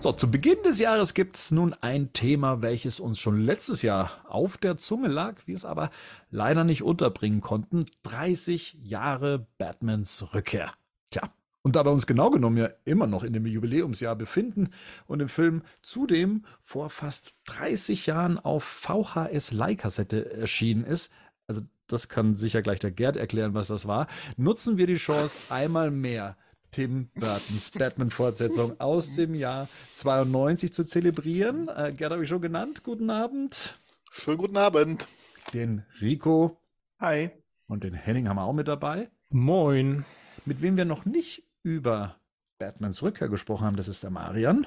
So, zu Beginn des Jahres gibt's nun ein Thema, welches uns schon letztes Jahr auf der Zunge lag, wir es aber leider nicht unterbringen konnten. 30 Jahre Batmans Rückkehr. Tja, und da wir uns genau genommen ja immer noch in dem Jubiläumsjahr befinden und im Film zudem vor fast 30 Jahren auf VHS-Leihkassette erschienen ist, also das kann sicher gleich der Gerd erklären, was das war, nutzen wir die Chance einmal mehr Tim Burtons Batman-Fortsetzung aus dem Jahr 92 zu zelebrieren. Äh, Gerd habe ich schon genannt. Guten Abend. Schönen guten Abend. Den Rico. Hi. Und den Henning haben wir auch mit dabei. Moin. Mit wem wir noch nicht über Batmans Rückkehr gesprochen haben, das ist der Marian.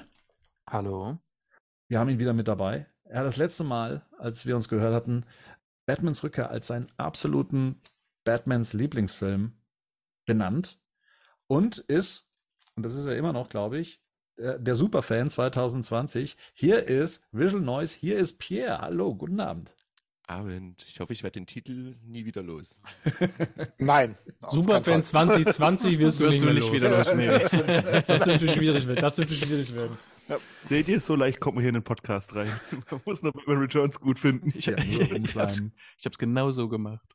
Hallo. Wir haben ihn wieder mit dabei. Er hat das letzte Mal, als wir uns gehört hatten, Batmans Rückkehr als seinen absoluten Batmans Lieblingsfilm benannt und ist, und das ist er immer noch, glaube ich, der, Superfan 2020. Hier ist Visual Noise, hier ist Pierre. Hallo, guten Abend. Abend. Ich hoffe, ich werde den Titel nie wieder los. Nein. Superfan 2020 wirst du, wirst nicht, du nicht wieder los. Nee. das dürfte schwierig werden. Das dürfte schwierig werden. Ja. Seht ihr, so leicht kommt man hier in den Podcast rein. Man muss noch Batman Returns gut finden. Ich, ja, ich, ich hab's genau so gemacht.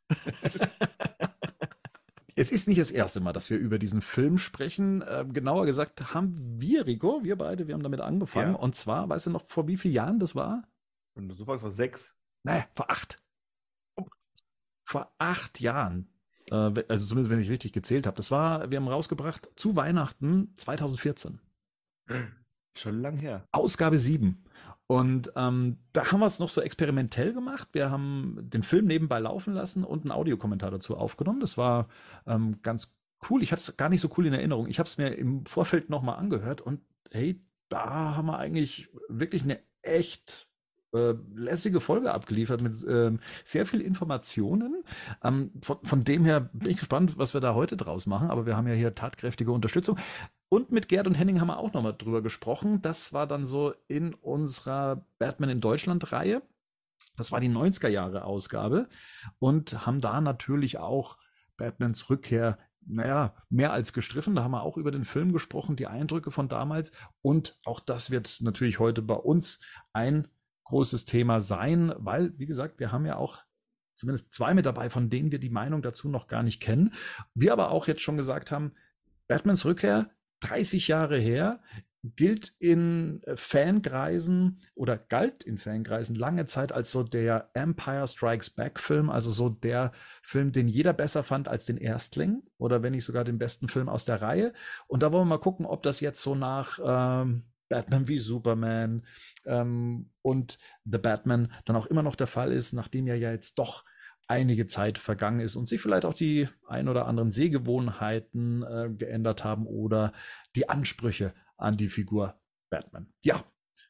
Es ist nicht das erste Mal, dass wir über diesen Film sprechen. Äh, genauer gesagt haben wir, Rico, wir beide, wir haben damit angefangen. Ja. Und zwar, weißt du noch, vor wie vielen Jahren das war? Wenn du so fragst, vor sechs. Naja, vor acht. Vor acht Jahren. Äh, also zumindest, wenn ich richtig gezählt habe. Das war, wir haben rausgebracht zu Weihnachten 2014. Schon lang her. Ausgabe 7. Und ähm, da haben wir es noch so experimentell gemacht. Wir haben den Film nebenbei laufen lassen und einen Audiokommentar dazu aufgenommen. Das war ähm, ganz cool. Ich hatte es gar nicht so cool in Erinnerung. Ich habe es mir im Vorfeld nochmal angehört und hey, da haben wir eigentlich wirklich eine echt äh, lässige Folge abgeliefert mit ähm, sehr viel Informationen. Ähm, von, von dem her bin ich gespannt, was wir da heute draus machen. Aber wir haben ja hier tatkräftige Unterstützung. Und mit Gerd und Henning haben wir auch nochmal drüber gesprochen. Das war dann so in unserer Batman in Deutschland Reihe. Das war die 90er Jahre Ausgabe und haben da natürlich auch Batmans Rückkehr naja, mehr als gestriffen. Da haben wir auch über den Film gesprochen, die Eindrücke von damals. Und auch das wird natürlich heute bei uns ein großes Thema sein, weil, wie gesagt, wir haben ja auch zumindest zwei mit dabei, von denen wir die Meinung dazu noch gar nicht kennen. Wir aber auch jetzt schon gesagt haben, Batmans Rückkehr, 30 Jahre her, gilt in Fankreisen oder galt in Fankreisen lange Zeit als so der Empire Strikes Back Film, also so der Film, den jeder besser fand als den Erstling oder wenn nicht sogar den besten Film aus der Reihe. Und da wollen wir mal gucken, ob das jetzt so nach ähm, Batman wie Superman ähm, und The Batman dann auch immer noch der Fall ist, nachdem ja jetzt doch einige Zeit vergangen ist und sich vielleicht auch die ein oder anderen Sehgewohnheiten äh, geändert haben oder die Ansprüche an die Figur Batman. Ja,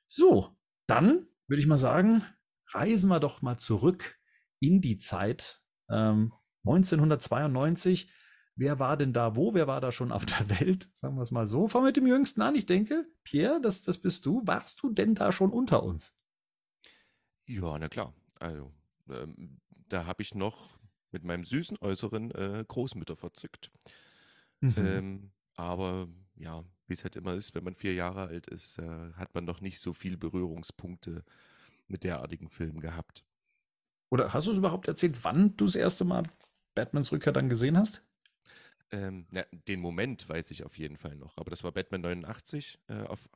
so, dann würde ich mal sagen, reisen wir doch mal zurück in die Zeit ähm, 1992 Wer war denn da wo? Wer war da schon auf der Welt? Sagen wir es mal so. Fangen wir mit dem Jüngsten an. Ich denke, Pierre, das, das bist du. Warst du denn da schon unter uns? Ja, na klar. Also, ähm, da habe ich noch mit meinem süßen Äußeren äh, Großmütter verzückt. Mhm. Ähm, aber ja, wie es halt immer ist, wenn man vier Jahre alt ist, äh, hat man noch nicht so viele Berührungspunkte mit derartigen Filmen gehabt. Oder hast du es überhaupt erzählt, wann du das erste Mal Batmans Rückkehr dann gesehen hast? Ähm, na, den Moment weiß ich auf jeden Fall noch, aber das war Batman 89, äh, auf,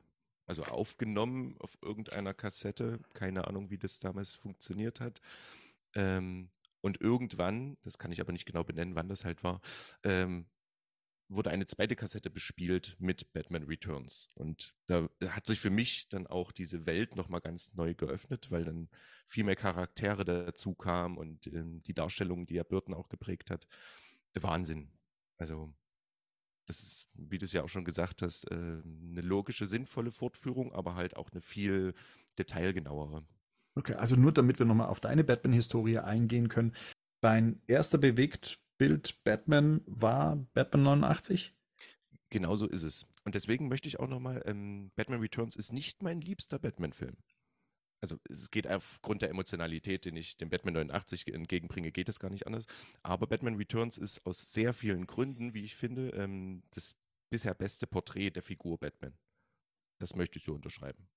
also aufgenommen auf irgendeiner Kassette. Keine Ahnung, wie das damals funktioniert hat. Ähm, und irgendwann, das kann ich aber nicht genau benennen, wann das halt war, ähm, wurde eine zweite Kassette bespielt mit Batman Returns. Und da hat sich für mich dann auch diese Welt nochmal ganz neu geöffnet, weil dann viel mehr Charaktere dazu kamen und ähm, die Darstellung, die ja Burton auch geprägt hat. Wahnsinn. Also, das ist, wie du es ja auch schon gesagt hast, äh, eine logische, sinnvolle Fortführung, aber halt auch eine viel detailgenauere. Okay, also nur damit wir nochmal auf deine Batman-Historie eingehen können. Dein erster Bewegtbild Batman war Batman 89? Genauso ist es. Und deswegen möchte ich auch nochmal, ähm, Batman Returns ist nicht mein liebster Batman-Film also es geht aufgrund der Emotionalität, den ich dem Batman 89 entgegenbringe, geht es gar nicht anders. Aber Batman Returns ist aus sehr vielen Gründen, wie ich finde, ähm, das bisher beste Porträt der Figur Batman. Das möchte ich so unterschreiben.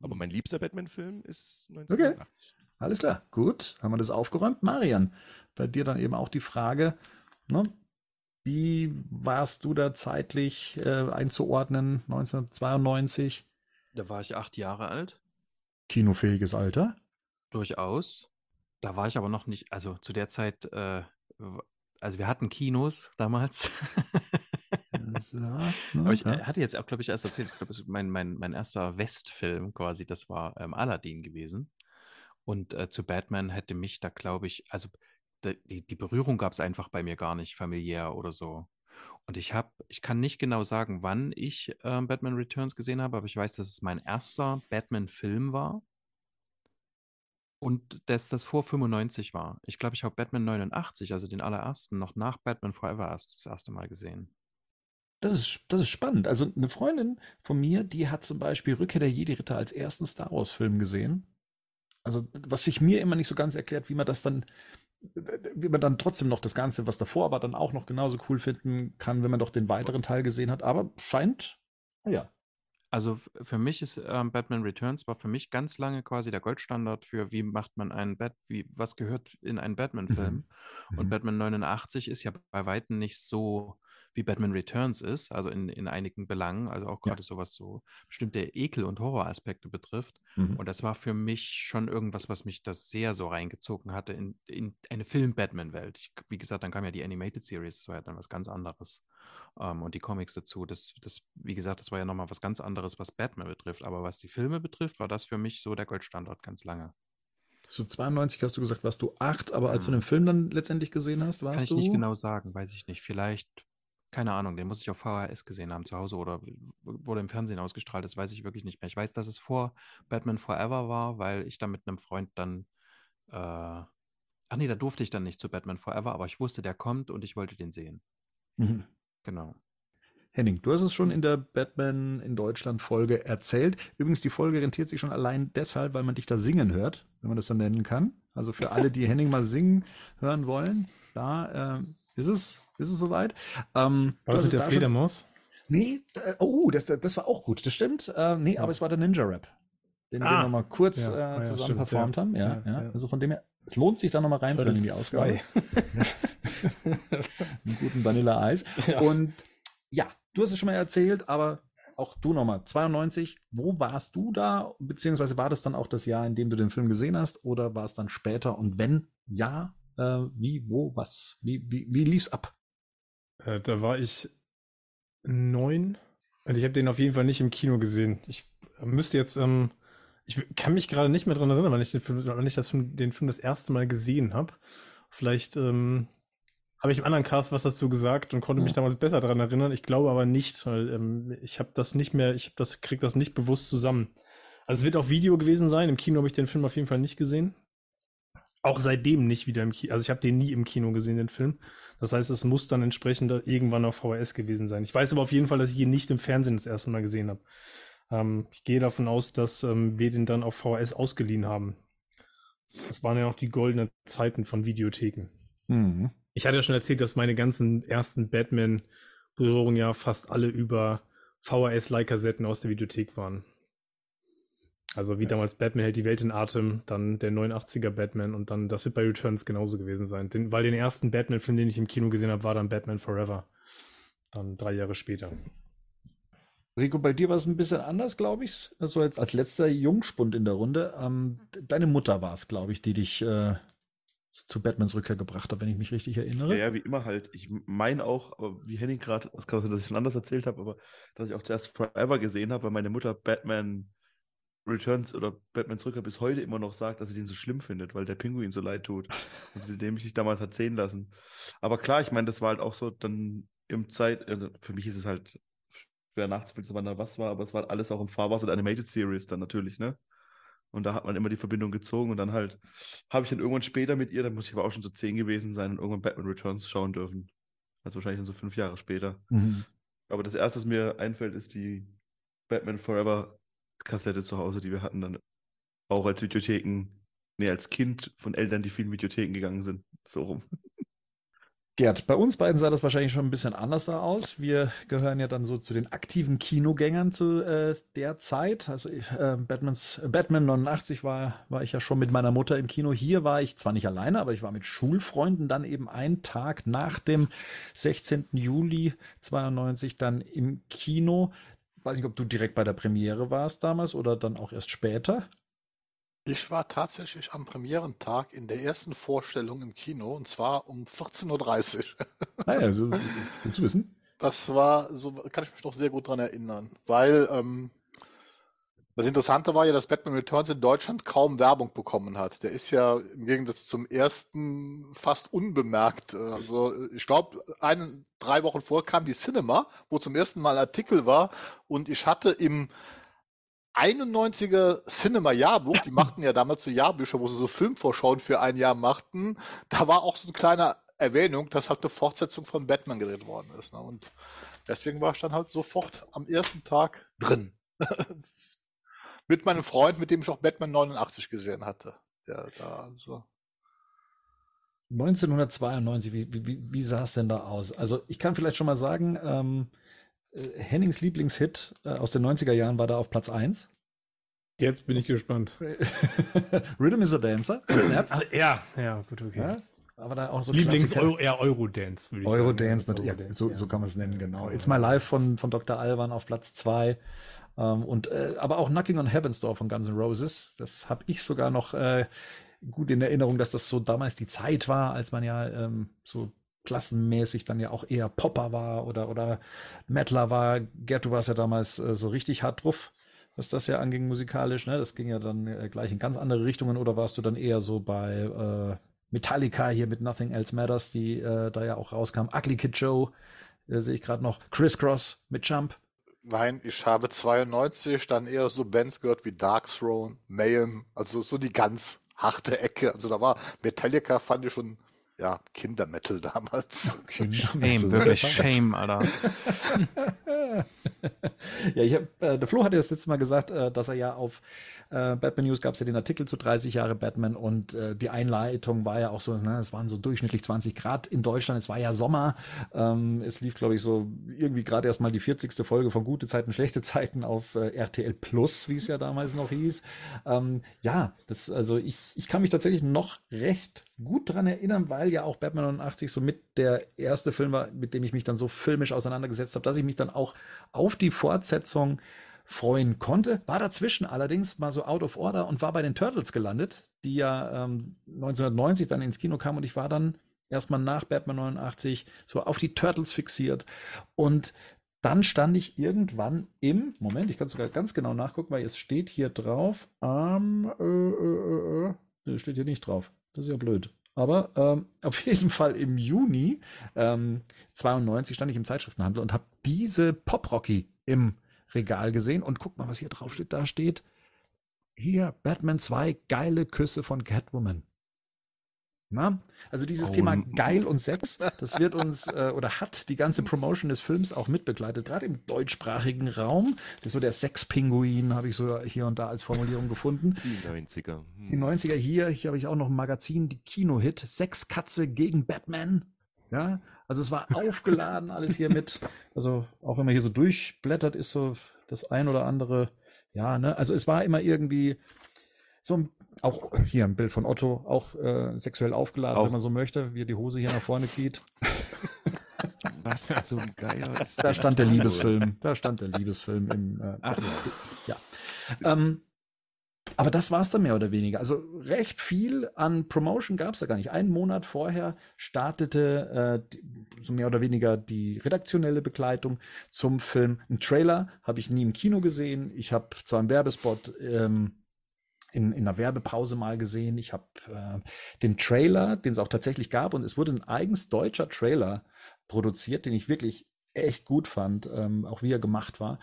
Aber mein liebster Batman-Film ist 1980. Okay. Alles klar, gut, haben wir das aufgeräumt. Marian, bei dir dann eben auch die Frage, ne, wie warst du da zeitlich äh, einzuordnen, 1992? Da war ich acht Jahre alt. Kinofähiges Alter? Durchaus. Da war ich aber noch nicht, also zu der Zeit, äh, also wir hatten Kinos damals. ne, aber ich ja. hatte jetzt auch, glaube ich, erst erzählt, ich glaube, mein, mein, mein erster Westfilm quasi, das war ähm, Aladdin gewesen. Und äh, zu Batman hätte mich da, glaube ich, also die, die Berührung gab es einfach bei mir gar nicht familiär oder so. Und ich habe, ich kann nicht genau sagen, wann ich äh, Batman Returns gesehen habe, aber ich weiß, dass es mein erster Batman-Film war. Und dass das vor 95 war. Ich glaube, ich habe Batman 89, also den allerersten, noch nach Batman Forever erst das erste Mal gesehen. Das ist, das ist spannend. Also eine Freundin von mir, die hat zum Beispiel Rückkehr der Jedi-Ritter als ersten Star Wars-Film gesehen. Also was sich mir immer nicht so ganz erklärt, wie man das dann, wie man dann trotzdem noch das Ganze, was davor war, dann auch noch genauso cool finden kann, wenn man doch den weiteren Teil gesehen hat. Aber scheint, ja. Also für mich ist ähm, Batman Returns war für mich ganz lange quasi der Goldstandard für wie macht man einen Bat, wie was gehört in einen Batman-Film. Mhm. Und mhm. Batman 89 ist ja bei weitem nicht so wie Batman Returns ist, also in, in einigen Belangen, also auch gerade ja. sowas so bestimmte Ekel- und Horroraspekte betrifft. Mhm. Und das war für mich schon irgendwas, was mich das sehr so reingezogen hatte in, in eine Film-Batman-Welt. Wie gesagt, dann kam ja die Animated Series, das war ja dann was ganz anderes. Um, ähm, und die Comics dazu. Das, das, wie gesagt, das war ja nochmal was ganz anderes, was Batman betrifft. Aber was die Filme betrifft, war das für mich so der Goldstandard ganz lange. So 92 hast du gesagt, warst du acht, aber als hm. du den Film dann letztendlich gesehen hast, warst Kann du? Kann ich nicht genau sagen, weiß ich nicht. Vielleicht keine Ahnung, den muss ich auf VHS gesehen haben zu Hause oder wurde im Fernsehen ausgestrahlt, das weiß ich wirklich nicht mehr. Ich weiß, dass es vor Batman Forever war, weil ich da mit einem Freund dann, äh, ach nee, da durfte ich dann nicht zu Batman Forever, aber ich wusste, der kommt und ich wollte den sehen. Mhm. Genau. Henning, du hast es schon in der Batman in Deutschland Folge erzählt. Übrigens, die Folge rentiert sich schon allein deshalb, weil man dich da singen hört, wenn man das so nennen kann. Also für alle, die Henning mal singen hören wollen, da äh, ist es ist es soweit? Ähm, war das der Fledermaus? Nee, äh, oh, das, das war auch gut, das stimmt. Äh, nee, ja. aber es war der Ninja Rap, den ah. wir nochmal kurz ja, äh, zusammen stimmt, performt haben. Ja, ja, Also von dem her, es lohnt sich da nochmal reinzuhören in die Ausgabe. Einen guten Vanilla Eis. Und ja, du hast es schon mal erzählt, aber auch du nochmal. 92, wo warst du da? Beziehungsweise war das dann auch das Jahr, in dem du den Film gesehen hast? Oder war es dann später? Und wenn ja, äh, wie, wo, was? Wie, wie, wie lief's ab? Äh, da war ich neun und ich habe den auf jeden Fall nicht im Kino gesehen. Ich müsste jetzt, ähm, ich kann mich gerade nicht mehr dran erinnern, wann ich den Film, wann ich das, den Film das erste Mal gesehen habe. Vielleicht ähm, habe ich im anderen Cast was dazu gesagt und konnte mich damals besser daran erinnern. Ich glaube aber nicht, weil ähm, ich habe das nicht mehr, ich habe das, krieg das nicht bewusst zusammen. Also es wird auch Video gewesen sein. Im Kino habe ich den Film auf jeden Fall nicht gesehen. Auch seitdem nicht wieder im Kino. Also ich habe den nie im Kino gesehen, den Film. Das heißt, es muss dann entsprechend irgendwann auf VHS gewesen sein. Ich weiß aber auf jeden Fall, dass ich ihn nicht im Fernsehen das erste Mal gesehen habe. Ähm, ich gehe davon aus, dass ähm, wir den dann auf VHS ausgeliehen haben. Das waren ja auch die goldenen Zeiten von Videotheken. Mhm. Ich hatte ja schon erzählt, dass meine ganzen ersten Batman-Berührungen ja fast alle über VHS-Leihkassetten aus der Videothek waren. Also wie ja. damals Batman hält die Welt in Atem, dann der 89er Batman und dann das wird bei Returns genauso gewesen sein. Den, weil den ersten Batman-Film, den ich im Kino gesehen habe, war dann Batman Forever. Dann drei Jahre später. Rico, bei dir war es ein bisschen anders, glaube ich. Also jetzt als letzter Jungspund in der Runde. Ähm, deine Mutter war es, glaube ich, die dich äh, zu Batmans Rückkehr gebracht hat, wenn ich mich richtig erinnere. Ja, ja wie immer halt. Ich meine auch, wie Henning gerade, das kann sein, dass ich schon anders erzählt habe, aber dass ich auch zuerst Forever gesehen habe, weil meine Mutter Batman Returns oder Batman zurück bis heute immer noch sagt, dass sie den so schlimm findet, weil der Pinguin so leid tut. Und sie dem mich damals hat sehen lassen. Aber klar, ich meine, das war halt auch so dann im Zeit, also für mich ist es halt schwer nachzuvollziehen, wann da was war, aber es war alles auch im Fahrwasser der Animated Series dann natürlich, ne? Und da hat man immer die Verbindung gezogen und dann halt habe ich dann irgendwann später mit ihr, da muss ich aber auch schon so zehn gewesen sein und irgendwann Batman Returns schauen dürfen. Also wahrscheinlich dann so fünf Jahre später. Mhm. Aber das erste, was mir einfällt, ist die Batman Forever Kassette zu Hause, die wir hatten, dann auch als Videotheken, nee, als Kind von Eltern, die vielen Videotheken gegangen sind. So rum. Gerd, bei uns beiden sah das wahrscheinlich schon ein bisschen anders aus. Wir gehören ja dann so zu den aktiven Kinogängern zu äh, der Zeit. Also äh, Batmans, Batman 89 war, war ich ja schon mit meiner Mutter im Kino. Hier war ich zwar nicht alleine, aber ich war mit Schulfreunden dann eben einen Tag nach dem 16. Juli 92 dann im Kino. Weiß nicht, ob du direkt bei der Premiere warst damals oder dann auch erst später. Ich war tatsächlich am Premierentag in der ersten Vorstellung im Kino und zwar um 14.30 Uhr. Naja, so, gut zu wissen. Das war, so kann ich mich noch sehr gut dran erinnern, weil ähm, das Interessante war ja, dass Batman Returns in Deutschland kaum Werbung bekommen hat. Der ist ja im Gegensatz zum ersten fast unbemerkt. Also ich glaube, drei Wochen vor kam die Cinema, wo zum ersten Mal Artikel war und ich hatte im 91er Cinema Jahrbuch, die machten ja damals so Jahrbücher, wo sie so Filmvorschauen für ein Jahr machten. Da war auch so eine kleine Erwähnung, dass halt eine Fortsetzung von Batman gedreht worden ist. Ne? Und deswegen war ich dann halt sofort am ersten Tag drin. mit meinem Freund, mit dem ich auch Batman 89 gesehen hatte. Der da also 1992, wie, wie, wie sah es denn da aus? Also ich kann vielleicht schon mal sagen, ähm, äh, Hennings Lieblingshit äh, aus den 90er Jahren war da auf Platz 1. Jetzt bin ich gespannt. Rhythm is a Dancer von Snap. Ach, ja, ja, gut, okay. Ja, aber da auch so Lieblings Euro, eher Eurodance, würde ich Eurodance, sagen. Eurodance, ja, so, ja. so kann man es nennen, genau. It's My Life von, von Dr. Alban auf Platz 2. Ähm, und, äh, aber auch Knocking on Heaven's Door von Guns N' Roses. Das habe ich sogar noch äh, gut in Erinnerung, dass das so damals die Zeit war, als man ja ähm, so klassenmäßig dann ja auch eher Popper war oder, oder Metaler war. Gerd, du warst ja damals äh, so richtig hart drauf, was das ja anging musikalisch. Ne? Das ging ja dann äh, gleich in ganz andere Richtungen oder warst du dann eher so bei äh, Metallica hier mit Nothing Else Matters, die äh, da ja auch rauskam. Ugly Kid Joe äh, sehe ich gerade noch. Crisscross mit Jump. Nein, ich habe 92 dann eher so Bands gehört wie Dark Throne, Mayhem, also so die ganz harte Ecke. Also da war Metallica fand ich schon ja, Kindermetal damals. Kindermetal. Shame, wirklich Shame, Alter. ja, ich hab, äh, der Flo hat ja das letzte Mal gesagt, äh, dass er ja auf äh, Batman News gab es ja den Artikel zu 30 Jahre Batman und äh, die Einleitung war ja auch so, ne, es waren so durchschnittlich 20 Grad in Deutschland, es war ja Sommer, ähm, es lief glaube ich so irgendwie gerade erst mal die 40. Folge von Gute Zeiten, Schlechte Zeiten auf äh, RTL Plus, wie es ja damals noch hieß. Ähm, ja, das, also ich, ich kann mich tatsächlich noch recht gut dran erinnern, weil ja auch Batman 89 so mit der erste Film war, mit dem ich mich dann so filmisch auseinandergesetzt habe, dass ich mich dann auch auf die Fortsetzung freuen konnte. War dazwischen allerdings mal so out of order und war bei den Turtles gelandet, die ja ähm, 1990 dann ins Kino kamen und ich war dann erstmal nach Batman 89 so auf die Turtles fixiert und dann stand ich irgendwann im, Moment, ich kann sogar ganz genau nachgucken, weil es steht hier drauf, am, äh, äh, äh, äh steht hier nicht drauf. Das ist ja blöd. Aber ähm, auf jeden Fall im Juni ähm, 92 stand ich im Zeitschriftenhandel und habe diese Pop Rocky im Regal gesehen und guck mal, was hier drauf steht. Da steht hier Batman 2, geile Küsse von Catwoman. Na? Also dieses oh. Thema geil und Sex, das wird uns äh, oder hat die ganze Promotion des Films auch mitbegleitet, gerade im deutschsprachigen Raum. Das ist so der Sexpinguin, habe ich so hier und da als Formulierung gefunden. Die 90er. Hm. Die 90er hier, hier habe ich auch noch ein Magazin, die Kinohit, Sexkatze gegen Batman. Ja, also es war aufgeladen alles hier mit. Also auch wenn man hier so durchblättert, ist so das ein oder andere. Ja, ne? Also es war immer irgendwie so auch hier ein Bild von Otto, auch äh, sexuell aufgeladen, auch. wenn man so möchte, wie er die Hose hier nach vorne zieht. Was so ein Geier ist. Da stand der Liebesfilm. Da stand der Liebesfilm im. Äh, Ach, ja. Ähm, aber das war es dann mehr oder weniger. Also recht viel an Promotion gab es da gar nicht. Einen Monat vorher startete äh, so mehr oder weniger die redaktionelle Begleitung zum Film. Ein Trailer habe ich nie im Kino gesehen. Ich habe zwar einen Werbespot ähm, in, in einer Werbepause mal gesehen. Ich habe äh, den Trailer, den es auch tatsächlich gab, und es wurde ein eigens deutscher Trailer produziert, den ich wirklich echt gut fand, ähm, auch wie er gemacht war.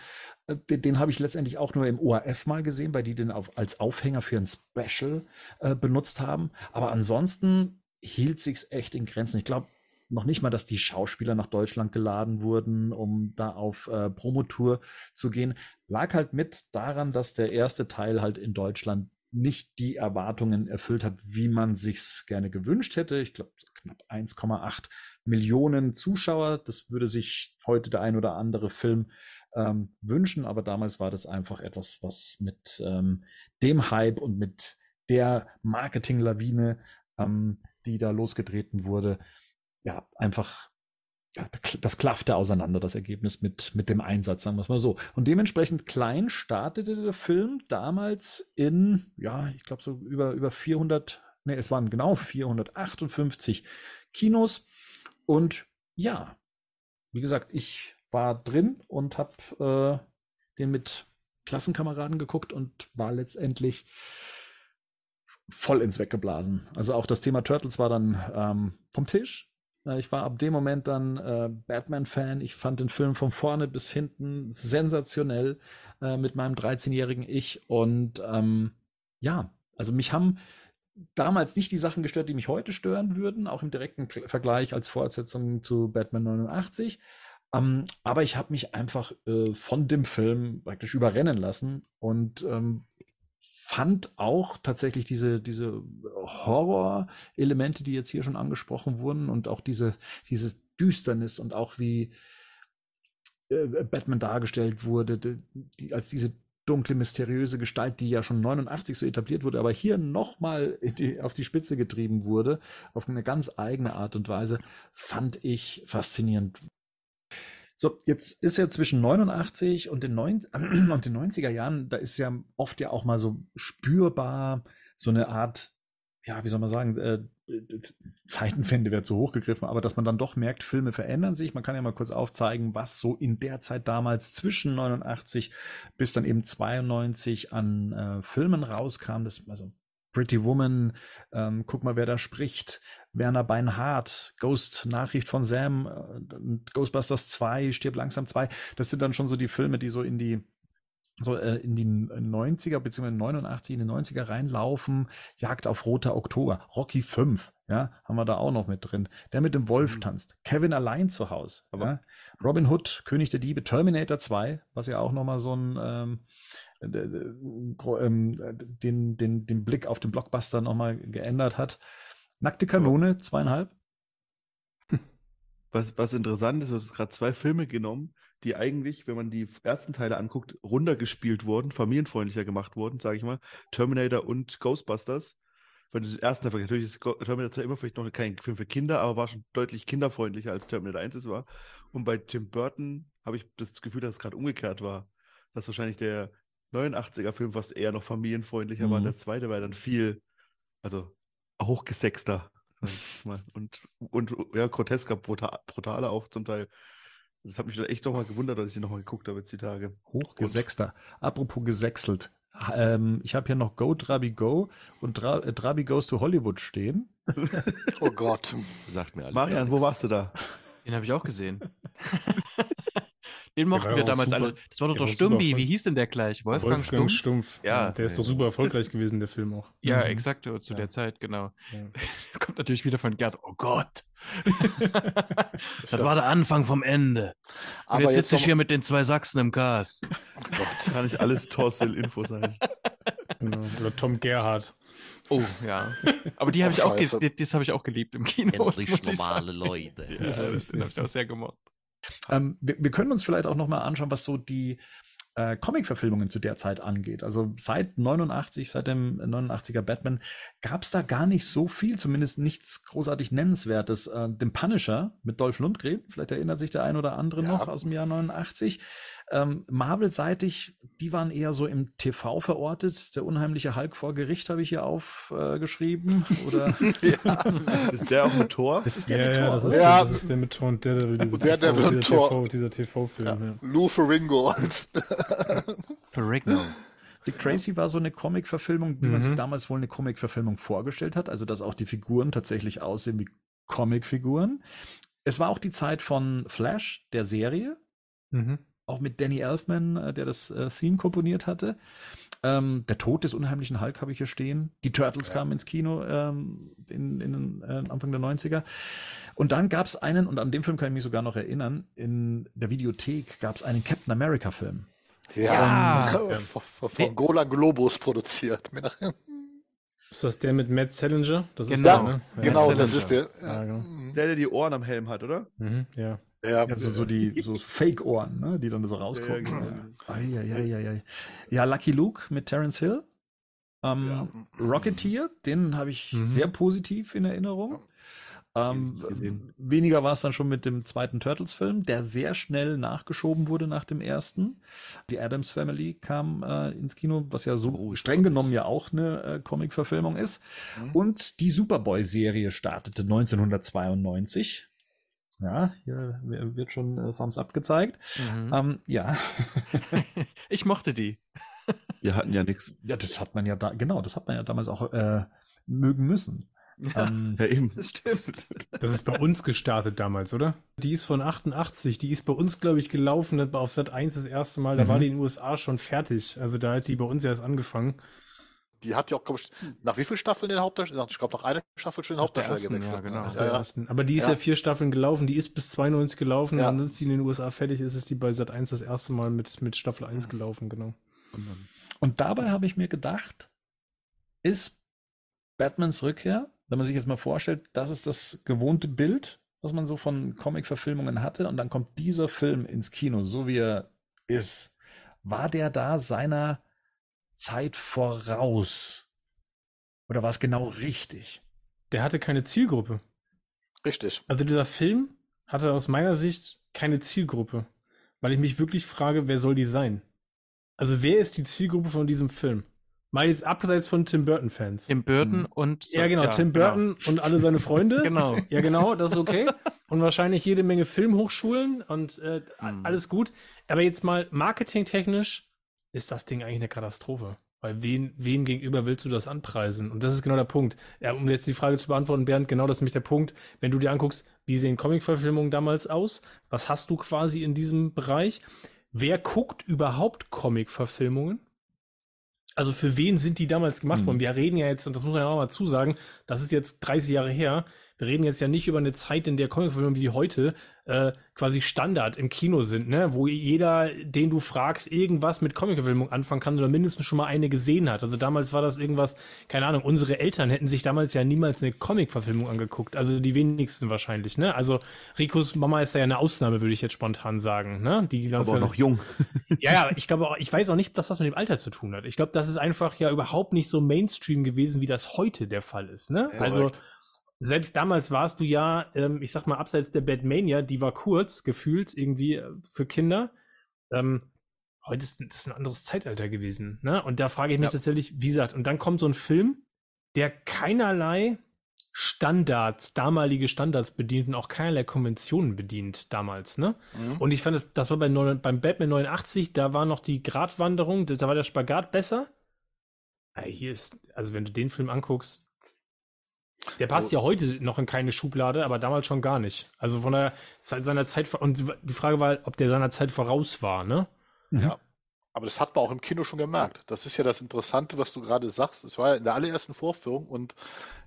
Äh, den, den habe ich letztendlich auch nur im ORF mal gesehen, weil die den auf, als Aufhänger für ein Special äh, benutzt haben. Aber ansonsten hielt sich's echt in Grenzen. Ich glaube noch nicht mal, dass die Schauspieler nach Deutschland geladen wurden, um da auf äh, Promotour zu gehen. Lag halt mit daran, dass der erste Teil halt in Deutschland nicht die Erwartungen erfüllt hat, wie man sich's gerne gewünscht hätte. Ich glaube, knapp 1,8 Millionen Zuschauer. Das würde sich heute der ein oder andere Film ähm, wünschen, aber damals war das einfach etwas, was mit ähm, dem Hype und mit der Marketinglawine, ähm, die da losgetreten wurde, ja, einfach ja, das klaffte auseinander, das Ergebnis mit, mit dem Einsatz, sagen wir es mal so. Und dementsprechend klein startete der Film damals in, ja, ich glaube so über, über 400, ne, es waren genau 458 Kinos. Und ja, wie gesagt, ich war drin und habe äh, den mit Klassenkameraden geguckt und war letztendlich voll ins Weggeblasen. Also auch das Thema Turtles war dann ähm, vom Tisch. Äh, ich war ab dem Moment dann äh, Batman-Fan. Ich fand den Film von vorne bis hinten sensationell äh, mit meinem 13-jährigen Ich. Und ähm, ja, also mich haben damals nicht die Sachen gestört, die mich heute stören würden, auch im direkten Vergleich als Fortsetzung zu Batman 89. Ähm, aber ich habe mich einfach äh, von dem Film praktisch überrennen lassen und ähm, fand auch tatsächlich diese, diese Horror-Elemente, die jetzt hier schon angesprochen wurden und auch diese, dieses Düsternis und auch wie äh, Batman dargestellt wurde, die, die, als diese dunkle, mysteriöse Gestalt, die ja schon 89 so etabliert wurde, aber hier nochmal auf die Spitze getrieben wurde, auf eine ganz eigene Art und Weise, fand ich faszinierend. So, jetzt ist ja zwischen 89 und den, 9, und den 90er Jahren, da ist ja oft ja auch mal so spürbar so eine Art, ja, wie soll man sagen, äh, Zeitenwende wäre zu hoch gegriffen, aber dass man dann doch merkt, Filme verändern sich. Man kann ja mal kurz aufzeigen, was so in der Zeit damals zwischen 89 bis dann eben 92 an äh, Filmen rauskam. Das, also Pretty Woman, ähm, guck mal, wer da spricht. Werner Beinhardt, Ghost Nachricht von Sam, äh, Ghostbusters 2, Stirb langsam 2. Das sind dann schon so die Filme, die so in die so äh, in die 90er beziehungsweise 89 in die 90er reinlaufen. Jagd auf roter Oktober, Rocky 5, ja, haben wir da auch noch mit drin. Der mit dem Wolf mhm. tanzt, Kevin allein zu Hause, ja? Robin Hood, König der Diebe, Terminator 2, was ja auch noch mal so ein ähm, ähm, den, den, den Blick auf den Blockbuster noch mal geändert hat. Nackte Kanone, zweieinhalb. Was, was interessant ist, du hast gerade zwei Filme genommen, die eigentlich, wenn man die ersten Teile anguckt, runtergespielt wurden, familienfreundlicher gemacht wurden, sage ich mal. Terminator und Ghostbusters. Wenn du den ersten natürlich ist Terminator 2 immer vielleicht noch kein Film für Kinder, aber war schon deutlich kinderfreundlicher als Terminator 1 es war. Und bei Tim Burton habe ich das Gefühl, dass es gerade umgekehrt war. Dass wahrscheinlich der 89er Film fast eher noch familienfreundlicher mhm. war. Der zweite war dann viel, also hochgesexter und, und ja, grotesker, brutaler auch zum Teil. Das hat mich echt nochmal gewundert, dass ich nochmal geguckt habe jetzt die Tage. Hochgesexter. Apropos gesexelt. Ähm, ich habe hier noch Go Drabi Go und Dra äh, Drabi Goes to Hollywood stehen. oh Gott. Sagt mir alles. Marian, wo warst du da? Den habe ich auch gesehen. Den mochten wir damals super, alle. Das war doch der Stumbi. Wie hieß denn der gleich? Wolfgang, Wolfgang Stumpf? Stumpf. Ja. Der ist doch super erfolgreich gewesen, der Film auch. Ja, mhm. exakt, zu ja. der Zeit, genau. Ja. Das kommt natürlich wieder von Gerd. Oh Gott. das war der Anfang vom Ende. Und Aber jetzt sitze ich hier mit den zwei Sachsen im Cast. Oh Gott, kann nicht alles Torsil-Info sein. Genau. Oder Tom Gerhardt. Oh, ja. Aber die habe ich auch, das, das habe ich auch geliebt im Kino. Endlich normale Leute. Ja, das, den habe ich auch sehr gemocht. Ähm, wir, wir, können uns vielleicht auch noch mal anschauen, was so die äh, Comic-Verfilmungen zu der Zeit angeht. Also seit 89, seit dem 89er Batman, gab es da gar nicht so viel, zumindest nichts großartig Nennenswertes. Äh, dem Punisher mit Dolph Lundgren, vielleicht erinnert sich der ein oder andere ja. noch aus dem Jahr 89. Ähm, Marvel-seitig, die waren eher so im TV verortet. Der unheimliche Hulk vor Gericht habe ich hier aufgeschrieben. Äh, oder ist der auch mit Tor? Das ist der ja, mit Tor. Ja, das, ist, ja. das ist der mit Tor und der, der, diese der, der TV, dieser, TV, dieser TV-Film. Ja. Ja. Lou Ferringo als Ferrigno. Dick Tracy war so eine Comic-Verfilmung, wie mhm. man sich damals wohl eine Comic-Verfilmung vorgestellt hat. Also, dass auch die Figuren tatsächlich aussehen wie Comic-Figuren. Es war auch die Zeit von Flash, der Serie. Mhm auch mit Danny Elfman, äh, der das äh, Theme komponiert hatte. Ähm, der Tod des unheimlichen Hulk habe ich hier stehen. Die Turtles ja. kamen ins Kino ähm, in, in äh, Anfang der 90er. Und dann gab es einen, und an dem Film kann ich mich sogar noch erinnern, in der Videothek gab es einen Captain America-Film. Ja, Ja. von, von, Golan Globus produziert. Ist das der mit Matt Salinger? Das ist Genau. der, ne? Genau, das ist der. Ja, Ja, genau. Mhm. Der, der die Ohren am Helm hat, oder? Mhm, ja. Ja, Ja, so, so die so Fake-Ohren, ne, die dann so rausgucken. Ja, Ja, genau. ja, ja, ja, ja. ja Lucky Luke mit Terence Hill. Ähm, Ja. Rocketeer, den habe ich Mhm. sehr positiv in Erinnerung. Ähm, weniger war es dann schon mit dem zweiten Turtles-Film, der sehr schnell nachgeschoben wurde nach dem ersten. Die Adams Family kam äh, ins Kino, was ja so Großartig. streng genommen ja auch eine äh, Comic-Verfilmung ist. Mhm. Und die Superboy-Serie startete 1992. Ja, hier wird schon äh, Thumbs Up gezeigt. Mhm. Ähm, ja. Ich mochte die. Wir hatten ja nichts. ja, das hat man ja da, genau, das hat man ja damals auch äh, mögen müssen. Ja, Ähm, Ja, eben. das stimmt. Das ist bei uns gestartet damals, oder? Die ist von 88. Die ist bei uns, glaube ich, gelaufen. Das war auf Sat 1 das erste Mal. Da Mhm. war die in den USA schon fertig. Also da hat die bei uns erst angefangen. Die hat ja auch, glaub ich, nach wie vielen Staffeln den Hauptdarsteller? Ich glaube, nach einer Staffel schon den Hauptdarsteller ersten, gewechselt. ja, genau. Ja, ja. ersten. Aber die ist Ja. ja. vier Staffeln gelaufen. Die ist bis 92 gelaufen. Ja. Und dann ist die in den USA fertig. Ist es die bei Sat 1 das erste Mal mit, mit Staffel 1 gelaufen, genau. Und dabei habe ich mir gedacht, ist Batmans Rückkehr, wenn man sich jetzt mal vorstellt, das ist das gewohnte Bild, was man so von Comic-Verfilmungen hatte, und dann kommt dieser Film ins Kino, so wie er ist. War der da seiner Zeit voraus? Oder war es genau richtig? Der hatte keine Zielgruppe. Richtig. Also dieser Film hatte aus meiner Sicht keine Zielgruppe. Weil ich mich wirklich frage, wer soll die sein? Also wer ist die Zielgruppe von diesem Film? Mal jetzt abseits von Tim Burton-Fans. Tim Burton Mhm. und. Ja, genau, Tim Burton und alle seine Freunde. Genau. Ja, genau, das ist okay. Und wahrscheinlich jede Menge Filmhochschulen und äh, a- Hm. alles gut. Aber jetzt mal marketingtechnisch ist das Ding eigentlich eine Katastrophe. Weil wen, wen gegenüber willst du das anpreisen? Und das ist genau der Punkt. Ja, um jetzt die Frage zu beantworten, Bernd, genau das ist nämlich der Punkt. Wenn du dir anguckst, wie sehen Comic-Verfilmungen damals aus? Was hast du quasi in diesem Bereich? Wer guckt überhaupt Comic-Verfilmungen? Also für wen sind die damals gemacht Hm. worden? Wir reden ja jetzt, und das muss man ja auch mal zusagen, das ist jetzt 30 Jahre her. Wir reden jetzt ja nicht über eine Zeit, in der Comicfilme wie heute äh, quasi Standard im Kino sind, ne? wo jeder, den du fragst, irgendwas mit Comicverfilmung anfangen kann oder mindestens schon mal eine gesehen hat. Also damals war das irgendwas, keine Ahnung, unsere Eltern hätten sich damals ja niemals eine Comic-Verfilmung angeguckt. Also die wenigsten wahrscheinlich, ne? Also Ricos Mama ist da ja eine Ausnahme, würde ich jetzt spontan sagen, ne? Die, die Aber auch ganze- noch jung. ja, ja, ich glaube auch, ich weiß auch nicht, dass das mit dem Alter zu tun hat. Ich glaube, das ist einfach ja überhaupt nicht so Mainstream gewesen, wie das heute der Fall ist. Ne? Ja, also korrekt. Selbst damals warst du ja, ähm, ich sag mal, abseits der Batmania, die war kurz gefühlt irgendwie äh, für Kinder. Ähm, heute ist das ein anderes Zeitalter gewesen. Ne? Und da frage ich mich Ja. tatsächlich, wie gesagt, und dann kommt so ein Film, der keinerlei Standards, damalige Standards bedient und auch keinerlei Konventionen bedient damals, ne? Mhm. Und ich fand, das, das war bei neun, beim Batman 89, da war noch die Gratwanderung, da war der Spagat besser. Ey, hier ist, also wenn du den Film anguckst, der passt ja heute noch in keine Schublade, aber damals schon gar nicht. Also von der seit seiner Zeit und die Frage war, ob der seiner Zeit voraus war, ne? Ja. Aber das hat man auch im Kino schon gemerkt. Das ist ja das Interessante, was du gerade sagst. Es war ja in der allerersten Vorführung und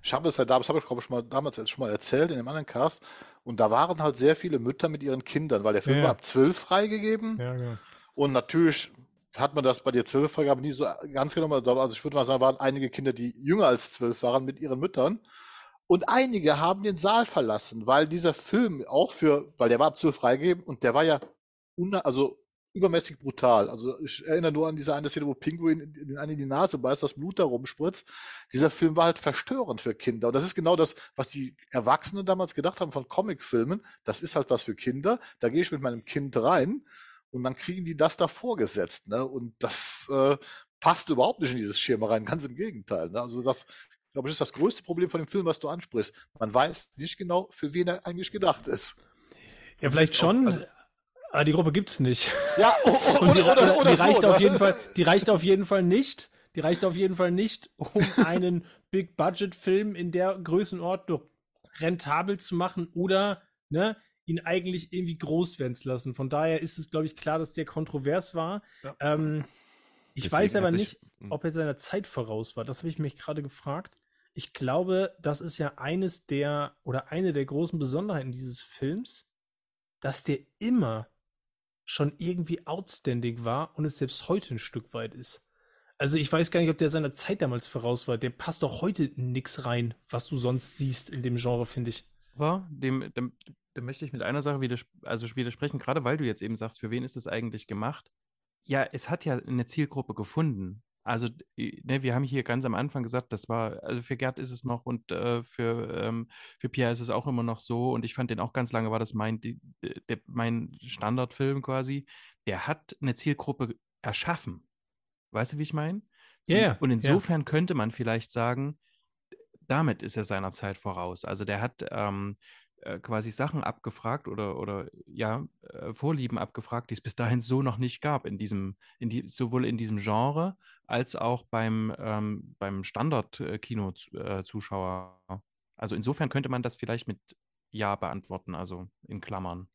ich habe es ja damals, habe ich glaube ich schon mal damals jetzt schon mal erzählt in dem anderen Cast. Und da waren halt sehr viele Mütter mit ihren Kindern, weil der Film Ja, war ja. ab zwölf freigegeben. Ja, genau. Und natürlich hat man das bei der Zwölffreigabe nie so ganz genommen. Also ich würde mal sagen, waren einige Kinder, die jünger als zwölf waren, mit ihren Müttern. Und einige haben den Saal verlassen, weil dieser Film auch für, weil der war ab zwölf freigegeben und der war ja also übermäßig brutal. Also ich erinnere nur an diese eine Szene, wo Pinguin in den einen in die Nase beißt, das Blut da rumspritzt. Dieser Film war halt verstörend für Kinder. Und das ist genau das, was die Erwachsenen damals gedacht haben von Comicfilmen. Das ist halt was für Kinder. Da gehe ich mit meinem Kind rein und dann kriegen die das da vorgesetzt. Ne? Und das äh, passt überhaupt nicht in dieses Schema rein. Ganz im Gegenteil. Ne? Also das, glaube ich, ist das größte Problem von dem Film, was du ansprichst. Man weiß nicht genau, für wen er eigentlich gedacht ist. Ja, vielleicht schon, also- aber die Gruppe gibt's nicht. Ja, Und die, oder, oder, oder die reicht so, auf ne? jeden Fall, die reicht auf jeden Fall nicht, die reicht auf jeden Fall nicht, um einen Big-Budget-Film in der Größenordnung rentabel zu machen oder ne, ihn eigentlich irgendwie groß werden zu lassen. Von daher ist es, glaube ich, klar, dass der kontrovers war. Ja. Ähm, ich Deswegen weiß aber nicht, Hm. ob er seiner Zeit voraus war. Das habe ich mich gerade gefragt. Ich glaube, das ist ja eines der oder eine der großen Besonderheiten dieses Films, dass der immer schon irgendwie outstanding war und es selbst heute ein Stück weit ist. Also ich weiß gar nicht, ob der seiner Zeit damals voraus war. Der passt doch heute nix rein, was du sonst siehst in dem Genre, finde ich. war, dem, dem, dem möchte ich mit einer Sache widers also widersprechen, gerade weil du jetzt eben sagst, für wen ist das eigentlich gemacht? Ja, es hat ja eine Zielgruppe gefunden. Also, ne, wir haben hier ganz am Anfang gesagt, das war, also für Gerd ist es noch und äh, für, ähm, für Pierre ist es auch immer noch so. Und ich fand den auch ganz lange, war das mein, die, der, mein Standardfilm quasi. Der hat eine Zielgruppe erschaffen. Weißt du, wie ich meine? Ja, Und insofern könnte man vielleicht sagen, damit ist er seiner Zeit voraus. Also der hat ähm, äh, quasi Sachen abgefragt oder, oder ja, äh, Vorlieben abgefragt, die es bis dahin so noch nicht gab in diesem, in die, sowohl in diesem Genre als auch beim, ähm, beim Standard-Kino-Zuschauer. Also insofern könnte man das vielleicht mit Ja beantworten, also in Klammern.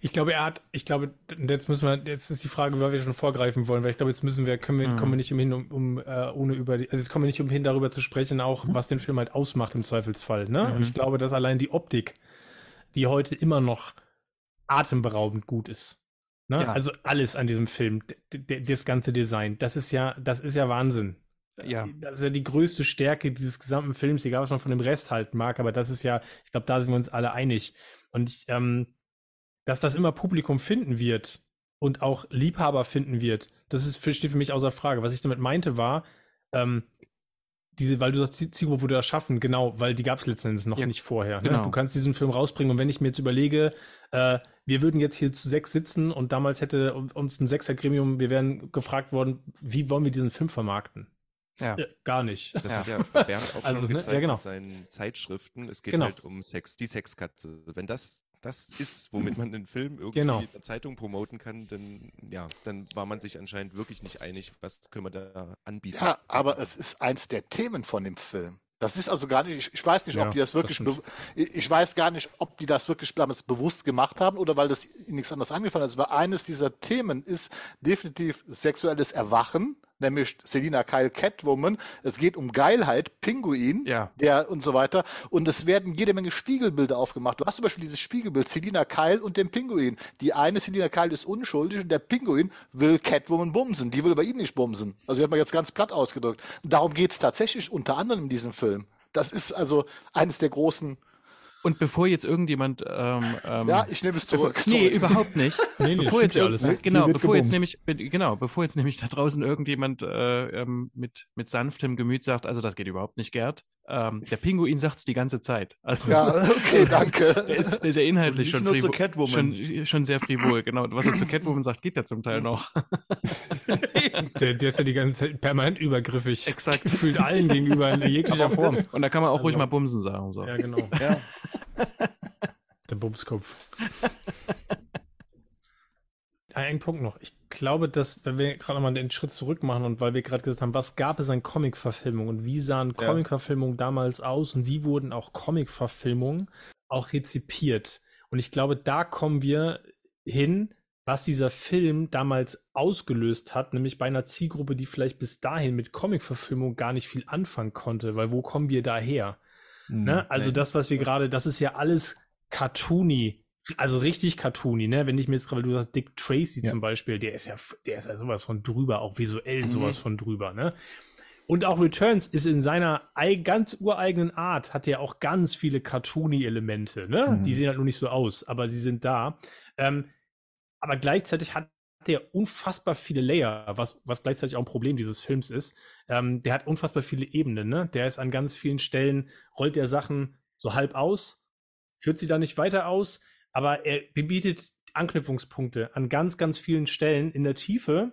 Ich glaube, er hat, ich glaube, und jetzt müssen wir, jetzt ist die Frage, weil wir schon vorgreifen wollen, weil ich glaube, jetzt müssen wir, können wir, Mhm. kommen wir nicht umhin, um, um äh, ohne über die, also jetzt kommen wir nicht umhin, darüber zu sprechen, auch Mhm. was den Film halt ausmacht im Zweifelsfall, ne? Und Mhm. ich glaube, dass allein die Optik, die heute immer noch atemberaubend gut ist. Ne? Ja. Also alles an diesem Film, das ganze Design, das ist ja, das ist ja Wahnsinn. Ja. Das ist ja die größte Stärke dieses gesamten Films, egal was man von dem Rest halten mag, aber das ist ja, ich glaube, da sind wir uns alle einig. Und ich, ähm, dass das immer Publikum finden wird und auch Liebhaber finden wird, das ist für, steht für mich außer Frage. Was ich damit meinte war, ähm, diese, weil du sagst, die Zielgruppe wurde erschaffen, genau, weil die gab es letzten Endes noch Ja, nicht vorher. Ne? genau. Du kannst diesen Film rausbringen und wenn ich mir jetzt überlege, äh, wir würden jetzt hier zu sechs sitzen und damals hätte uns ein Sechser-Gremium, wir wären gefragt worden, wie wollen wir diesen Film vermarkten? Ja. Äh, gar nicht. Das Ja. hat ja Bernd auch Also, schon ne? gezeigt Ja, genau. in seinen Zeitschriften. Es geht Genau. halt um Sex, die Sexkatze. Wenn das das ist, womit man den Film irgendwie Genau. in der Zeitung promoten kann, dann ja, dann war man sich anscheinend wirklich nicht einig, was können wir da anbieten. Ja, aber es ist eins der Themen von dem Film. Das ist also gar nicht, ich, ich weiß nicht, Ja, ob die das das wirklich, bew- ich weiß gar nicht, ob die das wirklich damals bewusst gemacht haben oder weil das ihnen nichts anderes angefallen ist. Weil eines dieser Themen ist definitiv sexuelles Erwachen, nämlich Selina Kyle Catwoman. Es geht um Geilheit, Pinguin, Ja. der und so weiter. Und es werden jede Menge Spiegelbilder aufgemacht. Du hast zum Beispiel dieses Spiegelbild Selina Kyle und dem Pinguin. Die eine Selina Kyle ist unschuldig und der Pinguin will Catwoman bumsen. Die will aber ihn nicht bumsen. Also die hat man jetzt ganz platt ausgedrückt. Und darum geht es tatsächlich unter anderem in diesem Film. Das ist also eines der großen. Und bevor jetzt irgendjemand ähm, ähm, Ja, ich nehme es zurück. Nee, Sorry. überhaupt nicht. Nee, nee, bevor jetzt alles. ne, genau, bevor jetzt nämlich genau, bevor jetzt nämlich da draußen irgendjemand äh, ähm, mit mit sanftem Gemüt sagt, also das geht überhaupt nicht, Gerd. Ähm, der Pinguin sagt's die ganze Zeit. Also Ja, okay, danke. der ist, der ist ja inhaltlich schon, nicht nur frivo- zu Catwoman. schon schon sehr frivol. Genau, was er zu Catwoman sagt, geht ja zum Teil noch. Der, der ist ja die ganze Zeit permanent übergriffig. Exakt. Gefühlt allen gegenüber in jeglicher Form. Und da kann man auch ruhig Also- mal Bumsen sagen. So. Ja, genau. Ja. Der Bumskopf. Ein Punkt noch. Ich glaube, dass, wenn wir gerade mal den Schritt zurück machen und weil wir gerade gesagt haben, was gab es an Comic-Verfilmungen und wie sahen Ja. Comic-Verfilmungen damals aus und wie wurden auch Comic-Verfilmungen auch rezipiert? Und ich glaube, da kommen wir hin, was dieser Film damals ausgelöst hat, nämlich bei einer Zielgruppe, die vielleicht bis dahin mit Comic-Verfilmung gar nicht viel anfangen konnte, weil wo kommen wir daher? Ne? Also nee. das, was wir gerade, das ist ja alles cartoony, also richtig cartoony, ne? Wenn ich mir jetzt gerade, weil du sagst, Dick Tracy Ja. zum Beispiel, der ist ja, der ist ja sowas von drüber, auch visuell sowas von drüber, ne? Und auch Returns ist in seiner ei- ganz ureigenen Art, hat ja auch ganz viele cartoony-Elemente, ne? Mhm. Die sehen halt nur nicht so aus, aber sie sind da. Ähm, aber gleichzeitig hat der unfassbar viele Layer, was, was gleichzeitig auch ein Problem dieses Films ist. Ähm, der hat unfassbar viele Ebenen, ne? Der ist an ganz vielen Stellen, rollt der Sachen so halb aus, führt sie da nicht weiter aus, aber er bietet Anknüpfungspunkte an ganz, ganz vielen Stellen in der Tiefe,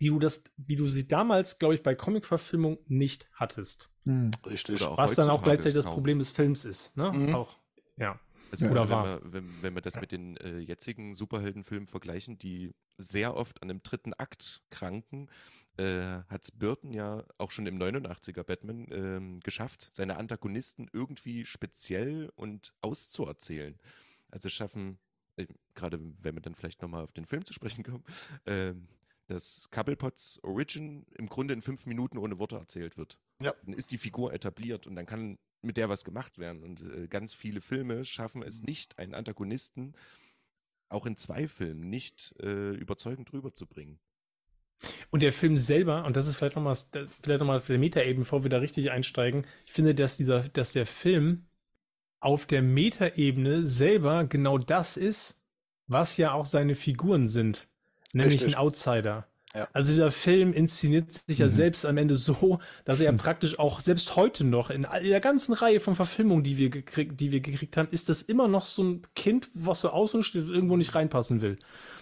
die du das, wie du sie damals, glaube ich, bei Comic-Verfilmung nicht hattest. Hm. Richtig. Was dann auch gleichzeitig das kaum. Problem des Films ist, ne? Mhm. Auch, ja. Also war. wenn, wir, wenn, wenn wir das mit den äh, jetzigen Superheldenfilmen vergleichen, die sehr oft an einem dritten Akt kranken, äh, hat Burton ja auch schon im 89er Batman ähm, geschafft, seine Antagonisten irgendwie speziell und auszuerzählen. Also schaffen, äh, gerade wenn wir dann vielleicht nochmal auf den Film zu sprechen kommen, ähm, dass Cobblepots Origin im Grunde in fünf Minuten ohne Worte erzählt wird. Ja. Dann ist die Figur etabliert und dann kann mit der was gemacht werden. Und äh, ganz viele Filme schaffen es nicht, einen Antagonisten auch in zwei Filmen nicht äh, überzeugend rüberzubringen. Und der Film selber, und das ist vielleicht nochmal, vielleicht nochmal für der Metaebene, bevor wir da richtig einsteigen, ich finde, dass dieser, dass der Film auf der Metaebene selber genau das ist, was ja auch seine Figuren sind. Nämlich Richtig. ein Outsider. Ja. Also dieser Film inszeniert sich ja Mhm. selbst am Ende so, dass er ja praktisch auch selbst heute noch in all- in der ganzen Reihe von Verfilmungen, die wir gekriegt, die wir gekriegt haben, ist das immer noch so ein Kind, was so außen steht und irgendwo nicht reinpassen will.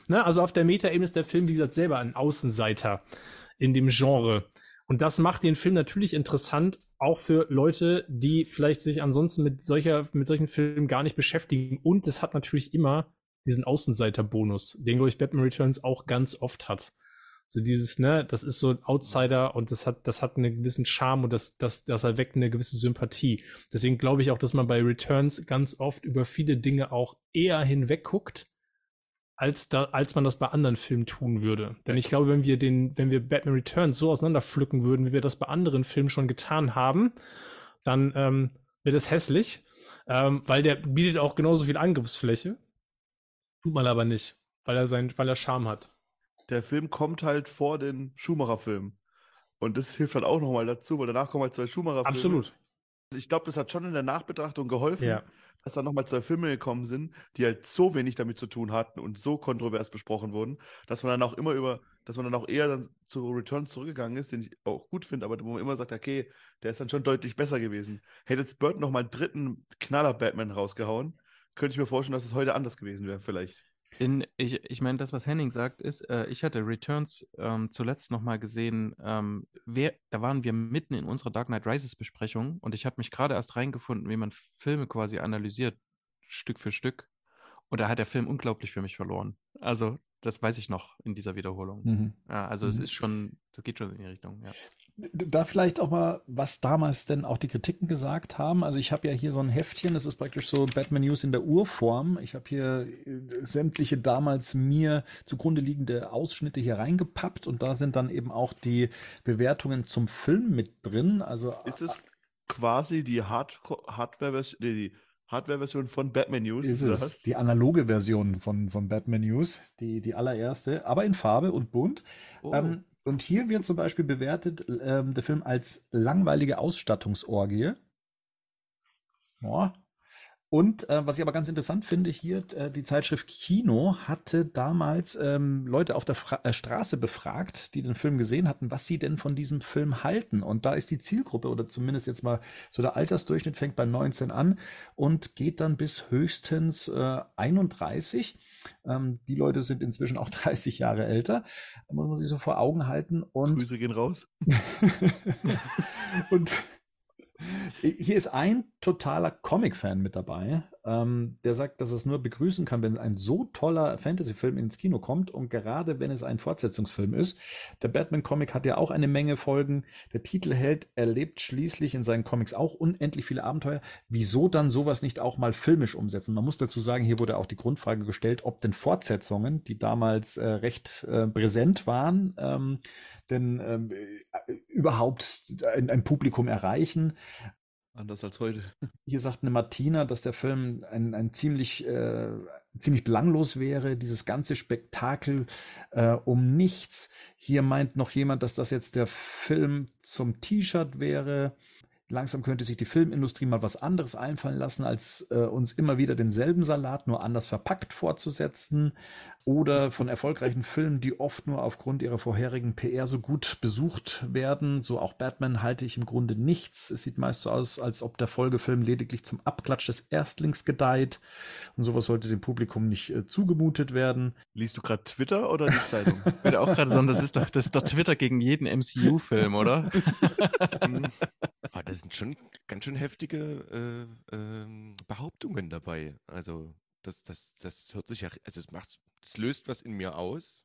Ne? Also auf der Metaebene ist der Film, wie gesagt, selber ein Außenseiter in dem Genre. Und das macht den Film natürlich interessant, auch für Leute, die vielleicht sich ansonsten mit solcher, mit solchen Filmen gar nicht beschäftigen. Und es hat natürlich immer diesen Außenseiter-Bonus, den, glaube ich, Batman Returns auch ganz oft hat. So dieses, ne, das ist so ein Outsider und das hat, das hat einen gewissen Charme und das, das, das erweckt eine gewisse Sympathie. Deswegen glaube ich auch, dass man bei Returns ganz oft über viele Dinge auch eher hinwegguckt, als da, als man das bei anderen Filmen tun würde. Denn ich glaube, wenn wir den, wenn wir Batman Returns so auseinanderpflücken würden, wie wir das bei anderen Filmen schon getan haben, dann ähm, wird es hässlich, ähm, weil der bietet auch genauso viel Angriffsfläche. Tut man aber nicht, weil er sein, weil er Charme hat. Der Film kommt halt vor den Schumacher-Filmen. Und das hilft halt auch nochmal dazu, weil danach kommen halt zwei Schumacher-Filme. Absolut. Ich glaube, das hat schon in der Nachbetrachtung geholfen, Ja. dass da nochmal zwei Filme gekommen sind, die halt so wenig damit zu tun hatten und so kontrovers besprochen wurden, dass man dann auch immer über, dass man dann auch eher dann zu Return zurückgegangen ist, den ich auch gut finde, aber wo man immer sagt, okay, der ist dann schon deutlich besser gewesen. Hätte jetzt Burton nochmal einen dritten Knaller-Batman rausgehauen, könnte ich mir vorstellen, dass es heute anders gewesen wäre, vielleicht. In, ich ich meine, das, was Henning sagt, ist, äh, ich hatte Returns ähm, zuletzt nochmal gesehen. Ähm, wer, da waren wir mitten in unserer Dark Knight Rises Besprechung und ich habe mich gerade erst reingefunden, wie man Filme quasi analysiert, Stück für Stück. Und da hat der Film unglaublich für mich verloren. Also, das weiß ich noch in dieser Wiederholung. Mhm. Ja, also, es Mhm. ist schon, das geht schon in die Richtung, ja. Da vielleicht auch mal, was damals denn auch die Kritiken gesagt haben. Also ich habe ja hier so ein Heftchen, das ist praktisch so Batman News in der Urform. Ich habe hier äh, sämtliche damals mir zugrunde liegende Ausschnitte hier reingepappt und da sind dann eben auch die Bewertungen zum Film mit drin. Also Ist es quasi die Hardco- Hardware-Version, die Hardware-Version von Batman News? ist es was? die analoge Version von, von Batman News, die, die allererste, aber in Farbe und bunt. Oh. Ähm, und hier wird zum Beispiel bewertet ähm, der Film als langweilige Ausstattungsorgie. Ja. Und äh, was ich aber ganz interessant finde, hier äh, die Zeitschrift Kino hatte damals ähm, Leute auf der Fra äh, Straße befragt, die den Film gesehen hatten, was sie denn von diesem Film halten. Und da ist die Zielgruppe oder zumindest jetzt mal so der Altersdurchschnitt fängt bei 19 an und geht dann bis höchstens äh, 31. Ähm, die Leute sind inzwischen auch 30 Jahre älter, muss man sich so vor Augen halten. Und Grüße gehen raus. und hier ist ein totaler Comic-Fan mit dabei, ähm, der sagt, dass es nur begrüßen kann, wenn ein so toller Fantasy-Film ins Kino kommt und gerade wenn es ein Fortsetzungsfilm ist. Der Batman-Comic hat ja auch eine Menge Folgen. Der Titelheld erlebt schließlich in seinen Comics auch unendlich viele Abenteuer. Wieso dann sowas nicht auch mal filmisch umsetzen? Man muss dazu sagen, hier wurde auch die Grundfrage gestellt, ob denn Fortsetzungen, die damals äh, recht äh, präsent waren, ähm, denn ähm, äh, überhaupt ein, ein Publikum erreichen. Anders als heute. Hier sagt eine Martina, dass der Film ein, ein ziemlich, äh, ziemlich belanglos wäre, dieses ganze Spektakel äh, um nichts. Hier meint noch jemand, dass das jetzt der Film zum T-Shirt wäre. Langsam könnte sich die Filmindustrie mal was anderes einfallen lassen, als äh, uns immer wieder denselben Salat, nur anders verpackt fortzusetzen. Oder von erfolgreichen Filmen, die oft nur aufgrund ihrer vorherigen PR so gut besucht werden. So auch Batman halte ich im Grunde nichts. Es sieht meist so aus, als ob der Folgefilm lediglich zum Abklatsch des Erstlings gedeiht. Und sowas sollte dem Publikum nicht äh, zugemutet werden. Liest du gerade Twitter oder die Zeitung? Ich würde auch gerade sagen, das ist doch, das ist doch Twitter gegen jeden MCU-Film, oder? Mhm. Aber da sind schon ganz schön heftige äh, ähm, Behauptungen dabei. Also das, das, das hört sich ja, also es macht, es löst was in mir aus,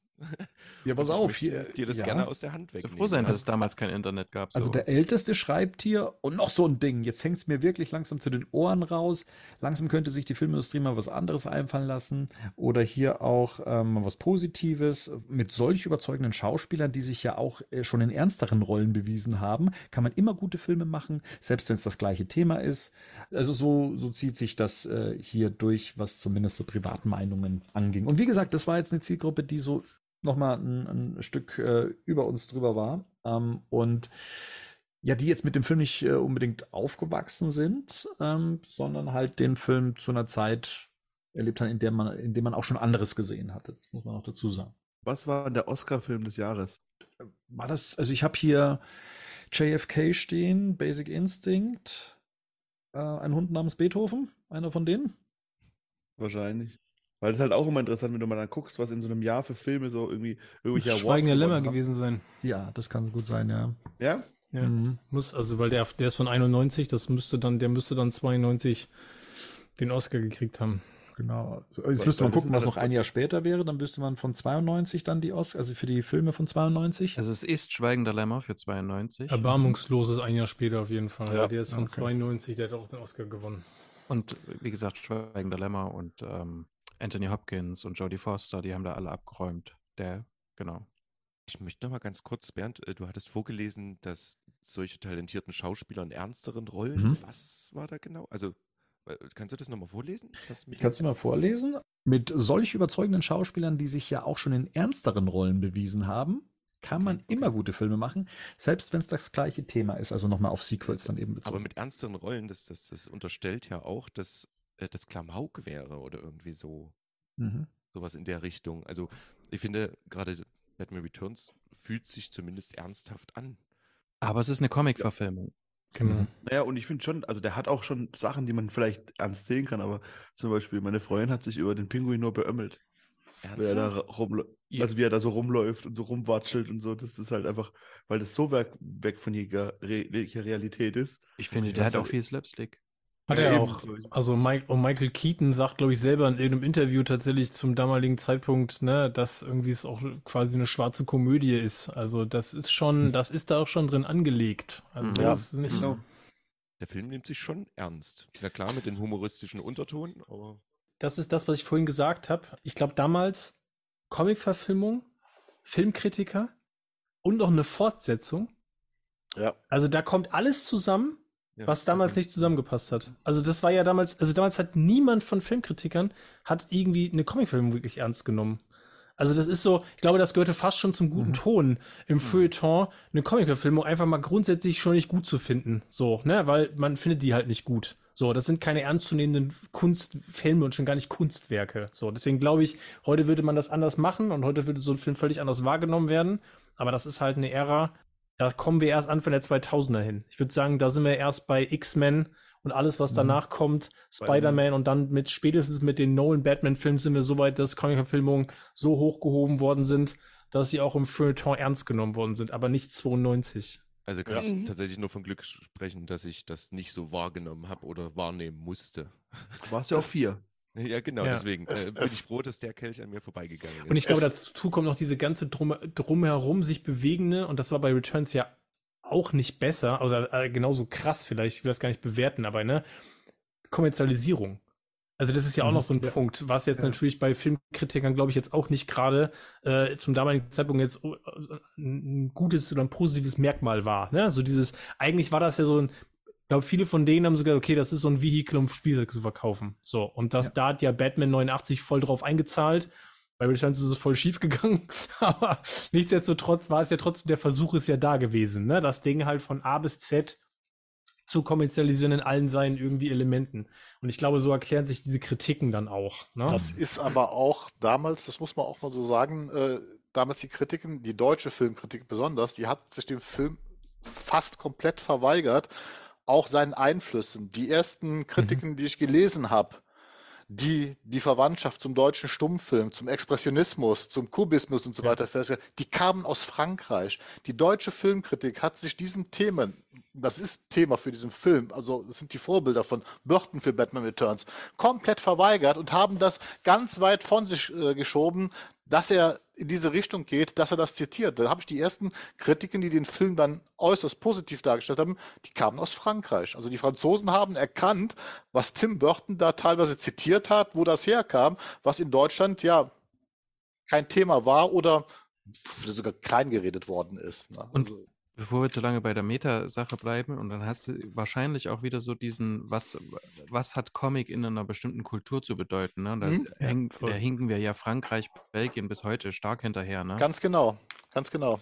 Ja, pass auf, hier, dir das ja. gerne aus der Hand wegnehmen. froh sein, dass Also, es damals kein Internet gab. So. Also der Älteste schreibt hier und noch so ein Ding. Jetzt hängt es mir wirklich langsam zu den Ohren raus. Langsam könnte sich die Filmindustrie mal was anderes einfallen lassen. Oder hier auch ähm, was Positives. Mit solch überzeugenden Schauspielern, die sich ja auch äh, schon in ernsteren Rollen bewiesen haben, kann man immer gute Filme machen, selbst wenn es das gleiche Thema ist. Also so, so zieht sich das äh, hier durch, was zumindest so Privatmeinungen anging. Und wie gesagt, das war jetzt eine Zielgruppe, die so nochmal ein, ein Stück äh, über uns drüber war. Ähm, und ja, die jetzt mit dem Film nicht äh, unbedingt aufgewachsen sind, ähm, sondern halt den Film zu einer Zeit erlebt haben, in der man, in dem man auch schon anderes gesehen hatte. Das muss man auch dazu sagen. Was war der Oscar-Film des Jahres? War das, also ich habe hier JFK stehen, Basic Instinct, äh, ein Hund namens Beethoven, einer von denen. Wahrscheinlich. Weil das ist halt auch immer interessant, wenn du mal dann guckst, was in so einem Jahr für Filme so irgendwie irgendwelche Awards Schweigender Lämmer haben. gewesen sein. Ja, das kann gut sein, ja. Ja? Ja. Mhm. Muss, also, weil der, der ist von 91, das müsste dann, der müsste dann 92 den Oscar gekriegt haben. Genau. Jetzt Weil- müsste man gucken, was halt- noch ein Jahr später wäre. Dann müsste man von 92 dann die Oscar, also für die Filme von 92. also es ist Schweigender Lämmer für 92. Erbarmungslos ist ein Jahr später auf jeden Fall. Ja. Der ist von Okay. 92, der hat auch den Oscar gewonnen. Und wie gesagt, Schweigender Lämmer und ähm, Anthony Hopkins und Jodie Foster, die haben da alle abgeräumt. Der, genau. Ich möchte noch mal ganz kurz, Bernd, äh, du hattest vorgelesen, dass solche talentierten Schauspieler in ernsteren Rollen, Mhm. was war da genau? Also, äh, kannst du das nochmal vorlesen? Was mit Kannst du mal vorlesen? Mit solch überzeugenden Schauspielern, die sich ja auch schon in ernsteren Rollen bewiesen haben, kann man Okay, okay. immer gute Filme machen, selbst wenn es das gleiche Thema ist. Also nochmal auf Sequels dann eben Aber bezogen. mit ernsteren Rollen, das, das, das unterstellt ja auch, dass das Klamauk wäre oder irgendwie so. Mhm. Sowas in der Richtung. Also, ich finde, gerade Batman Returns fühlt sich zumindest ernsthaft an. Aber es ist eine Comic-Verfilmung. Genau. Mhm. Naja, und ich finde schon, also der hat auch schon Sachen, die man vielleicht ernst sehen kann, aber zum Beispiel, meine Freundin hat sich über den Pinguin nur beömmelt. Wie er da Ja. also wie er da so rumläuft und so rumwatschelt und so, das ist halt einfach, weil das so weg, weg von jeglicher Re jeglicher Realität ist. Ich finde, der hat- auch viel Slapstick. Hat Ja, er eben, auch. Also Mike, und Michael Keaton sagt, glaube ich, selber in irgendeinem Interview tatsächlich zum damaligen Zeitpunkt, ne, dass irgendwie es auch quasi eine schwarze Komödie ist. Also das ist schon, das ist da auch schon drin angelegt. Also Ja. das ist nicht so. Der Film nimmt sich schon ernst. Na klar, mit den humoristischen Unterton, aber Das ist das, was ich vorhin gesagt habe. Ich glaube damals Comicverfilmung, Filmkritiker und noch eine Fortsetzung. Ja. Also da kommt alles zusammen, ja, was damals okay. nicht zusammengepasst hat. Also das war ja damals, also damals hat niemand von Filmkritikern hat irgendwie eine Comicfilm wirklich ernst genommen. Also das ist so, ich glaube, das gehörte fast schon zum guten Mhm. Ton im Feuilleton, eine Comicverfilmung einfach mal grundsätzlich schon nicht gut zu finden. So, ne, weil man findet die halt nicht gut. So, das sind keine ernstzunehmenden Kunstfilme und schon gar nicht Kunstwerke. So, deswegen glaube ich, heute würde man das anders machen und heute würde so ein Film völlig anders wahrgenommen werden. Aber das ist halt eine Ära, da kommen wir erst Anfang der 2000er hin. Ich würde sagen, da sind wir erst bei X-Men und alles, was Mhm. danach kommt, Spider-Man. Und dann mit spätestens mit den Nolan-Batman-Filmen sind wir so weit, dass Comic-Verfilmungen so hochgehoben worden sind, dass sie auch im Feuilleton ernst genommen worden sind, aber nicht 92. Also kann Ja. ich tatsächlich nur von Glück sprechen, dass ich das nicht so wahrgenommen habe oder wahrnehmen musste. Du warst ja auch vier. Ja, genau, Ja. deswegen Es- äh, bin ich froh, dass der Kelch an mir vorbeigegangen ist. Und ich glaube, Es- dazu kommt noch diese ganze drum, drumherum sich bewegende, und das war bei Returns ja auch nicht besser, also äh, genauso krass vielleicht, ich will das gar nicht bewerten, aber ne, Kommerzialisierung. Also das ist ja auch Mhm, noch so ein ja. Punkt, was jetzt Ja. natürlich bei Filmkritikern, glaube ich, jetzt auch nicht gerade äh, zum damaligen Zeitpunkt jetzt äh, ein gutes oder ein positives Merkmal war. Ne? So dieses, eigentlich war das ja so ein, ich glaube, viele von denen haben sogar, okay, das ist so ein Vehikel, um Spielzeug zu verkaufen. So, und das, Ja. da hat ja Batman 89 voll drauf eingezahlt. Bei Returns ist es voll schief gegangen, aber nichtsdestotrotz war es ja trotzdem, der Versuch ist ja da gewesen, ne? Das Ding halt von A bis Z zu kommerzialisieren in allen seinen irgendwie Elementen. Und ich glaube, so erklären sich diese Kritiken dann auch. Ne? Das ist aber auch damals, das muss man auch mal so sagen, äh, damals die Kritiken, die deutsche Filmkritik besonders, die hat sich dem Film fast komplett verweigert, auch seinen Einflüssen. Die ersten Kritiken, die ich gelesen habe, die die Verwandtschaft zum deutschen Stummfilm, zum Expressionismus, zum Kubismus und so Ja. weiter feststellen, die kamen aus Frankreich. Die deutsche Filmkritik hat sich diesen Themen das ist Thema für diesen Film, also das sind die Vorbilder von Burton für Batman Returns, komplett verweigert und haben das ganz weit von sich äh, geschoben, dass er in diese Richtung geht, dass er das zitiert. Da habe ich die ersten Kritiken, die den Film dann äußerst positiv dargestellt haben, die kamen aus Frankreich. Also die Franzosen haben erkannt, was Tim Burton da teilweise zitiert hat, wo das herkam, was in Deutschland ja kein Thema war oder sogar klein geredet worden ist. Ne? Und also, Bevor wir zu lange bei der Meta-Sache bleiben, und dann hast du wahrscheinlich auch wieder so diesen, was, was hat Comic in einer bestimmten Kultur zu bedeuten? Ne? Da, Mhm. häng, voll. da hinken wir ja Frankreich, Belgien bis heute stark hinterher. Ne? Ganz genau, ganz genau.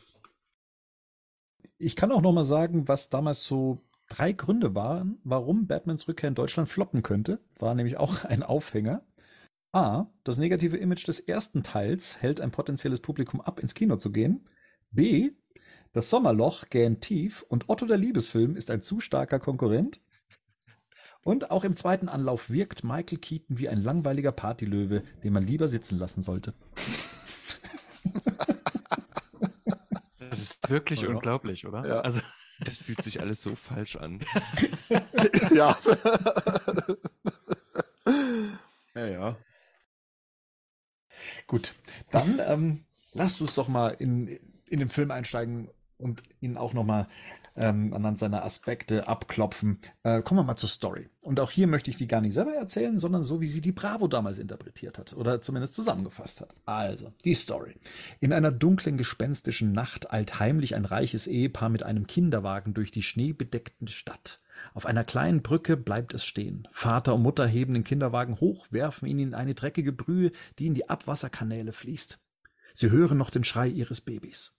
Ich kann auch noch mal sagen, was damals so drei Gründe waren, warum Batmans Rückkehr in Deutschland floppen könnte. War nämlich auch ein Aufhänger. A. Das negative Image des ersten Teils hält ein potenzielles Publikum ab, ins Kino zu gehen. B. Das Sommerloch gähnt tief und Otto der Liebesfilm ist ein zu starker Konkurrent. Und auch im zweiten Anlauf wirkt Michael Keaton wie ein langweiliger Partylöwe, den man lieber sitzen lassen sollte. Das ist wirklich Ja. unglaublich, oder? Ja. Also, Das fühlt sich alles so falsch an. ja. Ja, ja. Gut, dann ähm, lasst uns doch mal in, in den Film einsteigen und ihn auch noch mal ähm, anhand seiner Aspekte abklopfen. Äh, kommen wir mal zur Story. Und auch hier möchte ich die gar nicht selber erzählen, sondern so, wie sie die Bravo damals interpretiert hat oder zumindest zusammengefasst hat. Also, die Story. In einer dunklen, gespenstischen Nacht eilt heimlich ein reiches Ehepaar mit einem Kinderwagen durch die schneebedeckte Stadt. Auf einer kleinen Brücke bleibt es stehen. Vater und Mutter heben den Kinderwagen hoch, werfen ihn in eine dreckige Brühe, die in die Abwasserkanäle fließt. Sie hören noch den Schrei ihres Babys.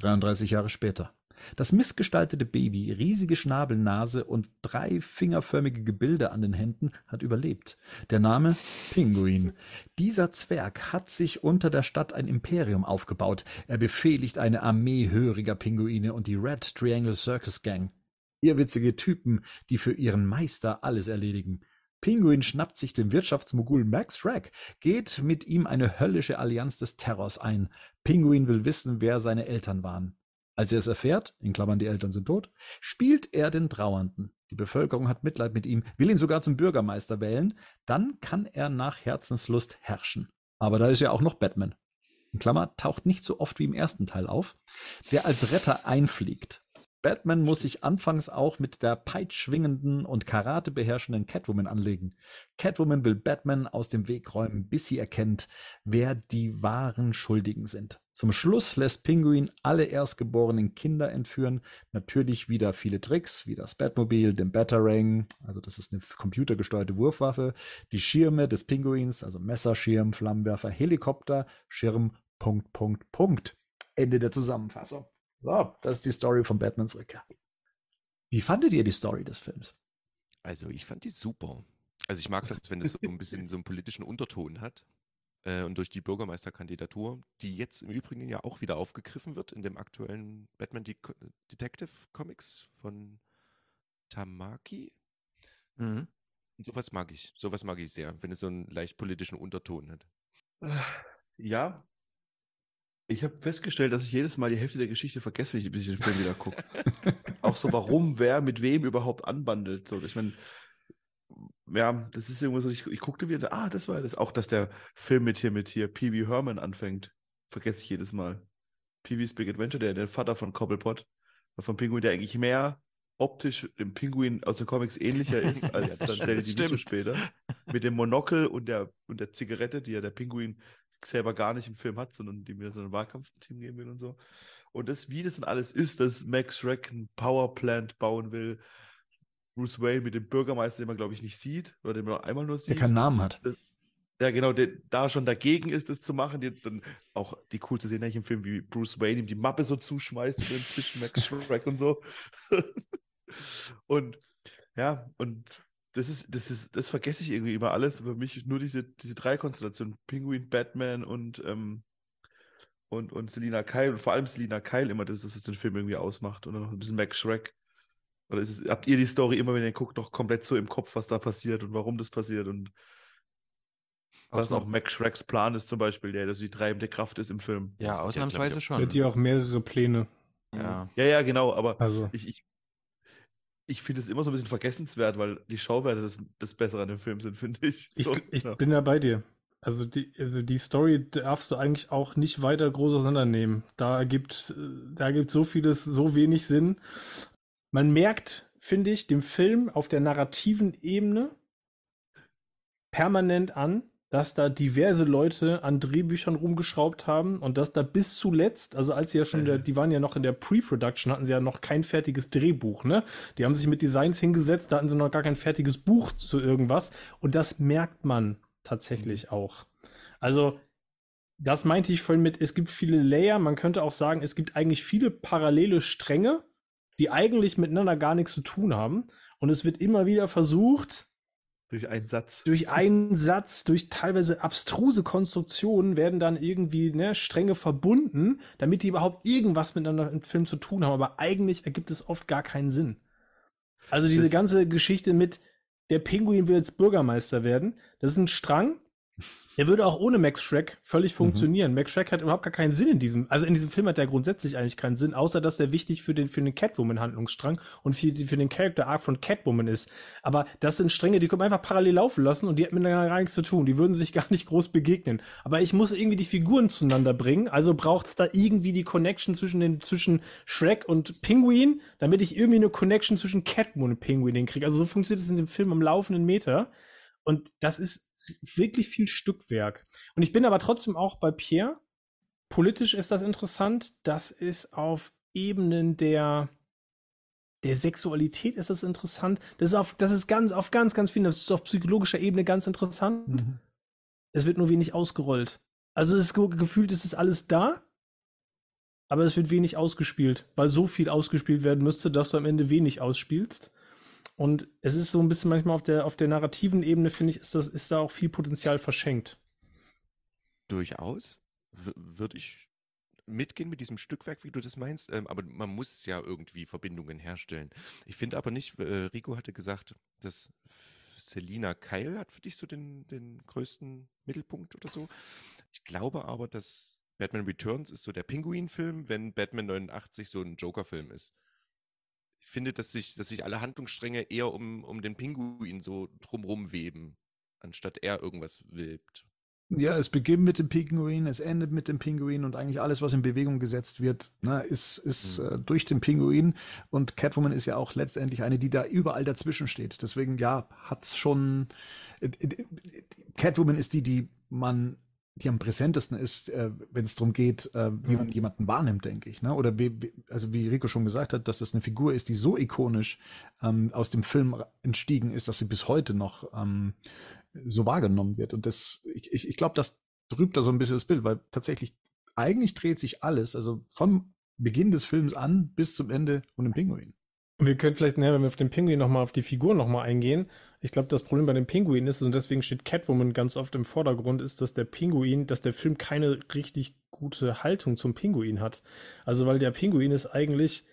33 Jahre später. Das missgestaltete Baby, riesige Schnabelnase und drei fingerförmige Gebilde an den Händen, hat überlebt. Der Name Pinguin. Dieser Zwerg hat sich unter der Stadt ein Imperium aufgebaut. Er befehligt eine Armee höriger Pinguine und die Red Triangle Circus Gang. Irrwitzige Typen, die für ihren Meister alles erledigen. Pinguin schnappt sich den Wirtschaftsmogul Max Schreck, geht mit ihm eine höllische Allianz des Terrors ein. Pinguin will wissen, wer seine Eltern waren. Als er es erfährt, in Klammern die Eltern sind tot, spielt er den Trauernden. Die Bevölkerung hat Mitleid mit ihm, will ihn sogar zum Bürgermeister wählen. Dann kann er nach Herzenslust herrschen. Aber da ist ja auch noch Batman. In Klammer taucht nicht so oft wie im ersten Teil auf, der als Retter einfliegt. Batman muss sich anfangs auch mit der peitschwingenden und Karate beherrschenden Catwoman anlegen. Catwoman will Batman aus dem Weg räumen, bis sie erkennt, wer die wahren Schuldigen sind. Zum Schluss lässt Pinguin alle erstgeborenen Kinder entführen. Natürlich wieder viele Tricks, wie das Batmobil, den Batarang, also das ist eine computergesteuerte Wurfwaffe, die Schirme des Pinguins, also Messerschirm, Flammenwerfer, Helikopter, Schirm, Punkt, Punkt, Punkt. Ende der Zusammenfassung. So, das ist die Story von Batmans Rückkehr. Wie fandet ihr die Story des Films? Also ich fand die super. Also ich mag das, wenn es so ein bisschen so einen politischen Unterton hat. Äh, und durch die Bürgermeisterkandidatur, die jetzt im Übrigen ja auch wieder aufgegriffen wird in dem aktuellen Batman De Detective Comics von Tamaki. mhm. Und sowas mag ich. Sowas mag ich sehr, wenn es so einen leicht politischen Unterton hat. Ja. Ich habe festgestellt, dass ich jedes Mal die Hälfte der Geschichte vergesse, wenn ich, bis ich den Film wieder gucke. Auch so, warum, wer mit wem überhaupt anbandelt. So, ich meine, ja, das ist irgendwie so, ich, ich guckte wieder, ah, das war das. Auch, dass der Film mit hier, mit hier, Pee Wee Herman anfängt, vergesse ich jedes Mal. Pee Wee's Big Adventure, der, der Vater von Cobblepot, von Pinguin, der eigentlich mehr optisch dem Pinguin aus den Comics ähnlicher ist, als dann Danny DeVito später. Mit dem Monokel und der, und der Zigarette, die ja der Pinguin selber gar nicht im Film hat, sondern die mir so ein Wahlkampfteam geben will und so. Und das, wie das dann alles ist, dass Max Schreck ein Powerplant bauen will, Bruce Wayne mit dem Bürgermeister, den man, glaube ich, nicht sieht, oder den man einmal nur Der sieht. keinen Namen hat. Ja, genau, der da schon dagegen ist, das zu machen. Die, dann auch die cool zu sehen, eigentlich im Film, wie Bruce Wayne ihm die Mappe so zuschmeißt über den Tisch, Max Schreck und so. und ja, und das ist, das ist, das vergesse ich irgendwie immer alles. Für mich nur diese, diese drei Konstellationen: Penguin, Batman und, ähm, und, und Selina Kyle. Und vor allem Selina Kyle immer, das, das ist den Film irgendwie ausmacht. Und dann noch ein bisschen Max Schreck. Oder ist es, habt ihr die Story immer, wenn ihr guckt, noch komplett so im Kopf, was da passiert und warum das passiert und was auch Max Schrecks Plan ist zum Beispiel, der, dass die treibende Kraft ist im Film. Ja, Das wird ausnahmsweise schon. hat ja auch mehrere Pläne. Ja. Ja, ja, genau, aber Also, ich, ich, ich finde es immer so ein bisschen vergessenswert, weil die Schauwerte das, das Bessere an dem Film sind, finde ich. Ich, So, ich ja. bin da bei dir. Also die, also die Story darfst du eigentlich auch nicht weiter groß auseinandernehmen. Da ergibt, äh, da gibt so vieles so wenig Sinn. Man merkt, finde ich, dem Film auf der narrativen Ebene permanent an, dass da diverse Leute an Drehbüchern rumgeschraubt haben und dass da bis zuletzt, also als sie ja schon, der, die waren ja noch in der Pre-Production, hatten sie ja noch kein fertiges Drehbuch, ne? Die haben sich mit Designs hingesetzt, da hatten sie noch gar kein fertiges Buch zu irgendwas und das merkt man tatsächlich auch. Also, das meinte ich vorhin mit, es gibt viele Layer, man könnte auch sagen, es gibt eigentlich viele parallele Stränge, die eigentlich miteinander gar nichts zu tun haben und es wird immer wieder versucht, Durch einen Satz. durch einen Satz, durch teilweise abstruse Konstruktionen werden dann irgendwie ne, Stränge verbunden, damit die überhaupt irgendwas miteinander im Film zu tun haben. Aber eigentlich ergibt es oft gar keinen Sinn. Also diese Das- ganze Geschichte mit der Pinguin will jetzt Bürgermeister werden, das ist ein Strang. Der würde auch ohne Max Shrek völlig funktionieren. Max Shrek hat überhaupt gar keinen Sinn in diesem, also in diesem Film hat der grundsätzlich eigentlich keinen Sinn, außer dass der wichtig für den, für den Catwoman-Handlungsstrang und für, für den Character Arc von Catwoman ist. Aber das sind Stränge, die können wir einfach parallel laufen lassen und die hätten miteinander gar nichts zu tun. Die würden sich gar nicht groß begegnen. Aber ich muss irgendwie die Figuren zueinander bringen, also braucht es da irgendwie die Connection zwischen den, zwischen Shrek und Pinguin, damit ich irgendwie eine Connection zwischen Catwoman und Pinguin hinkriege. Also so funktioniert es in dem Film am laufenden Meter. Und das ist wirklich viel Stückwerk. Und ich bin aber trotzdem auch bei Pierre. Politisch ist das interessant. Das ist auf Ebenen der, der Sexualität ist das interessant. Das ist auf, das ist ganz, auf ganz, ganz vielen, das ist auf psychologischer Ebene ganz interessant. Mhm. Es wird nur wenig ausgerollt. Also es ist ge- gefühlt, es ist alles da, aber es wird wenig ausgespielt, weil so viel ausgespielt werden müsste, dass du am Ende wenig ausspielst. Und es ist so ein bisschen manchmal auf der, auf der narrativen Ebene, finde ich, ist, das, ist da auch viel Potenzial verschenkt. Durchaus. Würde ich mitgehen mit diesem Stückwerk, wie du das meinst. Ähm, aber man muss ja irgendwie Verbindungen herstellen. Ich finde aber nicht, äh, Rico hatte gesagt, dass Selina Keil hat für dich so den, den größten Mittelpunkt oder so. Ich glaube aber, dass Batman Returns ist so der Pinguin-Film, wenn Batman 89 so ein Joker-Film ist. Ich finde, dass sich, dass sich alle Handlungsstränge eher um, um den Pinguin so drumrum weben, anstatt er irgendwas webt. Ja, es beginnt mit dem Pinguin, es endet mit dem Pinguin und eigentlich alles, was in Bewegung gesetzt wird, ne, ist, ist Mhm. äh, durch den Pinguin. Und Catwoman ist ja auch letztendlich eine, die da überall dazwischen steht. Deswegen, ja, hat's schon. äh, äh, Catwoman ist die, die man, die am präsentesten ist, äh, wenn es darum geht, äh, wie man jemanden wahrnimmt, denke ich. Ne? Oder wie, wie- also wie Rico schon gesagt hat, dass das eine Figur ist, die so ikonisch ähm, aus dem Film entstiegen ist, dass sie bis heute noch ähm, so wahrgenommen wird. Und das, ich, ich, ich glaube, das trübt da so ein bisschen das Bild, weil tatsächlich eigentlich dreht sich alles, also vom Beginn des Films an bis zum Ende um den Pinguin. Und wir können vielleicht, ne, wenn wir auf den Pinguin nochmal, auf die Figur nochmal eingehen. Ich glaube, das Problem bei dem Pinguin ist, und deswegen steht Catwoman ganz oft im Vordergrund, ist, dass der Pinguin, dass der Film keine richtig gute Haltung zum Pinguin hat. Also, weil der Pinguin ist eigentlich,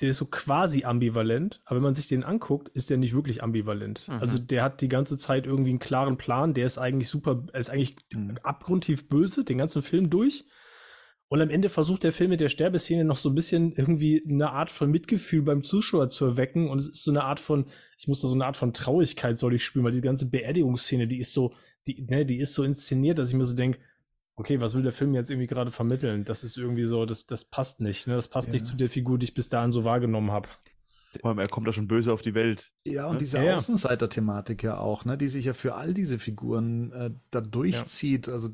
der ist so quasi ambivalent, aber wenn man sich den anguckt, ist der nicht wirklich ambivalent. Mhm. Also, der hat die ganze Zeit irgendwie einen klaren Plan, der ist eigentlich super, er ist eigentlich Mhm. abgrundtief böse, den ganzen Film durch. Und am Ende versucht der Film mit der Sterbeszene noch so ein bisschen irgendwie eine Art von Mitgefühl beim Zuschauer zu erwecken. Und es ist so eine Art von, ich muss da so eine Art von Traurigkeit soll ich spüren, weil die ganze Beerdigungsszene, die ist so, die, ne, die ist so inszeniert, dass ich mir so denke, okay, was will der Film jetzt irgendwie gerade vermitteln? Das ist irgendwie so, das, das passt nicht, ne? Das passt Ja. nicht zu der Figur, die ich bis dahin so wahrgenommen habe. Vor allem, er kommt da schon böse auf die Welt. Ja, und Ne? diese Ja, ja. Außenseiter-Thematik ja auch, ne, die sich ja für all diese Figuren äh, da durchzieht. Also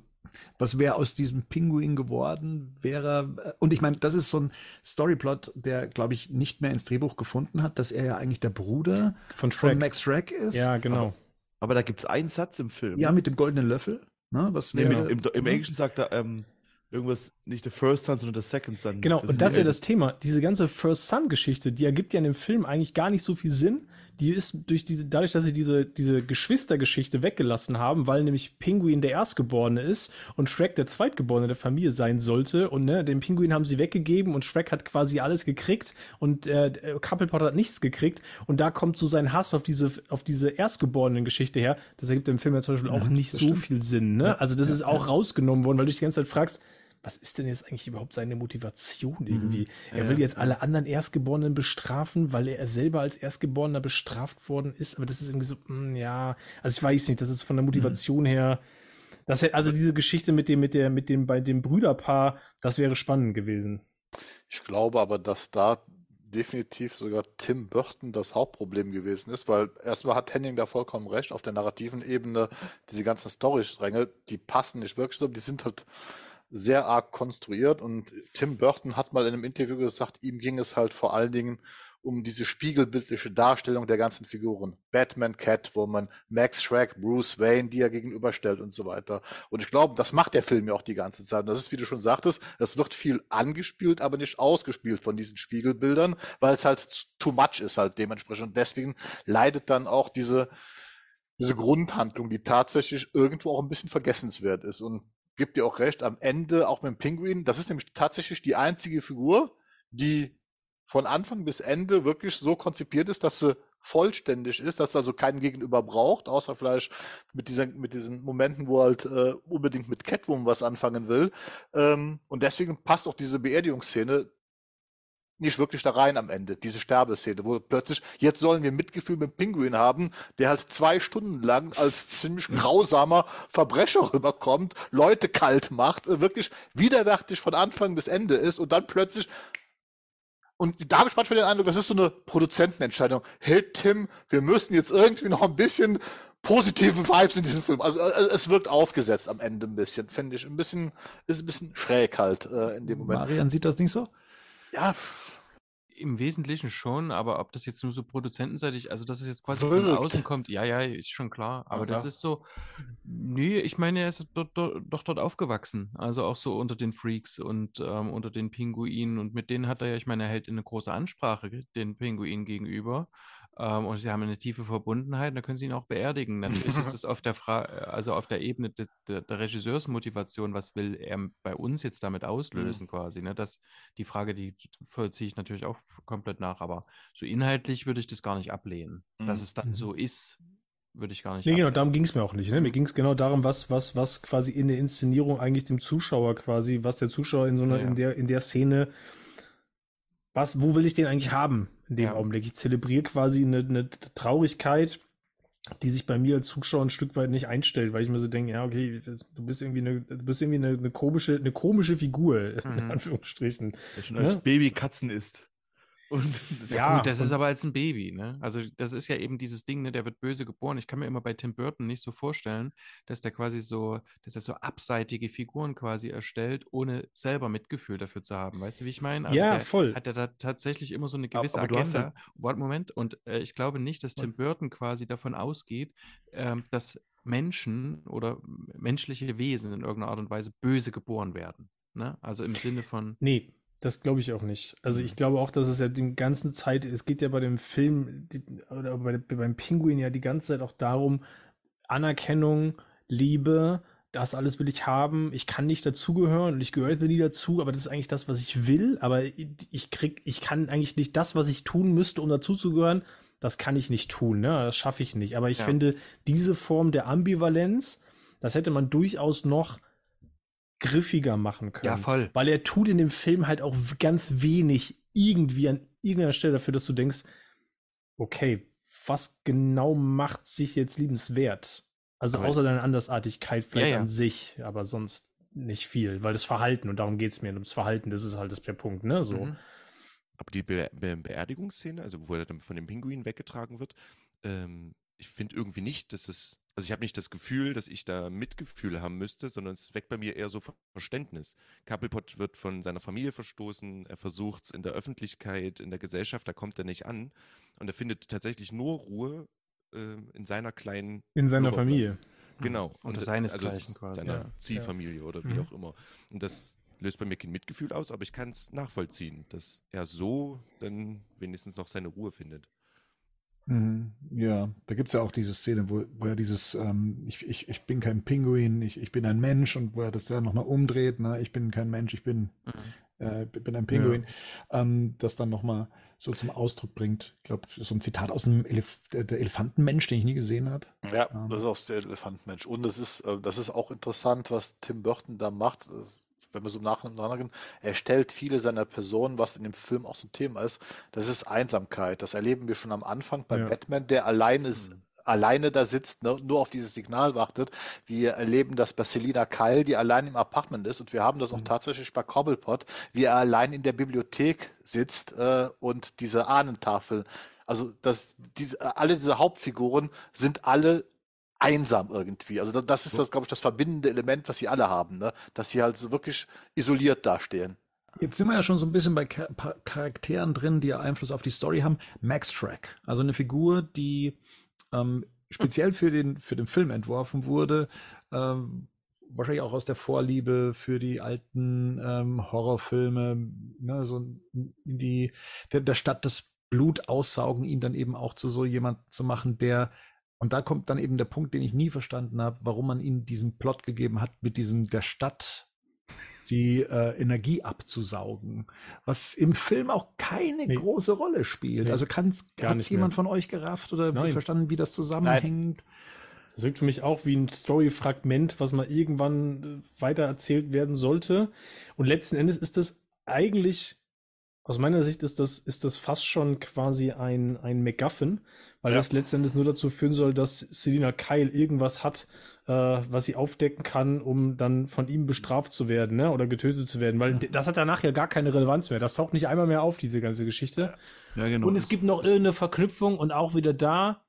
was wäre aus diesem Pinguin geworden, wäre, äh, und ich meine, das ist so ein Storyplot, der, glaube ich, nicht mehr ins Drehbuch gefunden hat, dass er ja eigentlich der Bruder Von von Shrek. Max Shrek ist. Ja, genau. Aber da gibt es einen Satz im Film. Ja, mit dem goldenen Löffel. Ne, was Nee, wäre, mit, im, im Englischen sagt er ähm, irgendwas, nicht the first son, sondern the second son. Genau, und das ist ja das Thema. Diese ganze First Son-Geschichte, die ergibt ja in dem Film eigentlich gar nicht so viel Sinn. Die ist durch diese, dadurch, dass sie diese, diese Geschwistergeschichte weggelassen haben, weil nämlich Pinguin der Erstgeborene ist und Shrek der Zweitgeborene der Familie sein sollte. Und ne, den Pinguin haben sie weggegeben und Shrek hat quasi alles gekriegt und äh, Couplepot hat nichts gekriegt. Und da kommt so sein Hass auf diese, auf diese Erstgeborenen-Geschichte her. Das ergibt im Film ja zum Beispiel auch Mhm, nicht so stimmt. viel Sinn. Ne? Ja, also das ja, ist auch rausgenommen worden, weil du dich die ganze Zeit fragst, was ist denn jetzt eigentlich überhaupt seine Motivation irgendwie? Mhm. Er will jetzt alle anderen Erstgeborenen bestrafen, weil er selber als Erstgeborener bestraft worden ist. Aber das ist irgendwie so, mm, ja, also ich weiß nicht, das ist von der Motivation her. Das, hätte- also diese Geschichte mit dem, mit der, mit dem, bei dem Brüderpaar, das wäre spannend gewesen. Ich glaube aber, dass da definitiv sogar Tim Burton das Hauptproblem gewesen ist, weil erstmal hat Henning da vollkommen recht, auf der narrativen Ebene, diese ganzen Storystränge, die passen nicht wirklich so, die sind halt sehr arg konstruiert und Tim Burton hat mal in einem Interview gesagt, ihm ging es halt vor allen Dingen um diese spiegelbildliche Darstellung der ganzen Figuren. Batman, Catwoman, Max Shrek, Bruce Wayne, die er gegenüberstellt und so weiter. Und ich glaube, das macht der Film ja auch die ganze Zeit. Und das ist, wie du schon sagtest, es wird viel angespielt, aber nicht ausgespielt von diesen Spiegelbildern, weil es halt too much ist halt dementsprechend. Und deswegen leidet dann auch diese, diese Grundhandlung, die tatsächlich irgendwo auch ein bisschen vergessenswert ist. Und gibt dir auch recht, am Ende, auch mit dem Pinguin, das ist nämlich tatsächlich die einzige Figur, die von Anfang bis Ende wirklich so konzipiert ist, dass sie vollständig ist, dass sie also keinen Gegenüber braucht, außer vielleicht mit, dieser, mit diesen Momenten, wo er halt äh, unbedingt mit Catwoman was anfangen will. Ähm, und deswegen passt auch diese Beerdigungsszene nicht wirklich da rein am Ende, diese Sterbeszene, wo plötzlich, jetzt sollen wir Mitgefühl mit dem Pinguin haben, der halt zwei Stunden lang als ziemlich grausamer Verbrecher rüberkommt, Leute kalt macht, äh, wirklich widerwärtig von Anfang bis Ende ist und dann plötzlich und da habe ich manchmal den Eindruck, das ist so eine Produzentenentscheidung. Hey Tim, wir müssen jetzt irgendwie noch ein bisschen positive Vibes in diesem Film. Also äh, es wirkt aufgesetzt am Ende ein bisschen, finde ich. Ein bisschen, ist ein bisschen schräg halt äh, in dem Moment. Marian sieht das nicht so? Ja, Im Wesentlichen schon, aber ob das jetzt nur so produzentenseitig, also dass es jetzt quasi von Wirkt. außen kommt, ja, ja, ist schon klar. Aber das Aha. ist so, nee, ich meine, er ist dort, dort, doch dort aufgewachsen. Also auch so unter den Freaks und ähm, unter den Pinguinen. Und mit denen hat er ja, ich meine, er hält eine große Ansprache den Pinguinen gegenüber. Ähm, und sie haben eine tiefe Verbundenheit, da können sie ihn auch beerdigen. Natürlich ist es auf der Fra also auf der Ebene de, de, der Regisseursmotivation, was will er bei uns jetzt damit auslösen, quasi. Ne? Das, die Frage, die vollziehe ich natürlich auch komplett nach, aber so inhaltlich würde ich das gar nicht ablehnen. Dass Mhm. es dann Mhm. so ist, würde ich gar nicht Nee, genau, darum ging es mir auch nicht. Ne? Mir ging es genau darum, was, was, was quasi in der Inszenierung eigentlich dem Zuschauer quasi, was der Zuschauer in so einer, Ja. in der, in der Szene, was, wo will ich den eigentlich haben in dem Ja. Augenblick? Ich zelebriere quasi eine, eine Traurigkeit, die sich bei mir als Zuschauer ein Stück weit nicht einstellt, weil ich mir so denke, ja, okay, du bist irgendwie eine, du bist irgendwie eine, eine komische, eine komische Figur, in Mhm. Anführungsstrichen. Der schon Ne? als Baby Katzen isst. Und Ja, Gut, das ist aber als ein Baby, ne? Also das ist ja eben dieses Ding, ne, der wird böse geboren. Ich kann mir immer bei Tim Burton nicht so vorstellen, dass der quasi so, dass er so abseitige Figuren quasi erstellt, ohne selber Mitgefühl dafür zu haben. Weißt du, wie ich meine? Also Ja, voll. Hat er da tatsächlich immer so eine Aber- gewisse aber hast Agenda. Warte, Moment. Und äh, ich glaube nicht, dass Tim Burton quasi davon ausgeht, ähm, dass Menschen oder menschliche Wesen in irgendeiner Art und Weise böse geboren werden. Ne? Also im Sinne von, Nee, das glaube ich auch nicht. Also ich glaube auch, dass es ja die ganze Zeit, es geht ja bei dem Film die, oder bei, beim Pinguin ja die ganze Zeit auch darum, Anerkennung, Liebe, das alles will ich haben. Ich kann nicht dazugehören und ich gehöre nie dazu, aber das ist eigentlich das, was ich will. Aber ich krieg, ich kann eigentlich nicht das, was ich tun müsste, um dazuzugehören. Das kann ich nicht tun, ne? Das schaffe ich nicht. Aber ich Ja. finde, diese Form der Ambivalenz, das hätte man durchaus noch griffiger machen können. ja voll. Weil er tut in dem Film halt auch ganz wenig irgendwie an irgendeiner Stelle dafür, dass du denkst, okay, was genau macht sich jetzt liebenswert? Also Aber- außer deine Andersartigkeit vielleicht Ja, ja. an sich, aber sonst nicht viel, weil das Verhalten, und darum geht es mir, ums Verhalten, das ist halt das der Punkt, ne? So. Mhm. Aber die Be Be Beerdigungsszene, also wo er dann von dem Pinguin weggetragen wird, ähm, ich finde irgendwie nicht, dass es, also ich habe nicht das Gefühl, dass ich da Mitgefühl haben müsste, sondern es weckt bei mir eher so Verständnis. Cobblepot wird von seiner Familie verstoßen, er versucht es in der Öffentlichkeit, in der Gesellschaft, da kommt er nicht an und er findet tatsächlich nur Ruhe äh, in seiner kleinen In seiner. Familie. Genau. Unter Und, seinesgleichen quasi, Seiner ja. Ziehfamilie oder wie Mhm. auch immer. Und das löst bei mir kein Mitgefühl aus, aber ich kann es nachvollziehen, dass er so dann wenigstens noch seine Ruhe findet. Mhm. Ja, da gibt es ja auch diese Szene, wo, wo er dieses, ähm, ich, ich, ich bin kein Pinguin, ich, ich bin ein Mensch und wo er das dann nochmal umdreht, ne? ich bin kein Mensch, ich bin, Mhm. äh, bin ein Pinguin, ähm, das dann nochmal so zum Ausdruck bringt. Ich glaube, so ein Zitat aus dem Elef der, Elefantenmensch, den ich nie gesehen habe. Ja, Ja. das ist auch der Elefantmensch. Und es ist, äh, das ist auch interessant, was Tim Burton da macht. Das wenn wir so nacheinander gehen, er stellt viele seiner Personen, was in dem Film auch so ein Thema ist, das ist Einsamkeit. Das erleben wir schon am Anfang bei Ja. Batman, der alleine ist. Mhm. Alleine da sitzt, ne, nur auf dieses Signal wartet. Wir erleben das bei Selina Kyle, die allein im Apartment ist. Und wir haben das auch Mhm. tatsächlich bei Cobblepot, wie er allein in der Bibliothek sitzt äh, und diese Ahnentafel. Also das, diese, alle diese Hauptfiguren sind alle einsam irgendwie. Also da- das ist, das, glaube ich, das verbindende Element, was sie alle haben, ne? dass sie halt so wirklich isoliert dastehen. Jetzt sind wir ja schon so ein bisschen bei Charakteren drin, die Einfluss auf die Story haben. Max Shrek, also eine Figur, die ähm, speziell für den, für den Film entworfen wurde, ähm, wahrscheinlich auch aus der Vorliebe für die alten ähm, Horrorfilme, ne, so die, der, der Stadt das Blut aussaugen, ihn dann eben auch zu so jemand zu machen, der und da kommt dann eben der Punkt, den ich nie verstanden habe, warum man ihnen diesen Plot gegeben hat mit diesem der Stadt die äh, Energie abzusaugen, was im Film auch keine Nee. große Rolle spielt. Nee, also hat's nicht jemand mehr. von euch gerafft oder Nein. verstanden, wie das zusammenhängt? Das wirkt für mich auch wie ein Story-Fragment, was mal irgendwann äh, weiter erzählt werden sollte. Und letzten Endes ist das eigentlich, aus meiner Sicht ist das, ist das fast schon quasi ein, ein MacGuffin, weil Ja. das letzten Endes nur dazu führen soll, dass Selina Kyle irgendwas hat, äh, was sie aufdecken kann, um dann von ihm bestraft zu werden, ne? Oder getötet zu werden. Weil das hat danach ja gar keine Relevanz mehr. Das taucht nicht einmal mehr auf, diese ganze Geschichte. Ja, genau. Und es gibt noch irgendeine Verknüpfung und auch wieder da,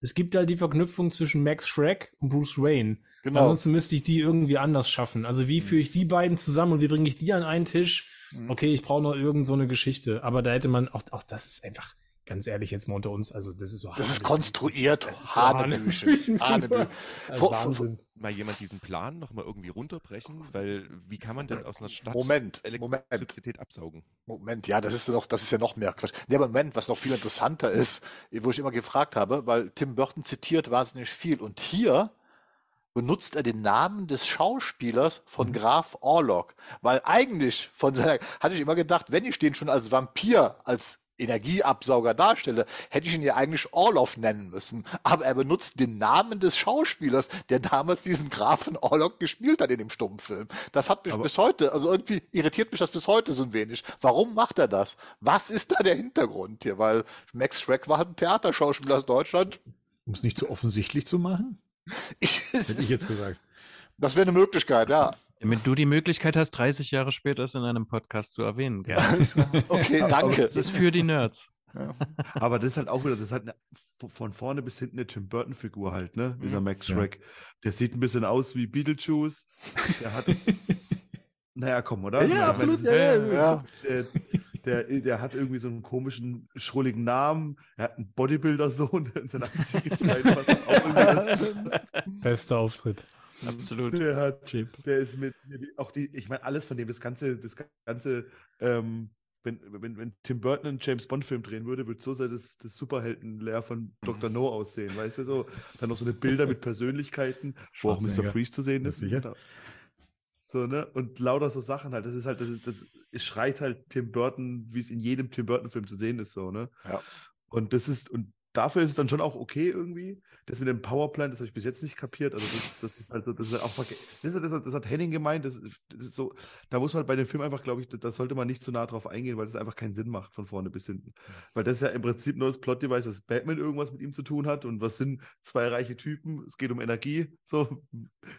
es gibt halt die Verknüpfung zwischen Max Shrek und Bruce Wayne. Genau. Ansonsten müsste ich die irgendwie anders schaffen. Also wie führe ich die beiden zusammen und wie bringe ich die an einen Tisch? Mhm. Okay, ich brauche noch irgend so eine Geschichte. Aber da hätte man auch, auch das ist einfach, ganz ehrlich jetzt mal unter uns, also das ist so Das ist konstruiert, Hanebüchen. Hanebüchen. Wahnsinn. Mal jemand diesen Plan nochmal irgendwie runterbrechen, weil wie kann man denn aus einer Stadt Moment, Moment. Elektrizität absaugen? Moment, ja, das ist ja noch, das ist ja noch mehr Quatsch. Nee, aber Moment, was noch viel interessanter ist, wo ich immer gefragt habe, weil Tim Burton zitiert wahnsinnig viel und hier benutzt er den Namen des Schauspielers von Graf Orlok, weil eigentlich von seiner, hatte ich immer gedacht, wenn ich den schon als Vampir, als Energieabsauger darstelle, hätte ich ihn ja eigentlich Orlov nennen müssen. Aber er benutzt den Namen des Schauspielers, der damals diesen Grafen Orlok gespielt hat in dem Stummfilm. Das hat mich Aber- bis heute, also irgendwie irritiert mich das bis heute so ein wenig. Warum macht er das? Was ist da der Hintergrund hier? Weil Max Schreck war ein Theaterschauspieler aus Deutschland. Um es nicht so offensichtlich zu machen? Ich, Hätte ich jetzt gesagt. das wäre eine Möglichkeit, ja. Damit du die Möglichkeit hast, 30 Jahre später es in einem Podcast zu erwähnen. Gerne. Okay, danke. Das ist für die Nerds. Aber das ist halt auch wieder, das ist halt eine, von vorne bis hinten eine Tim Burton-Figur halt, ne? Dieser Mhm. Max Ja. Shrek. Der sieht ein bisschen aus wie Beetlejuice. Der hat. Naja, komm, oder? Ja, meine, absolut, ja, ja, Ja, Der, der, der hat irgendwie so einen komischen, schrulligen Namen. Er hat einen Bodybuilder-Sohn, Bester Auftritt. Absolut. Der hat, der ist mit, auch die, ich meine, alles von dem, das ganze, das ganze, ähm, wenn, wenn, wenn Tim Burton einen James Bond-Film drehen würde, würde so sehr das, das Superhelden-Lehr von Dr. No aussehen, weißt du, so. Dann noch so eine Bilder mit Persönlichkeiten, wo auch Mr. Freeze zu sehen Ja, ist. sicher. So, ne? Und lauter so Sachen halt. Das ist halt, das ist, das schreit halt Tim Burton, wie es in jedem Tim Burton-Film zu sehen ist, so, ne? Ja. Und das ist, und dafür ist es dann schon auch okay irgendwie. Das mit dem Powerplant, das habe ich bis jetzt nicht kapiert. Also das, das ist also das ist halt auch das, das, hat- das hat Henning gemeint, das, ist- so, da muss man bei dem Film einfach, glaube ich, da, sollte man nicht zu nah drauf eingehen, weil das einfach keinen Sinn macht von vorne bis hinten. Weil das ist ja im Prinzip nur das Plot-Device, dass Batman irgendwas mit ihm zu tun hat und was sind zwei reiche Typen, es geht um Energie. So,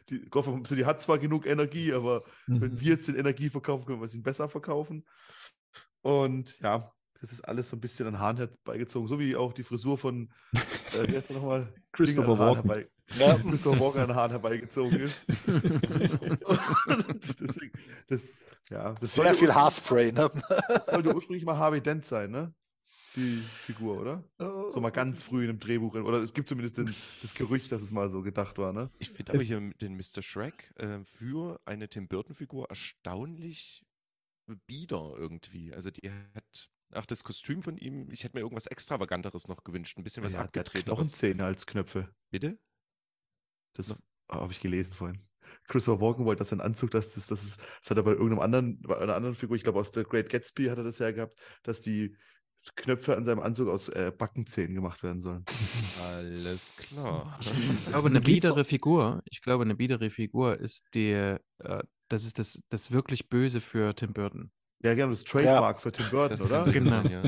die Gotham City hat zwar genug Energie, aber wenn wir jetzt den Energie verkaufen, können wir es ihnen besser verkaufen. Und ja, das ist alles so ein bisschen an Hahn herbeigezogen, so wie auch die Frisur von, äh, wie heißt er nochmal? Christopher Ding an Hahn Walken. Herbei, Ja. Christopher Walken an Hahn herbeigezogen ist. Deswegen, das, ja, das Sehr viel Haarspray, ne? das sollte ursprünglich mal Harvey Dent sein, ne? Die Figur, oder? Oh. So mal ganz früh in einem Drehbuch. Oder es gibt zumindest den, das Gerücht, dass es mal so gedacht war, ne? Ich finde aber hier den Mr. Shrek äh, für eine Tim Burton-Figur erstaunlich bieder irgendwie. Also die hat, ach, das Kostüm von ihm, ich hätte mir irgendwas Extravaganteres noch gewünscht, ein bisschen was Ja, der hat abgetretenes. Knochenzähne als Knöpfe. Bitte? Das habe ich gelesen vorhin. Christopher Walken wollte, dass sein Anzug, dass das, das, ist, das hat er bei irgendeinem anderen, bei einer anderen Figur, ich glaube aus The Great Gatsby hat er das ja gehabt, dass die Knöpfe an seinem Anzug aus äh, Backenzähnen gemacht werden sollen. Alles klar. Ich glaube, eine biedere Figur, ich glaube, eine biedere Figur ist der, äh, das ist das, das wirklich Böse für Tim Burton. Ja, genau, das Trademark für Tim Burton, Das oder? kann Genau. sein, ja.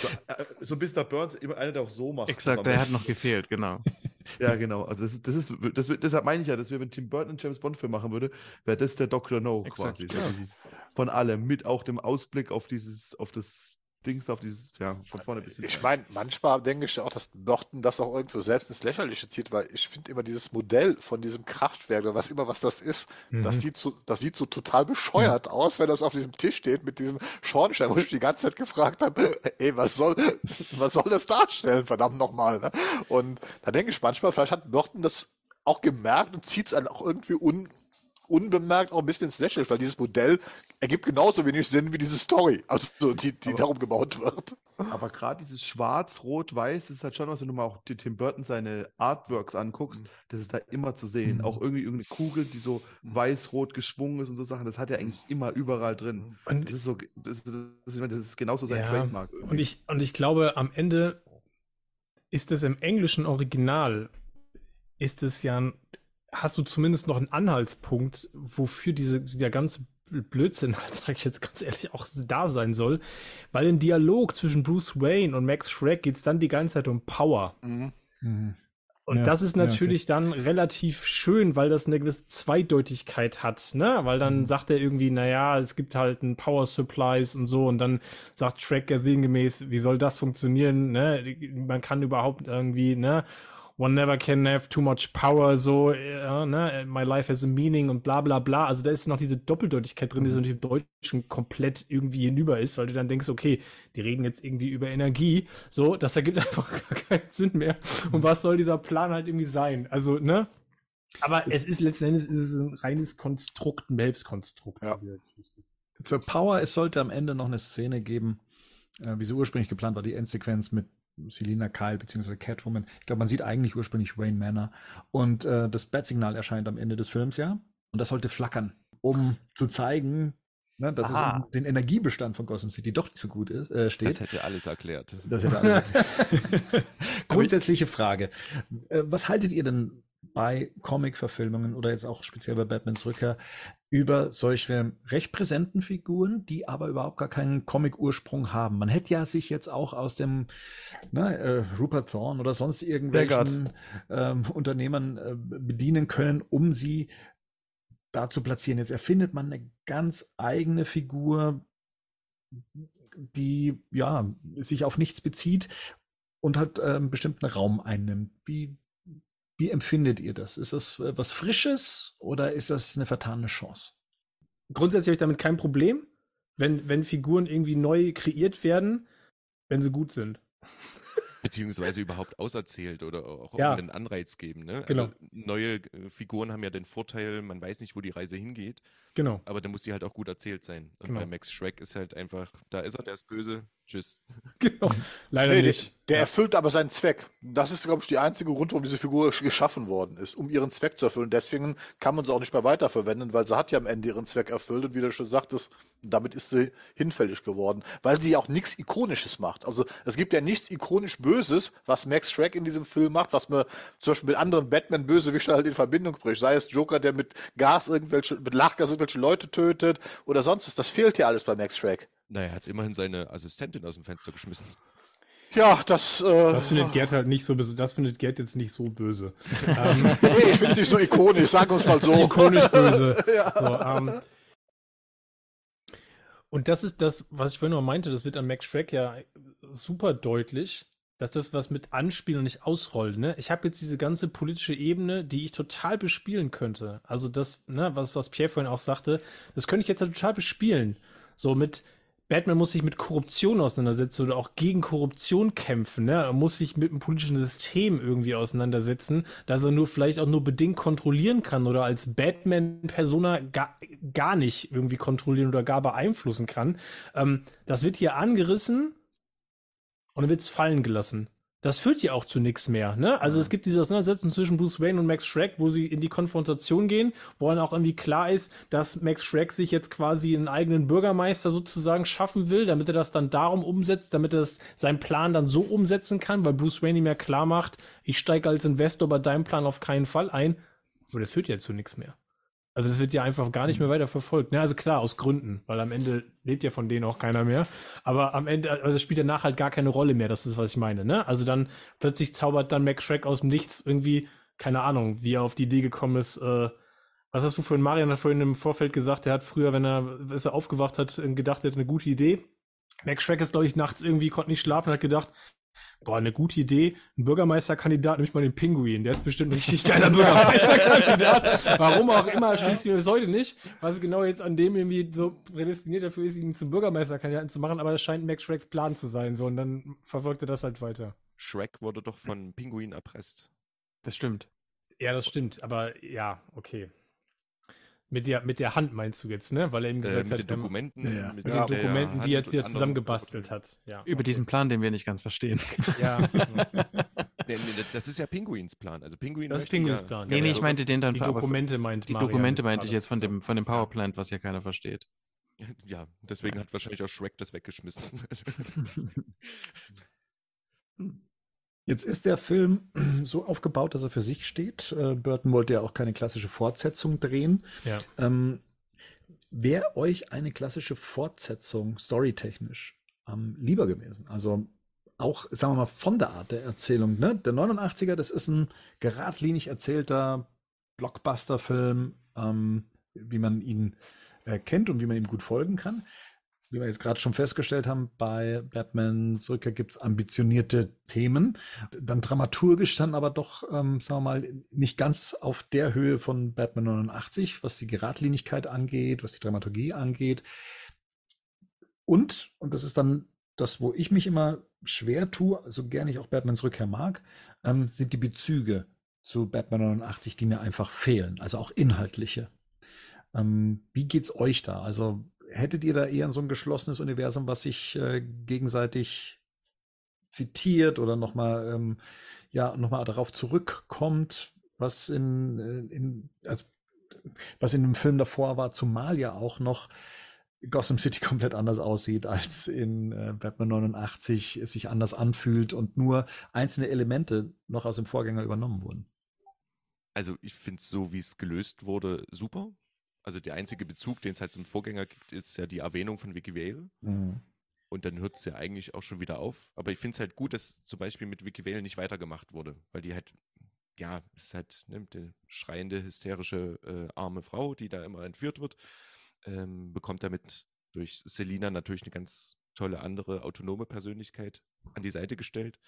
So, äh, so bis der Burns immer einer, der auch so macht. Exakt, der hat noch gefehlt, genau. Ja, genau. Also das ist, das ist, das wird, deshalb meine ich ja, dass wir, wenn Tim Burton einen James Bond Film machen würde, wäre das der Dr. No Exakt, quasi. Dieses, von allem, mit auch dem Ausblick auf dieses, auf das Dings, auf dieses, ja, von vorne bis hinten. Ich meine, manchmal denke ich auch, dass Burton das auch irgendwo selbst ins Lächerliche zieht, weil ich finde immer dieses Modell von diesem Kraftwerk oder was immer was das ist, das Mhm. sieht so, das sieht so total bescheuert aus, wenn das auf diesem Tisch steht mit diesem Schornstein, wo ich die ganze Zeit gefragt habe, ey, was soll, was soll das darstellen, verdammt nochmal, ne? Und da denke ich manchmal, vielleicht hat Burton das auch gemerkt und zieht es dann auch irgendwie un, unbemerkt auch ein bisschen ins Lächerliche, weil dieses Modell ergibt genauso wenig Sinn wie diese Story, also die, die Aber- darum gebaut wird. Aber gerade dieses Schwarz, Rot, Weiß, das ist halt schon was, wenn du mal auch die Tim Burton seine Artworks Mhm. anguckst, das ist da immer zu sehen. Mhm. Auch irgendwie irgendeine Kugel, die so Mhm. weiß-rot geschwungen ist und so Sachen, das hat er eigentlich immer überall drin. Und Das ist so, das, das, das, ich meine, das ist genauso sein Ja, Trademark. irgendwie. Und ich, und ich glaube, am Ende ist es im englischen Original, ist es ja, ein- hast du zumindest noch einen Anhaltspunkt, wofür diese, der ganze Blödsinn, halt, sag ich jetzt ganz ehrlich, auch da sein soll. Weil im Dialog zwischen Bruce Wayne und Max Schreck geht es dann die ganze Zeit um Power. Mhm. Mhm. Und Ja, das ist ja, okay. natürlich dann relativ schön, weil das eine gewisse Zweideutigkeit hat, ne? Weil dann Mhm. sagt er irgendwie, naja, es gibt halt ein Power Supplies und so und dann sagt Shrek ja sinngemäß, wie soll das funktionieren, ne? Man kann überhaupt irgendwie, ne? One never can have too much power, so, ja, ne? My life has a meaning und bla bla bla. Also da ist noch diese Doppeldeutigkeit drin, die so Mhm. im Deutschen komplett irgendwie hinüber ist, weil du dann denkst, okay, die reden jetzt irgendwie über Energie, so, das ergibt einfach gar keinen Sinn mehr. Und was soll dieser Plan halt irgendwie sein? Also, ne? Aber es ist letzten Endes ist es ein reines Konstrukt, ein Behelfskonstrukt. Ja. Zur Power, es sollte am Ende noch eine Szene geben, äh, wie sie ursprünglich geplant war, die Endsequenz mit Selina Kyle bzw. Catwoman. Ich glaube, man sieht eigentlich ursprünglich Wayne Manor. Und äh, das Bat-Signal erscheint am Ende des Films, ja. Und das sollte flackern, um zu zeigen, ne, dass Aha. es um den Energiebestand von Gotham City doch nicht so gut ist, äh, steht. Das hätte alles erklärt. Das hätte alles. Grundsätzliche Frage. Äh, Was haltet ihr denn bei Comic-Verfilmungen oder jetzt auch speziell bei Batmans Rückkehr über solche recht präsenten Figuren, die aber überhaupt gar keinen Comic-Ursprung haben? Man hätte ja sich jetzt auch aus dem ne, äh, Rupert Thorne oder sonst irgendwelchen ähm, Unternehmern äh, bedienen können, um sie da zu platzieren. Jetzt erfindet man eine ganz eigene Figur, die ja sich auf nichts bezieht und hat äh, einen bestimmten Raum einnimmt. Wie, wie empfindet ihr das? Ist das äh, was Frisches oder ist das eine vertane Chance? Grundsätzlich habe ich damit kein Problem, wenn, wenn Figuren irgendwie neu kreiert werden, wenn sie gut sind. Beziehungsweise überhaupt auserzählt oder auch Ja. irgendeinen Anreiz geben. Ne? Genau. Also neue äh, Figuren haben ja den Vorteil, man weiß nicht, wo die Reise hingeht, Genau. aber dann muss die halt auch gut erzählt sein. Und Genau. bei Max Shrek ist halt einfach, da ist er, der ist böse, tschüss. genau. Leider Nee, der, nicht. der Ja. erfüllt aber seinen Zweck. Das ist, glaube ich, die einzige Grund, warum diese Figur geschaffen worden ist, um ihren Zweck zu erfüllen. Deswegen kann man sie auch nicht mehr weiterverwenden, weil sie hat ja am Ende ihren Zweck erfüllt und wie du schon sagtest, damit ist sie hinfällig geworden, weil sie ja auch nichts Ikonisches macht. Also es gibt ja nichts ikonisch Böses, was Max Shrek in diesem Film macht, was man zum Beispiel mit anderen Batman-Bösewichten halt in Verbindung bricht. Sei es Joker, der mit Gas irgendwelche, mit Lachgas irgendwelche Leute tötet oder sonst was. Das fehlt ja alles bei Max Shrek. Naja, er hat immerhin seine Assistentin aus dem Fenster geschmissen. Ja, das, äh, Das findet Gerd halt nicht so böse. Das findet Gerd jetzt nicht so böse. ähm, Nee, ich finde es nicht so ikonisch, sagen wir es mal so. ikonisch böse. So, ähm, und das ist das, was ich vorhin noch meinte, das wird an Max Shrek ja super deutlich, dass das was mit Anspielen und nicht ausrollt. Ne? Ich habe jetzt diese ganze politische Ebene, die ich total bespielen könnte. Also das, ne, was, was Pierre vorhin auch sagte, das könnte ich jetzt total bespielen. So mit Batman muss sich mit Korruption auseinandersetzen oder auch gegen Korruption kämpfen. Ne? Er muss sich mit dem politischen System irgendwie auseinandersetzen, dass er nur vielleicht auch nur bedingt kontrollieren kann oder als Batman-Persona gar, gar nicht irgendwie kontrollieren oder gar beeinflussen kann. Ähm, das wird hier angerissen und dann wird es fallen gelassen. Das führt ja auch zu nichts mehr. Ne? Also es gibt diese Auseinandersetzung zwischen Bruce Wayne und Max Shrek, wo sie in die Konfrontation gehen, wo dann auch irgendwie klar ist, dass Max Shrek sich jetzt quasi einen eigenen Bürgermeister sozusagen schaffen will, damit er das dann darum umsetzt, damit er das, seinen Plan dann so umsetzen kann, weil Bruce Wayne ihm ja klar macht, ich steige als Investor bei deinem Plan auf keinen Fall ein. Aber das führt ja zu nichts mehr. Also das wird ja einfach gar nicht mehr weiter verfolgt. Ne? Also klar, aus Gründen, weil am Ende lebt ja von denen auch keiner mehr. Aber am Ende, also das spielt danach halt gar keine Rolle mehr, das ist, was ich meine. Ne? Also dann plötzlich zaubert dann Max Shrek aus dem Nichts irgendwie, keine Ahnung, wie er auf die Idee gekommen ist, äh, was hast du vorhin, Marian hat vorhin im Vorfeld gesagt, er hat früher, wenn er, als er aufgewacht hat, gedacht, er hat eine gute Idee. Max Shrek ist, glaube ich, nachts irgendwie, konnte nicht schlafen und hat gedacht, boah, eine gute Idee, ein Bürgermeisterkandidat, nämlich mal den Pinguin, der ist bestimmt ein richtig geiler Bürgermeisterkandidat. Warum auch immer, schließt mir bis heute nicht, was genau jetzt an dem irgendwie so prädestiniert dafür ist, ihn zum Bürgermeisterkandidaten zu machen, aber das scheint Max Shreks Plan zu sein, so, und dann verfolgt er das halt weiter. Shrek wurde doch von Pinguin erpresst. Das stimmt. Ja, das stimmt, aber ja, okay. Mit der, mit der Hand meinst du jetzt, ne? Weil er ihm Äh, gesagt mit hat, den wenn- Dokumenten, Ja. mit der den Dokumenten, die er jetzt wieder zusammengebastelt hat. Ja, Über okay. diesen Plan, den wir nicht ganz verstehen. Ja, Nee, nee, das ist ja Pinguins Plan. Also Pinguin das ist Pinguins ja, Plan. nee, ja, nee, ja. ich meinte den dann Die Dokumente meint Die Dokumente meinte ich jetzt von dem, von dem Powerplant, was ja keiner versteht. Ja, deswegen hat wahrscheinlich auch Shrek das weggeschmissen. Jetzt ist der Film so aufgebaut, dass er für sich steht. Äh, Burton wollte ja auch keine klassische Fortsetzung drehen. Ja. Ähm, Wäre euch eine klassische Fortsetzung storytechnisch ähm, lieber gewesen? Also auch, sagen wir mal, von der Art der Erzählung. Ne? Der 89er, das ist ein geradlinig erzählter Blockbuster-Film, ähm, wie man ihn äh, kennt und wie man ihm gut folgen kann. Wie wir jetzt gerade schon festgestellt haben, bei Batman Rückkehr gibt es ambitionierte Themen. Dann dramaturgisch dann aber doch, ähm, sagen wir mal, nicht ganz auf der Höhe von Batman 89, was die Geradlinigkeit angeht, was die Dramaturgie angeht. Und, und das ist dann das, wo ich mich immer schwer tue, so gerne ich auch Batmans Rückkehr mag, ähm, sind die Bezüge zu Batman 89, die mir einfach fehlen, also auch inhaltliche. Ähm, wie geht's euch da? Also hättet ihr da eher so ein geschlossenes Universum, was sich äh, gegenseitig zitiert oder nochmal ähm, ja, noch darauf zurückkommt, was in, äh, in, also, was in dem Film davor war, zumal ja auch noch Gotham City komplett anders aussieht als in äh, Batman 89, es sich anders anfühlt und nur einzelne Elemente noch aus dem Vorgänger übernommen wurden. also ich finde es so, wie es gelöst wurde, super. Also der einzige Bezug, den es halt zum Vorgänger gibt, ist ja die Erwähnung von Vicky Vale. Und dann hört es ja eigentlich auch schon wieder auf. Aber ich finde es halt gut, dass zum Beispiel mit Vicky Vale nicht weitergemacht wurde, weil die halt, ja, ist halt ne, die schreiende, hysterische, äh, arme Frau, die da immer entführt wird, ähm, bekommt damit durch Selina natürlich eine ganz tolle andere autonome Persönlichkeit an die Seite gestellt.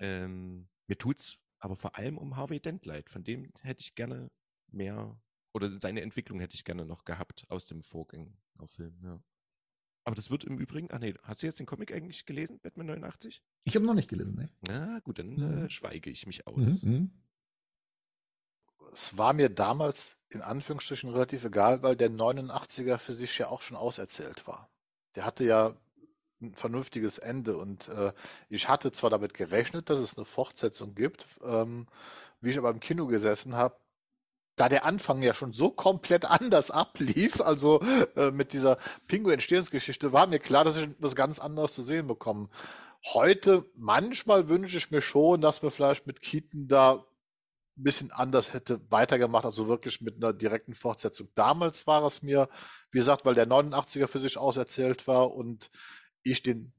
Ähm, mir tut's aber vor allem um Harvey Dent leid. Von dem hätte ich gerne mehr, oder seine Entwicklung hätte ich gerne noch gehabt aus dem Vorgängerfilm, ja. Aber das wird im Übrigen, ach nee, hast du jetzt den Comic eigentlich gelesen, Batman 89? Ich habe noch nicht gelesen, ne? Na gut, dann Mhm. äh, schweige ich mich aus. Mhm. Es war mir damals in Anführungsstrichen relativ egal, weil der 89er für sich ja auch schon auserzählt war. Der hatte ja ein vernünftiges Ende und äh, ich hatte zwar damit gerechnet, dass es eine Fortsetzung gibt, ähm, wie ich aber im Kino gesessen habe, da der Anfang ja schon so komplett anders ablief, also äh, mit dieser Pinguin-Entstehungsgeschichte, war mir klar, dass ich was ganz anderes zu sehen bekomme. Heute, manchmal wünsche ich mir schon, dass wir vielleicht mit Keaton da ein bisschen anders hätte weitergemacht, also wirklich mit einer direkten Fortsetzung. Damals war es mir, wie gesagt, weil der 89er für sich auserzählt war und ich den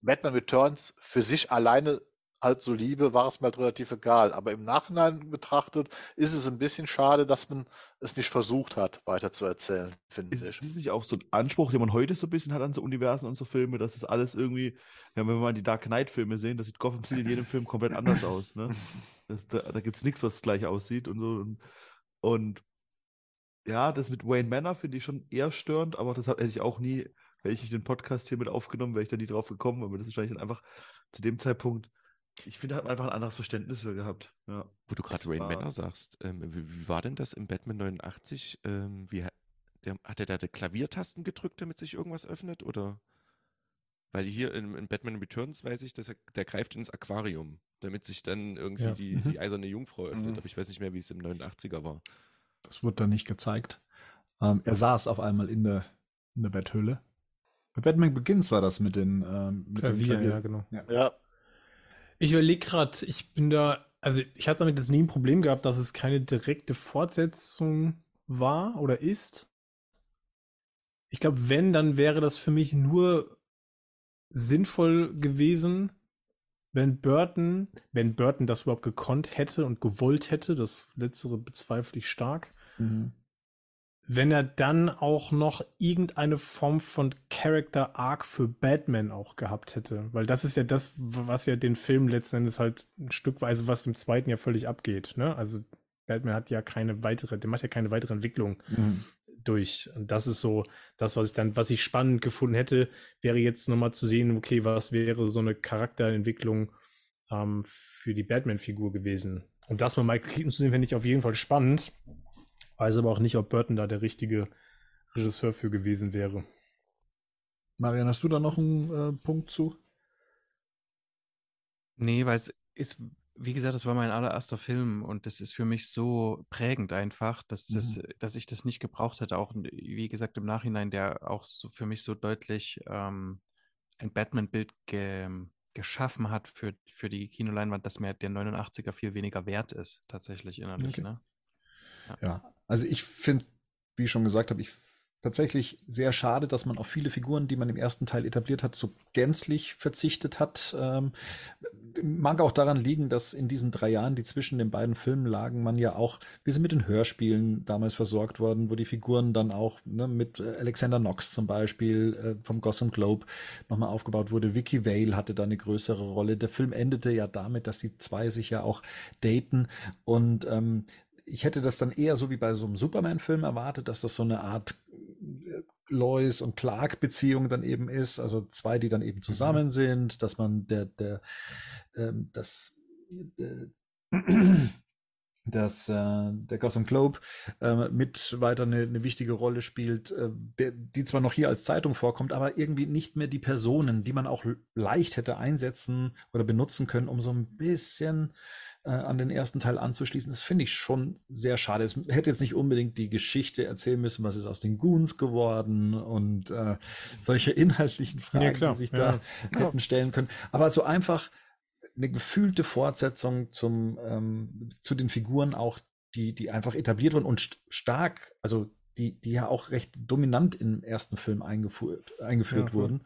Batman Returns für sich alleine halt so liebe, war es mir halt relativ egal. Aber im Nachhinein betrachtet ist es ein bisschen schade, dass man es nicht versucht hat, weiter zu erzählen, finde Ist, ich. ist es nicht auch so ein Anspruch, den man heute so ein bisschen hat an so Universen und so Filme, dass das alles irgendwie, ja, wenn wir mal die Dark Knight-Filme sehen, das sieht Gotham City in jedem Film komplett anders aus. Ne? Das, da da gibt es nichts, was gleich aussieht und so. Und, und ja, das mit Wayne Manor finde ich schon eher störend, aber das hätte ich auch nie, hätte ich den Podcast hier mit aufgenommen, wäre ich da nie drauf gekommen, weil wir das wahrscheinlich dann einfach zu dem Zeitpunkt, ich finde, da hat man einfach ein anderes Verständnis für gehabt. Ja. Wo du gerade Rain war- Manor sagst, ähm, wie, wie war denn das im Batman 89? Ähm, wie, der, hat er da die Klaviertasten gedrückt, damit sich irgendwas öffnet? Oder? Weil hier in, in Batman Returns weiß ich, dass er, der greift ins Aquarium, damit sich dann irgendwie Ja. die, Mhm. die eiserne Jungfrau öffnet. Mhm. Aber ich weiß nicht mehr, wie es im 89er war. Das wurde dann nicht gezeigt. Ähm, er saß auf einmal in der, in der Betthöhle. Bei Batman Begins war das mit den ähm, mit dem Klavier, Klavier. ja, genau. Ja, Ich überlege gerade, ich bin da, also ich hatte damit jetzt nie ein Problem gehabt, dass es keine direkte Fortsetzung war oder ist. Ich glaube, wenn, dann wäre das für mich nur sinnvoll gewesen, wenn Burton, wenn Burton das überhaupt gekonnt hätte und gewollt hätte, das letztere bezweifle ich stark, Mhm. Wenn er dann auch noch irgendeine Form von Character Arc für Batman auch gehabt hätte. Weil das ist ja das, was ja den Film letzten Endes halt ein Stück weise, was im zweiten ja völlig abgeht. Ne? Also Batman hat ja keine weitere, der macht ja keine weitere Entwicklung Mhm. durch. Und das ist so das, was ich dann, was ich spannend gefunden hätte, wäre jetzt nochmal zu sehen, okay, was wäre so eine Charakterentwicklung ähm, für die Batman-Figur gewesen. Und das mal Michael Keaton zu sehen, finde ich auf jeden Fall spannend. Weiß aber auch nicht, ob Burton da der richtige Regisseur für gewesen wäre. Marian, hast du da noch einen äh, Punkt zu? Nee, weil es ist, wie gesagt, das war mein allererster Film und das ist für mich so prägend einfach, dass, das, Mhm. dass ich das nicht gebraucht hätte. Auch, wie gesagt, im Nachhinein, der auch so für mich so deutlich ähm, ein Batman-Bild ge, geschaffen hat für, für die Kinoleinwand, dass mir der 89er viel weniger wert ist, tatsächlich innerlich. Okay. Ne? Ja, also ich finde, wie ich schon gesagt habe, ich tatsächlich sehr schade, dass man auf viele Figuren, die man im ersten Teil etabliert hat, so gänzlich verzichtet hat. Ähm, mag auch daran liegen, dass in diesen drei Jahren, die zwischen den beiden Filmen lagen, man ja auch, wir sind mit den Hörspielen damals versorgt worden, wo die Figuren dann auch ne, mit äh, Alexander Knox zum Beispiel äh, vom Gotham Globe nochmal aufgebaut wurde. Vicky Vale hatte da eine größere Rolle. Der Film endete ja damit, dass die zwei sich ja auch daten und ähm, ich hätte das dann eher so wie bei so einem Superman-Film erwartet, dass das so eine Art äh, Lois und Clark-Beziehung dann eben ist, also zwei, die dann eben zusammen sind, dass man der, der, ähm, das, äh, dass äh, der Gotham Globe äh, mit weiter eine, eine wichtige Rolle spielt, äh, der, die zwar noch hier als Zeitung vorkommt, aber irgendwie nicht mehr die Personen, die man auch leicht hätte einsetzen oder benutzen können, um so ein bisschen äh, an den ersten Teil anzuschließen. Das finde ich schon sehr schade. Es hätte jetzt nicht unbedingt die Geschichte erzählen müssen, was ist aus den Goons geworden und äh, solche inhaltlichen Fragen, Ja, klar, die sich ja. da hätten stellen können. Aber so einfach eine gefühlte Fortsetzung zum, ähm, zu den Figuren auch, die, die einfach etabliert wurden und st stark, also die, die ja auch recht dominant im ersten Film eingeführt, eingeführt Ja, wurden.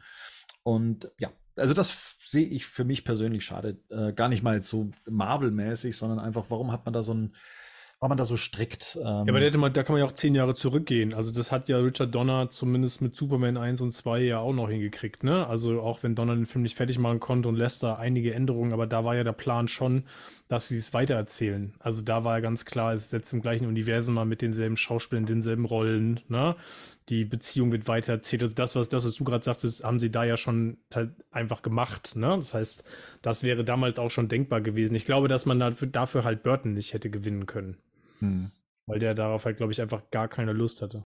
Und ja, also das sehe ich für mich persönlich schade. Äh, gar nicht mal so Marvel-mäßig, sondern einfach, warum hat man da so ein, war man da so strikt? Ähm, Ja, aber da, hätte man, da kann man ja auch zehn Jahre zurückgehen. Also das hat ja Richard Donner zumindest mit Superman 1 und 2 ja auch noch hingekriegt, ne? Also auch wenn Donner den Film nicht fertig machen konnte und Lester einige Änderungen, aber da war ja der Plan schon, dass sie es weitererzählen. Also da war ja ganz klar, es ist jetzt im gleichen Universum mal mit denselben Schauspielern, denselben Rollen, ne? Die Beziehung wird weitererzählt. Also das, was, das, was du gerade sagst, haben sie da ja schon halt einfach gemacht, ne? Das heißt, das wäre damals auch schon denkbar gewesen. Ich glaube, dass man dafür, dafür halt Burton nicht hätte gewinnen können. hm. Weil der darauf halt, glaube ich, einfach gar keine Lust hatte.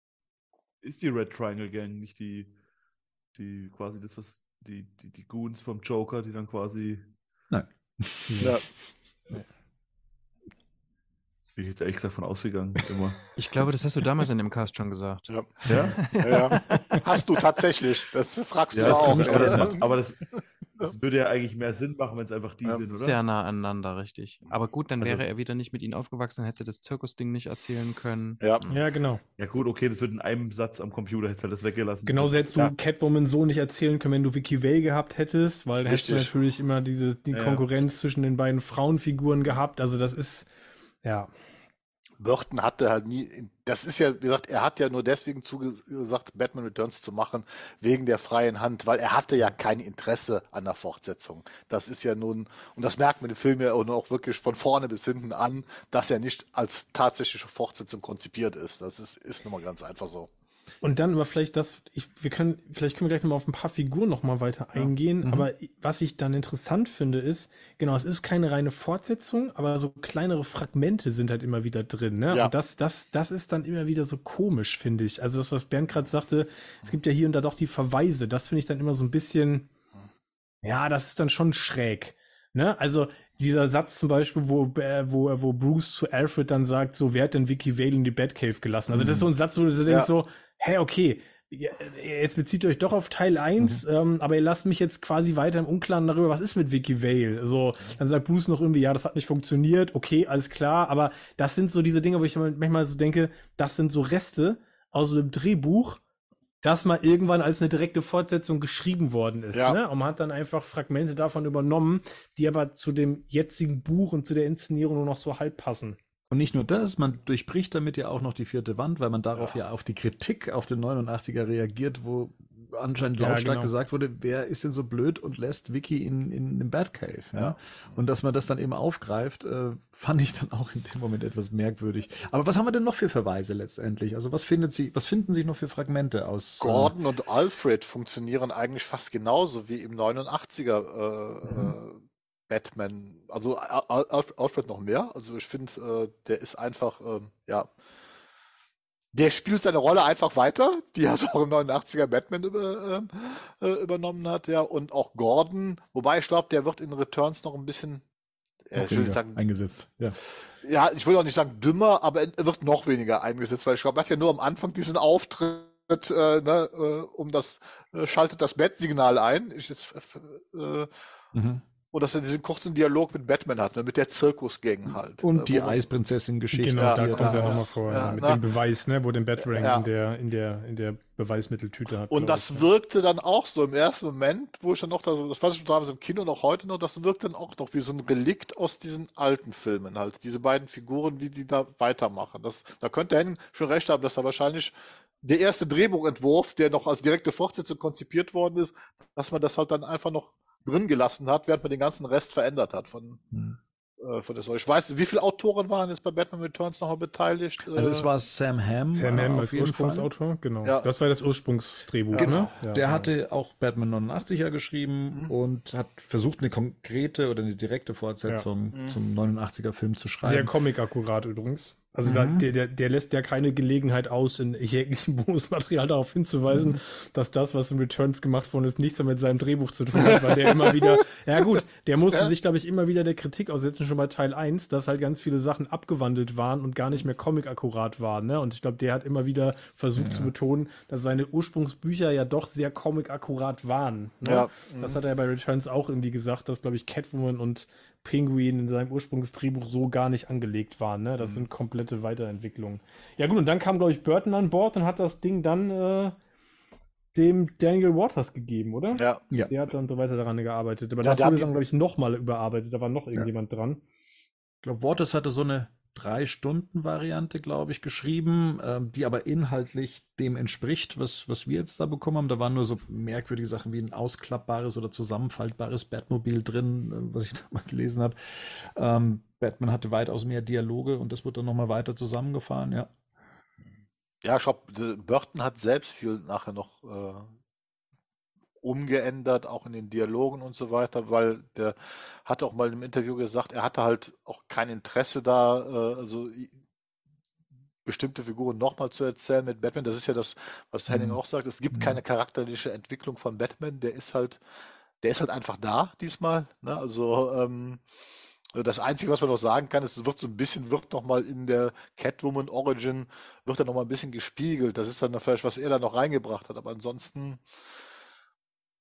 Ist die Red Triangle Gang nicht die, die quasi das, was die, die, die Goons vom Joker, die dann quasi. Nein. Ja. Bin ich jetzt ehrlich gesagt von ausgegangen, immer. Ich glaube, das hast du damals in dem Cast schon gesagt. Ja. Ja? Ja, ja. Hast du tatsächlich. Das fragst du da auch. nicht, aber, das, aber das, das würde ja eigentlich mehr Sinn machen, wenn es einfach die Ja. sind, oder? Sehr nah aneinander, richtig. Aber gut, dann Also- wäre er wieder nicht mit ihnen aufgewachsen, dann hätte er das Zirkusding nicht erzählen können. Ja. Ja, genau. Ja, gut, okay, das wird in einem Satz am Computer, hättest du das weggelassen. Genauso hättest du Ja. Catwoman so nicht erzählen können, wenn du Vicky Vale gehabt hättest, weil da hättest du natürlich immer diese, die ja. Konkurrenz zwischen den beiden Frauenfiguren gehabt. Also das ist, ja. Burton hatte halt nie, das ist ja, wie gesagt, er hat ja nur deswegen zugesagt, Batman Returns zu machen, wegen der freien Hand, weil er hatte ja kein Interesse an der Fortsetzung. Das ist ja nun, und das merkt man im Film ja auch wirklich von vorne bis hinten an, dass er nicht als tatsächliche Fortsetzung konzipiert ist. Das ist, ist nun mal ganz einfach so. Und dann aber vielleicht das, ich, wir können, vielleicht können wir gleich nochmal auf ein paar Figuren nochmal weiter eingehen. Mhm. Aber was ich dann interessant finde, ist, genau, es ist keine reine Fortsetzung, aber so kleinere Fragmente sind halt immer wieder drin. Ne? Ja. Und das, das, das ist dann immer wieder so komisch, finde ich. Also das, was Bernd gerade sagte, es gibt ja hier und da doch die Verweise. Das finde ich dann immer so ein bisschen, ja, das ist dann schon schräg. Ne? Also dieser Satz zum Beispiel, wo, äh, wo, wo Bruce zu Alfred dann sagt, so, wer hat denn Vicky Vale in die Batcave gelassen? Also das ist so ein Satz, wo du denkst Ja. so, hä, okay, jetzt bezieht ihr euch doch auf Teil 1, ähm, aber ihr lasst mich jetzt quasi weiter im Unklaren darüber, was ist mit Vicky Vale? Also, dann sagt Bruce noch irgendwie, ja, das hat nicht funktioniert, okay, alles klar, aber das sind so diese Dinge, wo ich manchmal so denke, das sind so Reste aus einem Drehbuch, das mal irgendwann als eine direkte Fortsetzung geschrieben worden ist. Ja. Ne? Und man hat dann einfach Fragmente davon übernommen, die aber zu dem jetzigen Buch und zu der Inszenierung nur noch so halb passen. Und nicht nur das, man durchbricht damit ja auch noch die vierte Wand, weil man darauf ja, auf die Kritik auf den 89er reagiert, wo anscheinend Ja, lautstark genau. gesagt wurde, wer ist denn so blöd und lässt Vicky in, in einem Batcave? Ja? Ja. Und dass man das dann eben aufgreift, äh, fand ich dann auch in dem Moment etwas merkwürdig. Aber was haben wir denn noch für Verweise letztendlich? Also was findet sie, was finden sich noch für Fragmente aus? äh, Gordon und Alfred funktionieren eigentlich fast genauso wie im 89er äh, äh, Batman. Also Al Al Alf- Alfred noch mehr. Also ich finde, äh, der ist einfach, ähm, ja, der spielt seine Rolle einfach weiter, die er so auch im 89er Batman über, ähm, äh, übernommen hat, ja. Und auch Gordon, wobei ich glaube, der wird in Returns noch ein bisschen, äh, ich will nicht sagen, eingesetzt? Ja. ja, ich will auch nicht sagen dümmer, aber er wird noch weniger eingesetzt, weil ich glaube, er hat ja nur am Anfang diesen Auftritt, äh, ne, äh, um das, äh, schaltet das Bat-Signal ein. Ich jetzt, äh, Mhm. Und dass er diesen kurzen Dialog mit Batman hat, ne, mit der Zirkusgang halt. Und äh, die Eisprinzessin-Geschichte. Genau, Ja, da kommt ja, er ja. nochmal vor, Ja, mit na. dem Beweis, ne, wo den Batrang Ja. in der, in der, in der Beweismitteltüte hat. Und das ich, ne? wirkte dann auch so im ersten Moment, wo ich dann noch, da, das weiß ich schon damals im Kino noch heute noch, das wirkt dann auch noch wie so ein Relikt aus diesen alten Filmen halt. Diese beiden Figuren, wie die da weitermachen. Das, da könnte Henning schon recht haben, dass da wahrscheinlich der erste Drehbuchentwurf, der noch als direkte Fortsetzung konzipiert worden ist, dass man das halt dann einfach noch drin gelassen hat, während man den ganzen Rest verändert hat von, Hm. äh, von der Story. Ich weiß, wie viele Autoren waren jetzt bei Batman Returns nochmal beteiligt? Also Äh, es war Sam Hamm. Sam äh, Hamm auf als jeden Fall. Ursprungsautor, genau. Ja. Das war das Ursprungsdrehbuch, Genau. ne? Ja, Der ja. hatte auch Batman 89er geschrieben Mhm. und hat versucht, eine konkrete oder eine direkte Fortsetzung Ja. Mhm. zum 89er Film zu schreiben. Sehr comic-akkurat übrigens. Also da, Mhm. der, der, der lässt ja keine Gelegenheit aus, in jeglichem Bonusmaterial darauf hinzuweisen, Mhm. dass das, was in Returns gemacht worden ist, nichts mehr mit seinem Drehbuch zu tun hat, weil der immer wieder, ja gut, der musste Ja. sich, glaube ich, immer wieder der Kritik aussetzen, schon bei Teil 1, dass halt ganz viele Sachen abgewandelt waren und gar nicht mehr comic-akkurat waren. Ne? Und ich glaube, der hat immer wieder versucht zu betonen, dass seine Ursprungsbücher ja doch sehr comic-akkurat waren. Ne? Ja. Das hat er bei Returns auch irgendwie gesagt, dass, glaube ich, Catwoman und Penguin in seinem Ursprungsdrehbuch so gar nicht angelegt waren. Ne? Das sind komplette Weiterentwicklungen. Ja gut, und dann kam, glaube ich, Burton an Bord und hat das Ding dann äh, dem Daniel Waters gegeben, oder? ja. Ja. Der hat dann so weiter daran gearbeitet. Aber Ja, das wurde dann, glaube ich, nochmal überarbeitet. Da war noch irgendjemand dran. Ich glaube, Waters hatte so eine Drei-Stunden-Variante, glaube ich, geschrieben, ähm, die aber inhaltlich dem entspricht, was, was wir jetzt da bekommen haben. Da waren nur so merkwürdige Sachen wie ein ausklappbares oder zusammenfaltbares Batmobil drin, äh, was ich da mal gelesen habe. Ähm, Batman hatte weitaus mehr Dialoge und das wurde dann nochmal weiter zusammengefahren, ja. Ja, ich glaube, Burton hat selbst viel nachher noch äh, umgeändert, auch in den Dialogen und so weiter, weil der hat auch mal im Interview gesagt, er hatte halt auch kein Interesse da, äh, also bestimmte Figuren nochmal zu erzählen mit Batman. Das ist ja das, was Henning Mhm. auch sagt. Es gibt Mhm. keine charakterliche Entwicklung von Batman. Der ist halt, der ist halt einfach da diesmal. Ne? Also ähm, das Einzige, was man noch sagen kann, ist, es wird so ein bisschen, wird noch mal in der Catwoman Origin, wird dann noch mal ein bisschen gespiegelt. Das ist dann vielleicht, was er da noch reingebracht hat. Aber ansonsten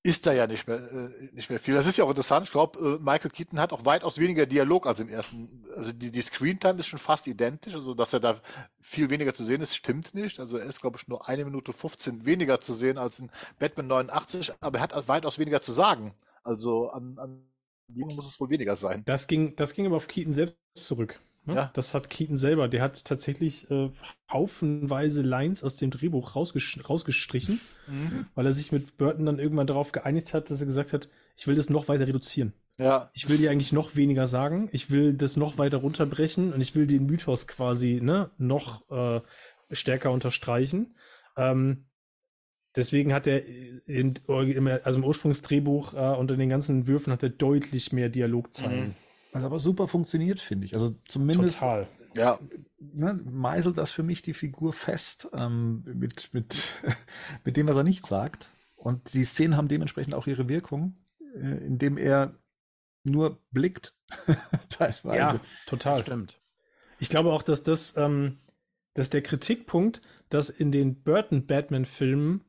ist da ja nicht mehr, äh, nicht mehr viel. Das ist ja auch interessant. Ich glaube, äh, Michael Keaton hat auch weitaus weniger Dialog als im ersten. Also die, die Screentime ist schon fast identisch. Also, dass er da viel weniger zu sehen ist, stimmt nicht. Also er ist, glaube ich, nur eine Minute 15 weniger zu sehen als in Batman 89, aber er hat weitaus weniger zu sagen. Also an, an muss es wohl weniger sein. Das ging, das ging aber auf Keaton selbst zurück. Ne? Ja. Das hat Keaton selber. Der hat tatsächlich äh, haufenweise Lines aus dem Drehbuch rausgesch rausgestrichen, Mhm. weil er sich mit Burton dann irgendwann darauf geeinigt hat, dass er gesagt hat, ich will das noch weiter reduzieren. Ja, Ich will dir eigentlich noch weniger sagen. Ich will das noch weiter runterbrechen und ich will den Mythos quasi ne, noch äh, stärker unterstreichen. Ähm, deswegen hat er in, also im Ursprungsdrehbuch äh, unter den ganzen Würfen hat er deutlich mehr Dialogzeilen. Mhm. Was aber super funktioniert, finde ich. Also zumindest Total. ja, ne, meißelt das für mich die Figur fest ähm, mit, mit, mit dem, was er nicht sagt. Und die Szenen haben dementsprechend auch ihre Wirkung, äh, indem er nur blickt, teilweise. Ja, Das total. stimmt. Ich glaube auch, dass das, ähm, dass der Kritikpunkt, dass in den Burton Batman-Filmen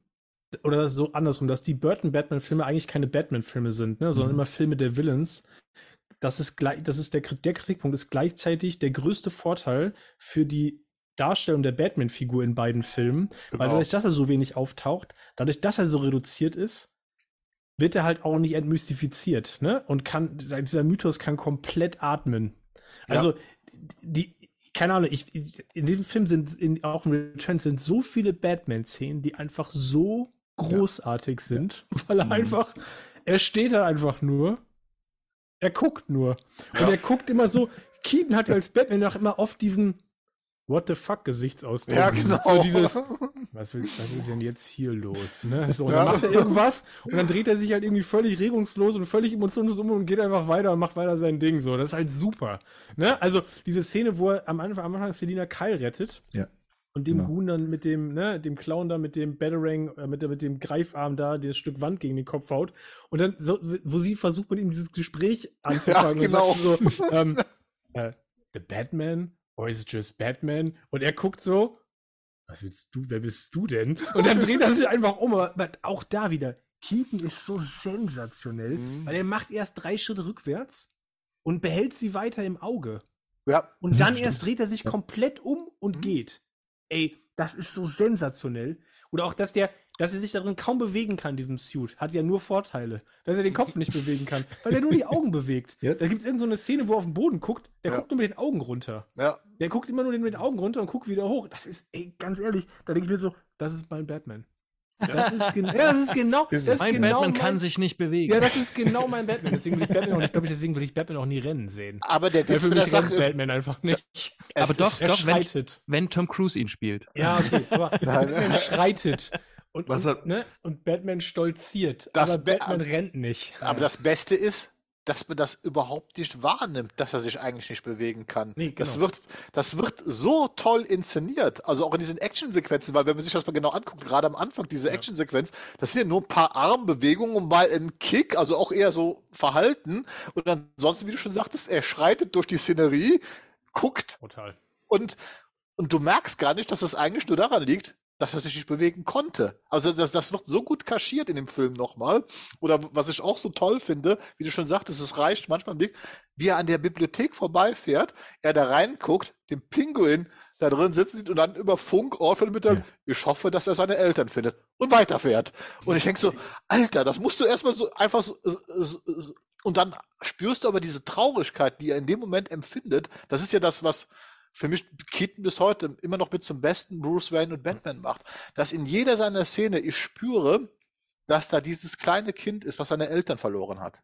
oder so andersrum, dass die Burton-Batman-Filme eigentlich keine Batman-Filme sind, ne, sondern Mhm. immer Filme der Villains. Das ist gleich, das ist der, der Kritikpunkt, ist gleichzeitig der größte Vorteil für die Darstellung der Batman-Figur in beiden Filmen, weil Genau. dadurch, dass er so wenig auftaucht, dadurch, dass er so reduziert ist, wird er halt auch nicht entmystifiziert, ne? Und kann, dieser Mythos kann komplett atmen. Ja. Also, die, keine Ahnung, ich, in diesem Film sind, in, auch in Return sind so viele Batman-Szenen, die einfach so großartig sind, weil er Mhm. einfach, er steht da einfach nur, er guckt nur. Und Ja. er guckt immer so, Keaton hat ja als Batman auch immer oft diesen What the fuck Gesichtsausdruck. Ja, genau. So dieses, was, will, was ist denn jetzt hier los? Ne? So, und Ja. dann macht er irgendwas und dann dreht er sich halt irgendwie völlig regungslos und völlig emotionslos um und geht einfach weiter und macht weiter sein Ding. So, das ist halt super. Ne? Also diese Szene, wo er am Anfang, am Anfang Selina Kyle rettet Ja. Und dem Genau. Goon dann mit dem, ne, dem Clown da mit dem Batarang, äh, mit, der- mit dem Greifarm da, das Stück Wand gegen den Kopf haut. Und dann, so, wo sie versucht, mit ihm dieses Gespräch anzufangen. Ja, genau. So, ähm, äh, The Batman? Or is it just Batman? Und er guckt so, was willst du, wer bist du denn? Und dann dreht er sich einfach um. Aber auch da wieder, Keaton ist so sensationell, Mhm. weil er macht erst drei Schritte rückwärts und behält sie weiter im Auge. Ja, Und dann stimmt. erst dreht er sich komplett um und Mhm. geht. Ey, das ist so sensationell. Oder auch, dass der, dass er sich darin kaum bewegen kann, diesem Suit, hat ja nur Vorteile. Dass er den Kopf nicht bewegen kann, weil er nur die Augen bewegt. Ja. Da gibt es irgendeine so eine Szene, wo er auf den Boden guckt, der Ja. guckt nur mit den Augen runter. ja. Der guckt immer nur mit den Augen runter und guckt wieder hoch. Das ist, ey, ganz ehrlich, da denke ich mir so, das ist mein Batman. Das ist, ja, das ist genau, das ist Mein genau Batman mein, kann sich nicht bewegen. Ja, das ist genau mein Batman. Deswegen will ich Batman auch nicht, glaube ich, deswegen will ich Batman auch nie rennen sehen. Aber der Witz für mit der Sache ist, Batman einfach nicht. Aber doch, ist, Er doch, wenn, schreitet. wenn Tom Cruise ihn spielt. Ja, okay, aber Nein. Batman schreitet. Und, Was und, hat- ne? und Batman stolziert. Das aber Ba- Batman rennt nicht. aber das Beste ist, dass man das überhaupt nicht wahrnimmt, dass er sich eigentlich nicht bewegen kann. Nee, das, genau. wird, das wird so toll inszeniert. Also auch in diesen Actionsequenzen, weil wenn man sich das mal genau anguckt, gerade am Anfang, diese Actionsequenz, das sind ja nur ein paar Armbewegungen und mal ein Kick, also auch eher so Verhalten. Und ansonsten, wie du schon sagtest, er schreitet durch die Szenerie, guckt Total. und, und du merkst gar nicht, dass es eigentlich nur daran liegt, dass er sich nicht bewegen konnte. Also das, das wird so gut kaschiert in dem Film nochmal. Oder was ich auch so toll finde, wie du schon sagtest, es reicht manchmal im Blick, wie er an der Bibliothek vorbeifährt, er da reinguckt, den Pinguin da drin sitzen sieht und dann über Funk Orphan mit dem, ich hoffe, dass er seine Eltern findet und weiterfährt. Und ich denke so, Alter, das musst du erstmal so einfach so, so, so und dann spürst du aber diese Traurigkeit, die er in dem Moment empfindet. Das ist ja das, was für mich Keaton bis heute immer noch mit zum besten Bruce Wayne und Batman macht. Dass in jeder seiner Szene ich spüre, dass da dieses kleine Kind ist, was seine Eltern verloren hat.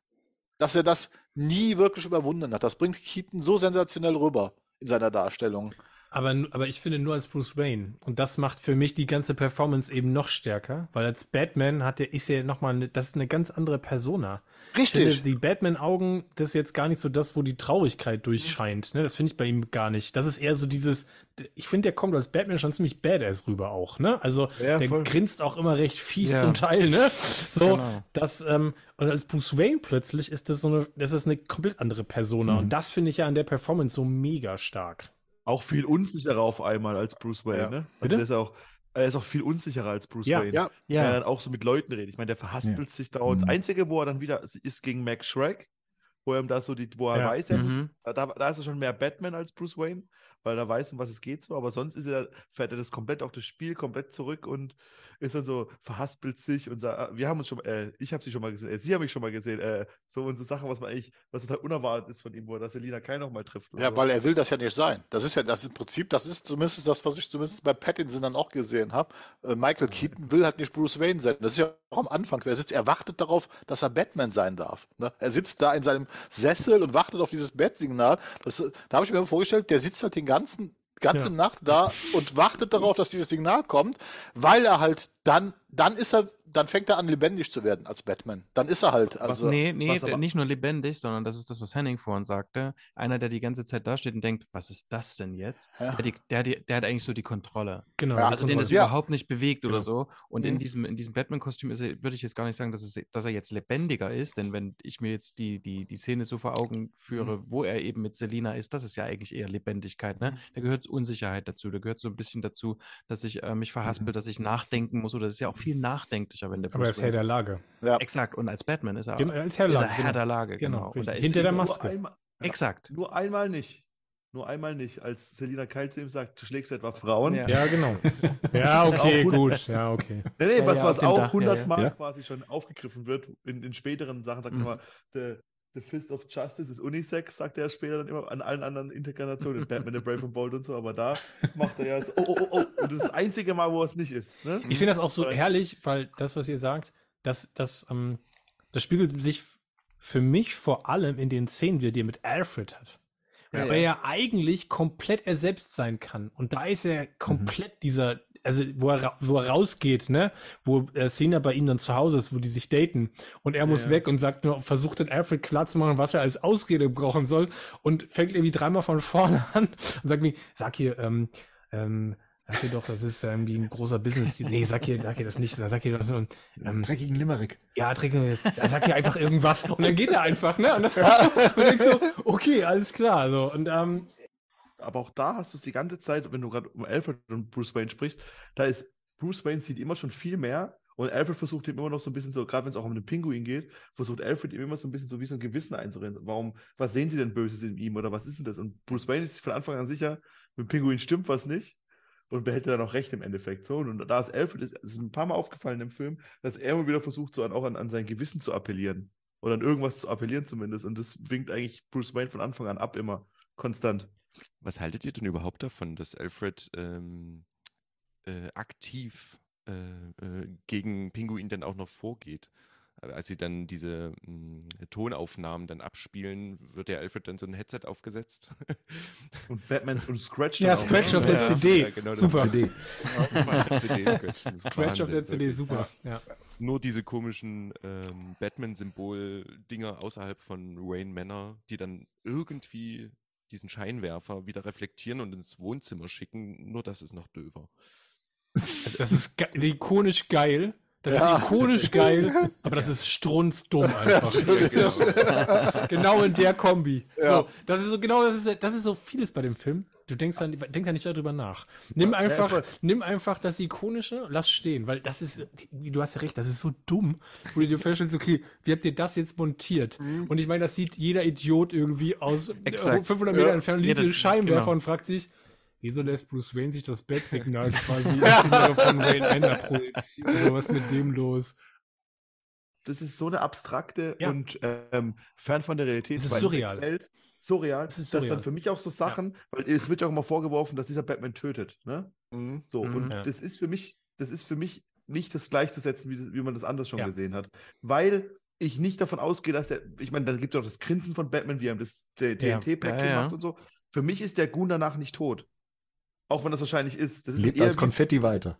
Dass er das nie wirklich überwunden hat. Das bringt Keaton so sensationell rüber in seiner Darstellung. Aber, aber ich finde nur als Bruce Wayne. Und das macht für mich die ganze Performance eben noch stärker, weil als Batman hat er, ist er nochmal, eine, das ist eine ganz andere Persona. Ich finde, Richtig. die Batman-Augen, das ist jetzt gar nicht so das, wo die Traurigkeit durchscheint. Ne? Das finde ich bei ihm gar nicht. Das ist eher so dieses, ich finde, der kommt als Batman schon ziemlich badass rüber auch, ne? Also Ja, der voll. grinst auch immer recht fies Ja. zum Teil, ne? So, Genau. das, ähm, und als Bruce Wayne plötzlich ist das so eine, das ist eine komplett andere Persona. Mhm. Und das finde ich ja an der Performance so mega stark. Auch viel unsicherer auf einmal als Bruce Wayne, Ja. ne? Bitte? Also der ist ja auch, er ist auch viel unsicherer als Bruce Ja, Wayne. ja. Wenn er Ja, dann auch so mit Leuten redet. Ich meine, der verhaspelt sich da und Mhm. einzige, wo er dann wieder ist, ist gegen Max Shrek, wo er da so die, wo er Ja. weiß, er Mhm. muss, da, da ist er schon mehr Batman als Bruce Wayne, weil er weiß, um was es geht so, aber sonst ist er, fährt er das komplett auch das Spiel komplett zurück und ist dann so, verhaspelt sich und sagt, ah, wir haben uns schon, äh, ich habe sie schon mal gesehen, äh, sie haben mich schon mal gesehen, äh, so und so Sachen, was man eigentlich, was total unerwartet ist von ihm, wo er das Selina Kyle noch mal trifft. Ja, so. weil er will das ja nicht sein. Das ist ja das im Prinzip, das ist zumindest das, was ich zumindest bei Pattinson dann auch gesehen habe. Äh, Michael Keaton will halt nicht Bruce Wayne sein. Das ist ja auch am Anfang. Er sitzt, er wartet darauf, dass er Batman sein darf. Ne? Er sitzt da in seinem Sessel und wartet auf dieses Bat-Signal. Das, äh, Da habe ich mir vorgestellt, der sitzt halt den ganzen ganze Ja. Nacht da und wartet darauf, dass dieses Signal kommt, weil er halt dann, dann ist er, dann fängt er an lebendig zu werden als Batman. Dann ist er halt, also nee, nee, was aber- nicht nur lebendig, sondern das ist das, was Henning vorhin sagte. Einer, der die ganze Zeit da steht und denkt, was ist das denn jetzt? Ja. Der, der, der hat eigentlich so die Kontrolle. Genau. Ja, Also den das. Ja. überhaupt nicht bewegt Genau. oder so. Und Mhm. in diesem, in diesem Batman-Kostüm ist er, würde ich jetzt gar nicht sagen, dass, es, dass er jetzt lebendiger ist, denn wenn ich mir jetzt die, die, die Szene so vor Augen führe, Mhm. wo er eben mit Selina ist, das ist ja eigentlich eher Lebendigkeit. Ne? Da gehört Unsicherheit dazu, da gehört so ein bisschen dazu, dass ich äh, mich verhaspel, dass ich nachdenken muss oder das ist ja auch viel nachdenklicher gefährlicher, wenn der Aber er ist Herr der Lage. Ja. Exakt. Und als Batman ist er, Genau, als Herr ist der er Lage. Herr Genau. der Lage. Genau, Genau. Und richtig. da ist Hinter der Maske. Nur einmal, Exakt. nur einmal nicht. Nur einmal nicht, als Selina Kyle zu ihm sagt, du schlägst etwa Frauen. Ja. Ja, genau. Ja, okay, gut. Ja, okay. Nee, nee, was, ja, was auch Dach, ja, 100 ja. Mal Ja. quasi schon aufgegriffen wird. In, in späteren Sachen sagt Mhm. er immer, the, Fist of Justice ist Unisex, sagt er später dann immer an allen anderen Inkarnationen, in Batman, The Brave and Bold und so, aber da macht er ja so, oh, oh, oh, oh. Und das ist das einzige Mal, wo es nicht ist. Ne? Ich finde das auch so herrlich, weil das, was ihr sagt, das, das, ähm, das spiegelt sich für mich vor allem in den Szenen, die er mit Alfred hat. Ja, Weil ja. er eigentlich komplett er selbst sein kann. Und da ist er komplett dieser, also wo er, wo er rausgeht, ne? Wo äh, Cena bei ihm dann zu Hause ist, wo die sich daten. Und er muss Ja. weg und sagt nur, versucht den Alfred klarzumachen, was er als Ausrede brauchen soll. Und fängt irgendwie dreimal von vorne an und sagt mir, sag hier, ähm, ähm, sag dir doch, das ist irgendwie ein großer Business. Nee, sag hier, sag hier das nicht. Sag hier das. Und, ähm, Dreckigen Limerick. ja, trinke, ja, sag dir einfach irgendwas. Und dann geht er einfach, ne? Und dann und denkst so, okay, alles klar. So. Und ähm, Aber auch da hast du es die ganze Zeit, wenn du gerade um Alfred und Bruce Wayne sprichst, da ist Bruce Wayne sieht immer schon viel mehr und Alfred versucht ihm immer noch so ein bisschen so, gerade wenn es auch um den Pinguin geht, versucht Alfred ihm immer so ein bisschen so wie so ein Gewissen einzureden. Warum, was sehen sie denn Böses in ihm oder was ist denn das? Und Bruce Wayne ist von Anfang an sicher, mit dem Pinguin stimmt was nicht und behält dann auch recht im Endeffekt. So, und da ist Alfred, es ist ein paar Mal aufgefallen im Film, dass er immer wieder versucht, so an, auch an, an sein Gewissen zu appellieren. Oder an irgendwas zu appellieren zumindest. Und das winkt eigentlich Bruce Wayne von Anfang an ab immer. Konstant. Was haltet ihr denn überhaupt davon, dass Alfred ähm, äh, aktiv äh, äh, gegen Pinguin dann auch noch vorgeht? Aber Als sie dann diese mh, Tonaufnahmen dann abspielen, wird der Alfred dann so ein Headset aufgesetzt. Und Batman und Scratch. Ja, Scratch auf der Ja, CD. ja, genau, das Super. CD. CD Scratch, Scratch auf der CD, super. Ja. Nur diese komischen ähm, Batman-Symbol-Dinger außerhalb von Wayne Manor, die dann irgendwie diesen Scheinwerfer wieder reflektieren und ins Wohnzimmer schicken, nur das ist noch döver. Das ist ge ikonisch geil. Das Ja. ist ikonisch geil, aber das ist strunzdumm einfach. genau. genau in der Kombi. Ja. So, das ist so genau, das ist, das ist so vieles bei dem Film. Du denkst dann, denk da nicht darüber nach. Nimm einfach, voll. nimm einfach das Ikonische, lass stehen, weil das ist, du hast ja recht, das ist so dumm, wo du dir vorstellst, okay, wie habt ihr das jetzt montiert? Und ich meine, das sieht jeder Idiot irgendwie aus Exakt. 500 Meter Ja. entfernt, Ja, liest das- Scheinwerfer genau. und fragt sich, wieso lässt Bruce Wayne sich das Bettsignal quasi von Wayne Ender projizieren? So, was ist mit dem los? Das ist so eine abstrakte Ja. und ähm, fern von der Realität. Es ist surreal. Welt, surreal. Es ist dass surreal. dann für mich auch so Sachen, weil es wird ja auch immer vorgeworfen, dass dieser Batman tötet. Ne? Mhm. So, Mhm. und Ja. das ist für mich, das ist für mich nicht das gleichzusetzen, wie, das, wie man das anders schon Ja. gesehen hat. Weil ich nicht davon ausgehe, dass er, ich meine, dann gibt es auch das Grinsen von Batman, wie er das TNT-Päckchen Ja, ja. macht und so. Für mich ist der Goon danach nicht tot. Auch wenn das wahrscheinlich ist. Das ist Lebt als wie- Konfetti weiter.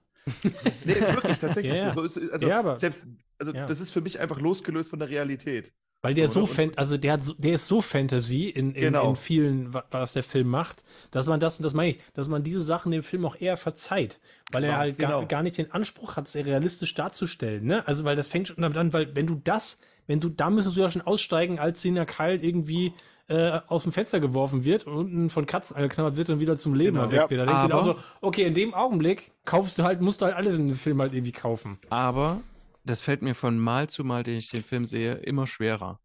Nee, wirklich, tatsächlich. Ja, ja. So, so ist, also Ja, aber- selbst, also ja. das ist für mich einfach losgelöst von der Realität. Weil der So, so, fan also der hat so, der ist so Fantasy in, in, Genau. in vielen, wa- was der Film macht, dass man das, das meine ich, dass man diese Sachen dem Film auch eher verzeiht, weil er Genau, halt gar, genau. gar nicht den Anspruch hat, sehr realistisch darzustellen, ne? Also weil das fängt schon damit an, weil wenn du das, wenn du, da müsstest du ja schon aussteigen, als Sina Kyle irgendwie äh, aus dem Fenster geworfen wird und unten von Katzen angeknabbert wird und wieder zum Leben Genau. erweckt Ja, wird. Da denkst du auch so, okay, in dem Augenblick kaufst du halt, musst du halt alles in dem Film halt irgendwie kaufen. Aber das fällt mir von Mal zu Mal, den ich den Film sehe, immer schwerer.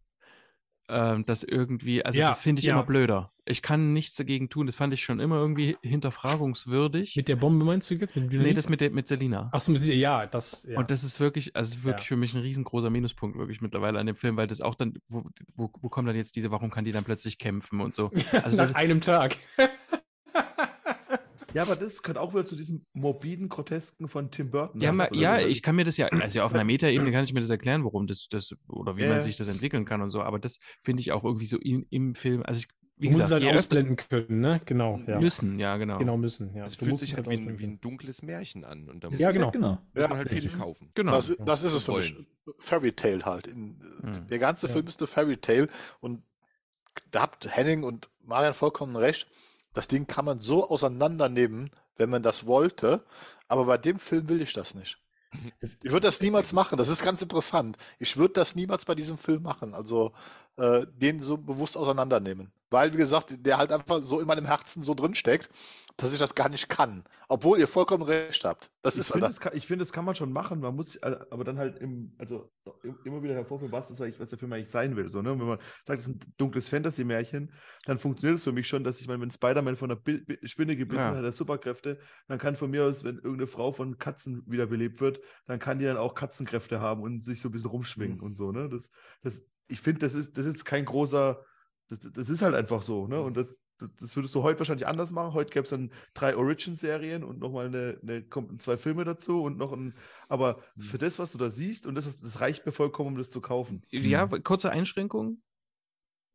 Ähm, das irgendwie, also Ja, das finde ich ja. immer blöder. Ich kann nichts dagegen tun. Das fand ich schon immer irgendwie hinterfragungswürdig. Mit der Bombe meinst du jetzt? Mit nee, das mit, der, mit Selina. Ach so, mit, ja, das, ja. Und das ist wirklich, also wirklich für mich ein riesengroßer Minuspunkt wirklich mittlerweile an dem Film, weil das auch dann, wo, wo, wo kommt dann jetzt diese, warum kann die dann plötzlich kämpfen und so. Also nach das, einem Tag. Ja, aber das gehört auch wieder zu diesem morbiden Grotesken von Tim Burton. ja, ma, Also, ja, ich kann mir das ja, also auf einer Metaebene kann ich mir das erklären, warum das, das oder wie Ja, man sich das entwickeln kann und so, aber das finde ich auch irgendwie so im, im Film, also ich, wie Du musst es gesagt, halt ausblenden können, ne? Genau, ja. müssen, ja, genau. Genau, müssen, ja. Es fühlt sich halt halt wie ein, wie ein dunkles Märchen an und da muss, Ja, genau. genau. muss Ja. man halt viel Richtig. kaufen. Genau. Das, das ist es für mich. Fairy Tale halt. In, Mhm. Der ganze Ja. Film ist eine Fairy Tale und da habt Henning und Marian vollkommen recht. Das Ding kann man so auseinandernehmen, wenn man das wollte. Aber bei dem Film will ich das nicht. Ich würde das niemals machen. Das ist ganz interessant. Ich würde das niemals bei diesem Film machen. Also äh, den so bewusst auseinandernehmen. Weil, wie gesagt, der halt einfach so in meinem Herzen so drinsteckt, dass ich das gar nicht kann. Obwohl ihr vollkommen recht habt. Das ich ist finde, das, kann- ich finde, das kann man schon machen. Man muss, äh, aber dann halt im, also im- immer wieder hervorführen, was, das eigentlich, was der Film eigentlich sein will. So, ne? Und wenn man sagt, es ist ein dunkles Fantasy-Märchen, dann funktioniert es für mich schon, dass ich meine, wenn Spider-Man von einer Bi- Spinne gebissen Ja. hat, hat er Superkräfte, dann kann von mir aus, wenn irgendeine Frau von Katzen wiederbelebt wird, dann kann die dann auch Katzenkräfte haben und sich so ein bisschen rumschwingen Mhm. und so. Ne? Das, das, ich finde, das ist, das ist kein großer, das, das ist halt einfach so. Ne? Und das, das- das würdest du heute wahrscheinlich anders machen. Heute gäbe es dann drei Origin-Serien und nochmal eine, eine, kommt zwei Filme dazu und noch ein. Aber für das, was du da siehst, und das, was- das reicht mir vollkommen, um das zu kaufen. Ja, kurze Einschränkung.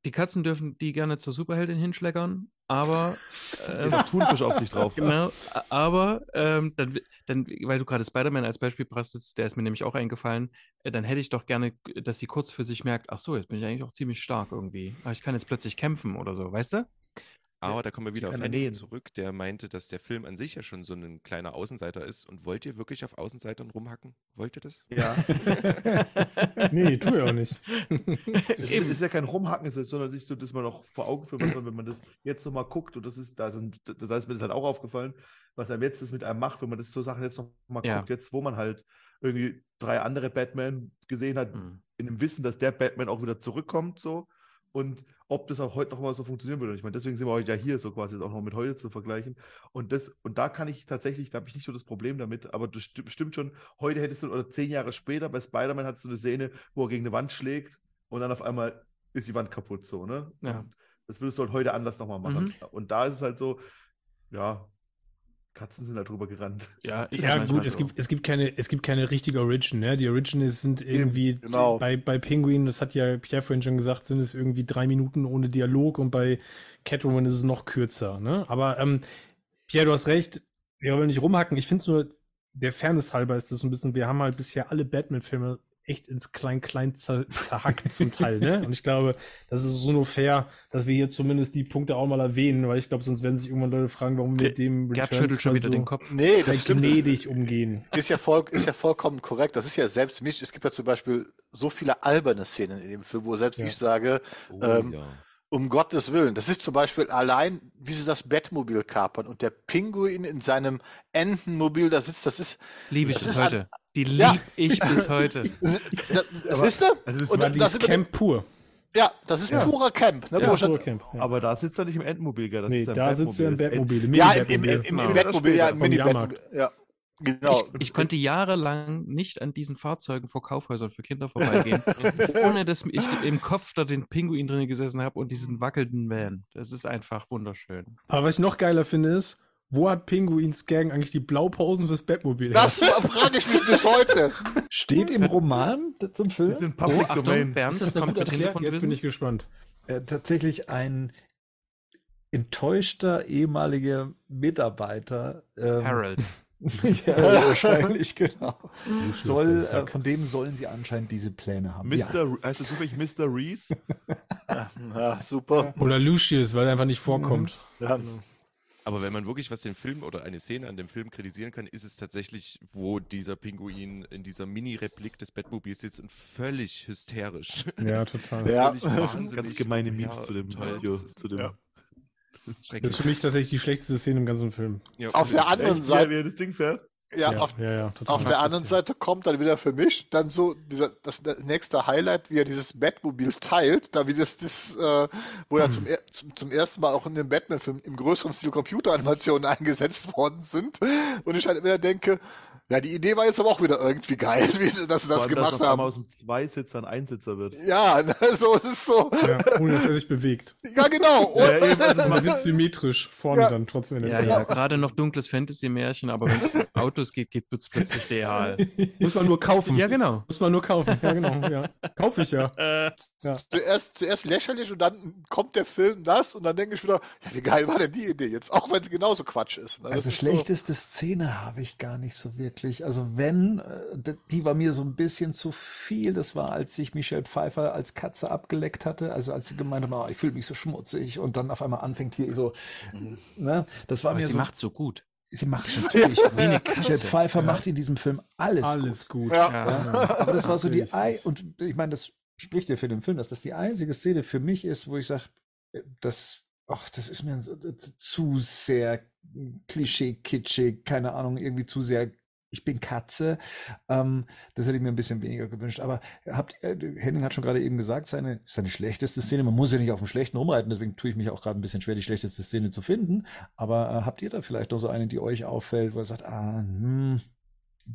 Die Katzen dürfen die gerne zur Superheldin hinschleckern, aber auch Thunfisch auf sich drauf. Genau, aber ähm, dann, dann, weil du gerade Spider-Man als Beispiel brachtest, der ist mir nämlich auch eingefallen, äh, dann hätte ich doch gerne, dass sie kurz für sich merkt, ach so, jetzt bin ich eigentlich auch ziemlich stark irgendwie. Aber ich kann jetzt plötzlich kämpfen oder so, weißt du? Aber da kommen wir wieder auf er Henning zurück, der meinte, dass der Film an sich ja schon so ein kleiner Außenseiter ist. Und wollt ihr wirklich auf Außenseitern rumhacken? Wollt ihr das? Ja. Nee, tu ich auch nicht. Es ist, ist ja kein Rumhacken, es ist, sondern sich so, dass man auch vor Augen führt, man, wenn man das jetzt nochmal guckt, und das ist, da, dann- das heißt, mir das halt auch aufgefallen, was einem jetzt das mit einem macht, wenn man das so Sachen jetzt nochmal Ja. guckt, jetzt, wo man halt irgendwie drei andere Batman gesehen hat, Hm. in dem Wissen, dass der Batman auch wieder zurückkommt, so. Und ob das auch heute noch mal so funktionieren würde. Ich meine, deswegen sind wir heute ja hier, so quasi das auch noch mit heute zu vergleichen. Und das, und da kann ich tatsächlich, da habe ich nicht so das Problem damit, aber das sti- stimmt schon, heute hättest du, oder zehn Jahre später, bei Spider-Man hattest du eine Szene, wo er gegen eine Wand schlägt und dann auf einmal ist die Wand kaputt, so, ne? Ja. Und das würdest du halt heute anders nochmal machen. Und da ist es halt so, ja, Katzen sind halt drüber gerannt. Ja, Ja, gut, es so. gibt, es gibt keine, es gibt keine richtige Origin, ne? Die Origins sind irgendwie genau. bei, bei Penguin, das hat ja Pierre vorhin schon gesagt, sind es irgendwie drei Minuten ohne Dialog und bei Catwoman ist es noch kürzer, ne? Aber ähm, Pierre, du hast recht, wir wollen nicht rumhacken. Ich finde es nur, der Fairness halber ist das so ein bisschen, wir haben halt bisher alle Batman-Filme echt ins Klein-Klein zer zerhackt zum Teil, ne? Und ich glaube, das ist so nur fair, dass wir hier zumindest die Punkte auch mal erwähnen, weil ich glaube, sonst werden sich irgendwann Leute fragen, warum wir dem Gerd Returns schüttelt schon wieder so den Kopf. nee, das stimmt. gnädig umgehen. Ist ja, voll, ist ja vollkommen korrekt. Das ist ja selbst mich. Es gibt ja zum Beispiel so viele alberne Szenen in dem Film, wo selbst Ja. ich sage, Oh, Ähm, ja. Um Gottes Willen. Das ist zum Beispiel allein, wie sie das Bettmobil kapern und der Pinguin in seinem Entenmobil da sitzt. Das ist, Liebe ich Das bis ist heute. Die liebe Ja. ich bis heute. das, das, das ist. Also das Und war da dieses sind wir- Camp pur. Ja, das ist Ja. purer Camp. Ne, Ja, wo ich dann- pur Camp. Ja. Aber da sitzt er nicht im Endmobil, gell? Das nee, ist da sitzt er im. Bettmobil. im ja, im, im, Mini-Bettmobil. im, im, im Bettmobil, ja, im Mini-Bettmobil. Ja, genau. Ich, ich konnte jahrelang nicht an diesen Fahrzeugen vor Kaufhäusern für Kinder vorbeigehen, ohne dass ich im Kopf da den Pinguin drin gesessen habe und diesen wackelnden Van. Das ist einfach wunderschön. Aber was ich noch geiler finde, ist, wo hat Pinguins Gang eigentlich die Blaupausen fürs Bettmobil? Das frage ich mich bis heute. Steht im Roman zum Das Film ist in Public Achtung, Domain. Bernd, ist das das kommt erklärt? Jetzt bin Hintergrundwissen. ich gespannt. äh, tatsächlich ein enttäuschter ehemaliger Mitarbeiter. Ähm, Harold. ja, wahrscheinlich, genau. Lucius, Soll, äh, von dem sollen sie anscheinend diese Pläne haben. Mr. Heißt das zufällig Mr. Reese? Ja, super. Oder Lucius, weil er einfach nicht vorkommt. Ja. Aber wenn man wirklich was den Film oder eine Szene an dem Film kritisieren kann, ist es tatsächlich, wo dieser Pinguin in dieser Mini-Replik des Batmobils sitzt und völlig hysterisch. Ja, total. Ja. Völlig wahnsinnig. Ganz gemeine Memes Ja, zu dem toll. Video. Zu dem. Ja. Das ist für mich tatsächlich die schlechteste Szene im ganzen Film. Ja, Auf der anderen Echt, Seite, wie er das Ding fährt? ja, auf, ja, ja, total. Auf der anderen Seite kommt dann wieder für mich dann so dieser, das, das nächste Highlight, wie er dieses Batmobil teilt, da wie das, das äh, wo ja zum, er- zum, zum ersten Mal auch in dem Batman-Film im größeren Stil Computeranimationen eingesetzt worden sind. Und ich halt wieder denke, ja, die Idee war jetzt aber auch wieder irgendwie geil, wie sie das, das dass gemacht einmal haben. aus dem Zweisitzer ein Einsitzer wird. Ja, ne, so, es ist so, Ja, ohne dass er sich bewegt. ja genau. Und, Ja, eben, also Man sitzt symmetrisch vorne Ja. dann trotzdem in der Ja, Tür. ja, gerade noch dunkles Fantasy-Märchen, aber wenn Autos geht, geht es plötzlich real. Muss man nur kaufen. Ja, genau. Muss man nur kaufen. Ja, genau. Ja. Kaufe ich ja. Ja. zuerst, zuerst lächerlich und dann kommt der Film das und dann denke ich wieder, ja, wie geil war denn die Idee jetzt? Auch wenn sie genauso Quatsch ist. Ne? Also ist so- schlechteste Szene habe ich gar nicht so wirklich. Also wenn, äh, die war mir so ein bisschen zu viel. Das war, als sich Michelle Pfeiffer als Katze abgeleckt hatte. Also als sie gemeint hat, oh, ich fühle mich so schmutzig und dann auf einmal anfängt hier so, ne? Das war Aber mir sie so. macht so gut. Sie macht natürlich. Katze. Pfeiffer macht in diesem Film alles, Alles gut. gut. Ja. Ja. Aber das war so die. Ei und ich meine, das spricht ja für den Film, dass das die einzige Szene für mich ist, wo ich sage, das, ach, das ist mir so, zu sehr klischee, kitschig, keine Ahnung, irgendwie zu sehr ich bin Katze. Ähm, das hätte ich mir ein bisschen weniger gewünscht. Aber habt, äh, Henning hat schon gerade eben gesagt, seine, seine schlechteste Szene, man muss ja nicht auf dem Schlechten rumreiten, deswegen tue ich mich auch gerade ein bisschen schwer, die schlechteste Szene zu finden. Aber äh, habt ihr da vielleicht noch so eine, die euch auffällt, wo ihr sagt, ah, hm,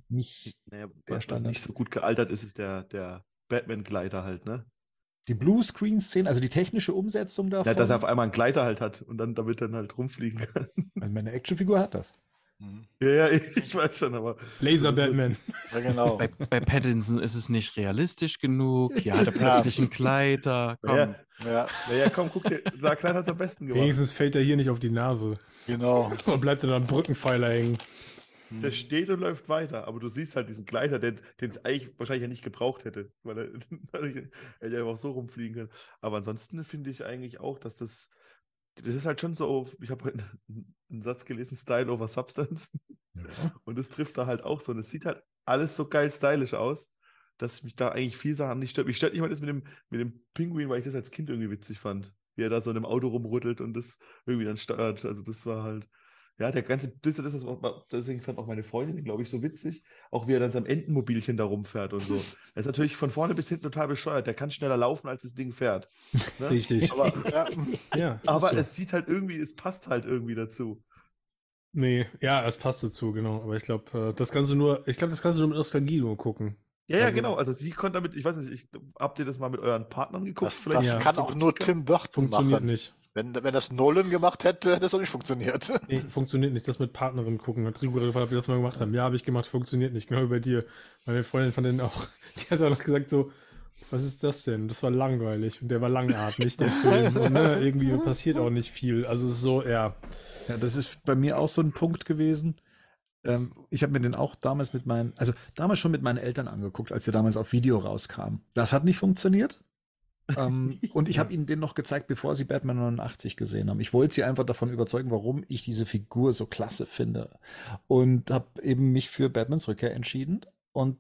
nicht Naja, was nicht so gut gealtert ist, ist der, der Batman-Gleiter halt, ne? Die Bluescreen-Szene, also die technische Umsetzung davon. Ja, dass er auf einmal einen Gleiter halt hat und dann damit dann halt rumfliegen kann. Also meine Actionfigur hat das. Mhm. ja, ja, ich weiß schon, aber. Laser Batman. Ja, genau. Bei, bei Pattinson ist es nicht realistisch genug. Ja, da plötzlich ein Kleider. Komm. Ja, Ja, naja, komm, guck dir, Zack Klein hat's am besten gemacht. Wenigstens fällt er hier nicht auf die Nase. genau. Und bleibt er dann am Brückenpfeiler hängen. Der steht und läuft weiter, aber du siehst halt diesen Gleiter, den es eigentlich wahrscheinlich ja nicht gebraucht hätte, weil er, weil er ja einfach so rumfliegen kann. Aber ansonsten finde ich eigentlich auch, dass das, das ist halt schon so, ich habe heute einen Satz gelesen, Style over Substance. Und das trifft da halt auch so. Und es sieht halt alles so geil stylisch aus, dass mich da eigentlich viel Sachen nicht stört. Mich stört nicht mal das mit dem, mit dem Pinguin, weil ich das als Kind irgendwie witzig fand. Wie er da so in einem Auto rumrüttelt und das irgendwie dann steuert. Also das war halt. Ja, der ganze, das, das ist, deswegen fand auch meine Freundin, glaube ich, so witzig, auch wie er dann sein Entenmobilchen da rumfährt und so. Er ist natürlich von vorne bis hinten total bescheuert. Der kann schneller laufen, als das Ding fährt. Ne? Richtig. Aber, Ja, Ja, aber so. es sieht halt irgendwie, es passt halt irgendwie dazu. Nee, ja, es passt dazu, genau. Aber ich glaube, das kannst du nur, ich glaube, das kannst du nur mit Nostalgie nur gucken. Ja, ja, Also- genau. Also sie konnte damit, ich weiß nicht, ich, habt ihr das mal mit euren Partnern geguckt? das, das Ja. kann auch nur Tim Burton Funktioniert machen. nicht. Wenn, wenn das Nolan gemacht hätte, hätte das auch nicht funktioniert. Nee, funktioniert nicht. Das mit Partnerin gucken. Hat Rico gefragt, ob wir das mal gemacht haben. Ja, habe ich gemacht, funktioniert nicht. Genau wie bei dir. Meine Freundin von denen auch, die hat auch noch gesagt so, was ist das denn? Das war langweilig. Und der war langatmig, der Film. Und, ne, irgendwie passiert auch nicht viel. Also es ist so, ja. Ja, das ist bei mir auch so ein Punkt gewesen. Ähm, ich habe mir den auch damals mit meinen, also damals schon mit meinen Eltern angeguckt, als der damals auf Video rauskam. Das hat nicht funktioniert. Ähm, und ich habe ihnen den noch gezeigt, bevor sie Batman 89 gesehen haben. Ich wollte sie einfach davon überzeugen, warum ich diese Figur so klasse finde. Und habe eben mich für Batmans Rückkehr entschieden. Und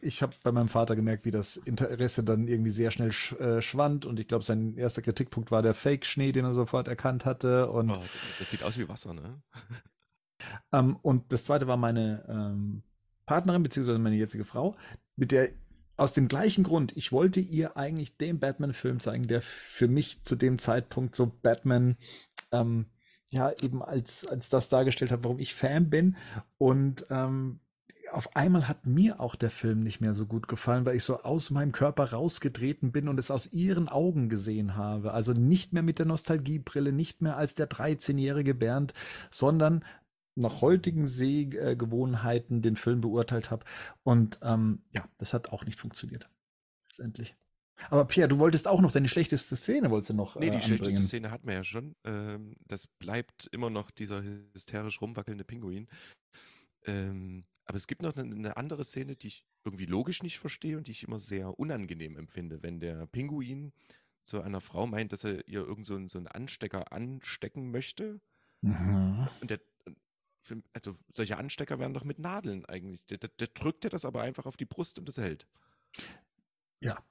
ich habe bei meinem Vater gemerkt, wie das Interesse dann irgendwie sehr schnell sch äh, schwand. Und ich glaube, sein erster Kritikpunkt war der Fake-Schnee, den er sofort erkannt hatte. Und Oh, das sieht aus wie Wasser, ne? ähm, und das zweite war meine ähm, Partnerin, beziehungsweise meine jetzige Frau, mit der aus dem gleichen Grund, ich wollte ihr eigentlich den Batman-Film zeigen, der für mich zu dem Zeitpunkt so Batman ähm, ja eben als, als das dargestellt hat, warum ich Fan bin. Und ähm, auf einmal hat mir auch der Film nicht mehr so gut gefallen, weil ich so aus meinem Körper rausgetreten bin und es aus ihren Augen gesehen habe. Also nicht mehr mit der Nostalgiebrille, nicht mehr als der 13-jährige Bernd, sondern nach heutigen Sehgewohnheiten den Film beurteilt habe. Und ähm, ja, das hat auch nicht funktioniert. Letztendlich. Aber Pierre, du wolltest auch noch deine schlechteste Szene, wolltest du noch Nee, äh, die schlechteste anbringen. Szene hatten wir ja schon. Ähm, das bleibt immer noch dieser hysterisch rumwackelnde Pinguin. Ähm, aber es gibt noch eine, eine andere Szene, die ich irgendwie logisch nicht verstehe und die ich immer sehr unangenehm empfinde, wenn der Pinguin zu einer Frau meint, dass er ihr irgend so einen, so einen Anstecker anstecken möchte. Mhm. Und der, für- also solche Anstecker werden doch mit Nadeln eigentlich. Der, der, der drückt ja das aber einfach auf die Brust und das hält. Ja.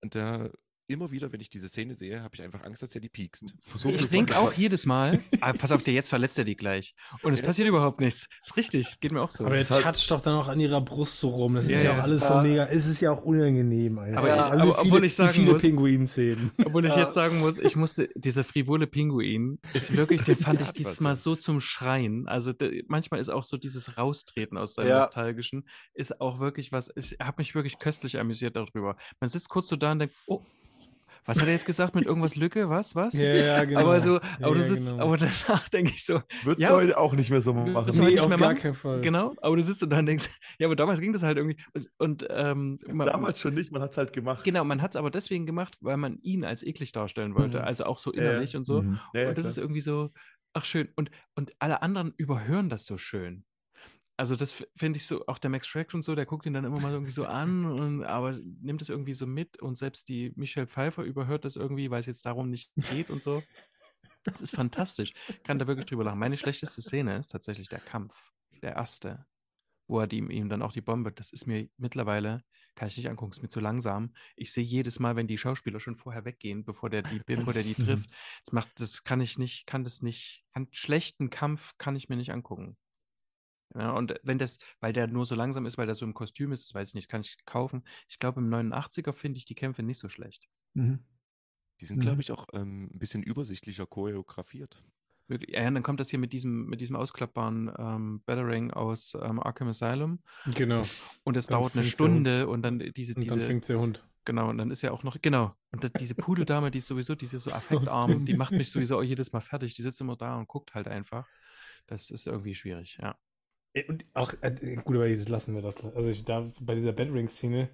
Und da immer wieder, wenn ich diese Szene sehe, habe ich einfach Angst, dass der die piekst. Versuch Ich denke auch jedes Mal, aber pass auf, der jetzt verletzt er die gleich. Und es Ja. passiert überhaupt nichts. Ist richtig, geht mir auch so. Aber er toucht doch dann auch an ihrer Brust so rum. Das ist Ja, ja, ja. auch alles so Ja. mega. Es ist ja auch unangenehm. Alter. Aber ich- also aber viele, obwohl ich sagen viele muss- Pinguin-Szenen. Obwohl ich Ja. jetzt sagen muss, ich musste, dieser frivole Pinguin ist wirklich, den fand ich dieses Mal ja. so zum Schreien. Also de, manchmal ist auch so dieses Raustreten aus seinem Ja. Nostalgischen, ist auch wirklich was, ich habe mich wirklich köstlich amüsiert darüber. Man sitzt kurz so da und denkt, oh, was hat er jetzt gesagt mit irgendwas Lücke? Was? Was? Ja, ja, genau. Aber so, aber du Ja, sitzt, genau. aber danach denke ich so, Wird's Ja. heute auch nicht mehr so machen. Wird's Nee, nicht auf mehr gar machen? keinen Fall. genau, aber du sitzt und dann denkst, ja, aber damals ging das halt irgendwie. Und, und ähm, man- Damals schon nicht, man hat's halt gemacht. Genau, man hat es aber deswegen gemacht, weil man ihn als eklig darstellen wollte, Mhm. also auch so innerlich und so. Mhm. Und das klar. ist irgendwie so, ach schön. Und, und alle anderen überhören das so schön. Also das finde ich so, auch der Max Schreck und so, der guckt ihn dann immer mal irgendwie so an, und, aber nimmt es irgendwie so mit und selbst die Michelle Pfeiffer überhört das irgendwie, weil es jetzt darum nicht geht und so. Das ist fantastisch. Kann da wirklich drüber lachen. Meine schlechteste Szene ist tatsächlich der Kampf. Der erste. wo er die, ihm dann auch die Bombe, das ist mir mittlerweile, kann ich nicht angucken, ist mir zu langsam. Ich sehe jedes Mal, wenn die Schauspieler schon vorher weggehen, bevor der die, bevor der die Mhm. trifft. Das macht, das kann ich nicht, kann das nicht, kann schlechten Kampf kann ich mir nicht angucken. Ja, und wenn das, weil der nur so langsam ist, weil der so im Kostüm ist, das weiß ich nicht, kann ich kaufen. Ich glaube, im 89er finde ich die Kämpfe nicht so schlecht. Mhm. Die sind, Mhm. glaube ich, auch ähm, ein bisschen übersichtlicher choreografiert. Ja, und dann kommt das hier mit diesem, mit diesem ausklappbaren ähm, Battering aus ähm, Arkham Asylum Genau. und das Dann dauert eine. Stunde und dann diese, Und dann diese, fängt der Hund. genau, und dann ist ja auch noch, genau, und da, diese Pudeldame, die ist sowieso, die ist ja so affektarm, die macht mich sowieso auch jedes Mal fertig, die sitzt immer da und guckt halt einfach. Das ist irgendwie schwierig, ja. Äh, Und auch, äh, gut, aber jetzt lassen wir das. Also ich, da bei dieser Bedring-Szene,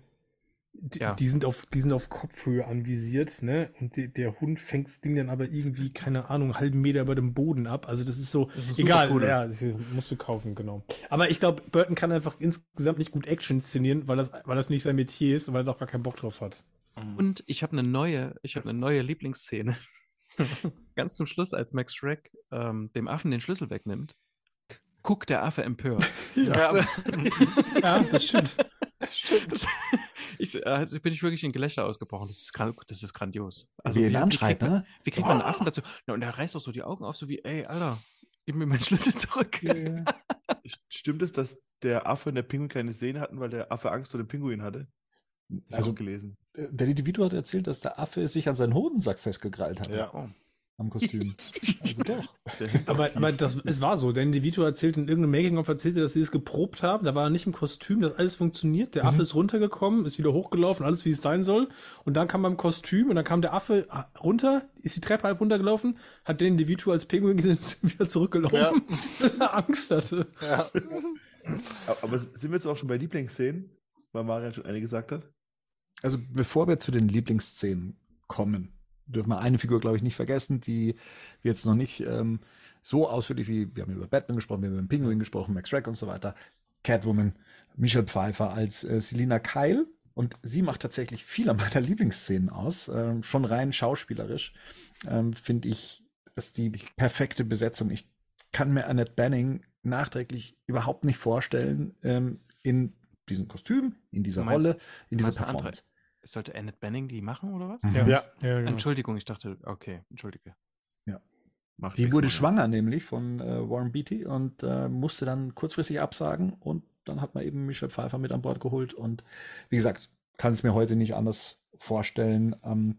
die, Ja. die, sind auf, die sind auf Kopfhöhe anvisiert, ne? Und die, der Hund fängt das Ding dann aber irgendwie, keine Ahnung, einen halben Meter über dem Boden ab. Also das ist so, Das ist egal, cool. ja, das musst du kaufen, genau. Aber ich glaube, Burton kann einfach insgesamt nicht gut Action inszenieren, weil das, weil das nicht sein Metier ist und weil er auch gar keinen Bock drauf hat. Und ich habe eine neue, ich habe eine neue Lieblingsszene. Ganz zum Schluss, als Max Shrek ähm, dem Affen den Schlüssel wegnimmt, guckt der Affe empört. Ja. ja, das stimmt. Das- ich, also bin ich wirklich in Gelächter ausgebrochen. Das ist, das ist grandios. Also Wie er ihn wie, wie, kriegt man, ne? wie kriegt man einen Affen dazu? Na, und er reißt auch so die Augen auf, so wie, ey, Alter, gib mir meinen Schlüssel zurück. Stimmt es, dass der Affe und der Pinguin keine Sehne hatten, weil der Affe Angst vor dem Pinguin hatte? Also, gelesen. äh, der Individuum hat erzählt, dass der Affe sich an seinen Hodensack festgekrallt hat. Ja. Am Kostüm. also doch. Aber, aber das, es war so, denn Devito erzählt in irgendeinem Making-of erzählte, dass sie es geprobt haben. Da war er nicht im Kostüm, dass alles funktioniert. Der Affe Mhm. ist runtergekommen, ist wieder hochgelaufen, alles wie es sein soll. Und dann kam beim Kostüm und dann kam der Affe runter, ist die Treppe halb runtergelaufen, hat den Devito als Pinguin gesehen, ist wieder zurückgelaufen, weil er Angst hatte. Ja. Aber- Aber sind wir jetzt auch schon bei Lieblingsszenen? Weil Marian schon eine gesagt hat. Also bevor wir zu den Lieblingsszenen kommen, dürfen wir eine Figur, glaube ich, nicht vergessen, die wir jetzt noch nicht ähm, so ausführlich wie, wir haben über Batman gesprochen, wir haben über den Pinguin gesprochen, Max Shrek und so weiter, Catwoman, Michelle Pfeiffer als äh, Selina Kyle und sie macht tatsächlich viele meiner Lieblingsszenen aus, ähm, schon rein schauspielerisch, ähm, finde ich, dass die perfekte Besetzung, ich kann mir Annette Banning nachträglich überhaupt nicht vorstellen, ähm, in diesem Kostüm, in dieser meinst- Rolle, in dieser? Performance. Sollte Annette Benning die machen oder was? Mhm. Ja, Ja. ja genau. Entschuldigung, ich dachte, okay, entschuldige. Macht Die wurde schwanger nämlich von äh, Warren Beatty und äh, musste dann kurzfristig absagen und dann hat man eben Michelle Pfeiffer mit an Bord geholt und wie gesagt, kann es mir heute nicht anders vorstellen. Ähm,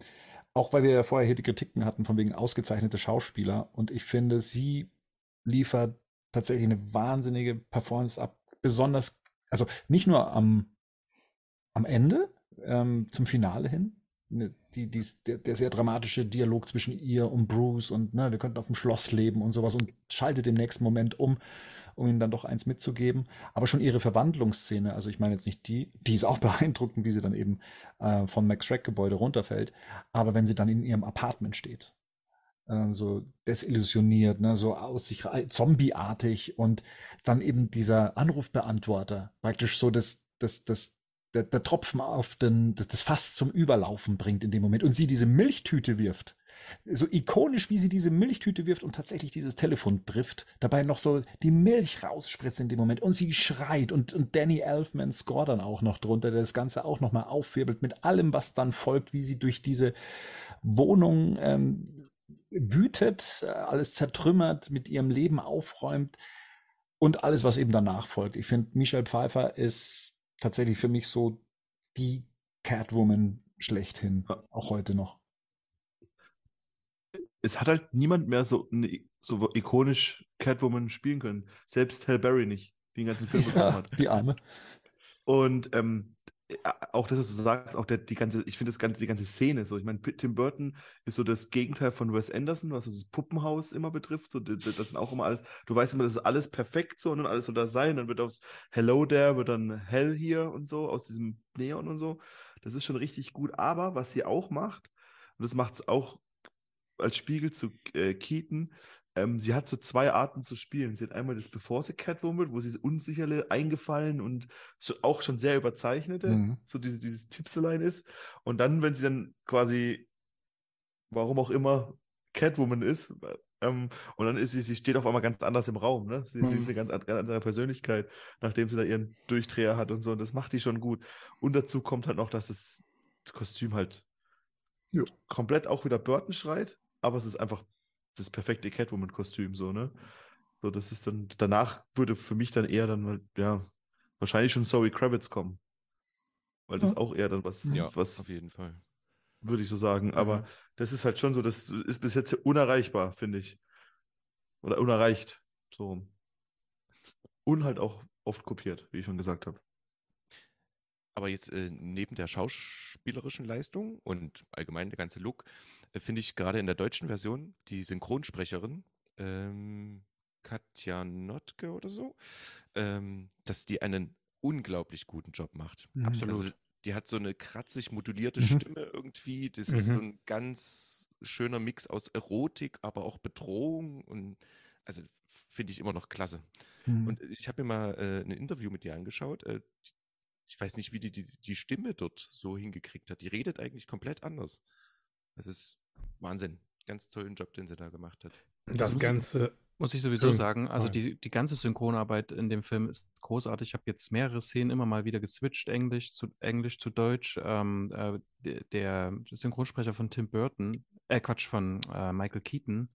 auch weil wir ja vorher hier die Kritiken hatten von wegen ausgezeichnete Schauspieler und ich finde, sie liefert tatsächlich eine wahnsinnige Performance ab, besonders, also nicht nur am, am Ende, ähm, zum Finale hin, ne, die, die, der, der sehr dramatische Dialog zwischen ihr und Bruce und ne, wir könnten auf dem Schloss leben und sowas und schaltet im nächsten Moment um, um ihnen dann doch eins mitzugeben. Aber schon ihre Verwandlungsszene, also ich meine jetzt nicht die, die ist auch beeindruckend, wie sie dann eben äh, vom Max Shrek Gebäude runterfällt, aber wenn sie dann in ihrem Apartment steht, äh, so desillusioniert, ne, so aus sich zombieartig und dann eben dieser Anrufbeantworter praktisch so das, das, das der, der Tropfen auf den, das, Fass zum Überlaufen bringt in dem Moment und sie diese Milchtüte wirft. So ikonisch, wie sie diese Milchtüte wirft und tatsächlich dieses Telefon trifft, dabei noch so die Milch rausspritzt in dem Moment und sie schreit und, und Danny Elfman score dann auch noch drunter, der das Ganze auch nochmal aufwirbelt mit allem, was dann folgt, wie sie durch diese Wohnung ähm, wütet, äh, alles zertrümmert, mit ihrem Leben aufräumt und alles, was eben danach folgt. Ich finde, Michelle Pfeiffer ist tatsächlich für mich so die Catwoman schlechthin, Ja. auch heute noch. Es hat halt niemand mehr so, eine, so ikonisch Catwoman spielen können. Selbst Hal Berry nicht, die den ganzen Film bekommen Ja, hat. die Arme. Und ähm, auch das, was du sagst, auch der, die ganze, ich finde das ganze, die ganze Szene so. Ich meine, Tim Burton ist so das Gegenteil von Wes Anderson, was das Puppenhaus immer betrifft. So, das, sind auch immer alles, du weißt immer, das ist alles perfekt so und dann alles so da sein. Dann wird aus Hello there, wird dann Hell here und so, aus diesem Neon und so. Das ist schon richtig gut. Aber was sie auch macht, und das macht es auch als Spiegel zu äh, Keaton, ähm, sie hat so zwei Arten zu spielen. Sie hat einmal das Bevor sie Catwoman, wo sie das Unsichere eingefallen und so auch schon sehr überzeichnete, Mhm. so dieses, dieses Tipselein ist. Und dann, wenn sie dann quasi, warum auch immer, Catwoman ist, Ähm, und dann ist sie, sie steht auf einmal ganz anders im Raum, ne? Sie, sie ist Mhm. eine ganz, ganz andere Persönlichkeit, nachdem sie da ihren Durchdreher hat und so. Und das macht die schon gut. Und dazu kommt halt noch, dass das, Kostüm halt Ja. komplett auch wieder Burton schreit, aber es ist einfach das perfekte Catwoman-Kostüm, so, ne? So, das ist dann, danach würde für mich dann eher dann, mal, ja, wahrscheinlich schon Zoe Kravitz kommen. Weil das Ja. auch eher dann was, Ja, was auf jeden Fall. würde ich so sagen. Aber Mhm. das ist halt schon so, das ist bis jetzt unerreichbar, finde ich. Oder unerreicht. So. rum. Und halt auch oft kopiert, wie ich schon gesagt habe. Aber jetzt äh, neben der schauspielerischen Leistung und allgemein der ganze Look, finde ich gerade in der deutschen Version die Synchronsprecherin, ähm, Katja Notke oder so, ähm, dass die einen unglaublich guten Job macht. Mhm. Absolut. Also, die hat so eine kratzig modulierte Mhm. Stimme irgendwie. Das ist so Mhm. ein ganz schöner Mix aus Erotik, aber auch Bedrohung und also finde ich immer noch klasse. Mhm. Und ich habe mir mal äh, ein Interview mit ihr angeschaut. Äh, ich weiß nicht, wie die, die die Stimme dort so hingekriegt hat. Die redet eigentlich komplett anders. Das ist Wahnsinn. Ganz tollen Job, den sie da gemacht hat. Das muss- Ganze. Muss ich sowieso Schön. sagen. Also die, die ganze Synchronarbeit in dem Film ist großartig. Ich habe jetzt mehrere Szenen immer mal wieder geswitcht, Englisch zu Englisch zu Deutsch. Ähm, äh, der, Synchronsprecher von Tim Burton, äh Quatsch, von äh, Michael Keaton,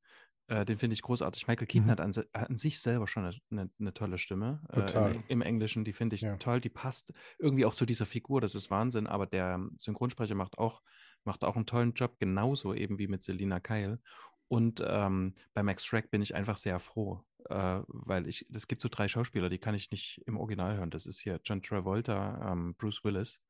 äh, den finde ich großartig. Michael Keaton Mhm. hat an, an sich selber schon eine, eine, eine tolle Stimme äh, Total. im, im Englischen. Die finde ich Ja. toll. Die passt irgendwie auch zu dieser Figur. Das ist Wahnsinn. Aber der Synchronsprecher macht auch, macht auch einen tollen Job, genauso eben wie mit Selina Kyle. Und ähm, bei Max Schreck bin ich einfach sehr froh, äh, weil ich, es gibt so drei Schauspieler, die kann ich nicht im Original hören. Das ist hier John Travolta, ähm, Bruce Willis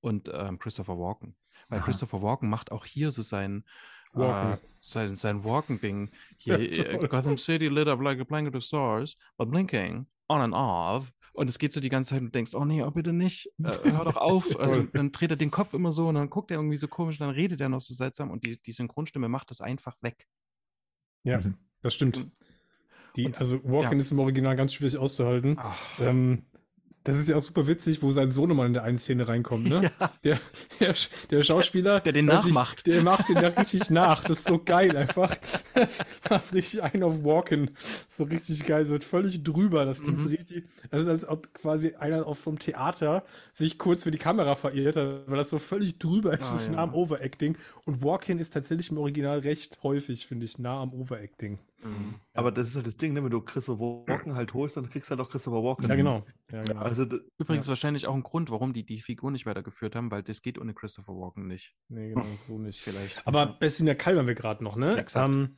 und ähm, Christopher Walken. Weil Aha. Christopher Walken macht auch hier so sein Walken. Äh, sein, sein Walken-Ding. Hier, äh, Gotham City lit up like a blanket of stars, but blinking on and off. Und es geht so die ganze Zeit und du denkst, oh nee, oh bitte nicht, äh, hör doch auf. Also dann dreht er den Kopf immer so und dann guckt er irgendwie so komisch, dann redet er noch so seltsam und die, die Synchronstimme macht das einfach weg. Ja, Mhm. das stimmt. Die, und- also Walken ja. ist im Original ganz schwierig auszuhalten. Ach, Ähm, das ist ja auch super witzig, wo sein Sohnemann in der einen Szene reinkommt, ne? ja. Der, der, der Schauspieler, Der den weiß nachmacht. der macht den da richtig nach. Das ist so geil einfach. Das macht richtig einen auf Walken. So richtig geil, so völlig drüber. Das klingt so Mhm. richtig. Das ist, als ob quasi einer auch vom Theater sich kurz für die Kamera verirrt hat, weil das so völlig drüber ist. Ah, das ist ja. nah am Overacting. Und Walken ist tatsächlich im Original recht häufig, finde ich, nah am Overacting. Mhm. Aber das ist halt das Ding, ne? wenn du Christopher Walken halt holst, dann kriegst du halt auch Christopher Walken. Ja, genau. Ja, genau. Also, Übrigens wahrscheinlich auch ein Grund, warum die die Figur nicht weitergeführt haben, weil das geht ohne Christopher Walken nicht. Nee, genau, so nicht. Vielleicht. Aber Bessina Kall waren wir gerade noch, ne? Exakt. Ähm,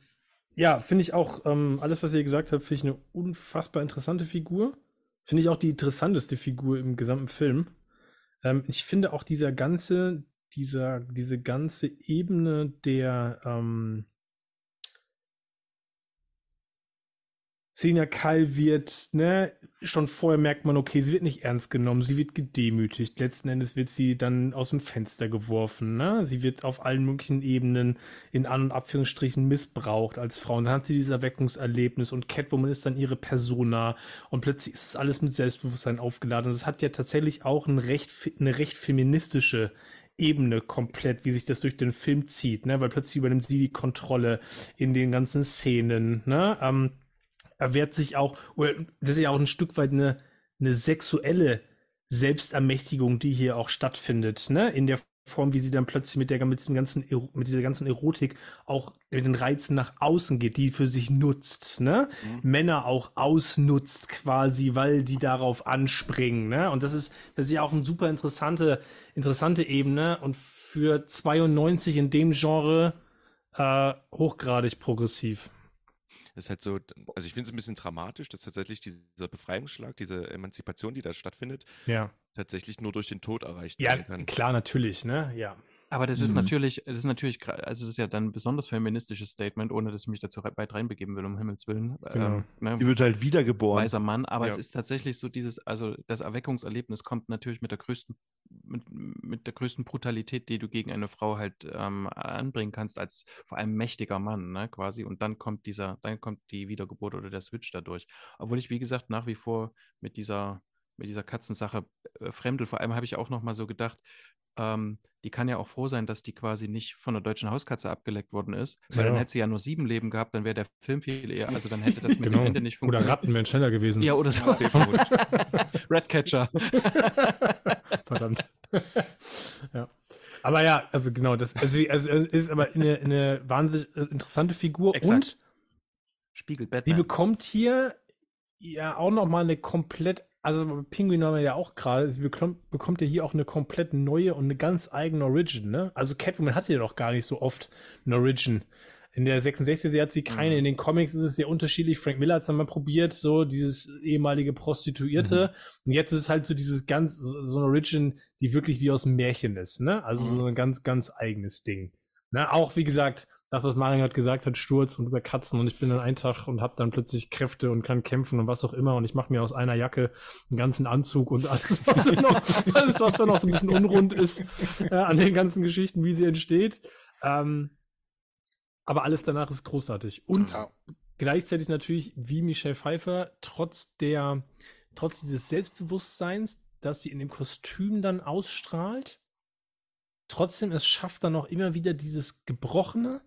ja, finde ich auch, ähm, alles, was ihr gesagt habt, finde ich eine unfassbar interessante Figur. Finde ich auch die interessanteste Figur im gesamten Film. Ähm, ich finde auch dieser ganze, dieser, diese ganze Ebene der, ähm, Selina Kall wird, ne, schon vorher merkt man, okay, sie wird nicht ernst genommen, sie wird gedemütigt. Letzten Endes wird sie dann aus dem Fenster geworfen, ne? Sie wird auf allen möglichen Ebenen in An- und Abführungsstrichen missbraucht als Frau. Und dann hat sie dieses Erweckungserlebnis und Catwoman ist dann ihre Persona und plötzlich ist es alles mit Selbstbewusstsein aufgeladen. Und es hat ja tatsächlich auch ein recht, eine recht feministische Ebene komplett, wie sich das durch den Film zieht, ne? Weil plötzlich übernimmt sie die Kontrolle in den ganzen Szenen, ne? Ähm, er wehrt sich auch, oder das ist ja auch ein Stück weit eine, eine sexuelle Selbstermächtigung, die hier auch stattfindet, ne? In der Form, wie sie dann plötzlich mit der mit diesem ganzen mit dieser ganzen Erotik auch mit den Reizen nach außen geht, die für sich nutzt, ne? Männer auch ausnutzt quasi, weil die darauf anspringen, ne? Und das ist das ist ja auch eine super interessante interessante Ebene und für 92 in dem Genre äh, hochgradig progressiv. Das ist halt so, also ich finde es ein bisschen dramatisch, dass tatsächlich dieser Befreiungsschlag, diese Emanzipation, die da stattfindet, Ja. tatsächlich nur durch den Tod erreicht Ja, werden kann. klar, natürlich, ne? Ja. Aber das ist Mhm. natürlich, das ist natürlich, also das ist ja dann ein besonders feministisches Statement, ohne dass ich mich dazu weit reinbegeben will, um Himmels Willen. Genau. Ähm, ne? die wird halt wiedergeboren. weiser Mann, aber es Ja. ist tatsächlich so dieses, also das Erweckungserlebnis kommt natürlich mit der größten, mit, mit der größten Brutalität, die du gegen eine Frau halt ähm, anbringen kannst, als vor allem mächtiger Mann, ne, quasi. Und dann kommt dieser, dann kommt die Wiedergeburt oder der Switch dadurch. Obwohl ich, wie gesagt, nach wie vor mit dieser mit dieser Katzensache äh, fremdel. Vor allem habe ich auch noch mal so gedacht, ähm, die kann ja auch froh sein, dass die quasi nicht von der deutschen Hauskatze abgeleckt worden ist, weil Ja. dann hätte sie ja nur sieben Leben gehabt, dann wäre der Film viel eher, also dann hätte das mit Genau. dem Ende nicht Oder funktioniert. Ratten wären schneller gewesen. Ja, oder so. Ratcatcher. Verdammt. ja. Aber ja, also genau, das also, also ist aber eine, eine wahnsinnig äh, interessante Figur Exakt. und Spiegelt sie bekommt hier ja auch noch mal eine komplett, also Pinguin haben wir ja auch gerade, sie bekommt, bekommt ja hier auch eine komplett neue und eine ganz eigene Origin, ne? Also Catwoman hatte ja doch gar nicht so oft eine Origin. In der 66 sie hat sie keine, Mhm. in den Comics ist es sehr unterschiedlich. Frank Miller hat es dann mal probiert, so dieses ehemalige Prostituierte. Und jetzt ist es halt so dieses ganz, so eine Origin, die wirklich wie aus einem Märchen ist, ne? Also Mhm. so ein ganz, ganz eigenes Ding. Ne? Auch wie gesagt, das, was Marion hat gesagt hat, Sturz und über Katzen und ich bin dann ein Tag und habe dann plötzlich Kräfte und kann kämpfen und was auch immer und ich mache mir aus einer Jacke einen ganzen Anzug und alles, was dann noch, alles, was dann noch so ein bisschen unrund ist äh, an den ganzen Geschichten, wie sie entsteht. Ähm, aber alles danach ist großartig. Und Ja. gleichzeitig natürlich, wie Michelle Pfeiffer, trotz der, trotz dieses Selbstbewusstseins, dass sie in dem Kostüm dann ausstrahlt, trotzdem es schafft dann auch immer wieder dieses Gebrochene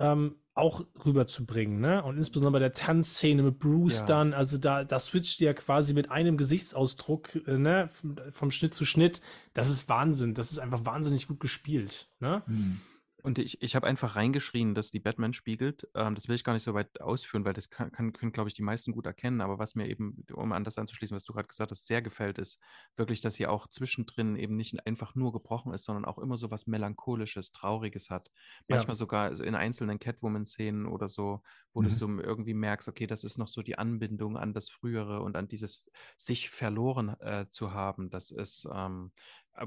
ähm, auch rüberzubringen, ne? Und insbesondere bei der Tanzszene mit Bruce Ja. dann, also da, da switcht ja quasi mit einem Gesichtsausdruck, äh, ne, vom, vom Schnitt zu Schnitt. Das ist Wahnsinn. Das ist einfach wahnsinnig gut gespielt, ne? Hm. Und ich, ich habe einfach reingeschrien, dass die Batman spiegelt. Ähm, das will ich gar nicht so weit ausführen, weil das kann, kann, können, glaube ich, die meisten gut erkennen. Aber was mir eben, um an das anzuschließen, was du gerade gesagt hast, sehr gefällt, ist wirklich, dass sie auch zwischendrin eben nicht einfach nur gebrochen ist, sondern auch immer so was Melancholisches, Trauriges hat. Ja. Manchmal sogar so in einzelnen Catwoman-Szenen oder so, wo Mhm. du so irgendwie merkst, okay, das ist noch so die Anbindung an das Frühere und an dieses sich verloren äh, zu haben. Das ist ähm,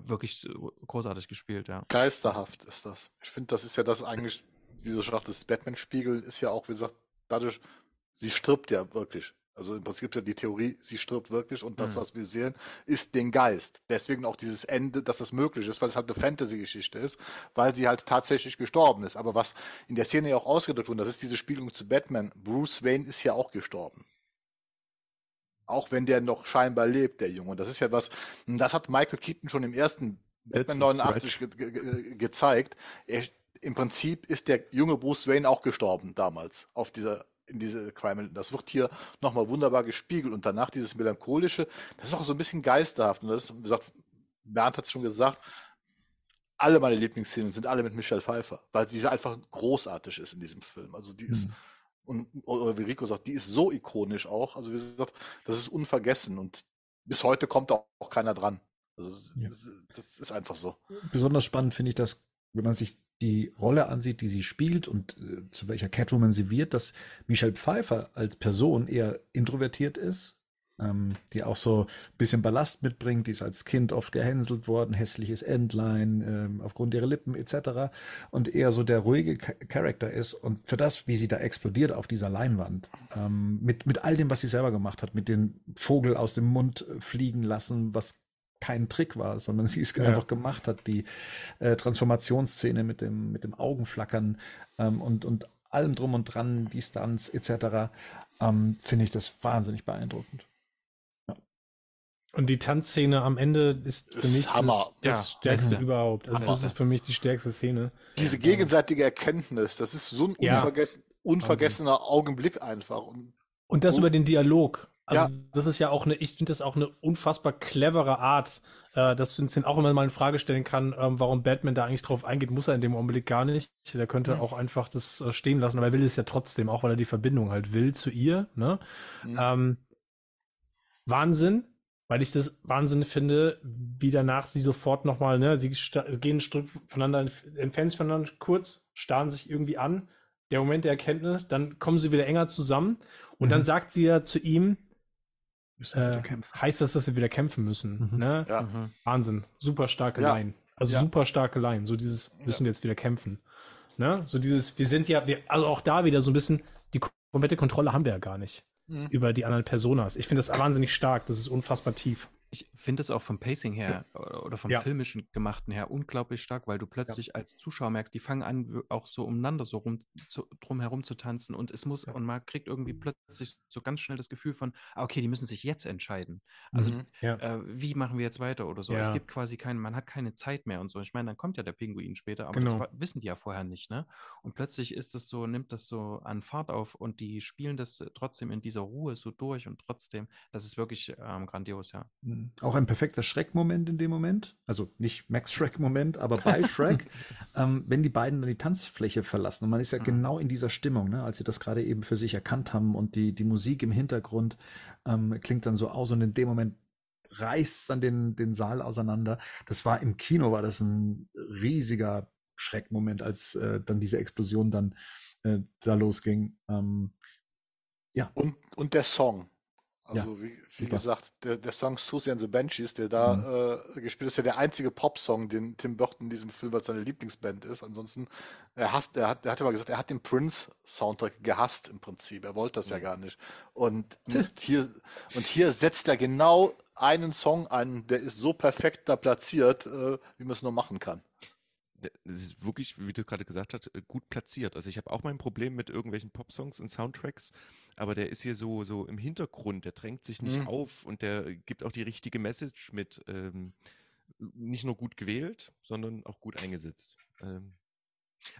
wirklich großartig gespielt, ja. Geisterhaft ist das. Ich finde, das ist ja das eigentlich, diese Schlacht des Batman-Spiegel ist ja auch, wie gesagt, dadurch, sie stirbt ja wirklich. Also im Prinzip ist ja die Theorie, sie stirbt wirklich und das, Mhm. was wir sehen, ist den Geist. Deswegen auch dieses Ende, dass das möglich ist, weil es halt eine Fantasy-Geschichte ist, weil sie halt tatsächlich gestorben ist. Aber was in der Szene ja auch ausgedrückt wurde, das ist diese Spiegelung zu Batman. Bruce Wayne ist ja auch gestorben. Auch wenn der noch scheinbar lebt, der Junge. Und das ist ja was, das hat Michael Keaton schon im ersten Batman That's a 89 ge ge ge gezeigt. Er, Im Prinzip ist der junge Bruce Wayne auch gestorben damals auf dieser in diese Crime. Das wird hier nochmal wunderbar gespiegelt und danach dieses melancholische, das ist auch so ein bisschen geisterhaft. Und das ist, wie gesagt, Bernd hat es schon gesagt, alle meine Lieblingsszenen sind alle mit Michelle Pfeiffer, weil sie einfach großartig ist in diesem Film. Also die ist, Mhm. Und oder wie Rico sagt, die ist so ikonisch auch. Also wie gesagt, das ist unvergessen und bis heute kommt auch, auch keiner dran. Also Ja. das, das ist einfach so. Besonders spannend finde ich das, wenn man sich die Rolle ansieht, die sie spielt und äh, zu welcher Catwoman sie wird, dass Michelle Pfeiffer als Person eher introvertiert ist, ähm, die auch so ein bisschen Ballast mitbringt, die ist als Kind oft gehänselt worden, hässliches Entlein, ähm, aufgrund ihrer Lippen etc. und eher so der ruhige Cha- Charakter ist und für das, wie sie da explodiert auf dieser Leinwand, ähm, mit, mit all dem, was sie selber gemacht hat, mit dem Vogel aus dem Mund fliegen lassen, was kein Trick war, sondern sie es Ja. einfach gemacht hat, die äh, Transformationsszene mit dem, mit dem Augenflackern ähm, und, und allem drum und dran, die Stunts etc., ähm, finde ich das wahnsinnig beeindruckend. Und die Tanzszene am Ende ist für Ist mich Hammer. das, das Ja, stärkste beste. überhaupt. Also das ist für mich die stärkste Szene. Diese gegenseitige Erkenntnis, das ist so ein Ja. unvergessen, unvergessener Augenblick einfach. Und Und das Und- über den Dialog. Also Ja. das ist ja auch eine, ich finde das auch eine unfassbar clevere Art, äh, dass du uns den auch immer mal in Frage stellen kann, ähm, warum Batman da eigentlich drauf eingeht, muss er in dem Augenblick gar nicht. Der könnte auch einfach das äh, stehen lassen, aber er will es ja trotzdem, auch weil er die Verbindung halt will zu ihr. Ne? Mhm. Ähm, Wahnsinn, weil ich das Wahnsinn finde, wie danach sie sofort nochmal, ne, sie gehen ein Stück voneinander, entfernen sich voneinander kurz, starren sich irgendwie an, der Moment der Erkenntnis, dann kommen sie wieder enger zusammen und Mhm. dann sagt sie ja zu ihm, Müssen wir äh, wieder kämpfen. heißt das, dass wir wieder kämpfen müssen. Mhm. Ne? Ja. Mhm. Wahnsinn, super starke Ja. Line. Also Ja. super starke Line, so dieses, müssen wir jetzt wieder kämpfen. Ne? So dieses, wir sind ja, wir, also auch da wieder so ein bisschen, die komplette Kontrolle haben wir ja gar nicht Mhm. über die anderen Personas. Ich finde das wahnsinnig stark, das ist unfassbar tief. Ich finde es auch vom Pacing her oder vom Ja. filmischen Gemachten her unglaublich stark, weil du plötzlich als Zuschauer merkst, die fangen an, auch so umeinander so rum, zu, drum herum zu tanzen und es muss, und man kriegt irgendwie plötzlich so ganz schnell das Gefühl von, ah, okay, die müssen sich jetzt entscheiden. Also, Mhm. Ja. äh, wie machen wir jetzt weiter oder so? Es Ja. gibt quasi keinen, man hat keine Zeit mehr und so. Ich meine, dann kommt ja der Pinguin später, aber das Genau. wa- wissen die ja vorher nicht, ne? Und plötzlich ist das so, nimmt das so an Fahrt auf und die spielen das trotzdem in dieser Ruhe so durch und trotzdem, das ist wirklich ähm, grandios, ja. Mhm. Auch ein perfekter Schreckmoment in dem Moment. Also nicht Max Schreck-Moment, aber bei Shrek, ähm, wenn die beiden dann die Tanzfläche verlassen. Und man ist ja Mhm. genau in dieser Stimmung, ne, als sie das gerade eben für sich erkannt haben und die, die Musik im Hintergrund ähm, klingt dann so aus und in dem Moment reißt dann den, den Saal auseinander. Das war im Kino, war das ein riesiger Schreckmoment, als äh, dann diese Explosion dann äh, da losging. Ähm, Und, und der Song. Also, wie, wie super. gesagt, der, der Song Susie and the Banshees, der da äh, gespielt ist, ist ja der einzige Popsong, den Tim Burton in diesem Film als seine Lieblingsband ist. Ansonsten, er hasst, er hat, er hat immer gesagt, er hat den Prince-Soundtrack gehasst im Prinzip. Er wollte das ja gar nicht. Und, hier, und hier setzt er genau einen Song ein, der ist so perfekt da platziert, äh, wie man es nur machen kann. Das ist wirklich, wie du gerade gesagt hast, gut platziert. Also ich habe auch mein Problem mit irgendwelchen Popsongs und Soundtracks, aber der ist hier so, so im Hintergrund, der drängt sich nicht Mhm. auf und der gibt auch die richtige Message mit. Ähm, nicht nur gut gewählt, sondern auch gut eingesetzt. Ähm,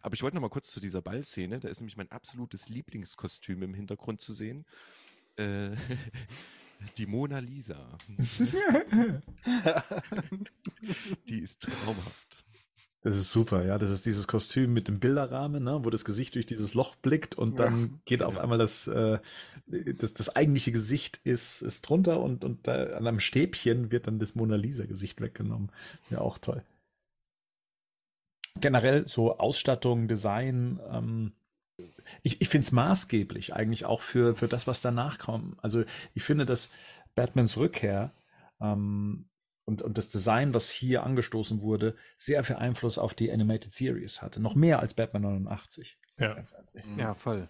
aber ich wollte noch mal kurz zu dieser Ballszene. Da ist nämlich mein absolutes Lieblingskostüm im Hintergrund zu sehen. Äh, die Mona Lisa. die ist traumhaft. Das ist super, ja. Das ist dieses Kostüm mit dem Bilderrahmen, ne, wo das Gesicht durch dieses Loch blickt und dann geht auf genau. einmal das, äh, das, das eigentliche Gesicht ist, ist drunter und, und da an einem Stäbchen wird dann das Mona Lisa-Gesicht weggenommen. Ja, auch toll. Generell so Ausstattung, Design, ähm, ich, ich finde es maßgeblich eigentlich auch für, für das, was danach kommt. Also ich finde, dass Batmans Rückkehr ähm, und, und das Design, was hier angestoßen wurde, sehr viel Einfluss auf die Animated Series hatte. Noch mehr als Batman 89. Ja. Ganz ehrlich. Ja, voll.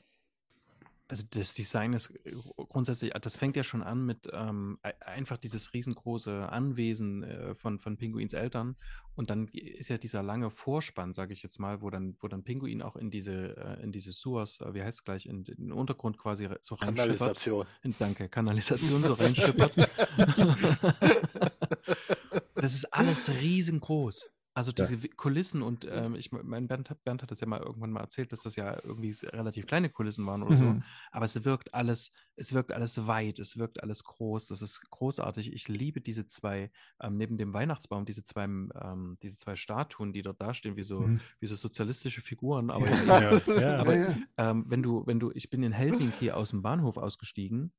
Also das Design ist grundsätzlich, das fängt ja schon an mit ähm, ei- einfach dieses riesengroße Anwesen äh, von, von Pinguins Eltern und dann ist ja dieser lange Vorspann, sage ich jetzt mal, wo dann, wo dann Pinguin auch in diese, äh, in diese Sewers, äh, wie heißt es gleich, in, in den Untergrund quasi so reinschippert. Kanalisation. In- Danke, Kanalisation so reinschippert. das ist alles riesengroß. Also Ja. diese Wi- Kulissen und ähm, ich mein Bernd hat, Bernd hat das ja mal irgendwann mal erzählt, dass das ja irgendwie relativ kleine Kulissen waren oder so. Mhm. Aber es wirkt alles, es wirkt alles weit, es wirkt alles groß, das ist großartig. Ich liebe diese zwei, ähm, neben dem Weihnachtsbaum, diese zwei, ähm, diese zwei Statuen, die dort dastehen, wie so, Mhm. wie so sozialistische Figuren. Aber, Ja, ja. aber ähm, wenn du, wenn du, ich bin in Helsinki aus dem Bahnhof ausgestiegen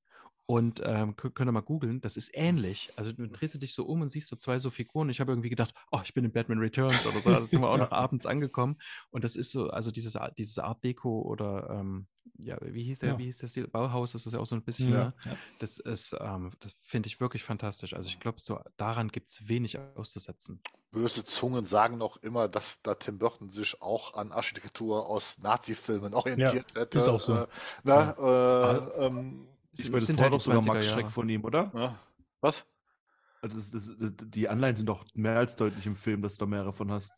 und ähm, kö- könnt ihr mal googeln, das ist ähnlich. Also du drehst du dich so um und siehst so zwei so Figuren. Ich habe irgendwie gedacht, oh, ich bin in Batman Returns oder so. Da sind wir auch noch abends angekommen. Und das ist so, also dieses, Art- dieses Art Deco oder ähm, ja, wie hieß der, Ja. wie hieß der Stil? Bauhaus, das ist ja auch so ein bisschen, Ja. ne? Das ist, ähm, das finde ich wirklich fantastisch. Also ich glaube, so daran gibt es wenig auszusetzen. Böse Zungen sagen noch immer, dass da Tim Burton sich auch an Architektur aus Nazi-Filmen orientiert hätte. ist auch so. Äh, na, äh, ähm, Ich meine, das Sind war halt doch sogar 20er Max. Schreck von ihm, oder? ja. Was? Also das, das, das, die Anleihen sind doch mehr als deutlich im Film, dass du da mehrere von hast.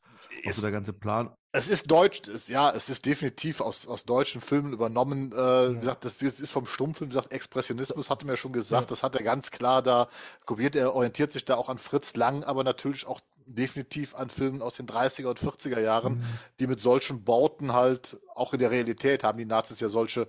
Also der ganze Plan. Es ist deutsch, es, ja, es ist definitiv aus, aus deutschen Filmen übernommen. Äh, Wie gesagt, das ist ist vom Stummfilm, wie gesagt, Expressionismus, hatte mir ja schon gesagt, Ja. das hat er ganz klar da kopiert. Er orientiert sich da auch an Fritz Lang, aber natürlich auch definitiv an Filmen aus den 30er und 40er Jahren, die mit solchen Bauten halt, auch in der Realität haben die Nazis ja solche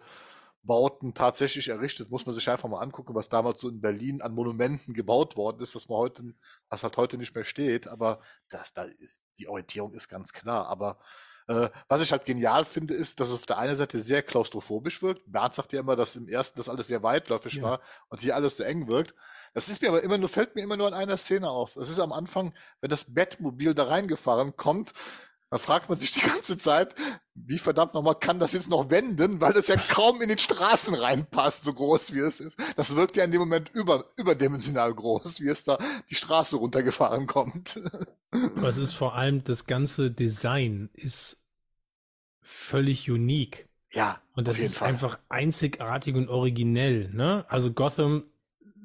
Bauten tatsächlich errichtet. Muss man sich einfach mal angucken, was damals so in Berlin an Monumenten gebaut worden ist, was man heute, was halt heute nicht mehr steht. Aber das, da ist, die Orientierung ist ganz klar. Aber äh, was ich halt genial finde, ist, dass es auf der einen Seite sehr klaustrophobisch wirkt. Bernd sagt ja immer, dass im ersten das alles sehr weitläufig Ja. war und hier alles so eng wirkt. Das ist mir aber immer nur, fällt mir immer nur an einer Szene auf. Das ist am Anfang, wenn das Bettmobil da reingefahren kommt, dann fragt man sich die ganze Zeit, wie verdammt nochmal kann das jetzt noch wenden, weil das ja kaum in den Straßen reinpasst, so groß wie es ist. Das wirkt ja in dem Moment über, überdimensional groß, wie es da die Straße runtergefahren kommt. Aber es ist vor allem, das ganze Design ist völlig unique. Ja, Und das ist Fall. einfach einzigartig und originell. Ne? Also Gotham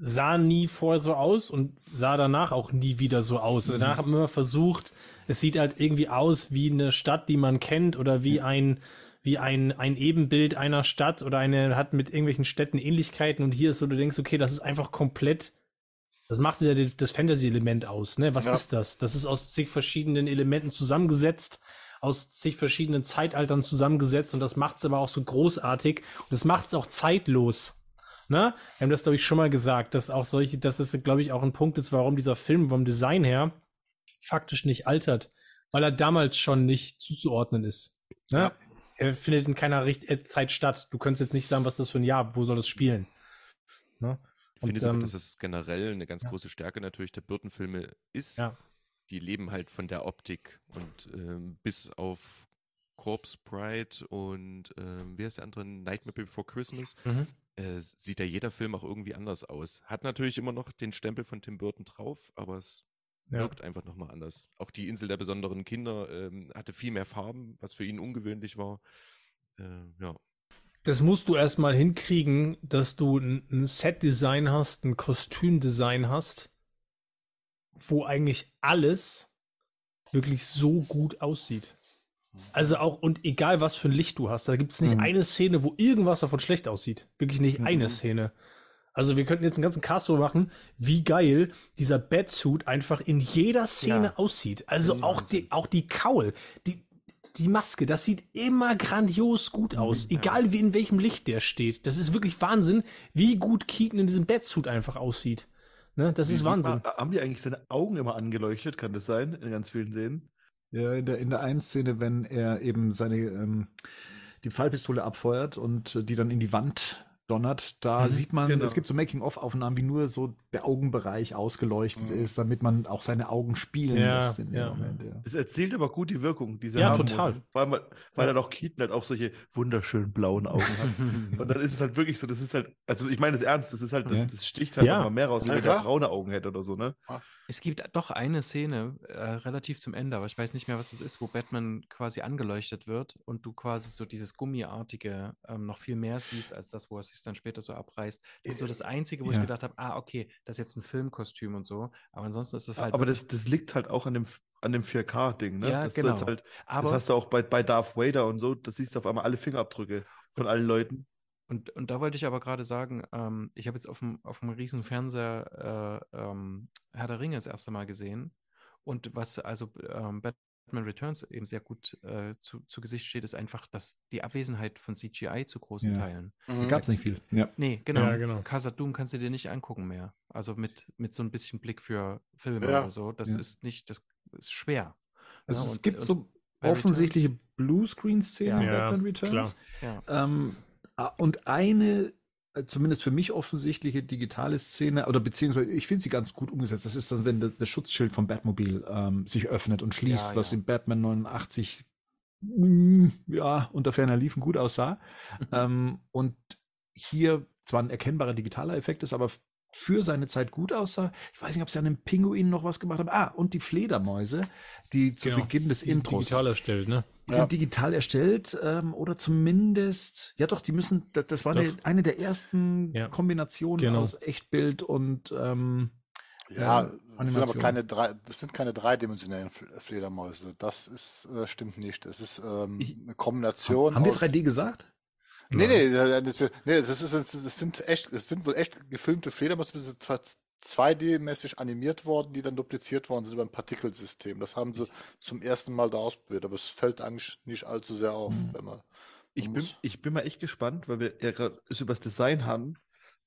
sah nie vorher so aus und sah danach auch nie wieder so aus. Mhm. Danach haben wir immer versucht, es sieht halt irgendwie aus wie eine Stadt, die man kennt oder wie ein wie ein, ein Ebenbild einer Stadt oder eine hat mit irgendwelchen Städten Ähnlichkeiten und hier ist so, du denkst, okay, das ist einfach komplett, das macht ja das Fantasy-Element aus, ne? Was Ja. ist das? Das ist aus zig verschiedenen Elementen zusammengesetzt, aus zig verschiedenen Zeitaltern zusammengesetzt und das macht es aber auch so großartig und das macht es auch zeitlos. Ne? Wir haben das, glaube ich, schon mal gesagt, dass auch solche, dass es, glaube ich, auch ein Punkt ist, warum dieser Film vom Design her faktisch nicht altert, weil er damals schon nicht zuzuordnen ist. Ne? Ja. Er findet in keiner Richt äh, Zeit statt. Du könntest jetzt nicht sagen, was das für ein Jahr, wo soll das spielen? Ne? Ich finde ähm, dass es generell eine ganz ja. große Stärke natürlich der Burton-Filme ist. Ja. Die leben halt von der Optik und ähm, bis auf Corpse Bride und ähm, wie heißt der andere? Nightmare Before Christmas Mhm. äh, sieht ja jeder Film auch irgendwie anders aus. Hat natürlich immer noch den Stempel von Tim Burton drauf, aber es Ja. wirkt einfach nochmal anders. Auch die Insel der besonderen Kinder ähm, hatte viel mehr Farben, was für ihn ungewöhnlich war. Äh, ja. Das musst du erstmal hinkriegen, dass du ein, ein Set-Design hast, ein Kostümdesign hast, wo eigentlich alles wirklich so gut aussieht. Also auch, und egal was für ein Licht du hast, da gibt es nicht Mhm. eine Szene, wo irgendwas davon schlecht aussieht. Wirklich nicht Mhm. eine Szene. Also wir könnten jetzt einen ganzen Cast so machen, wie geil dieser Batsuit einfach in jeder Szene Ja. aussieht. Also ist auch Wahnsinn. die, auch die Kaul, die, die Maske, das sieht immer grandios gut aus, egal wie in welchem Licht der steht. Das ist wirklich Wahnsinn, wie gut Keaton in diesem Batsuit einfach aussieht. Ne? Das ist Wie- Wahnsinn. Ha- Haben die eigentlich seine Augen immer angeleuchtet? Kann das sein? In ganz vielen Szenen? Ja, in der, in der einen Szene, wenn er eben seine, ähm, die Fallpistole abfeuert und äh, die dann in die Wand donnert, da Mhm, sieht man, genau. es gibt so Making-of-Aufnahmen, wie nur so der Augenbereich ausgeleuchtet Mhm. ist, damit man auch seine Augen spielen Ja, lässt in dem ja. Moment. Ja. Es erzählt aber gut die Wirkung, die sie Ja, haben total. muss. Vor allem, weil, weil dann auch Keaton halt auch solche wunderschönen blauen Augen hat. Und dann ist es halt wirklich so, das ist halt, also ich meine es ernst, das ist halt, das, Ja. das sticht halt Ja. nochmal mehr raus, wenn er braune Augen hätte oder so, ne? Es gibt doch eine Szene äh, relativ zum Ende, aber ich weiß nicht mehr, was das ist, wo Batman quasi angeleuchtet wird und du quasi so dieses Gummiartige ähm, noch viel mehr siehst, als das, wo er sich dann später so abreißt. Das ist so das Einzige, wo ich Ja. gedacht habe, ah, okay, das ist jetzt ein Filmkostüm und so. Aber ansonsten ist das halt. aber das, das liegt halt auch an dem, an dem 4K-Ding, ne? Ja, das genau. halt, aber, das hast du auch bei, bei Darth Vader und so, das siehst du auf einmal alle Fingerabdrücke von allen Leuten. Und, und da wollte ich aber gerade sagen, ähm, ich habe jetzt auf dem, auf dem riesen Fernseher äh, ähm, Herr der Ringe das erste Mal gesehen. Und was also ähm, Batman Returns eben sehr gut äh, zu, zu Gesicht steht, ist einfach, dass die Abwesenheit von CGI zu großen Ja. Teilen. Mhm. Gab's nicht viel. Ja. Nee, genau. Ja, genau. Doom kannst du dir nicht angucken mehr. Also mit, mit so ein bisschen Blick für Filme Ja. oder so. Das Ja. ist nicht, das ist schwer. Also Ja, es und- gibt und so offensichtliche Bluescreen-Szenen in Batman Returns. Ja. Ähm, und eine, äh, zumindest für mich offensichtliche digitale Szene, oder beziehungsweise ich finde sie ganz gut umgesetzt. Das ist das, wenn der, das Schutzschild vom Batmobil ähm, sich öffnet und schließt, Ja, was ja. in Batman 89 mm, ja, unter ferner Liefen gut aussah. ähm, und hier zwar ein erkennbarer digitaler Effekt ist, aber für seine Zeit gut aussah. Ich weiß nicht, ob sie an dem Pinguin noch was gemacht haben. Ah, und die Fledermäuse, die zu Genau. Beginn des Die sind Intros digital erstellt, ne? die Ja. sind digital erstellt ähm, oder zumindest, ja doch, die müssen, das, das war eine, eine der ersten Ja. Kombinationen Genau. aus Echtbild und ähm, Ja, Ja, das sind aber keine drei, das sind keine dreidimensionellen Fl- Fledermäuse. Das ist, äh, stimmt nicht. Das ist ähm, Ich- eine Kombination. haben wir aus- 3D gesagt? Nee, nee, das, das, nee, das ist, das sind echt, das sind wohl echt gefilmte Fledermäuse, die sind zwar 2D-mäßig animiert worden, die dann dupliziert worden sind über ein Partikelsystem. Das haben sie zum ersten Mal da ausprobiert, aber es fällt eigentlich nicht allzu sehr auf, wenn man. Ich bin, muss- ich bin mal echt gespannt, weil wir ja gerade es über das Design haben,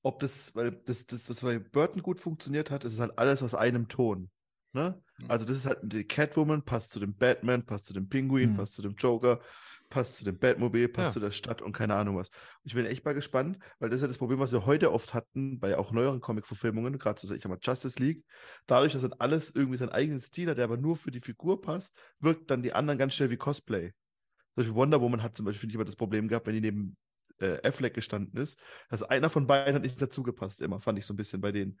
ob das, weil das, das, was bei Burton gut funktioniert hat, ist halt alles aus einem Ton. Ne? Mhm. Also das ist halt die Catwoman, passt zu dem Batman, passt zu dem Pinguin, Mhm. passt zu dem Joker, passt zu dem Batmobil, passt Ja. zu der Stadt und keine Ahnung was. Ich bin echt mal gespannt, weil das ist ja das Problem, was wir heute oft hatten, bei auch neueren Comic-Verfilmungen, gerade so, ich sag mal, Justice League, dadurch, dass dann alles irgendwie seinen eigenen Stil hat, der aber nur für die Figur passt, wirkt dann die anderen ganz schnell wie Cosplay. Zum Beispiel Wonder Woman hat zum Beispiel finde ich, immer das Problem gehabt, wenn die neben äh, Affleck gestanden ist, dass einer von beiden hat nicht dazugepasst, immer, fand ich so ein bisschen bei denen.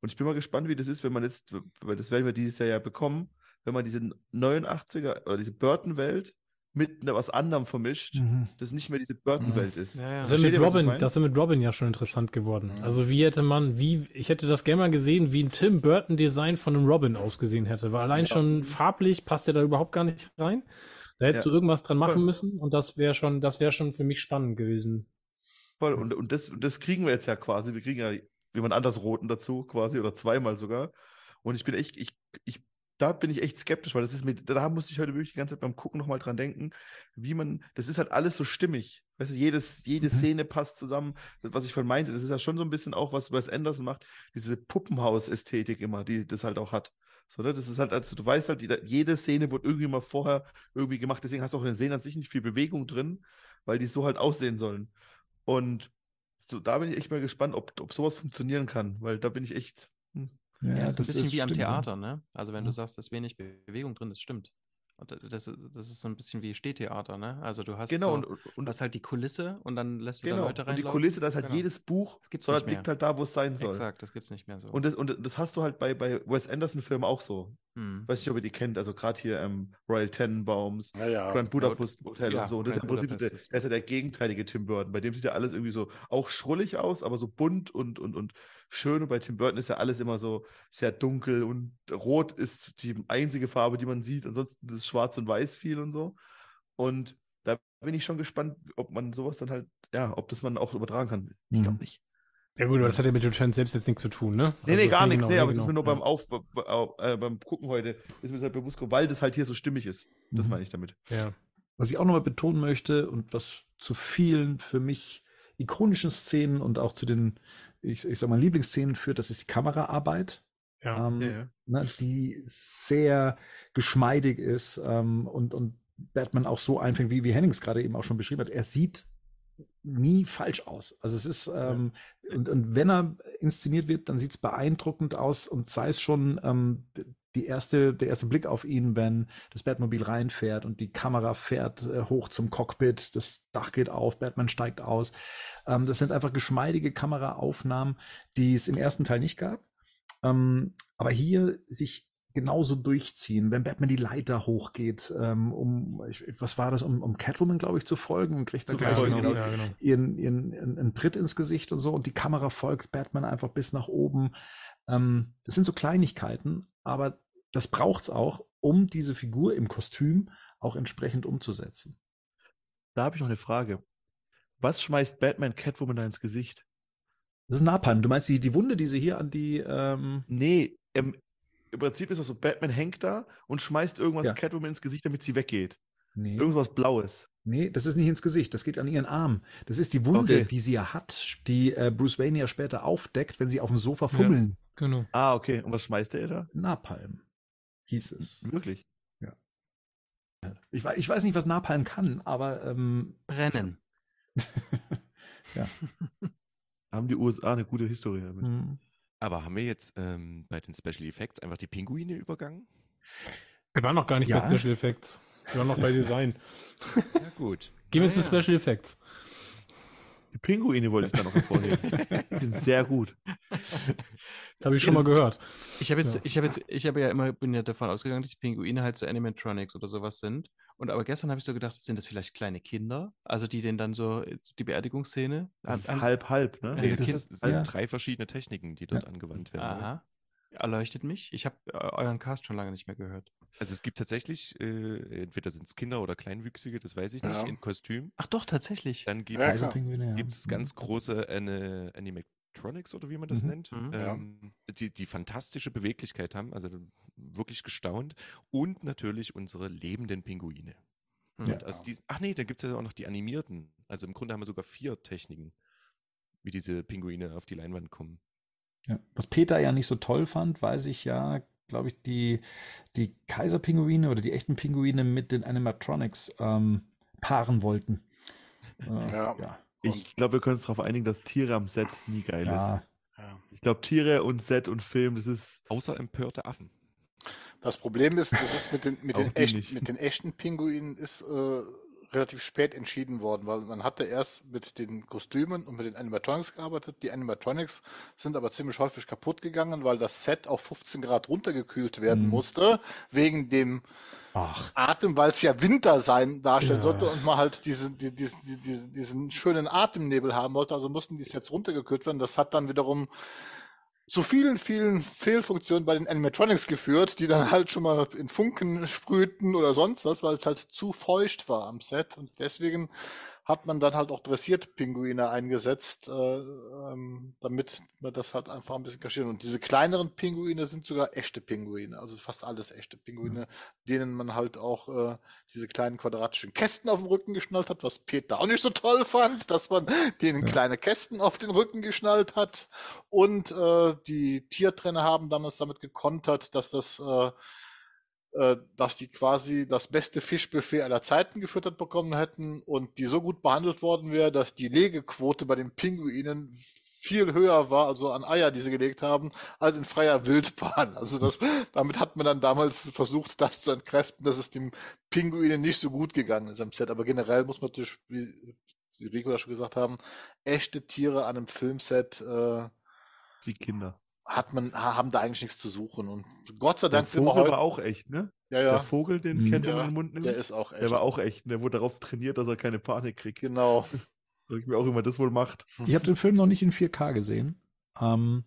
Und ich bin mal gespannt, wie das ist, wenn man jetzt, weil das werden wir dieses Jahr ja bekommen, wenn man diese 89er oder diese Burton-Welt mit ne- was anderem vermischt, Mhm. das nicht mehr diese Burton-Welt ist. Ja, ja. Das mit Robin, das wäre mit Robin ja schon interessant geworden. Mhm. Also wie hätte man, wie, ich hätte das gerne mal gesehen, wie ein Tim Burton Design von einem Robin ausgesehen hätte. Weil allein schon farblich passt er da überhaupt gar nicht rein. Da hättest Ja. du irgendwas dran machen Voll. müssen und das wäre schon, das wäre schon für mich spannend gewesen. Voll. Und, und, das, und das kriegen wir jetzt ja quasi. Wir kriegen ja jemand anders Roten dazu, quasi, oder zweimal sogar. Und ich bin echt, ich, ich, da bin ich echt skeptisch, weil das ist mir, da musste ich heute wirklich die ganze Zeit beim Gucken nochmal dran denken, wie man, das ist halt alles so stimmig. Weißt du, jedes, jede Mhm. Szene passt zusammen. Was ich vorhin meinte, das ist ja schon so ein bisschen auch, was Wes Anderson macht, diese Puppenhaus-Ästhetik immer, die das halt auch hat. So, ne? Das ist halt, also du weißt halt, jede, jede Szene wurde irgendwie mal vorher irgendwie gemacht, deswegen hast du auch in den Szenen an sich nicht viel Bewegung drin, weil die so halt aussehen sollen. Und so, da bin ich echt mal gespannt, ob, ob sowas funktionieren kann, weil da bin ich echt. Hm. Ja, ist ein das bisschen wie am ja. Theater, ne? Also wenn du Ja. sagst, da ist wenig Bewegung drin, das stimmt. Und da- das, das ist so ein bisschen wie Stehtheater, ne? Also du hast Genau, so, und, und, du hast halt die Kulisse und dann lässt du da genau. Leute Und die. Kulisse, da ist halt Genau. jedes Buch, Das gibt's sondern nicht mehr. liegt halt da, wo es sein soll. Exakt, das gibt's nicht mehr so. Und das, und das hast du halt bei, bei Wes Anderson-Filmen auch so. Hm. Weiß nicht, ob ihr die kennt, also gerade hier ähm, Royal Tenenbaums, Ja, ja. Grand Budapest Hotel ja, und so. Das ist ja im Grand Prinzip der, ist- der ist ja der gegenteilige Tim Burton. Bei dem sieht ja alles irgendwie so auch schrullig aus, aber so bunt und, und, und schön. Und bei Tim Burton ist ja alles immer so sehr dunkel und rot ist die einzige Farbe, die man sieht. Ansonsten ist schwarz und weiß viel und so. Und da bin ich schon gespannt, ob man sowas dann halt, ja, ob das man auch übertragen kann. Ich glaube Mhm. nicht. Ja gut, aber das hat ja mit Returns selbst jetzt nichts zu tun, ne? Nee, nee, Also, gar nichts. genau, nee, nee, aber es ist genau, mir nur beim, Auf, äh, beim Gucken heute, ist mir das halt bewusst geworden, weil das halt hier so stimmig ist. Das Mhm. meine ich damit. Ja. Was ich auch nochmal betonen möchte und was zu vielen für mich ikonischen Szenen und auch zu den, ich, ich sag mal, Lieblingsszenen führt, das ist die Kameraarbeit, Ja. ähm, Ja, ja. Ne, die sehr geschmeidig ist ähm, und, und Batman auch so einfängt, wie, wie Hennings gerade eben auch schon beschrieben hat. Er sieht nie falsch aus. Also es ist, ähm, und, und wenn er inszeniert wird, dann sieht es beeindruckend aus und sei es schon ähm, die erste, der erste Blick auf ihn, wenn das Batmobil reinfährt und die Kamera fährt äh, hoch zum Cockpit, das Dach geht auf, Batman steigt aus. Ähm, das sind einfach geschmeidige Kameraaufnahmen, die es im ersten Teil nicht gab. Ähm, aber hier sich genauso durchziehen, wenn Batman die Leiter hochgeht, ähm, um, ich, was war das, um, um Catwoman, glaube ich, zu folgen und kriegt dann Zu gleich ja, genau. ihren, ihren, ihren, einen Tritt ins Gesicht und so und die Kamera folgt Batman einfach bis nach oben. Ähm, das sind so Kleinigkeiten, aber das braucht's auch, um diese Figur im Kostüm auch entsprechend umzusetzen. Da habe ich noch eine Frage. Was schmeißt Batman Catwoman da ins Gesicht? Das ist Napalm. Du meinst die, die Wunde, die sie hier an die, ähm, Nee, ähm, im Prinzip ist das so, Batman hängt da und schmeißt irgendwas Ja. Catwoman ins Gesicht, damit sie weggeht. nee, Irgendwas Blaues. nee, das ist nicht ins Gesicht, das geht an ihren Arm. Das ist die Wunde, Okay. die sie ja hat, die äh, Bruce Wayne ja später aufdeckt, wenn sie auf dem Sofa fummeln. Genau. Ah, okay. Und was schmeißt er da? Napalm hieß es. Wirklich? Ich, wei- ich weiß nicht, was Napalm kann, aber ähm, Brennen. Haben die USA eine gute Historie damit? hm. Aber haben wir jetzt ähm, bei den Special Effects einfach die Pinguine übergangen? Wir waren noch gar nicht Ja. bei Special Effects. Wir waren noch bei Design. Ja, gut. Gehen wir jetzt zu. Special Effects. Pinguine wollte ich da noch hervorheben. die sind sehr gut. Das habe ich schon mal gehört. Ich habe jetzt, Ja. ich habe jetzt, ich habe ja immer, bin ja davon ausgegangen, dass die Pinguine halt so Animatronics oder sowas sind. Und aber gestern habe ich so gedacht, sind das vielleicht kleine Kinder? Also die den dann so, die Beerdigungsszene? Das ist an- halb, halb, ne? Ja, Nee, das, sind ja. drei verschiedene Techniken, die dort angewandt werden. ne? Aha. Erleuchtet mich. Ich habe äh, euren Cast schon lange nicht mehr gehört. Also es gibt tatsächlich, äh, entweder sind es Kinder oder Kleinwüchsige, das weiß ich nicht, Ja. in Kostüm. Ach doch, tatsächlich. Dann gibt Ja, es ja. gibt's ganz große Ani- Animatronics oder wie man das Mhm. nennt, Mhm. Ja. ähm, die, die fantastische Beweglichkeit haben, also wirklich gestaunt. Und natürlich unsere lebenden Pinguine. Hm. Ja. Und aus diesen, ach nee, da gibt es ja auch noch die animierten. Also im Grunde haben wir sogar vier Techniken, wie diese Pinguine auf die Leinwand kommen. Ja. Was Peter ja nicht so toll fand, weil sich ja, glaube ich, die, die Kaiserpinguine oder die echten Pinguine mit den Animatronics ähm, paaren wollten. Äh, Ja. ja. Ich glaube, wir können uns darauf einigen, dass Tiere am Set nie geil Ja. ist. Ja. Ich glaube, Tiere und Set und Film, das ist. Außer empörte Affen. Das Problem ist, das ist mit den, mit den, die echt, nicht. mit den echten Pinguinen ist äh, relativ spät entschieden worden, weil man hatte erst mit den Kostümen und mit den Animatronics gearbeitet. Die Animatronics sind aber ziemlich häufig kaputt gegangen, weil das Set auf 15 Grad runtergekühlt werden Mhm. musste, wegen dem Ach, Atem, weil es ja Winter sein darstellen Ja. sollte und man halt diesen, die- diesen, die- diesen, diesen schönen Atemnebel haben wollte. Also mussten die Sets runtergekühlt werden. Das hat dann wiederum zu vielen, vielen Fehlfunktionen bei den Animatronics geführt, die dann halt schon mal in Funken sprühten oder sonst was, weil es halt zu feucht war am Set. Und deswegen hat man dann halt auch dressiert Pinguine eingesetzt, äh, ähm, damit man das halt einfach ein bisschen kaschiert. Und diese kleineren Pinguine sind sogar echte Pinguine, also fast alles echte Pinguine, denen man halt auch äh, diese kleinen quadratischen Kästen auf dem Rücken geschnallt hat, was Peter auch nicht so toll fand, dass man denen Ja. kleine Kästen auf den Rücken geschnallt hat. Und äh, die Tiertrainer haben damals damit gekontert, dass das äh, dass die quasi das beste Fischbuffet aller Zeiten gefüttert bekommen hätten und die so gut behandelt worden wäre, dass die Legequote bei den Pinguinen viel höher war, also an Eier, die sie gelegt haben, als in freier Wildbahn. Also das, damit hat man dann damals versucht, das zu entkräften, dass es dem Pinguinen nicht so gut gegangen ist am Set. Aber generell muss man natürlich, wie, wie Rico das schon gesagt haben, echte Tiere an einem Filmset äh, Die Kinder. Hat man, ha- haben da eigentlich nichts zu suchen. Und Gott sei Der Dank sind wir Vogel heute. war auch echt, ne? Ja, Der ja, Vogel, den Mhm. kennt Ja, man in den Mund nimmt. der ist auch echt. Der war auch echt. Der wurde darauf trainiert, dass er keine Panik kriegt. Genau. Sag ich mir auch immer, das wohl macht. ich habe den Film noch nicht in 4K gesehen. Ähm,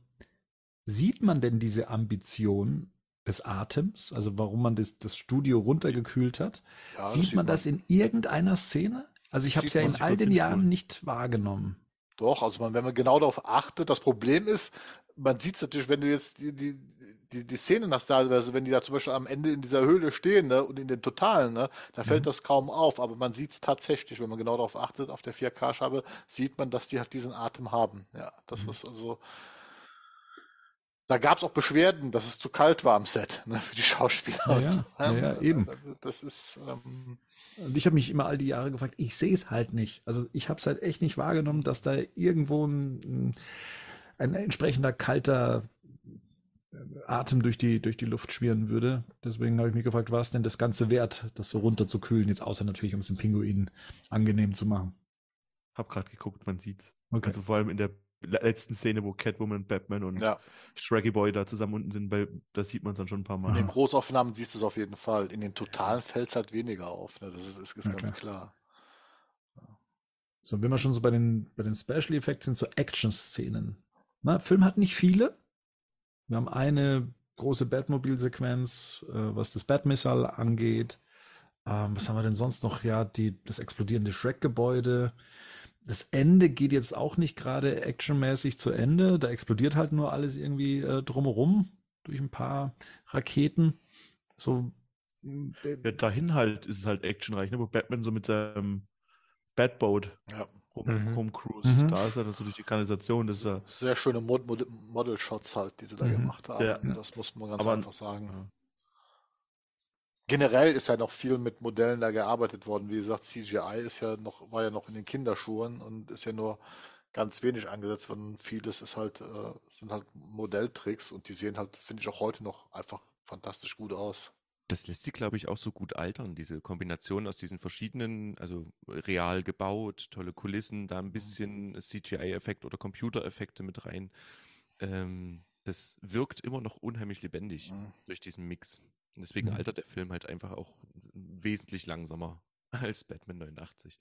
sieht man denn diese Ambition des Atems, also warum man das, das Studio runtergekühlt hat? Ja, das sieht man das in irgendeiner Szene? Also ich habe es ja Sieht in man all den Jahren nicht wahrgenommen. Doch, also man, wenn man genau darauf achtet, das Problem ist, man sieht es natürlich, wenn du jetzt die, die, die, die Szene nach teilweise, wenn die da zum Beispiel am Ende in dieser Höhle stehen, ne, und in den Totalen, ne, da fällt Mhm. das kaum auf, aber man sieht es tatsächlich, wenn man genau darauf achtet, auf der 4K-Scheibe sieht man, dass die halt diesen Atem haben. Ja, das Mhm. ist also. Da gab es auch Beschwerden, dass es zu kalt war am Set, ne, für die Schauspieler. Ja, und ja, so. ja, ja, eben. Das ist, ähm, Und ich habe mich immer all die Jahre gefragt, ich sehe es halt nicht. Also ich habe es halt echt nicht wahrgenommen, dass da irgendwo ein, ein entsprechender kalter äh, Atem durch die, durch die Luft schwirren würde. Deswegen habe ich mich gefragt, war es denn das Ganze wert, das so runterzukühlen, jetzt außer natürlich, um es den Pinguinen angenehm zu machen. Hab gerade geguckt, man sieht's. Okay. Also vor allem in der letzten Szene, wo Catwoman, Batman und ja. Shraggy Boy da zusammen unten sind, bei, da sieht man es dann schon ein paar In Mal. den Großaufnahmen siehst du es auf jeden Fall. In den Totalen fällt es halt weniger auf. Ne? Das ist, ist, ist Ja, ganz klar. So, wenn wir schon so bei den, bei den Special Effects sind, so Action-Szenen. Na, Film hat nicht viele. Wir haben eine große Batmobil-Sequenz, äh, was das Batmissile angeht. Ähm, was haben wir denn sonst noch? Ja, die, das explodierende Shrek-Gebäude. Das Ende geht jetzt auch nicht gerade actionmäßig zu Ende. Da explodiert halt nur alles irgendwie äh, drumherum durch ein paar Raketen. So. äh, Ja, dahin halt ist es halt actionreich, ne? wo Batman so mit seinem Batboat Ja. rum, Mhm. rumcruist. Mhm. Da ist er dann so durch die Kanalisation, das ist er. Sehr schöne Mod Mod Model-Shots halt, die sie da Mhm. gemacht haben. Ja. Das muss man ganz Aber- einfach sagen. Generell ist ja noch viel mit Modellen da gearbeitet worden. Wie gesagt, CGI ist ja noch, war ja noch in den Kinderschuhen und ist ja nur ganz wenig eingesetzt worden. Vieles ist halt, äh, sind halt Modelltricks und die sehen halt, finde ich auch heute noch einfach fantastisch gut aus. Das lässt die, glaube ich, auch so gut altern, diese Kombination aus diesen verschiedenen, also real gebaut, tolle Kulissen, da ein bisschen CGI-Effekt oder Computereffekte mit rein. Ähm, das wirkt immer noch unheimlich lebendig Mhm. durch diesen Mix. Und deswegen Mhm. altert der Film halt einfach auch wesentlich langsamer als Batman 89.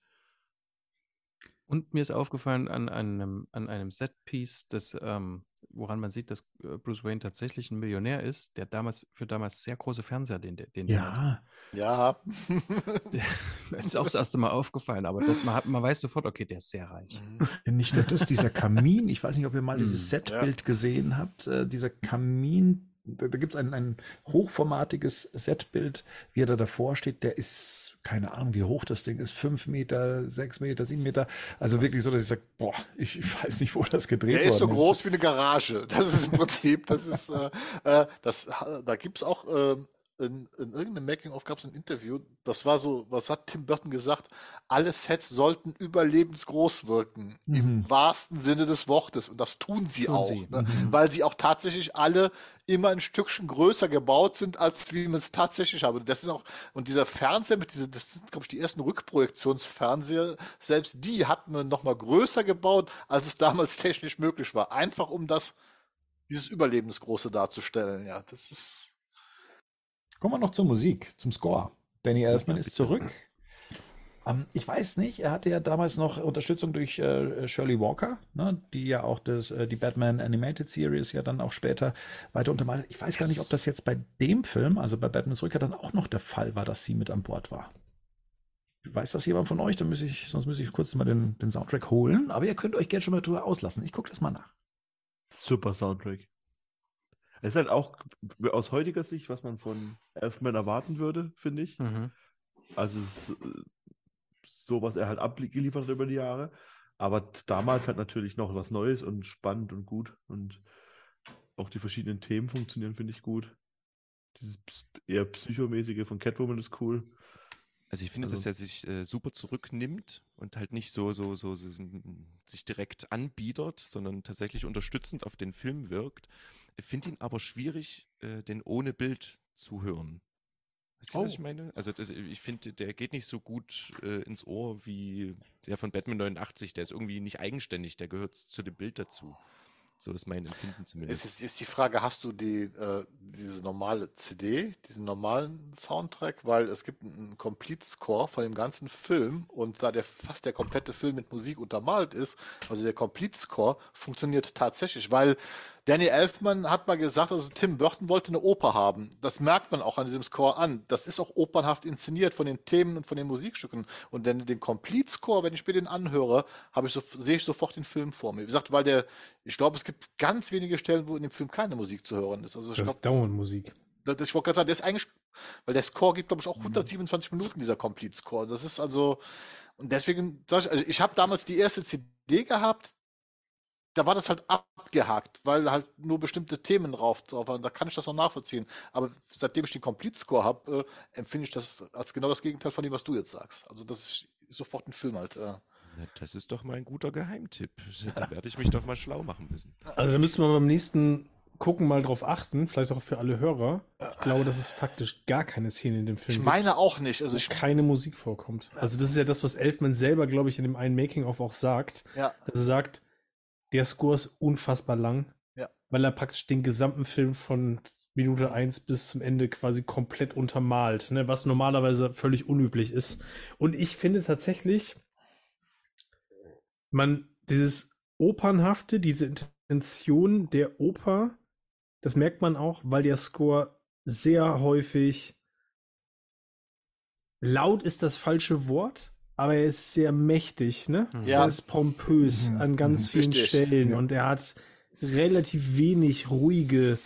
Und mir ist aufgefallen an einem, an einem Setpiece, das, ähm, woran man sieht, dass äh, Bruce Wayne tatsächlich ein Millionär ist, der damals für damals sehr große Fernseher, den, der- den der hat. Ja, Ja. Mir ist auch das erste Mal aufgefallen, aber das, man, hat, man weiß sofort, okay, der ist sehr reich. Mhm. Nicht nur das, dieser Kamin, ich weiß nicht, ob ihr mal dieses Hm, Setbild gesehen habt, äh, dieser Kamin, da, da gibt es ein, ein hochformatiges Setbild, wie er da davor steht, der ist, keine Ahnung, wie hoch das Ding ist, fünf Meter, sechs Meter, sieben Meter, also wirklich so, dass ich sage, boah, ich weiß nicht, wo das gedreht Der ist so worden groß wie eine Garage. Das ist im Prinzip, das ist, äh, äh, das, da gibt's auch, äh, in, in irgendeinem Making-of gab es ein Interview, das war so, was hat Tim Burton gesagt? Alle Sets sollten überlebensgroß wirken, im Mhm. wahrsten Sinne des Wortes. Und das tun sie Tun auch, sie. Ne? Mhm. weil sie auch tatsächlich alle immer ein Stückchen größer gebaut sind, als wie man es tatsächlich habe. Das sind auch, und dieser Fernseher mit diesen, das sind, glaube ich, die ersten Rückprojektionsfernseher, selbst die hat man noch mal größer gebaut, als es damals technisch möglich war. Einfach um das, dieses Überlebensgroße darzustellen. Ja, das ist, Kommen wir noch zur Musik, zum Score. Danny Elfman ja, ist zurück. Ähm, ich weiß nicht, er hatte ja damals noch Unterstützung durch äh, Shirley Walker, ne, die ja auch das, äh, die Batman Animated Series ja dann auch später weiter untermalt. Ich weiß gar nicht, ob das jetzt bei dem Film, also bei Batman's Rückkehr, dann auch noch der Fall war, dass sie mit an Bord war. Weiß das jemand von euch? Dann muss ich, sonst muss ich kurz mal den, den Soundtrack holen. Aber ihr könnt euch gerne schon mal drüber auslassen. Ich gucke das mal nach. Super Soundtrack. Es ist halt auch aus heutiger Sicht, was man von Elfman erwarten würde, finde ich. Mhm. Also äh, so, was er halt abgeliefert hat über die Jahre. Aber damals halt natürlich noch was Neues und spannend und gut. Und auch die verschiedenen Themen funktionieren, finde ich gut. Dieses eher psychomäßige von Catwoman ist cool. Also ich finde, Also- dass er sich äh, super zurücknimmt und halt nicht so, so, so, so sich direkt anbietet, sondern tatsächlich unterstützend auf den Film wirkt. Ich finde ihn aber schwierig, äh, den ohne Bild zu hören. Weißt du, was Oh. ich meine? Also das, ich finde, der geht nicht so gut äh, ins Ohr wie der von Batman 89. Der ist irgendwie nicht eigenständig, der gehört zu dem Bild dazu. So ist mein Empfinden Es zumindest. ist, ist die Frage, hast du die, äh, diese normale CD, diesen normalen Soundtrack? Weil es gibt einen Complete Score von dem ganzen Film und da der fast der komplette Film mit Musik untermalt ist, also der Complete Score funktioniert tatsächlich, weil Danny Elfman hat mal gesagt, also Tim Burton wollte eine Oper haben. Das merkt man auch an diesem Score an. Das ist auch opernhaft inszeniert von den Themen und von den Musikstücken. Und denn den Complete Score, wenn ich mir den anhöre, habe ich so, sehe ich sofort den Film vor mir. Wie gesagt, weil der, ich glaube, es gibt ganz wenige Stellen, wo in dem Film keine Musik zu hören ist. Also ich Das glaube, ist dauernd Musik. das, ich wollte gerade sagen, der ist eigentlich, weil der Score gibt, glaube ich, auch 127 Minuten, dieser Complete Score. Das ist also, und deswegen, ich, also ich habe damals die erste CD gehabt, da war das halt abgehakt, weil halt nur bestimmte Themen drauf, drauf waren. Da kann ich das noch nachvollziehen. Aber seitdem ich den Complete Score habe, äh, empfinde ich das als genau das Gegenteil von dem, was du jetzt sagst. Also das ist sofort ein Film halt. Äh. Das ist doch mal ein guter Geheimtipp. Da werde ich mich doch mal schlau machen müssen. Also da müsste man beim nächsten Gucken mal drauf achten, vielleicht auch für alle Hörer. Ich glaube, dass es faktisch gar keine Szene in dem Film Ich gibt, meine auch nicht. Also ich, keine Musik vorkommt. Also das ist ja das, was Elfman selber, glaube ich, in dem einen Making-of auch sagt. ja, Also er sagt, der Score ist unfassbar lang, Ja. weil er praktisch den gesamten Film von Minute 1 bis zum Ende quasi komplett untermalt, ne, was normalerweise völlig unüblich ist. Und ich finde tatsächlich, man, dieses Opernhafte, diese Intention der Oper, das merkt man auch, weil der Score sehr häufig laut ist das falsche Wort, aber er ist sehr mächtig, ne? Ja. Er ist pompös Mhm. an ganz Mhm. vielen Richtig. Stellen Ja. und er hat relativ wenig ruhige,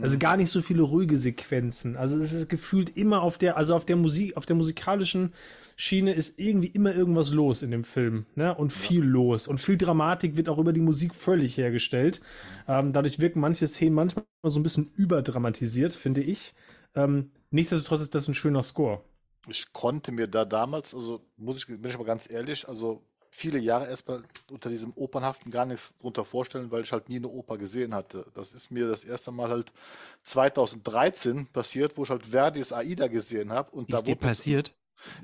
also gar nicht so viele ruhige Sequenzen. Also es ist gefühlt immer auf der, also auf der Musik, auf der musikalischen Schiene ist irgendwie immer irgendwas los in dem Film, ne? Und viel los. Und viel Dramatik wird auch über die Musik völlig hergestellt. Ähm, dadurch wirken manche Szenen manchmal so ein bisschen überdramatisiert, finde ich. Ähm, nichtsdestotrotz ist das ein schöner Score. Ich konnte mir da damals, also muss ich, bin ich mal ganz ehrlich, also viele Jahre erstmal unter diesem Opernhaften gar nichts drunter vorstellen, weil ich halt nie eine Oper gesehen hatte. Das ist mir das erste Mal halt 2013 passiert, wo ich halt Verdis Aida gesehen habe. Und da Ist dir passiert?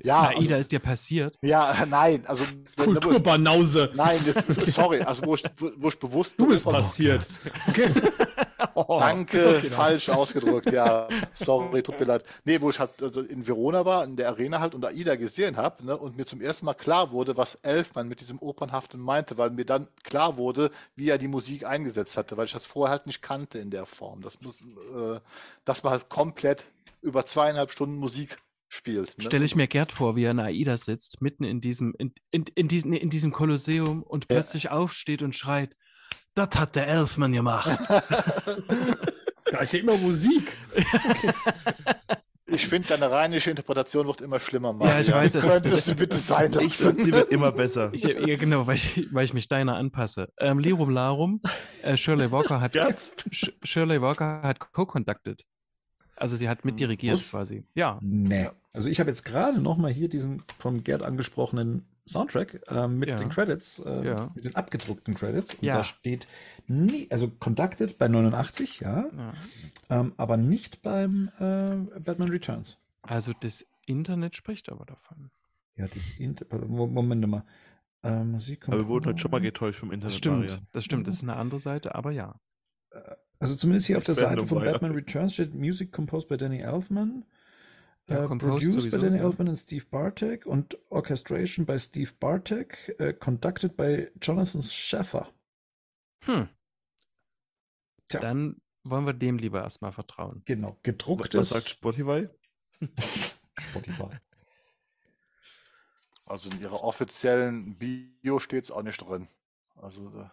Ja, Aida also, ist dir passiert? ja, nein, also Kulturbanause. Nein, das, sorry, also wo ich, wo ich bewusst Du bist Oper- passiert. Danke, falsch ausgedrückt, ja. Sorry, tut mir leid. Nee, wo ich halt also in Verona war, in der Arena halt und AIDA gesehen habe ne, und mir zum ersten Mal klar wurde, was Elfmann mit diesem Opernhaften meinte, weil mir dann klar wurde, wie er die Musik eingesetzt hatte, weil ich das vorher halt nicht kannte in der Form. Das muss, äh, dass man halt komplett über zweieinhalb Stunden Musik spielt. Ne? Stelle ich mir Gerd vor, wie er in AIDA sitzt, mitten in diesem, in, in, in diesem, in diesem Kolosseum und Ja. plötzlich aufsteht und schreit, das hat der Elfmann gemacht. Da ist ja immer Musik. Ich finde, deine rheinische Interpretation wird immer schlimmer, Ja, ich weiß es. Könntest du bitte sein Ich lassen? finde, sie wird immer besser. Ich, ja, genau, weil ich, weil ich mich deiner anpasse. Ähm, Lirum Larum, äh, Shirley Walker hat Shirley Walker hat co-conducted. Also sie hat mitdirigiert Was? quasi. Ja. Nee. Also ich habe jetzt gerade noch mal hier diesen von Gerd angesprochenen Soundtrack äh, mit Ja. den Credits, äh, Ja. mit den abgedruckten Credits. Und Ja. da steht nie, also conducted bei 89, ja, ja. ähm, aber nicht beim äh, Batman Returns. Also das Internet spricht aber davon. Ja, das Inter Mo- Moment mal. Äh, Musik Aber wir wurden heute schon mal getäuscht vom Internet. Das stimmt, Maria. das stimmt. Das ist eine andere Seite, aber ja. Also zumindest hier auf der Seite von. Batman Returns steht Music composed by Danny Elfman. Ja, äh, produced sowieso, by Danny ja. Elfman und Steve Bartek und Orchestration by Steve Bartek, äh, conducted by Jonathan Schaffer. Hm. Tja. Dann wollen wir dem lieber erstmal vertrauen. Genau, gedrucktes was sagt Spotify? Spotify. Also in ihrer offiziellen Bio steht es auch nicht drin. Also da,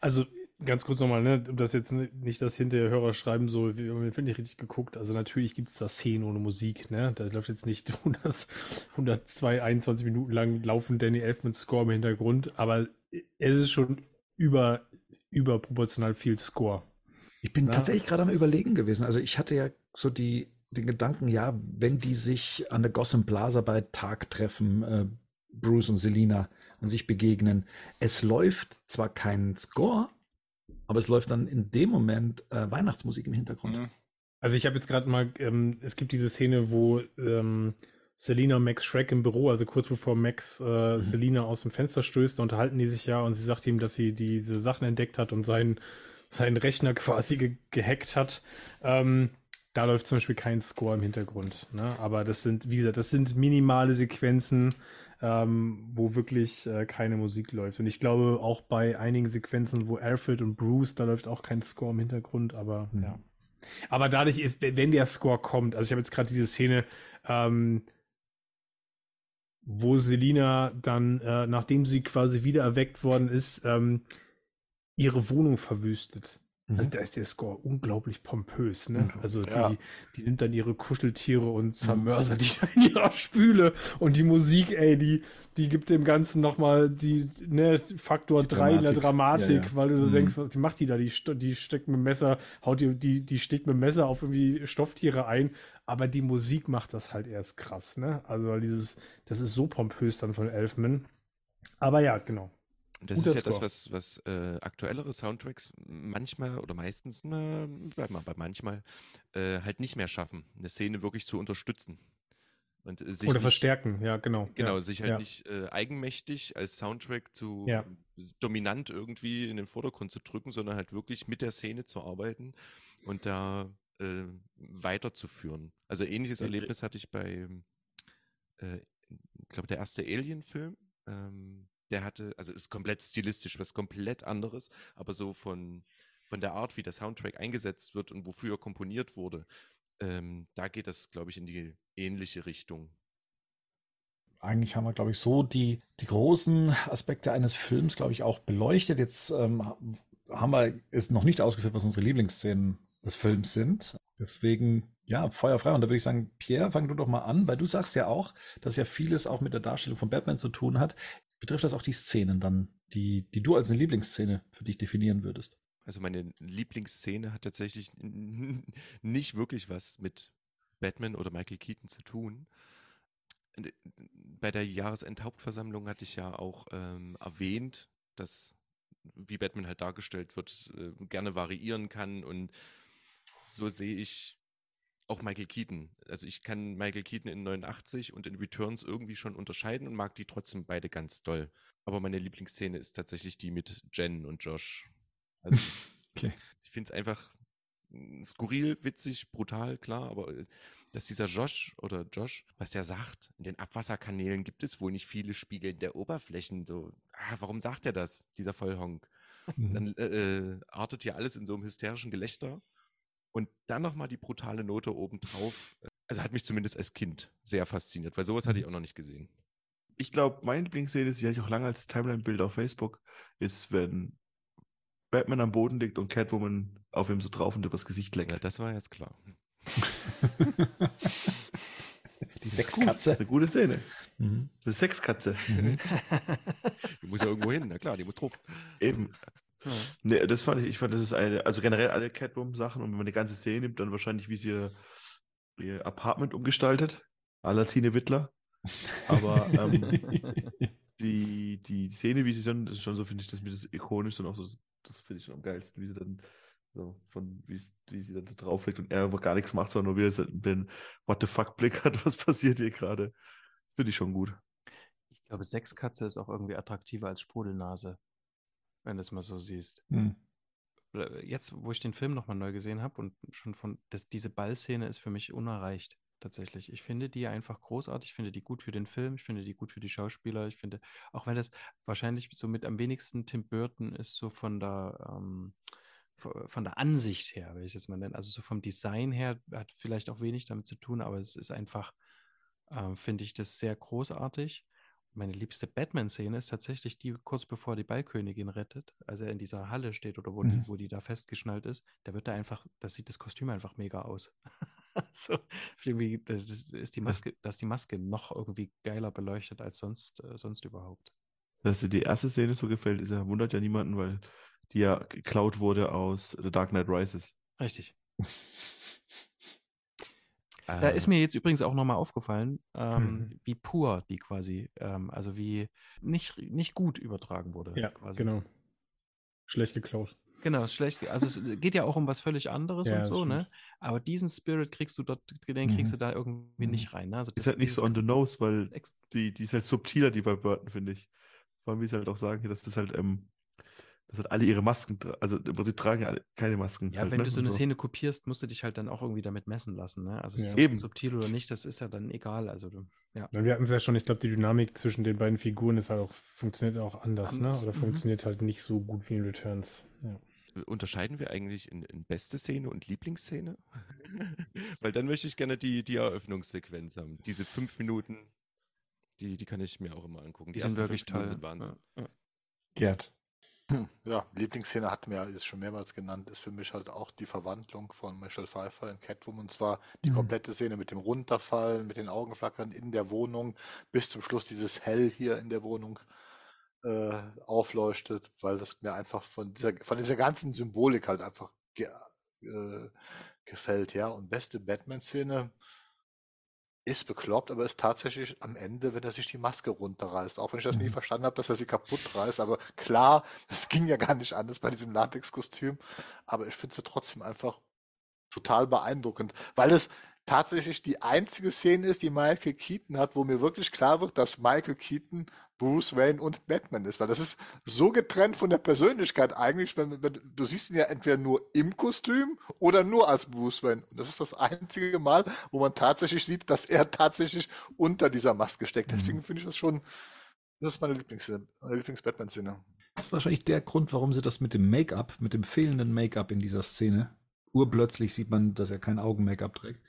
Also ganz kurz nochmal, ne, um das jetzt ni- nicht, dass hinterher Hörer schreiben, so, wir haben den Film nicht richtig geguckt. Also natürlich gibt es da Szenen ohne Musik, ne? Da läuft jetzt nicht 100, 102, 21 Minuten lang laufen Danny Elfmans Score im Hintergrund, aber es ist schon über, überproportional viel Score. Ich bin Na? tatsächlich gerade am Überlegen gewesen. Also ich hatte ja so die, den Gedanken, ja, wenn die sich an der Gotham Plaza bei Tag treffen, äh, Bruce und Selina, und sich begegnen, es läuft zwar kein Score, aber es läuft dann in dem Moment äh, Weihnachtsmusik im Hintergrund. Mhm. Also ich habe jetzt gerade mal, ähm, es gibt diese Szene, wo ähm, Selina und Max Shrek im Büro, also kurz bevor Max äh, Mhm. Selina aus dem Fenster stößt, da unterhalten die sich ja und sie sagt ihm, dass sie diese Sachen entdeckt hat und seinen, seinen Rechner quasi ge gehackt hat. Ähm, da läuft zum Beispiel kein Score im Hintergrund. Ne? Aber das sind, wie gesagt, das sind minimale Sequenzen, ähm, wo wirklich äh, keine Musik läuft. Und ich glaube auch bei einigen Sequenzen, wo Alfred und Bruce, da läuft auch kein Score im Hintergrund, aber Mhm. ja. Aber dadurch ist, wenn der Score kommt, also ich habe jetzt gerade diese Szene, ähm, wo Selina dann, äh, nachdem sie quasi wieder erweckt worden ist, ähm, ihre Wohnung verwüstet. Mhm. Also da ist der Score unglaublich pompös, ne? Unglaublich. Also Ja. die, die nimmt dann ihre Kuscheltiere Mhm. und zermörsert die in ihrer Spüle und die Musik, ey, die, die gibt dem Ganzen nochmal die, ne, Faktor Die 3 in der Dramatik. Ja, ja. weil du so Mhm. denkst, was die macht die da? Die, die steckt mit dem Messer, haut die, die, die steckt mit dem Messer auf irgendwie Stofftiere ein, aber die Musik macht das halt erst krass, ne? Also weil dieses, das ist so pompös dann von Elfman. Aber ja, genau. Und das Guter ist ja das, Score. was, was äh, aktuellere Soundtracks manchmal oder meistens, na, bleib mal bei manchmal, äh, halt nicht mehr schaffen, eine Szene wirklich zu unterstützen. Und, äh, sich Oder nicht, verstärken, ja, genau. Genau, ja, sich halt ja. nicht äh, eigenmächtig als Soundtrack zu Ja. dominant irgendwie in den Vordergrund zu drücken, sondern halt wirklich mit der Szene zu arbeiten und da äh, weiterzuführen. Also ähnliches Ja, Erlebnis hatte ich bei, äh, ich glaube, der erste Alien-Film. Ähm, der hatte, also ist komplett stilistisch, was komplett anderes, aber so von, von der Art, wie der Soundtrack eingesetzt wird und wofür er komponiert wurde, ähm, da geht das, glaube ich, in die ähnliche Richtung. Eigentlich haben wir, glaube ich, so die, die großen Aspekte eines Films, glaube ich, auch beleuchtet. Jetzt ähm, haben wir es noch nicht ausgeführt, was unsere Lieblingsszenen des Films sind. Deswegen, ja, feuerfrei. Und da würde ich sagen, Pierre, fang du doch mal an, weil du sagst ja auch, dass ja vieles auch mit der Darstellung von Batman zu tun hat. Betrifft das auch die Szenen dann, die, die du als eine Lieblingsszene für dich definieren würdest? Also meine Lieblingsszene hat tatsächlich nicht wirklich was mit Batman oder Michael Keaton zu tun. äh, Bei der Jahresendhauptversammlung hatte ich ja auch ähm, erwähnt, dass wie Batman halt dargestellt wird, äh, gerne variieren kann und so sehe ich auch Michael Keaton. Also ich kann Michael Keaton in 89 und in Returns irgendwie schon unterscheiden und mag die trotzdem beide ganz doll. Aber meine Lieblingsszene ist tatsächlich die mit Jen und Josh. Also Okay. ich finde es einfach mm, skurril, witzig, brutal, klar, aber äh, dass dieser Josh oder Josh, was der sagt, in den Abwasserkanälen gibt es wohl nicht viele Spiegel der Oberflächen. So, ah, warum sagt er das, dieser Vollhonk? Dann äh, äh, artet hier alles in so einem hysterischen Gelächter. Und dann nochmal die brutale Note obendrauf. Also hat mich zumindest als Kind sehr fasziniert, weil sowas hatte ich auch noch nicht gesehen. Ich glaube, meine Lieblingsszene, die hatte ich auch lange als Timeline-Bild auf Facebook, ist, wenn Batman am Boden liegt und Catwoman auf ihm so drauf und übers Gesicht Ja, leckt. das war jetzt klar. Die ist eine gute Szene. Mhm. Eine Sexkatze. Mhm. Die muss ja irgendwo hin, na klar, die muss drauf. Eben. Ja. Nee, das fand ich, ich fand, das ist eine, also generell alle Catwoman-Sachen und wenn man die ganze Szene nimmt, dann wahrscheinlich, wie sie ihr, ihr Apartment umgestaltet, à la Tine Wittler. Aber ähm, die, die Szene, wie sie schon, das ist schon so, finde ich, das mit das ikonisch und auch so, das finde ich schon am geilsten, wie sie dann so von, wie wie sie dann da drauf liegt und er gar nichts macht, sondern nur wieder so den What the fuck Blick hat, was passiert hier gerade. Das finde ich schon gut. Ich glaube, Sechskatze ist auch irgendwie attraktiver als Sprudelnase. Wenn du es mal so siehst. Mhm. jetzt, wo ich den Film nochmal neu gesehen habe und schon von, das, diese Ballszene ist für mich unerreicht, tatsächlich. Ich finde die einfach großartig, ich finde die gut für den Film, ich finde die gut für die Schauspieler, ich finde, auch wenn das wahrscheinlich so mit am wenigsten Tim Burton ist, so von der, ähm, von der Ansicht her, will ich es mal nennen. Also so vom Design her hat vielleicht auch wenig damit zu tun, aber es ist einfach, äh, finde ich das sehr großartig. Meine liebste Batman-Szene ist tatsächlich die, kurz bevor die Ballkönigin rettet, als er in dieser Halle steht oder wo, Mhm. die, wo die da festgeschnallt ist, da wird er einfach, das sieht das Kostüm einfach mega aus. so, irgendwie, das ist, ist die Maske, dass die Maske noch irgendwie geiler beleuchtet als sonst, äh, sonst überhaupt. Dass dir die erste Szene so gefällt, ist ja, wundert ja niemanden, weil die ja geklaut wurde aus The Dark Knight Rises. Richtig. Äh, Da ist mir jetzt übrigens auch nochmal aufgefallen, ähm, Mhm. wie pur die quasi, ähm, also wie nicht, nicht gut übertragen wurde. Ja, quasi. genau. Schlecht geklaut. Genau, schlecht. Also es geht ja auch um was völlig anderes Ja, und das so, ne? Aber diesen Spirit kriegst du dort, den kriegst Mhm. du da irgendwie Mhm. nicht rein. Ne? Also Ist halt nicht so on the nose, weil die, die ist halt subtiler, die bei Burton, finde ich. Vor allem, wie sie halt auch sagen, hier, dass das halt, ähm, dass halt alle ihre Masken, also im Prinzip tragen alle keine Masken. Ja, halt, wenn ne? du so eine Szene kopierst, musst du dich halt dann auch irgendwie damit messen lassen. Ne? Also Ja. Eben. subtil oder nicht, das ist ja dann egal. Also du, ja. Wir hatten es ja schon, ich glaube, die Dynamik zwischen den beiden Figuren ist halt auch, funktioniert auch anders, Anders, ne? Oder mhm. funktioniert halt nicht so gut wie in Returns. Ja. Unterscheiden wir eigentlich in, in beste Szene und Lieblingsszene? Weil dann möchte ich gerne die, die Eröffnungssequenz haben. Diese fünf Minuten, die, die kann ich mir auch immer angucken. Die, Die sind ersten wirklich fünf Minuten toll. sind Wahnsinn. Ja, ja. Gerd. Ja, Lieblingsszene hatten wir ja jetzt schon mehrmals genannt, ist für mich halt auch die Verwandlung von Michelle Pfeiffer in Catwoman. Und zwar die Mhm. komplette Szene mit dem Runterfallen, mit den Augenflackern in der Wohnung, bis zum Schluss dieses Hell hier in der Wohnung äh, aufleuchtet, weil das mir einfach von dieser, von dieser ganzen Symbolik halt einfach ge äh, gefällt, ja. Und beste Batman-Szene ist bekloppt, aber ist tatsächlich am Ende, wenn er sich die Maske runterreißt. Auch wenn ich das nie Mhm. verstanden habe, dass er sie kaputt reißt. Aber klar, das ging ja gar nicht anders bei diesem Latex-Kostüm. Aber ich finde sie trotzdem einfach total beeindruckend, weil es tatsächlich die einzige Szene ist, die Michael Keaton hat, wo mir wirklich klar wird, dass Michael Keaton Bruce Wayne und Batman ist, weil das ist so getrennt von der Persönlichkeit eigentlich, wenn, wenn du siehst ihn ja entweder nur im Kostüm oder nur als Bruce Wayne. Und das ist das einzige Mal, wo man tatsächlich sieht, dass er tatsächlich unter dieser Maske steckt. Mhm. Deswegen finde ich das schon, das ist meine Lieblingsszene, meine Lieblings-Batman-Szene. Das ist wahrscheinlich der Grund, warum sie das mit dem Make-up, mit dem fehlenden Make-up in dieser Szene, urplötzlich sieht man, dass er kein Augen-Make-up trägt,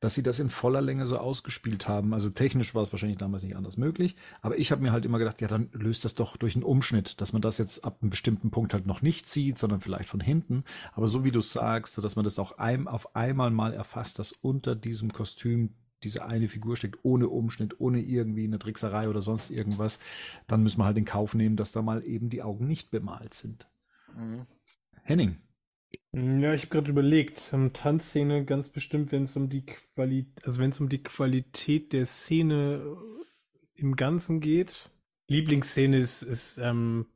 dass sie das in voller Länge so ausgespielt haben. Also technisch war es wahrscheinlich damals nicht anders möglich, aber ich habe mir halt immer gedacht, ja, dann löst das doch durch einen Umschnitt, dass man das jetzt ab einem bestimmten Punkt halt noch nicht sieht, sondern vielleicht von hinten. Aber so wie du sagst, so dass man das auch ein, auf einmal mal erfasst, dass unter diesem Kostüm diese eine Figur steckt, ohne Umschnitt, ohne irgendwie eine Trickserei oder sonst irgendwas, dann müssen wir halt in Kauf nehmen, dass da mal eben die Augen nicht bemalt sind. Mhm. Henning. Ja, ich habe gerade überlegt, ähm, Tanzszene ganz bestimmt, wenn es um die Qualität, also wenn es um die Qualität der Szene äh, im Ganzen geht. Lieblingsszene ist, ist ähm,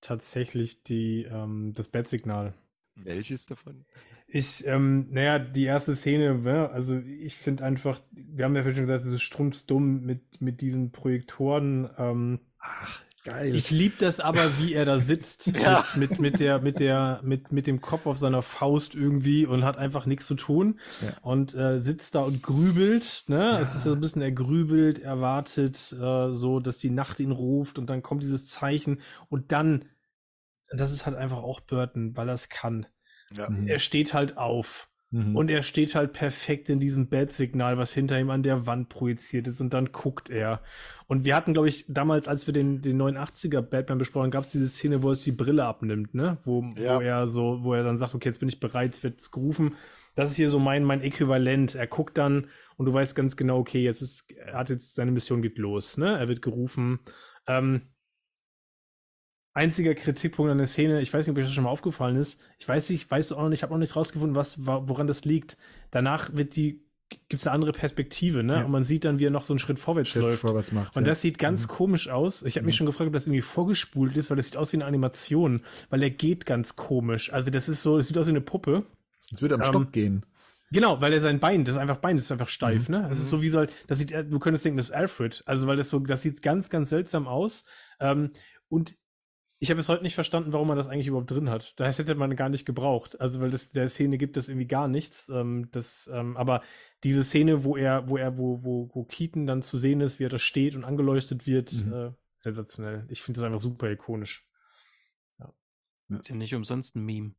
tatsächlich die, ähm, das Bettsignal. Welches davon? Ich, ähm, naja, die erste Szene, ja, also ich finde einfach, wir haben ja schon gesagt, es ist strunzdumm mit, mit diesen Projektoren. Ähm, Ach, geil. ich liebe das aber, wie er da sitzt, Ja. mit, mit, mit der, mit der, mit, mit dem Kopf auf seiner Faust irgendwie und hat einfach nichts zu tun Ja. und äh, sitzt da und grübelt. Ne? Ja. Es ist so ein bisschen, er grübelt, er wartet äh, so, dass die Nacht ihn ruft und dann kommt dieses Zeichen und dann, das ist halt einfach auch Burton, weil er es kann. Ja. Er steht halt auf. Mhm. Und er steht halt perfekt in diesem Bad-Signal, was hinter ihm an der Wand projiziert ist. Und dann guckt er. Und wir hatten, glaube ich, damals, als wir den, den 89er Batman besprochen, gab es diese Szene, wo er sich die Brille abnimmt, ne? Wo, Ja. wo er so, wo er dann sagt, okay, jetzt bin ich bereit, es wird gerufen. Das ist hier so mein, mein Äquivalent. Er guckt dann und du weißt ganz genau, okay, jetzt ist, er hat jetzt, seine Mission geht los, ne? Er wird gerufen. Ähm, Einziger Kritikpunkt an der Szene, ich weiß nicht, ob euch das schon mal aufgefallen ist. Ich weiß nicht, weißt du auch noch nicht, ich habe auch nicht rausgefunden, was, wa- woran das liegt. Danach wird die, gibt's eine andere Perspektive, ne? Ja. Und man sieht dann, wie er noch so einen Schritt vorwärts Schritt läuft. vorwärts macht. Und ja. das sieht ganz Mhm. komisch aus. Ich habe mich Mhm. schon gefragt, ob das irgendwie vorgespult ist, weil das sieht aus wie eine Animation, weil er geht ganz komisch. Also das ist so, es sieht aus wie eine Puppe. Es wird am ähm, Stock gehen. Genau, weil er sein Bein, das ist einfach Bein, das ist einfach steif, Mhm. ne? Das ist so wie soll, das sieht, du könntest denken, das ist Alfred. Also weil das so, das sieht ganz, ganz seltsam aus. Ähm, und Ich habe bis heute nicht verstanden, warum man das eigentlich überhaupt drin hat. Das hätte man gar nicht gebraucht. Also, weil das der Szene gibt es irgendwie gar nichts. Ähm, das, ähm, aber diese Szene, wo er, wo er, wo, wo, wo Keaton dann zu sehen ist, wie er da steht und angeleuchtet wird, Mhm. äh, sensationell. Ich finde das einfach super ikonisch. Ist ja nicht umsonst ein Meme.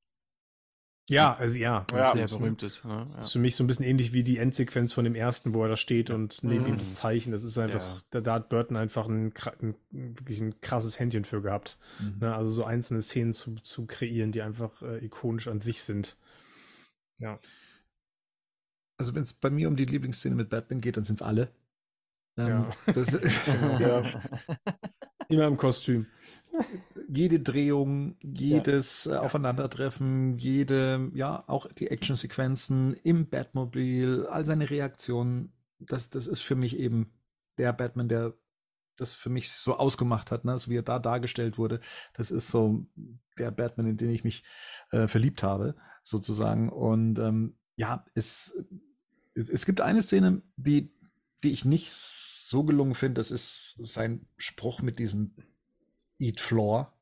Ja, also ja. Ja. Sehr das ist, berühmt ist. Ne? Das ist für mich so ein bisschen ähnlich wie die Endsequenz von dem ersten, wo er da steht und neben Mhm. ihm das Zeichen. Das ist einfach, Ja. da, da hat Burton einfach ein, ein, wirklich ein krasses Händchen für gehabt. Mhm. Ne? Also so einzelne Szenen zu, zu kreieren, die einfach äh, ikonisch an sich sind. Ja. Also wenn es bei mir um die Lieblingsszene mit Batman geht, dann sind es alle. Ähm, Ja. das, Ja. Immer im Kostüm. Jede Drehung, jedes äh, Aufeinandertreffen, jede, ja, auch die Actionsequenzen im Batmobil, all seine Reaktionen, das, das ist für mich eben der Batman, der das für mich so ausgemacht hat, ne? so wie er da dargestellt wurde. Das ist so der Batman, in den ich mich äh, verliebt habe, sozusagen. Und ähm, ja, es, es, es gibt eine Szene, die, die ich nicht so gelungen finde. Das ist sein Spruch mit diesem Eat Floor,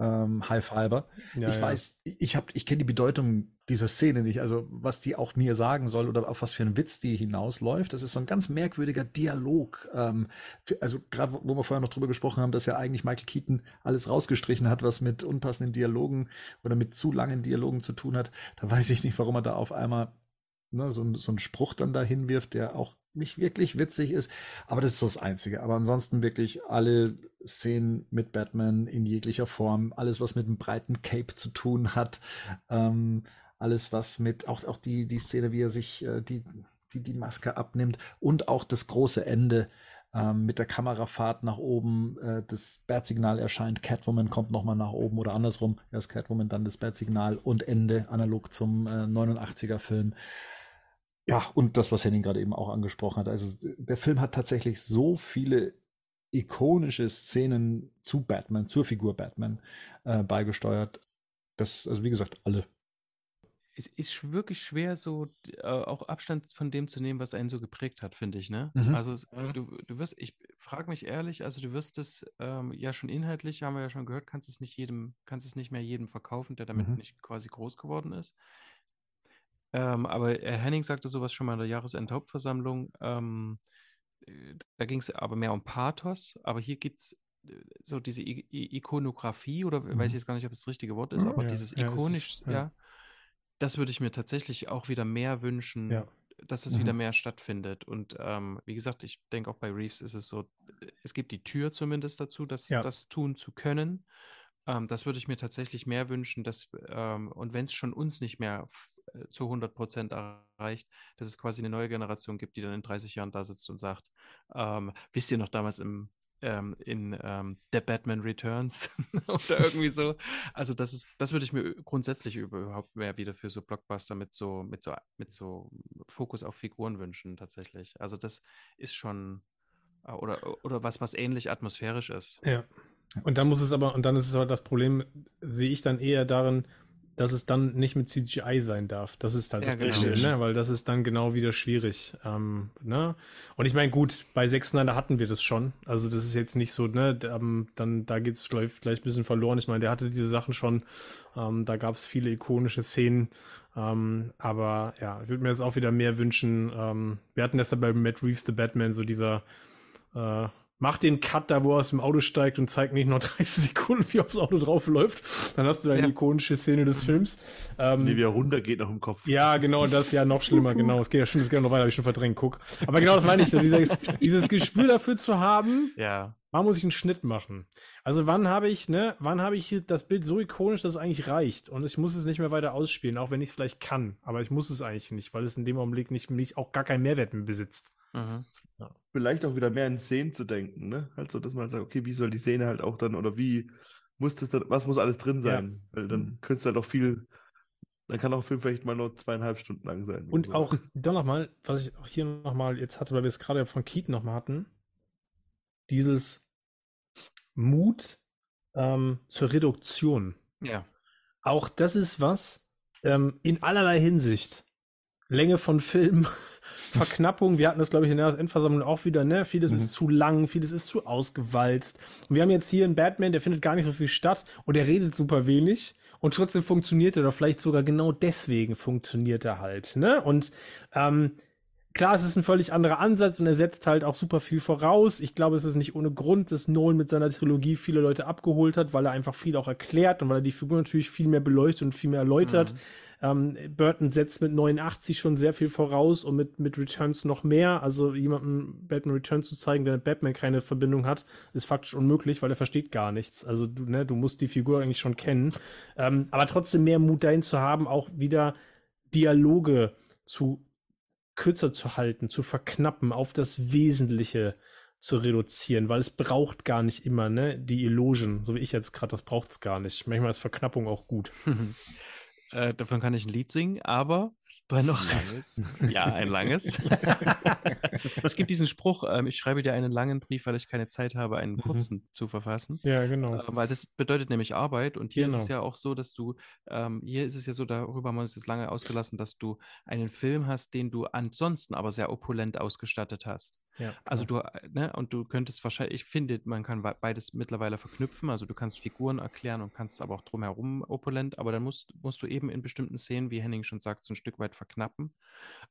ähm, High Fiber. Ja, ich ja. weiß, ich habe, ich kenne die Bedeutung dieser Szene nicht, also was die auch mir sagen soll oder auf was für einen Witz die hinausläuft. Das ist so ein ganz merkwürdiger Dialog. Ähm, also gerade wo, wo wir vorher noch drüber gesprochen haben, dass ja eigentlich Michael Keaton alles rausgestrichen hat, was mit unpassenden Dialogen oder mit zu langen Dialogen zu tun hat. Da weiß ich nicht, warum er da auf einmal ne, so, ein- so einen Spruch dann da hinwirft, der auch nicht wirklich witzig ist. Aber das ist so das Einzige. Aber ansonsten wirklich alle Szenen mit Batman in jeglicher Form, alles, was mit einem breiten Cape zu tun hat, ähm, alles, was mit, auch, auch die, die Szene, wie er sich äh, die, die, die Maske abnimmt und auch das große Ende ähm, mit der Kamerafahrt nach oben, äh, das Bat-Signal erscheint, Catwoman kommt nochmal nach oben oder andersrum, erst Catwoman, dann das Bat-Signal und Ende, analog zum äh, 89er-Film. Ja, und das, was Henning gerade eben auch angesprochen hat. Also der Film hat tatsächlich so viele ikonische Szenen zu Batman, zur Figur Batman äh, beigesteuert. Das, also wie gesagt, alle. Es ist wirklich schwer, so äh, auch Abstand von dem zu nehmen, was einen so geprägt hat, finde ich, ne? Mhm. Also es, du, du wirst, ich frage mich ehrlich, also du wirst es ähm, ja schon inhaltlich, haben wir ja schon gehört, kannst es nicht jedem, kannst es nicht mehr jedem verkaufen, der damit Mhm. nicht quasi groß geworden ist. Ähm, aber Herr Henning sagte sowas schon mal in der Jahresendhauptversammlung. Ähm, äh, da ging es aber mehr um Pathos, aber hier geht es so diese I I Ikonografie oder weiß ich Mhm. jetzt gar nicht, ob es das richtige Wort ist, aber Ja, dieses ja, es ist- ikonisch, ja. ja, das würde ich mir tatsächlich auch wieder mehr wünschen, dass es wieder Mhm. mehr stattfindet. Und ähm, wie gesagt, ich denke auch bei Reeves ist es so, es gibt die Tür zumindest dazu, das, das tun zu können. Ähm, das würde ich mir tatsächlich mehr wünschen, dass, ähm, und wenn es schon uns nicht mehr äh, zu 100 Prozent erreicht, dass es quasi eine neue Generation gibt, die dann in 30 Jahren da sitzt und sagt, ähm, wisst ihr noch damals im ähm, in ähm, The Batman Returns oder irgendwie so. Also das ist, das würde ich mir grundsätzlich überhaupt mehr wieder für so Blockbuster mit so, mit so, mit so Fokus auf Figuren wünschen, tatsächlich. Also das ist schon, äh, oder, oder was, was ähnlich atmosphärisch ist. Ja. Und dann muss es aber, und dann ist es aber das Problem, sehe ich dann eher darin, dass es dann nicht mit CGI sein darf. Das ist halt Ja, das genau. Problem, ne? weil das ist dann genau wieder schwierig. Ähm, ne? Und ich meine, gut, bei Zack Snyder hatten wir das schon. Also das ist jetzt nicht so, ne, da- ähm, dann da geht es vielleicht, vielleicht ein bisschen verloren. Ich meine, der hatte diese Sachen schon. Ähm, da gab es viele ikonische Szenen. Ähm, aber ja, ich würde mir jetzt auch wieder mehr wünschen. Ähm, wir hatten das ja bei Matt Reeves, The Batman, so dieser äh, Mach den Cut da, wo er aus dem Auto steigt und zeigt nicht nur 30 Sekunden, wie aufs Auto drauf läuft. Dann hast du deine Ja. ikonische Szene des Films. Ähm, Nee, wie er runter geht noch im Kopf. ja, genau, das ist ja noch schlimmer, genau. Es geht ja schon, es geht ja noch weiter, habe ich schon verdrängt, guck. Aber genau das meine ich dieses, dieses Gespür dafür zu haben, Ja. wann muss ich einen Schnitt machen? Also wann habe ich, ne, wann habe ich hier das Bild so ikonisch, dass es eigentlich reicht und ich muss es nicht mehr weiter ausspielen, auch wenn ich es vielleicht kann, aber ich muss es eigentlich nicht, weil es in dem Augenblick nicht, nicht auch gar keinen Mehrwert mehr besitzt. Mhm. Vielleicht auch wieder mehr in Szenen zu denken, ne? Also, dass man sagt, okay, wie soll die Szene halt auch dann, oder wie muss das dann, was muss alles drin sein? Weil dann könnte es halt auch viel, dann kann auch ein Film vielleicht mal nur zweieinhalb Stunden lang sein. Und so. auch dann nochmal, was ich auch hier nochmal jetzt hatte, weil wir es gerade von Keaton nochmal hatten, dieses Mut ähm, zur Reduktion. Ja. Auch das ist was ähm, in allerlei Hinsicht. Länge von Film, Verknappung. Wir hatten das, glaube ich, in der Endversammlung auch wieder, ne? Vieles Mhm. ist zu lang, vieles ist zu ausgewalzt. Und wir haben jetzt hier einen Batman, der findet gar nicht so viel statt und der redet super wenig. Und trotzdem funktioniert er, oder vielleicht sogar genau deswegen funktioniert er halt, ne? Und ähm, klar, es ist ein völlig anderer Ansatz und er setzt halt auch super viel voraus. Ich glaube, es ist nicht ohne Grund, dass Nolan mit seiner Trilogie viele Leute abgeholt hat, weil er einfach viel auch erklärt und weil er die Figur natürlich viel mehr beleuchtet und viel mehr erläutert. Ähm, Burton setzt mit 89 schon sehr viel voraus und mit, mit Returns noch mehr. Also jemandem Batman Returns zu zeigen, der mit Batman keine Verbindung hat, ist faktisch unmöglich, weil er versteht gar nichts. Also du, ne, du musst die Figur eigentlich schon kennen. Ähm, aber trotzdem mehr Mut dahin zu haben, auch wieder Dialoge zu kürzer zu halten, zu verknappen, auf das Wesentliche zu reduzieren, weil es braucht gar nicht immer, ne, die Illusion, so wie ich jetzt gerade, das braucht es gar nicht. Manchmal ist Verknappung auch gut. Äh, davon kann ich ein Lied singen, aber dennoch. Langes. Ja, ein langes. es gibt diesen Spruch, ähm, ich schreibe dir einen langen Brief, weil ich keine Zeit habe, einen kurzen zu verfassen. Ja, genau. Äh, weil das bedeutet nämlich Arbeit und hier ist es Genau. ja auch so, dass du, ähm, hier ist es ja so, darüber haben wir uns jetzt lange ausgelassen, dass du einen Film hast, den du ansonsten aber sehr opulent ausgestattet hast. Ja, Also genau. du, äh, ne, und du könntest wahrscheinlich, ich finde, man kann beides mittlerweile verknüpfen. Also du kannst Figuren erklären und kannst aber auch drumherum opulent, aber dann musst, musst du eben in bestimmten Szenen, wie Henning schon sagt, so ein Stück weit verknappen.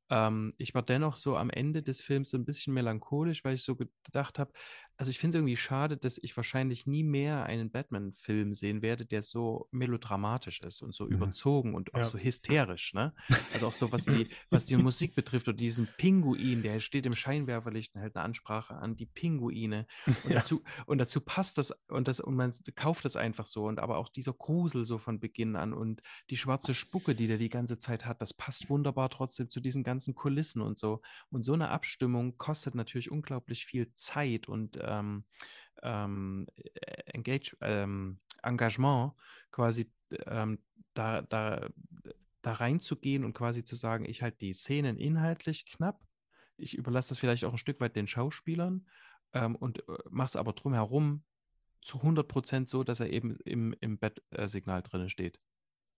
Ähm, ich war dennoch so am Ende des Films so ein bisschen melancholisch, weil ich so gedacht habe, also ich finde es irgendwie schade, dass ich wahrscheinlich nie mehr einen Batman-Film sehen werde, der so melodramatisch ist und so Mhm. überzogen und auch Ja. so hysterisch, ne? Also auch so, was die, was die Musik betrifft oder diesen Pinguin, der steht im Scheinwerferlicht und hält eine Ansprache an die Pinguine. Und, Ja. dazu, und dazu passt das und das und man kauft das einfach so. Und aber auch dieser Grusel so von Beginn an und die schwarze Spucke, die der die ganze Zeit hat, das passt wunderbar trotzdem zu diesen ganzen Kulissen und so. Und so eine Abstimmung kostet natürlich unglaublich viel Zeit und ähm, ähm, äh, Engage, ähm, Engagement, quasi ähm, da, da, da reinzugehen und quasi zu sagen, ich halte die Szenen inhaltlich knapp, ich überlasse das vielleicht auch ein Stück weit den Schauspielern ähm, und äh, mache es aber drumherum zu 100% so, dass er eben im, im Bettsignal drin steht.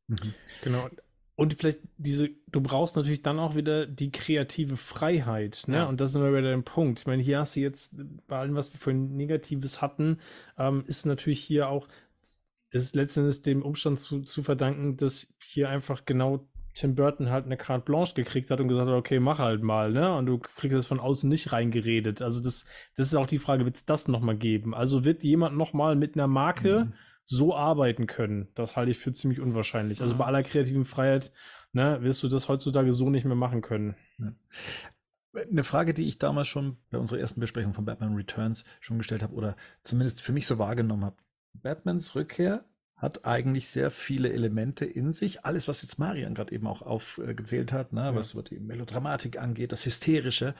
Mhm. Genau. Und vielleicht diese, du brauchst natürlich dann auch wieder die kreative Freiheit, ne? Ja. Und das ist immer wieder der Punkt. Ich meine, hier hast du jetzt, bei allem, was wir vorhin Negatives hatten, ähm, ist natürlich hier auch, das ist letzten Endes dem Umstand zu, zu verdanken, dass hier einfach genau Tim Burton halt eine Carte Blanche gekriegt hat und gesagt hat, okay, mach halt mal, ne? Und du kriegst das von außen nicht reingeredet. Also das, das ist auch die Frage, wird es das nochmal geben? Also wird jemand nochmal mit einer Marke Mhm. So arbeiten können? Das halte ich für ziemlich unwahrscheinlich. Also Mhm. bei aller kreativen Freiheit, ne, wirst du das heutzutage so nicht mehr machen können. Eine Frage, die ich damals schon bei unserer ersten Besprechung von Batman Returns schon gestellt habe oder zumindest für mich so wahrgenommen habe. Batmans Rückkehr hat eigentlich sehr viele Elemente in sich. Alles, was jetzt Marian gerade eben auch aufgezählt hat, ne, Ja. was so die Melodramatik angeht, das Hysterische.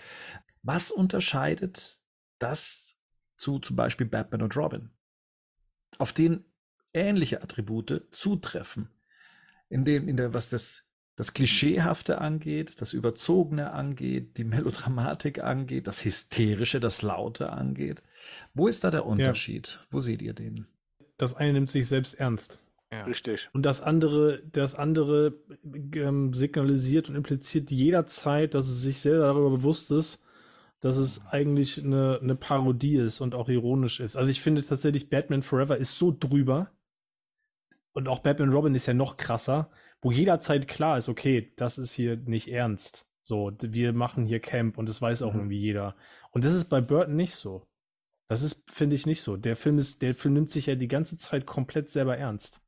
Was unterscheidet das zu zum Beispiel Batman und Robin? Auf den ähnliche Attribute zutreffen. In dem, in der, was das, das Klischeehafte angeht, das Überzogene angeht, die Melodramatik angeht, das Hysterische, das Laute angeht. Wo ist da der Unterschied? Wo seht ihr den? Das eine nimmt sich selbst ernst. Ja. Richtig. Und das andere, das andere ähm, signalisiert und impliziert jederzeit, dass es sich selber darüber bewusst ist, dass es eigentlich eine, eine Parodie ist und auch ironisch ist. Also ich finde tatsächlich, Batman Forever ist so drüber. Und auch Batman Robin ist ja noch krasser, wo jederzeit klar ist, okay, das ist hier nicht ernst. So, wir machen hier Camp und das weiß auch Mhm. irgendwie jeder. Und das ist bei Burton nicht so. Das ist, finde ich, nicht so. Der Film ist, der Film nimmt sich ja die ganze Zeit komplett selber ernst.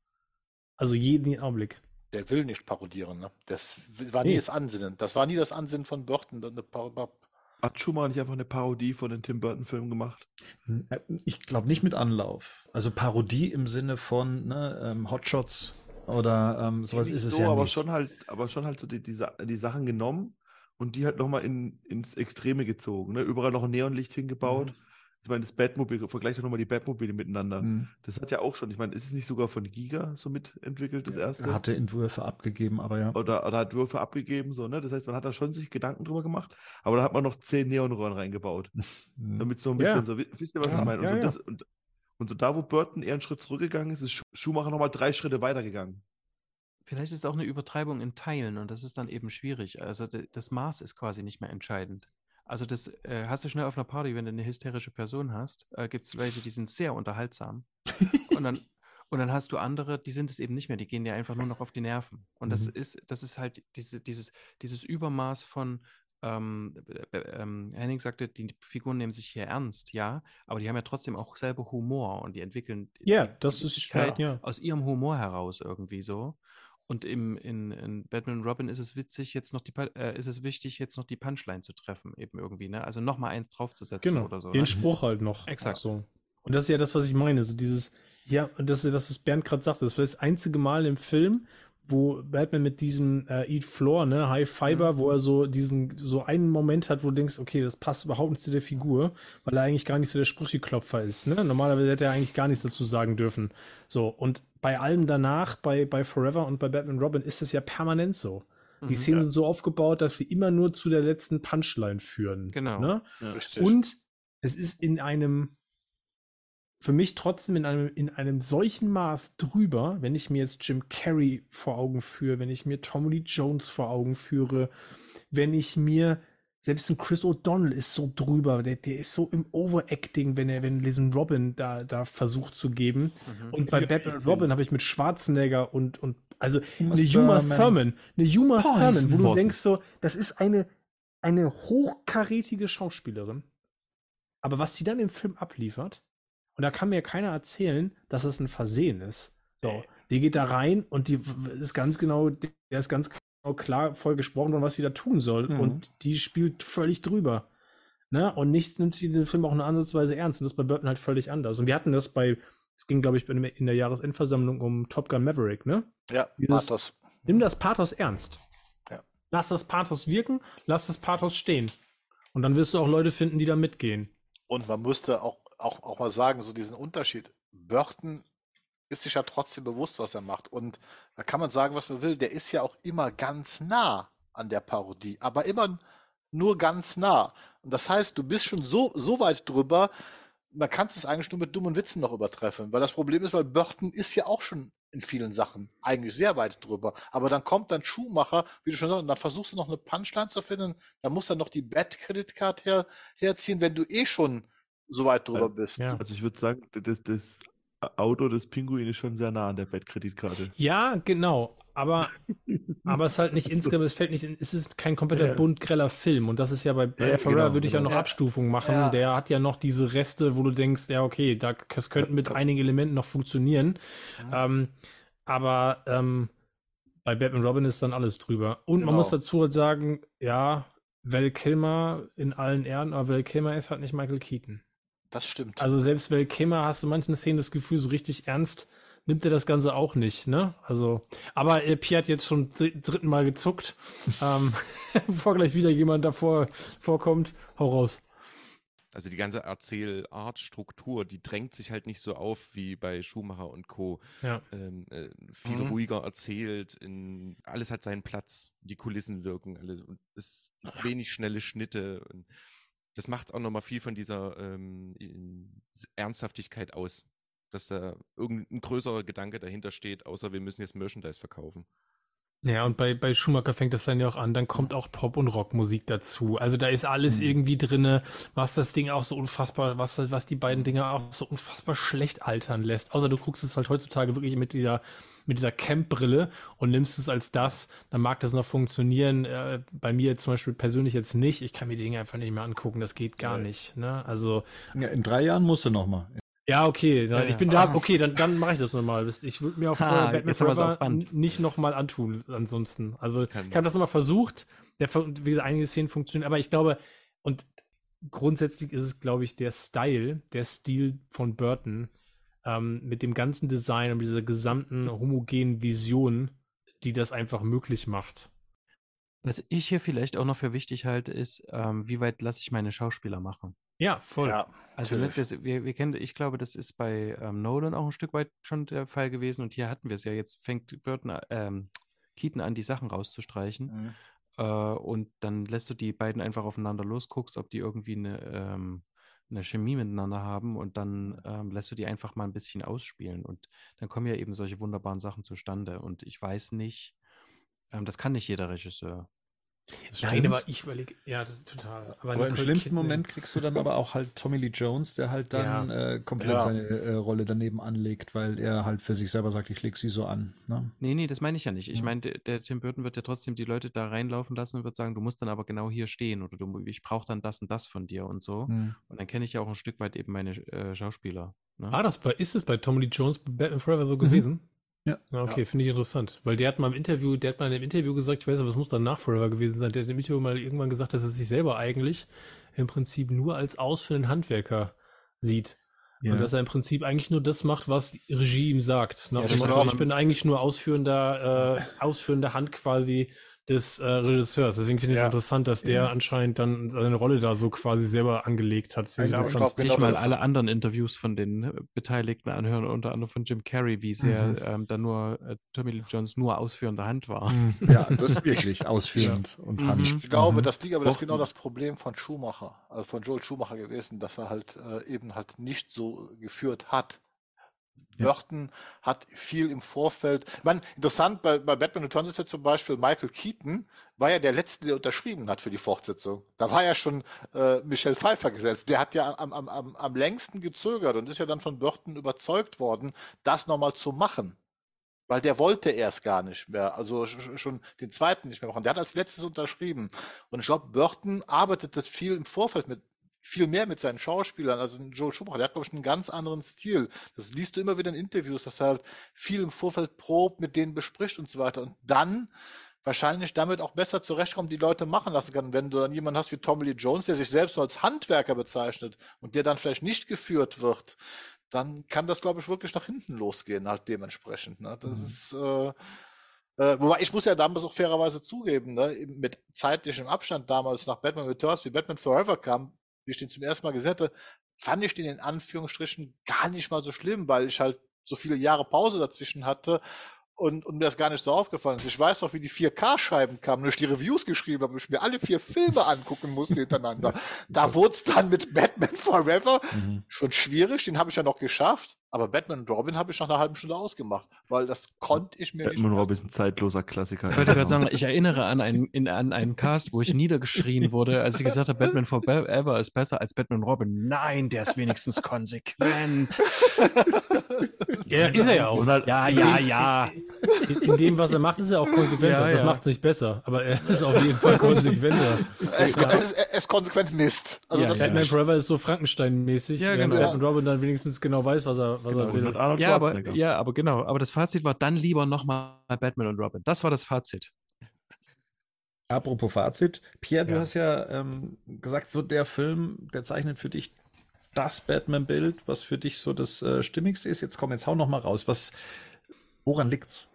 Also jeden Augenblick. Der will nicht parodieren. Ne? Das war nie Nee. das Ansinnen. Das war nie das Ansinnen von Burton. Eine Par Hat Schumacher nicht einfach eine Parodie von den Tim Burton-Filmen gemacht? Äh, Ich glaube nicht mit Anlauf. Also Parodie im Sinne von ne, ähm, Hotshots oder ähm, sowas ist es so, ja aber nicht. schon halt, aber schon halt so die, die, die Sachen genommen und die halt nochmal in, ins Extreme gezogen. Ne? Überall noch ein Neonlicht hingebaut. Ich meine, das Batmobil, vergleich doch nochmal die Batmobile miteinander. Hm. Das hat ja auch schon, ich meine, ist es nicht sogar von Giga so mitentwickelt, das erste? Er hatte Entwürfe abgegeben, aber ja. oder, oder hat Würfe abgegeben, so, ne? Das heißt, man hat da schon sich Gedanken drüber gemacht, aber da hat man noch zehn Neonröhren reingebaut. Hm. Damit so ein Ja. bisschen so, wi- wisst ihr, was Ja, ich meine? Und, ja, so ja. Das, und, und so da, wo Burton eher einen Schritt zurückgegangen ist, ist Schu- Schumacher nochmal drei Schritte weitergegangen. Vielleicht ist es auch eine Übertreibung in Teilen und das ist dann eben schwierig. Also das Maß ist quasi nicht mehr entscheidend. Also das äh, hast du schnell auf einer Party, wenn du eine hysterische Person hast, äh, gibt es welche, die sind sehr unterhaltsam. und dann und dann hast du andere, die sind es eben nicht mehr, die gehen dir einfach nur noch auf die Nerven. Und das Mhm. ist, das ist halt diese, dieses, dieses Übermaß von, ähm, äh, äh, ähm, Henning sagte, die Figuren nehmen sich hier ernst, ja, aber die haben ja trotzdem auch selber Humor und die entwickeln die das ist- ja. aus ihrem Humor heraus irgendwie so. Und im, in, in Batman und Robin ist es witzig, jetzt noch die, äh, ist es wichtig, jetzt noch die Punchline zu treffen, eben irgendwie, ne? Also nochmal eins draufzusetzen Genau, oder so. den Ne? Spruch halt noch. Exakt. So. Und das ist ja das, was ich meine. So dieses, ja, und das ist das, was Bernd gerade sagte. Das war das einzige Mal im Film, wo Batman mit diesem äh, Eat Floor, ne, High Fiber, Mhm. wo er so diesen, so einen Moment hat, wo du denkst, okay, das passt überhaupt nicht zu der Figur, weil er eigentlich gar nicht so der Sprücheklopfer ist, ne? Normalerweise hätte er eigentlich gar nichts dazu sagen dürfen. So, und bei allem danach, bei, bei Forever und bei Batman Robin ist es ja permanent so. Die Mhm. Szenen sind so aufgebaut, dass sie immer nur zu der letzten Punchline führen. Genau. Ne? Richtig. Und es ist in einem, für mich trotzdem in einem, in einem solchen Maß drüber, wenn ich mir jetzt Jim Carrey vor Augen führe, wenn ich mir Tommy Lee Jones vor Augen führe, wenn ich mir selbst ein Chris O'Donnell ist so drüber, der, der ist so im Overacting, wenn er, wenn diesen Robin da, da versucht zu geben. Mhm. Und bei Batman. Robin habe ich mit Schwarzenegger und, und also Uma eine Uma Thurman. Eine Uma Poison Thurman, wo du denkst so, das ist eine, eine hochkarätige Schauspielerin. Aber was sie dann im Film abliefert, und da kann mir keiner erzählen, dass es ein Versehen ist. So, die geht da rein und die ist ganz genau, der ist ganz genau klar voll gesprochen worden, was sie da tun soll. Mhm. Und die spielt völlig drüber. Ne? Und nichts nimmt sie den Film auch nur ansatzweise ernst. Und das ist bei Burton halt völlig anders. Und wir hatten das bei, es ging, glaube ich, in der Jahresendversammlung um Top Gun Maverick, ne? Ja, Dieses- Pathos. Nimm das Pathos ernst. Ja. Lass das Pathos wirken, lass das Pathos stehen. Und dann wirst du auch Leute finden, die da mitgehen. Und man musste auch, auch, auch mal sagen, so diesen Unterschied. Burton ist sich ja trotzdem bewusst, was er macht. Und da kann man sagen, was man will. Der ist ja auch immer ganz nah an der Parodie, aber immer nur ganz nah. Und das heißt, du bist schon so, so weit drüber, man kann es eigentlich nur mit dummen Witzen noch übertreffen. Weil das Problem ist, weil Burton ist ja auch schon in vielen Sachen eigentlich sehr weit drüber. Aber dann kommt dann Schuhmacher, wie du schon sagst, und dann versuchst du noch eine Punchline zu finden, dann muss dann noch die Bad-Credit-Card her, herziehen, wenn du eh schon so weit drüber bist. Ja. Also ich würde sagen, das, das Auto des Pinguin ist schon sehr nah an der Bettkredit-Karte. Ja, genau. Aber, aber es ist halt nicht insgesamt, es fällt nicht, in- es ist kein kompletter Ja. bunt greller Film. Und das ist ja bei, bei Ja, Ferrara genau, würde ich ja genau. noch Ja. Abstufungen machen. Ja. Der hat ja noch diese Reste, wo du denkst, ja, okay, da, das könnte mit einigen Elementen noch funktionieren. Ja. Ähm, aber ähm, bei Batman Robin ist dann alles drüber. Und man Genau. muss dazu halt sagen, ja, Val Kilmer in allen Ehren, aber Val Kilmer ist halt nicht Michael Keaton. Das stimmt. Also selbst Val Kilmer hast du manchen Szenen das Gefühl, so richtig ernst nimmt er das Ganze auch nicht, ne? Also, aber äh, Pierre hat jetzt schon dr dritten Mal gezuckt. ähm, bevor gleich wieder jemand davor vorkommt, hau raus. Also die ganze Erzählart, Struktur, die drängt sich halt nicht so auf wie bei Schumacher und Co. Ja. Ähm, äh, viel Mhm. ruhiger erzählt, in, alles hat seinen Platz, die Kulissen wirken alle und es gibt wenig schnelle Schnitte. Und das macht auch nochmal viel von dieser ähm, Ernsthaftigkeit aus, dass da irgendein größerer Gedanke dahinter steht, außer wir müssen jetzt Merchandise verkaufen. Ja, und bei, bei Schumacher fängt das dann ja auch an, dann kommt auch Pop- und Rockmusik dazu. Also da ist alles irgendwie drinne, was das Ding auch so unfassbar, was, was die beiden Dinge auch so unfassbar schlecht altern lässt. Außer du guckst es halt heutzutage wirklich mit dieser, mit dieser Camp-Brille und nimmst es als das, dann mag das noch funktionieren. Äh, bei mir zum Beispiel persönlich jetzt nicht. Ich kann mir die Dinge einfach nicht mehr angucken, das geht gar Nee. nicht. Ne? Also, Ja, in drei Jahren musst du noch mal. Ja, okay, dann, Ja, ich ja. bin da, okay, dann, dann mache ich das nochmal. Ich würde mir auf Ha, äh, Batman Forever nicht nochmal antun, ansonsten. Also, Kann ich habe das nochmal versucht. Der, wie gesagt, einige Szenen funktionieren, aber ich glaube, und grundsätzlich ist es, glaube ich, der Style, der Stil von Burton, ähm, mit dem ganzen Design und dieser gesamten homogenen Vision, die das einfach möglich macht. Was ich hier vielleicht auch noch für wichtig halte, ist, ähm, wie weit lasse ich meine Schauspieler machen? Ja, voll. Ja, Also ne, das, wir, wir kennen, ich glaube, das ist bei ähm, Nolan auch ein Stück weit schon der Fall gewesen und hier hatten wir es ja. Jetzt fängt Burton, ähm, Keaton an, die Sachen rauszustreichen Mhm. äh, und dann lässt du die beiden einfach aufeinander los, guckst, ob die irgendwie eine, ähm, eine Chemie miteinander haben und dann ähm, lässt du die einfach mal ein bisschen ausspielen und dann kommen ja eben solche wunderbaren Sachen zustande. Und ich weiß nicht, ähm, das kann nicht jeder Regisseur. Das Nein, stimmt. aber ich überlege, ja, total. Aber, aber im schlimmsten Kidman. Moment kriegst du dann aber auch halt Tommy Lee Jones, der halt dann ja. äh, komplett ja. seine äh, Rolle daneben anlegt, weil er halt für sich selber sagt, ich leg sie so an. Ne? Nee, nee, das meine ich ja nicht. Ich ja. meine, der, der, Tim Burton wird ja trotzdem die Leute da reinlaufen lassen und wird sagen, du musst dann aber genau hier stehen oder du, ich brauche dann das und das von dir und so. Hm. Und dann kenne ich ja auch ein Stück weit eben meine äh, Schauspieler. Ne? War das bei, ist es bei Tommy Lee Jones bei Batman Forever so mhm. Ja. Okay, ja. finde ich interessant. Weil der hat mal im Interview, der hat mal in einem Interview gesagt, ich weiß aber, es muss dann nach Forever gewesen sein, der hat im Interview mal irgendwann gesagt, dass er sich selber eigentlich im Prinzip nur als ausführenden Handwerker sieht. Ja. Und dass er im Prinzip eigentlich nur das macht, was Regie ihm sagt. Nach ja, dem Motto, ich bin eigentlich nur ausführender, äh, ausführende Hand quasi des äh, Regisseurs. Deswegen finde ich es ja. interessant, dass der ja. anscheinend dann seine Rolle da so quasi selber angelegt hat. Ich glaube, ich glaub, sich mal alle anderen Interviews von den äh, Beteiligten anhören, unter anderem von Jim Carrey, wie sehr mhm. ähm, dann nur äh, Tommy Lee Jones nur ausführende Hand war. Mhm. Ja, das ist wirklich ausführend und mhm. Hand. Ich glaube, mhm. das liegt aber das ist genau das Problem von Schumacher, also von Joel Schumacher gewesen, dass er halt äh, eben halt nicht so geführt hat. Burton hat viel im Vorfeld. Meine, interessant, bei, bei Batman Returns ist ja zum Beispiel Michael Keaton, war ja der Letzte, der unterschrieben hat für die Fortsetzung. Da war ja schon äh, Michelle Pfeiffer gesetzt. Der hat ja am, am, am, am längsten gezögert und ist ja dann von Burton überzeugt worden, das nochmal zu machen. Weil der wollte erst gar nicht mehr, also schon den zweiten nicht mehr machen. Der hat als letztes unterschrieben. Und ich glaube, Burton arbeitet das viel im Vorfeld mit viel mehr mit seinen Schauspielern. Also Joel Schumacher, der hat, glaube ich, einen ganz anderen Stil. Das liest du immer wieder in Interviews, dass er halt viel im Vorfeld probt, mit denen bespricht und so weiter. Und dann wahrscheinlich damit auch besser zurechtkommt, die Leute machen lassen kann. Wenn du dann jemanden hast wie Tommy Lee Jones, der sich selbst als Handwerker bezeichnet und der dann vielleicht nicht geführt wird, dann kann das, glaube ich, wirklich nach hinten losgehen, halt dementsprechend. Ne? Das mhm. ist, äh, äh, wobei ich muss ja damals auch fairerweise zugeben, ne, mit zeitlichem Abstand damals nach Batman Returns, wie Batman Forever kam, wie ich den zum ersten Mal gesehen hatte, fand ich den in Anführungsstrichen gar nicht mal so schlimm, weil ich halt so viele Jahre Pause dazwischen hatte und, und mir das gar nicht so aufgefallen ist. Ich weiß noch, wie die 4K-Scheiben kamen, und ich die Reviews geschrieben habe, ich mir alle vier Filme angucken musste hintereinander. Da wurde es dann mit Batman Forever mhm. schon schwierig, den habe ich ja noch geschafft. Aber Batman und Robin habe ich nach einer halben Stunde ausgemacht, weil das konnte ich mir Batman nicht. Batman und Robin ist ein zeitloser Klassiker. Ich wollte gerade sagen, ich erinnere an einen, in, an einen Cast, wo ich niedergeschrien wurde, als ich gesagt habe, Batman Forever ist besser als Batman und Robin. Nein, der ist wenigstens konsequent. ja, ist er ja auch. Halt ja, ja, ja. In, in, dem, was er macht, ist er auch konsequenter. Ja, das macht es nicht besser, aber er ist auf jeden Fall konsequenter. er, ist, er, ist, er ist konsequent Mist. Also ja, Batman Forever ist so Frankenstein-mäßig, ja, genau. Batman Robin dann wenigstens genau weiß, was er was genau, er will. Ja aber, ja, aber genau. Aber das Fazit war dann lieber nochmal Batman und Robin. Das war das Fazit. Apropos Fazit, Pierre, du hast ja ähm, gesagt, so der Film, der zeichnet für dich das Batman-Bild, was für dich so das äh, Stimmigste ist. Jetzt komm, jetzt hau noch mal raus. Was, woran liegt's?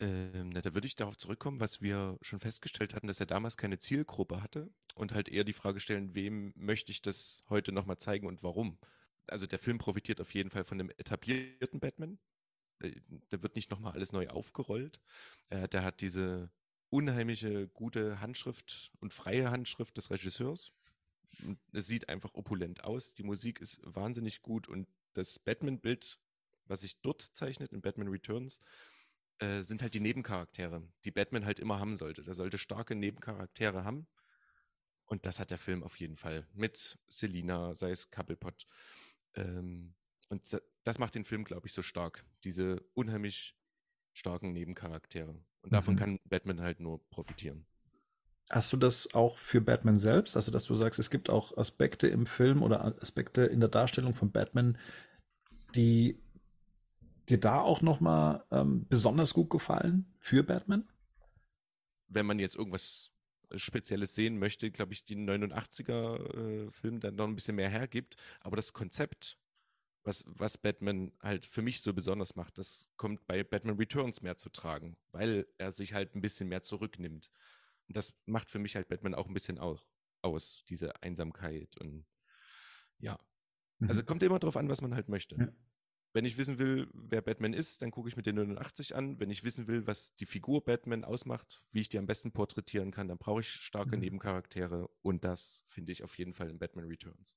Ähm, na, da würde ich darauf zurückkommen, was wir schon festgestellt hatten, dass er damals keine Zielgruppe hatte und halt eher die Frage stellen, wem möchte ich das heute nochmal zeigen und warum also der Film profitiert auf jeden Fall von dem etablierten Batman. Äh, da wird nicht nochmal alles neu aufgerollt. Der hat diese unheimliche gute Handschrift und freie Handschrift des Regisseurs. Es sieht einfach opulent aus. Die Musik ist wahnsinnig gut und das Batman-Bild, was sich dort zeichnet in Batman Returns, äh, sind halt die Nebencharaktere, die Batman halt immer haben sollte. Der sollte starke Nebencharaktere haben. Und das hat der Film auf jeden Fall. Mit Selina, sei es Couplepot. Ähm, und das macht den Film, glaube ich, so stark. Diese unheimlich starken Nebencharaktere. Und davon mhm. kann Batman halt nur profitieren. Hast du das auch für Batman selbst? Also, dass du sagst, es gibt auch Aspekte im Film oder Aspekte in der Darstellung von Batman, die dir da auch nochmal ähm, besonders gut gefallen für Batman? Wenn man jetzt irgendwas Spezielles sehen möchte, glaube ich, die 89er-Film äh, dann noch ein bisschen mehr hergibt. Aber das Konzept, was, was Batman halt für mich so besonders macht, das kommt bei Batman Returns mehr zu tragen, weil er sich halt ein bisschen mehr zurücknimmt. Und das macht für mich halt Batman auch ein bisschen auch aus, diese Einsamkeit und ja. Mhm. Also kommt immer drauf an, was man halt möchte. Ja. Wenn ich wissen will, wer Batman ist, dann gucke ich mir den 89 an. Wenn ich wissen will, was die Figur Batman ausmacht, wie ich die am besten porträtieren kann, dann brauche ich starke mhm. Nebencharaktere und das finde ich auf jeden Fall in Batman Returns.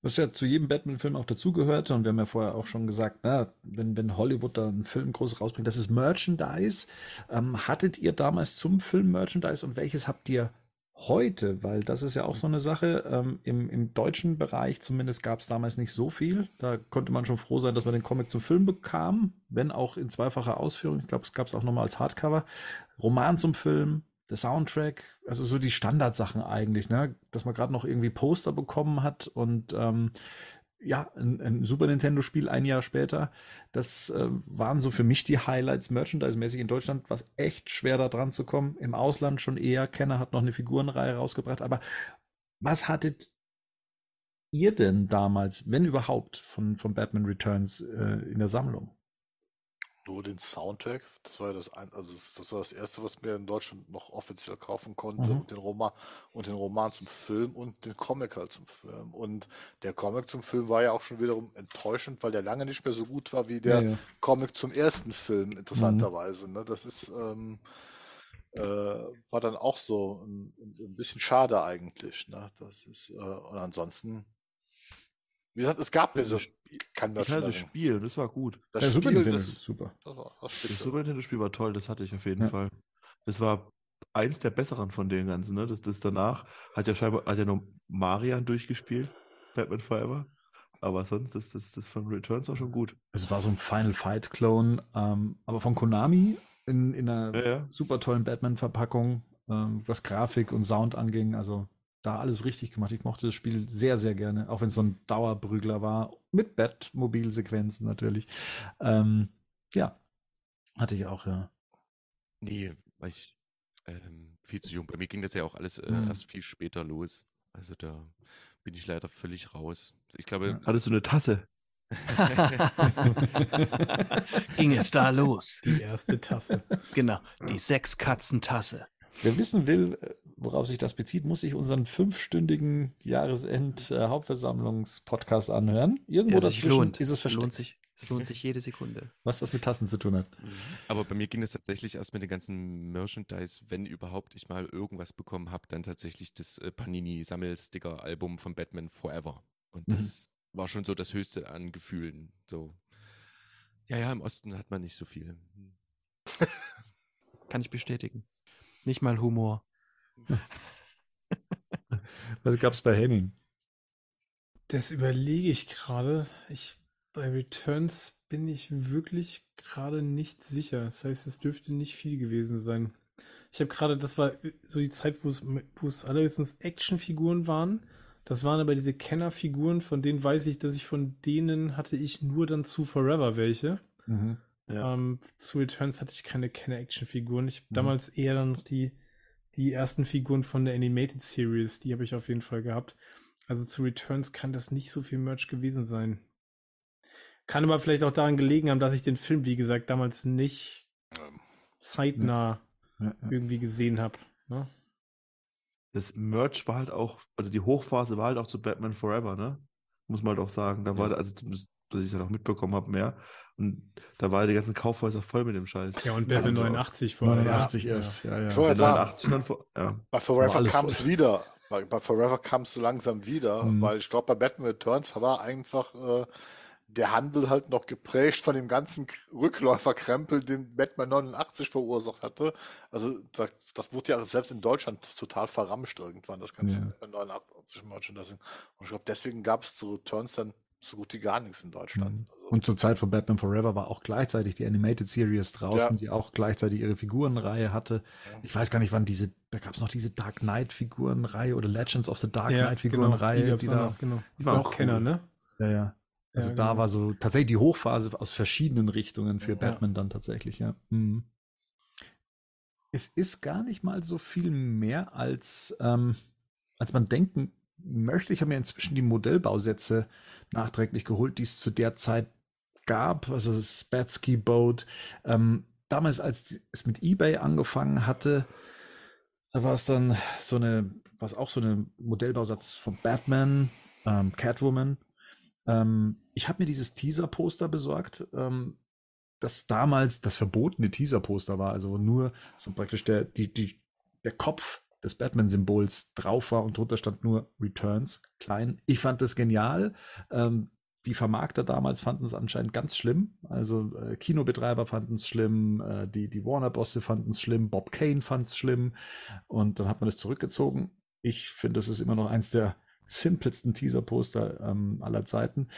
Was ja zu jedem Batman-Film auch dazugehört, und wir haben ja vorher auch schon gesagt, na, wenn, wenn Hollywood da einen Film groß rausbringt, das ist Merchandise. Ähm, hattet ihr damals zum Film Merchandise und welches habt ihr heute? Weil das ist ja auch so eine Sache. Ähm, im, Im deutschen Bereich zumindest gab es damals nicht so viel. Da konnte man schon froh sein, dass man den Comic zum Film bekam, wenn auch in zweifacher Ausführung. Ich glaube, es gab es auch nochmal als Hardcover. Roman zum Film, der Soundtrack, also so die Standardsachen eigentlich, ne? Dass man gerade noch irgendwie Poster bekommen hat und ähm, ja, ein, ein Super Nintendo-Spiel ein Jahr später. Das äh, waren so für mich die Highlights merchandise-mäßig in Deutschland, was echt schwer da dran zu kommen. Im Ausland schon eher. Kenner hat noch eine Figurenreihe rausgebracht. Aber was hattet ihr denn damals, wenn überhaupt, von, von Batman Returns äh, in der Sammlung? Nur den Soundtrack, das war das ein, also das war das erste, was mir in Deutschland noch offiziell kaufen konnte mhm. und den Roman und den Roman zum Film und den Comic halt zum Film. Und der Comic zum Film war ja auch schon wiederum enttäuschend, weil der lange nicht mehr so gut war wie der ja, ja. Comic zum ersten Film, interessanterweise. Mhm. Ne? Das ist ähm, äh, war dann auch so ein, ein bisschen schade eigentlich. Ne? Das ist äh, und ansonsten wie gesagt, es gab ja so kein Merchandising. Das Spiel, das war gut. Das ja, Spiel, Super Nintendo, das, super. Das, war, das, das Super Nintendo-Spiel war toll, das hatte ich auf jeden ja. Fall. Das war eins der besseren von den ganzen, ne? Das, das danach hat ja scheinbar hat ja noch Marian durchgespielt, Batman Forever. Aber sonst ist das, das von Returns auch schon gut. Es war so ein Final Fight Clone, ähm, aber von Konami in, in einer ja, ja. super tollen Batman-Verpackung, ähm, was Grafik und Sound anging. Also da alles richtig gemacht. Ich mochte das Spiel sehr, sehr gerne, auch wenn es so ein Dauerbrügler war, mit Batmobil-Sequenzen natürlich. Ähm, ja, hatte ich auch, ja. Nee, war ich ähm, viel zu jung. Bei mir ging das ja auch alles äh, mhm. erst viel später los. Also da bin ich leider völlig raus. Ich glaube. Hattest du eine Tasse? ging es da los? Die erste Tasse. Genau, die Sechs-Katzen-Tasse. Wer wissen will, worauf sich das bezieht, muss sich unseren fünfstündigen Jahresend-Hauptversammlungs-Podcast anhören. Irgendwo Der dazwischen lohnt. ist es versteckt. Lohnt sich, es lohnt sich jede Sekunde. Was das mit Tassen zu tun hat. Mhm. Aber bei mir ging es tatsächlich erst mit den ganzen Merchandise, wenn überhaupt ich mal irgendwas bekommen habe, dann tatsächlich das äh, Panini-Sammelsticker-Album von Batman Forever. Und das mhm. war schon so das Höchste an Gefühlen. So. Ja, ja, im Osten hat man nicht so viel. Kann ich bestätigen. Nicht mal Humor. Was gab es bei Henning? Das überlege ich gerade. Ich, bei Returns bin ich wirklich gerade nicht sicher. Das heißt, es dürfte nicht viel gewesen sein. Ich habe gerade, das war so die Zeit, wo es, wo es allerhöchstens Actionfiguren waren. Das waren aber diese Kennerfiguren, von denen weiß ich, dass ich von denen hatte ich nur dann zu Forever welche. Mhm. Ja. Ähm, zu Returns hatte ich keine Kenner-Action-Figuren. Ich habe mhm. damals eher dann noch die, die ersten Figuren von der Animated Series, die habe ich auf jeden Fall gehabt. Also zu Returns kann das nicht so viel Merch gewesen sein. Kann aber vielleicht auch daran gelegen haben, dass ich den Film, wie gesagt, damals nicht ähm, zeitnah ja. Ja, ja. irgendwie gesehen habe. Ne? Das Merch war halt auch, also die Hochphase war halt auch zu Batman Forever, ne? Muss man halt auch sagen. Da war, also zumindest, dass ich es halt auch mitbekommen habe, mehr. Und da war die ganzen Kaufhäuser voll mit dem Scheiß. Ja, und Batman 89 vor 89 ja. erst. Ja, ja. Ich wollte sagen, dann vor, ja. bei Forever kam es wieder. Bei, bei Forever kam es so langsam wieder, mhm. weil ich glaube, bei Batman Returns war einfach äh, der Handel halt noch geprägt von dem ganzen Rückläuferkrempel, den Batman 89 verursacht hatte. Also das, das wurde ja selbst in Deutschland total verramscht irgendwann, das ganze ja. Batman 89 Merchandising. Und ich glaube, deswegen gab es zu Returns dann so gut wie gar nichts in Deutschland. Mhm. Also, und zur Zeit von Batman Forever war auch gleichzeitig die Animated Series draußen, ja. die auch gleichzeitig ihre Figurenreihe hatte. Ja. Ich weiß gar nicht, wann diese, da gab es noch diese Dark Knight Figurenreihe oder Legends of the Dark ja, Knight. Figurenreihe, genau, die, die da, genau. die war auch Kenner, ne? Ja, ja. Also da genau. war so tatsächlich die Hochphase aus verschiedenen Richtungen für Batman dann tatsächlich, ja. Mhm. Es ist gar nicht mal so viel mehr als, ähm, als man denken möchte. Ich habe mir inzwischen die Modellbausätze nachträglich geholt, die es zu der Zeit gab, also Spatsky Boat. Ähm, damals, als es mit eBay angefangen hatte, da war es dann so eine, war es auch so eine Modellbausatz von Batman, ähm, Catwoman. Ähm, ich habe mir dieses Teaser-Poster besorgt, ähm, das damals das verbotene Teaser-Poster war, also nur so praktisch der, die, die, der Kopf des Batman-Symbols drauf war und drunter stand nur Returns, klein. Ich fand das genial. Ähm, die Vermarkter damals fanden es anscheinend ganz schlimm. Also äh, Kinobetreiber fanden es schlimm, äh, die, die Warner-Bosse fanden es schlimm, Bob Kane fand es schlimm. Und dann hat man es zurückgezogen. Ich finde, das ist immer noch eins der simpelsten Teaser-Poster ähm, aller Zeiten.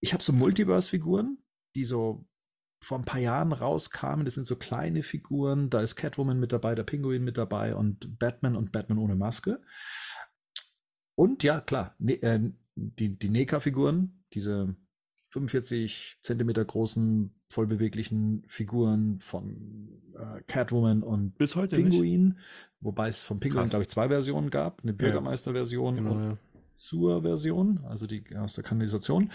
Ich habe so Multiverse-Figuren, die so vor ein paar Jahren rauskamen. Das sind so kleine Figuren. Da ist Catwoman mit dabei, der Pinguin mit dabei und Batman und Batman ohne Maske. Und ja, klar, ne, äh, die, die NECA-Figuren, diese 45 Zentimeter großen, vollbeweglichen Figuren von äh, Catwoman und Bis heute Pinguin, nicht. wobei es vom Pinguin, glaube ich, zwei Versionen gab. Eine Bürgermeister-Version Genau, und ja. zur Version, also die aus der Kanalisation.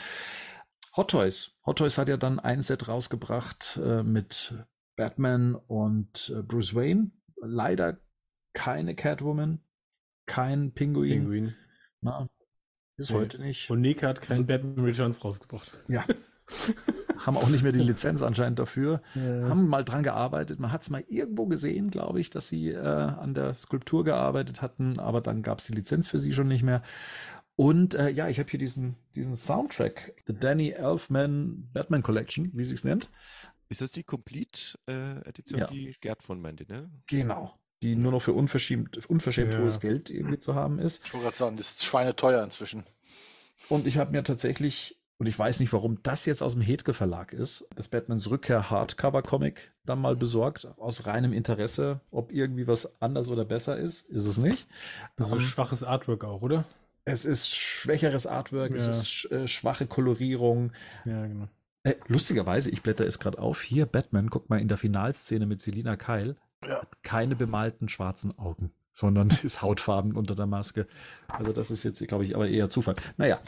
Hot Toys. Hot Toys hat ja dann ein Set rausgebracht äh, mit Batman und äh, Bruce Wayne. Leider keine Catwoman, kein Pinguin. Pinguin. Na, bis Nee. heute nicht. Und Nick hat kein Also- Batman Returns rausgebracht. Ja. haben auch nicht mehr die Lizenz anscheinend dafür. Haben mal dran gearbeitet. Man hat es mal irgendwo gesehen, glaube ich, dass sie äh, an der Skulptur gearbeitet hatten, aber dann gab es die Lizenz für sie schon nicht mehr. Und äh, ja, ich habe hier diesen, diesen Soundtrack, The Danny Elfman Batman Collection, wie sie es nennt. Ist das die Complete-Edition, Ja. die Gerd von meinte, ne? Genau. Die nur noch für unverschämt, unverschämt Ja. hohes Geld irgendwie zu haben ist. Ich wollte gerade sagen, das ist schweineteuer inzwischen. Und ich habe mir tatsächlich, und ich weiß nicht, warum das jetzt aus dem Hedke Verlag ist, das Batmans Rückkehr Hardcover Comic dann mal besorgt, aus reinem Interesse, ob irgendwie was anders oder besser ist. Ist es nicht. Also Ähm, schwaches Artwork auch, oder? Es ist schwächeres Artwork, es Ja. ist sch äh, schwache Kolorierung. Ja, genau. Äh, lustigerweise, ich blätter es gerade auf. Hier, Batman, guck mal in der Finalszene mit Selina Kyle. Ja. Hat keine bemalten schwarzen Augen, sondern ist hautfarben unter der Maske. Also, das ist jetzt, glaube ich, aber eher Zufall. Naja,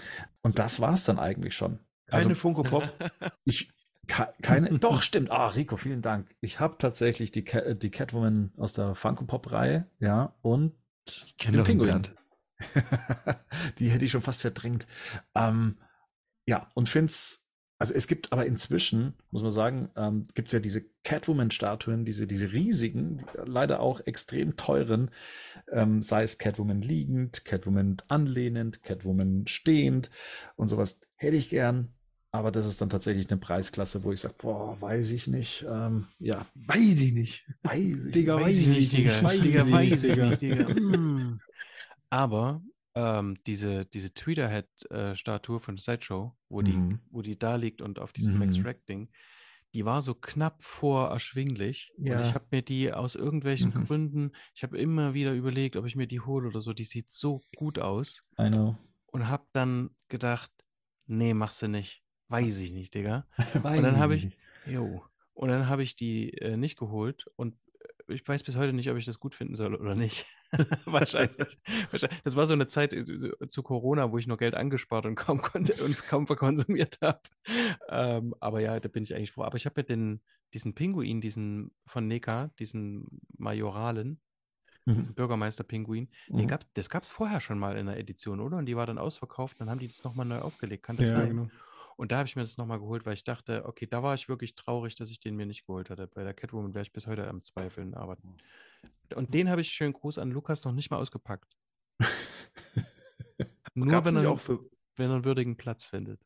und das war es dann eigentlich schon. Keine Also, Funko Pop. ich, ke- keine, doch, stimmt. Ah, Rico, vielen Dank. Ich habe tatsächlich die, Cat, die Catwoman aus der Funko Pop-Reihe, ja, und den Bernd. die hätte ich schon fast verdrängt. Ähm, ja, und find's, also es gibt aber inzwischen, muss man sagen, ähm, gibt es ja diese Catwoman-Statuen, diese, diese riesigen, leider auch extrem teuren, ähm, sei es Catwoman liegend, Catwoman anlehnend, Catwoman stehend und sowas. Hätte ich gern. Aber das ist dann tatsächlich eine Preisklasse, wo ich sage, boah, weiß ich nicht. Ähm, ja, Weiß ich nicht. weiß ich Digga, nicht. Weiß ich nicht, Digga. weiß Digga, ich weiß ich nicht, Digga. Aber ähm, diese, diese Tweeterhead-Statue von Sideshow, wo die, Mhm. wo die da liegt und auf diesem Mhm. Max Rack-Ding, die war so knapp vor erschwinglich. Und Ja. ich habe mir die aus irgendwelchen Mhm. Gründen, ich habe immer wieder überlegt, ob ich mir die hole oder so. Die sieht so gut aus. I know. Und habe dann gedacht, nee, machst du nicht. Weiß ich nicht, Digga. Weiß dann habe ich jo. Und dann habe ich die äh, nicht geholt und äh, ich weiß bis heute nicht, ob ich das gut finden soll oder nicht. Wahrscheinlich. Wahrscheinlich. Das war so eine Zeit äh, so- zu Corona, wo ich noch Geld angespart und kaum konnte und kaum verkonsumiert habe. Ähm, aber ja, da bin ich eigentlich froh. Aber ich habe mir den, diesen Pinguin, diesen von Neka, diesen Majoralen, Mhm. diesen Bürgermeister-Pinguin, Mhm. gab, das gab es vorher schon mal in der Edition, oder? Und die war dann ausverkauft, dann haben die das nochmal neu aufgelegt. Kann das Ja, sein? genau. Und da habe ich mir das nochmal geholt, weil ich dachte, okay, da war ich wirklich traurig, dass ich den mir nicht geholt hatte. Bei der Catwoman wäre ich bis heute am Zweifeln, aber. Und den habe ich schön Gruß an Lukas noch nicht mal ausgepackt. Nur wenn er, auch für, wenn er einen würdigen Platz findet.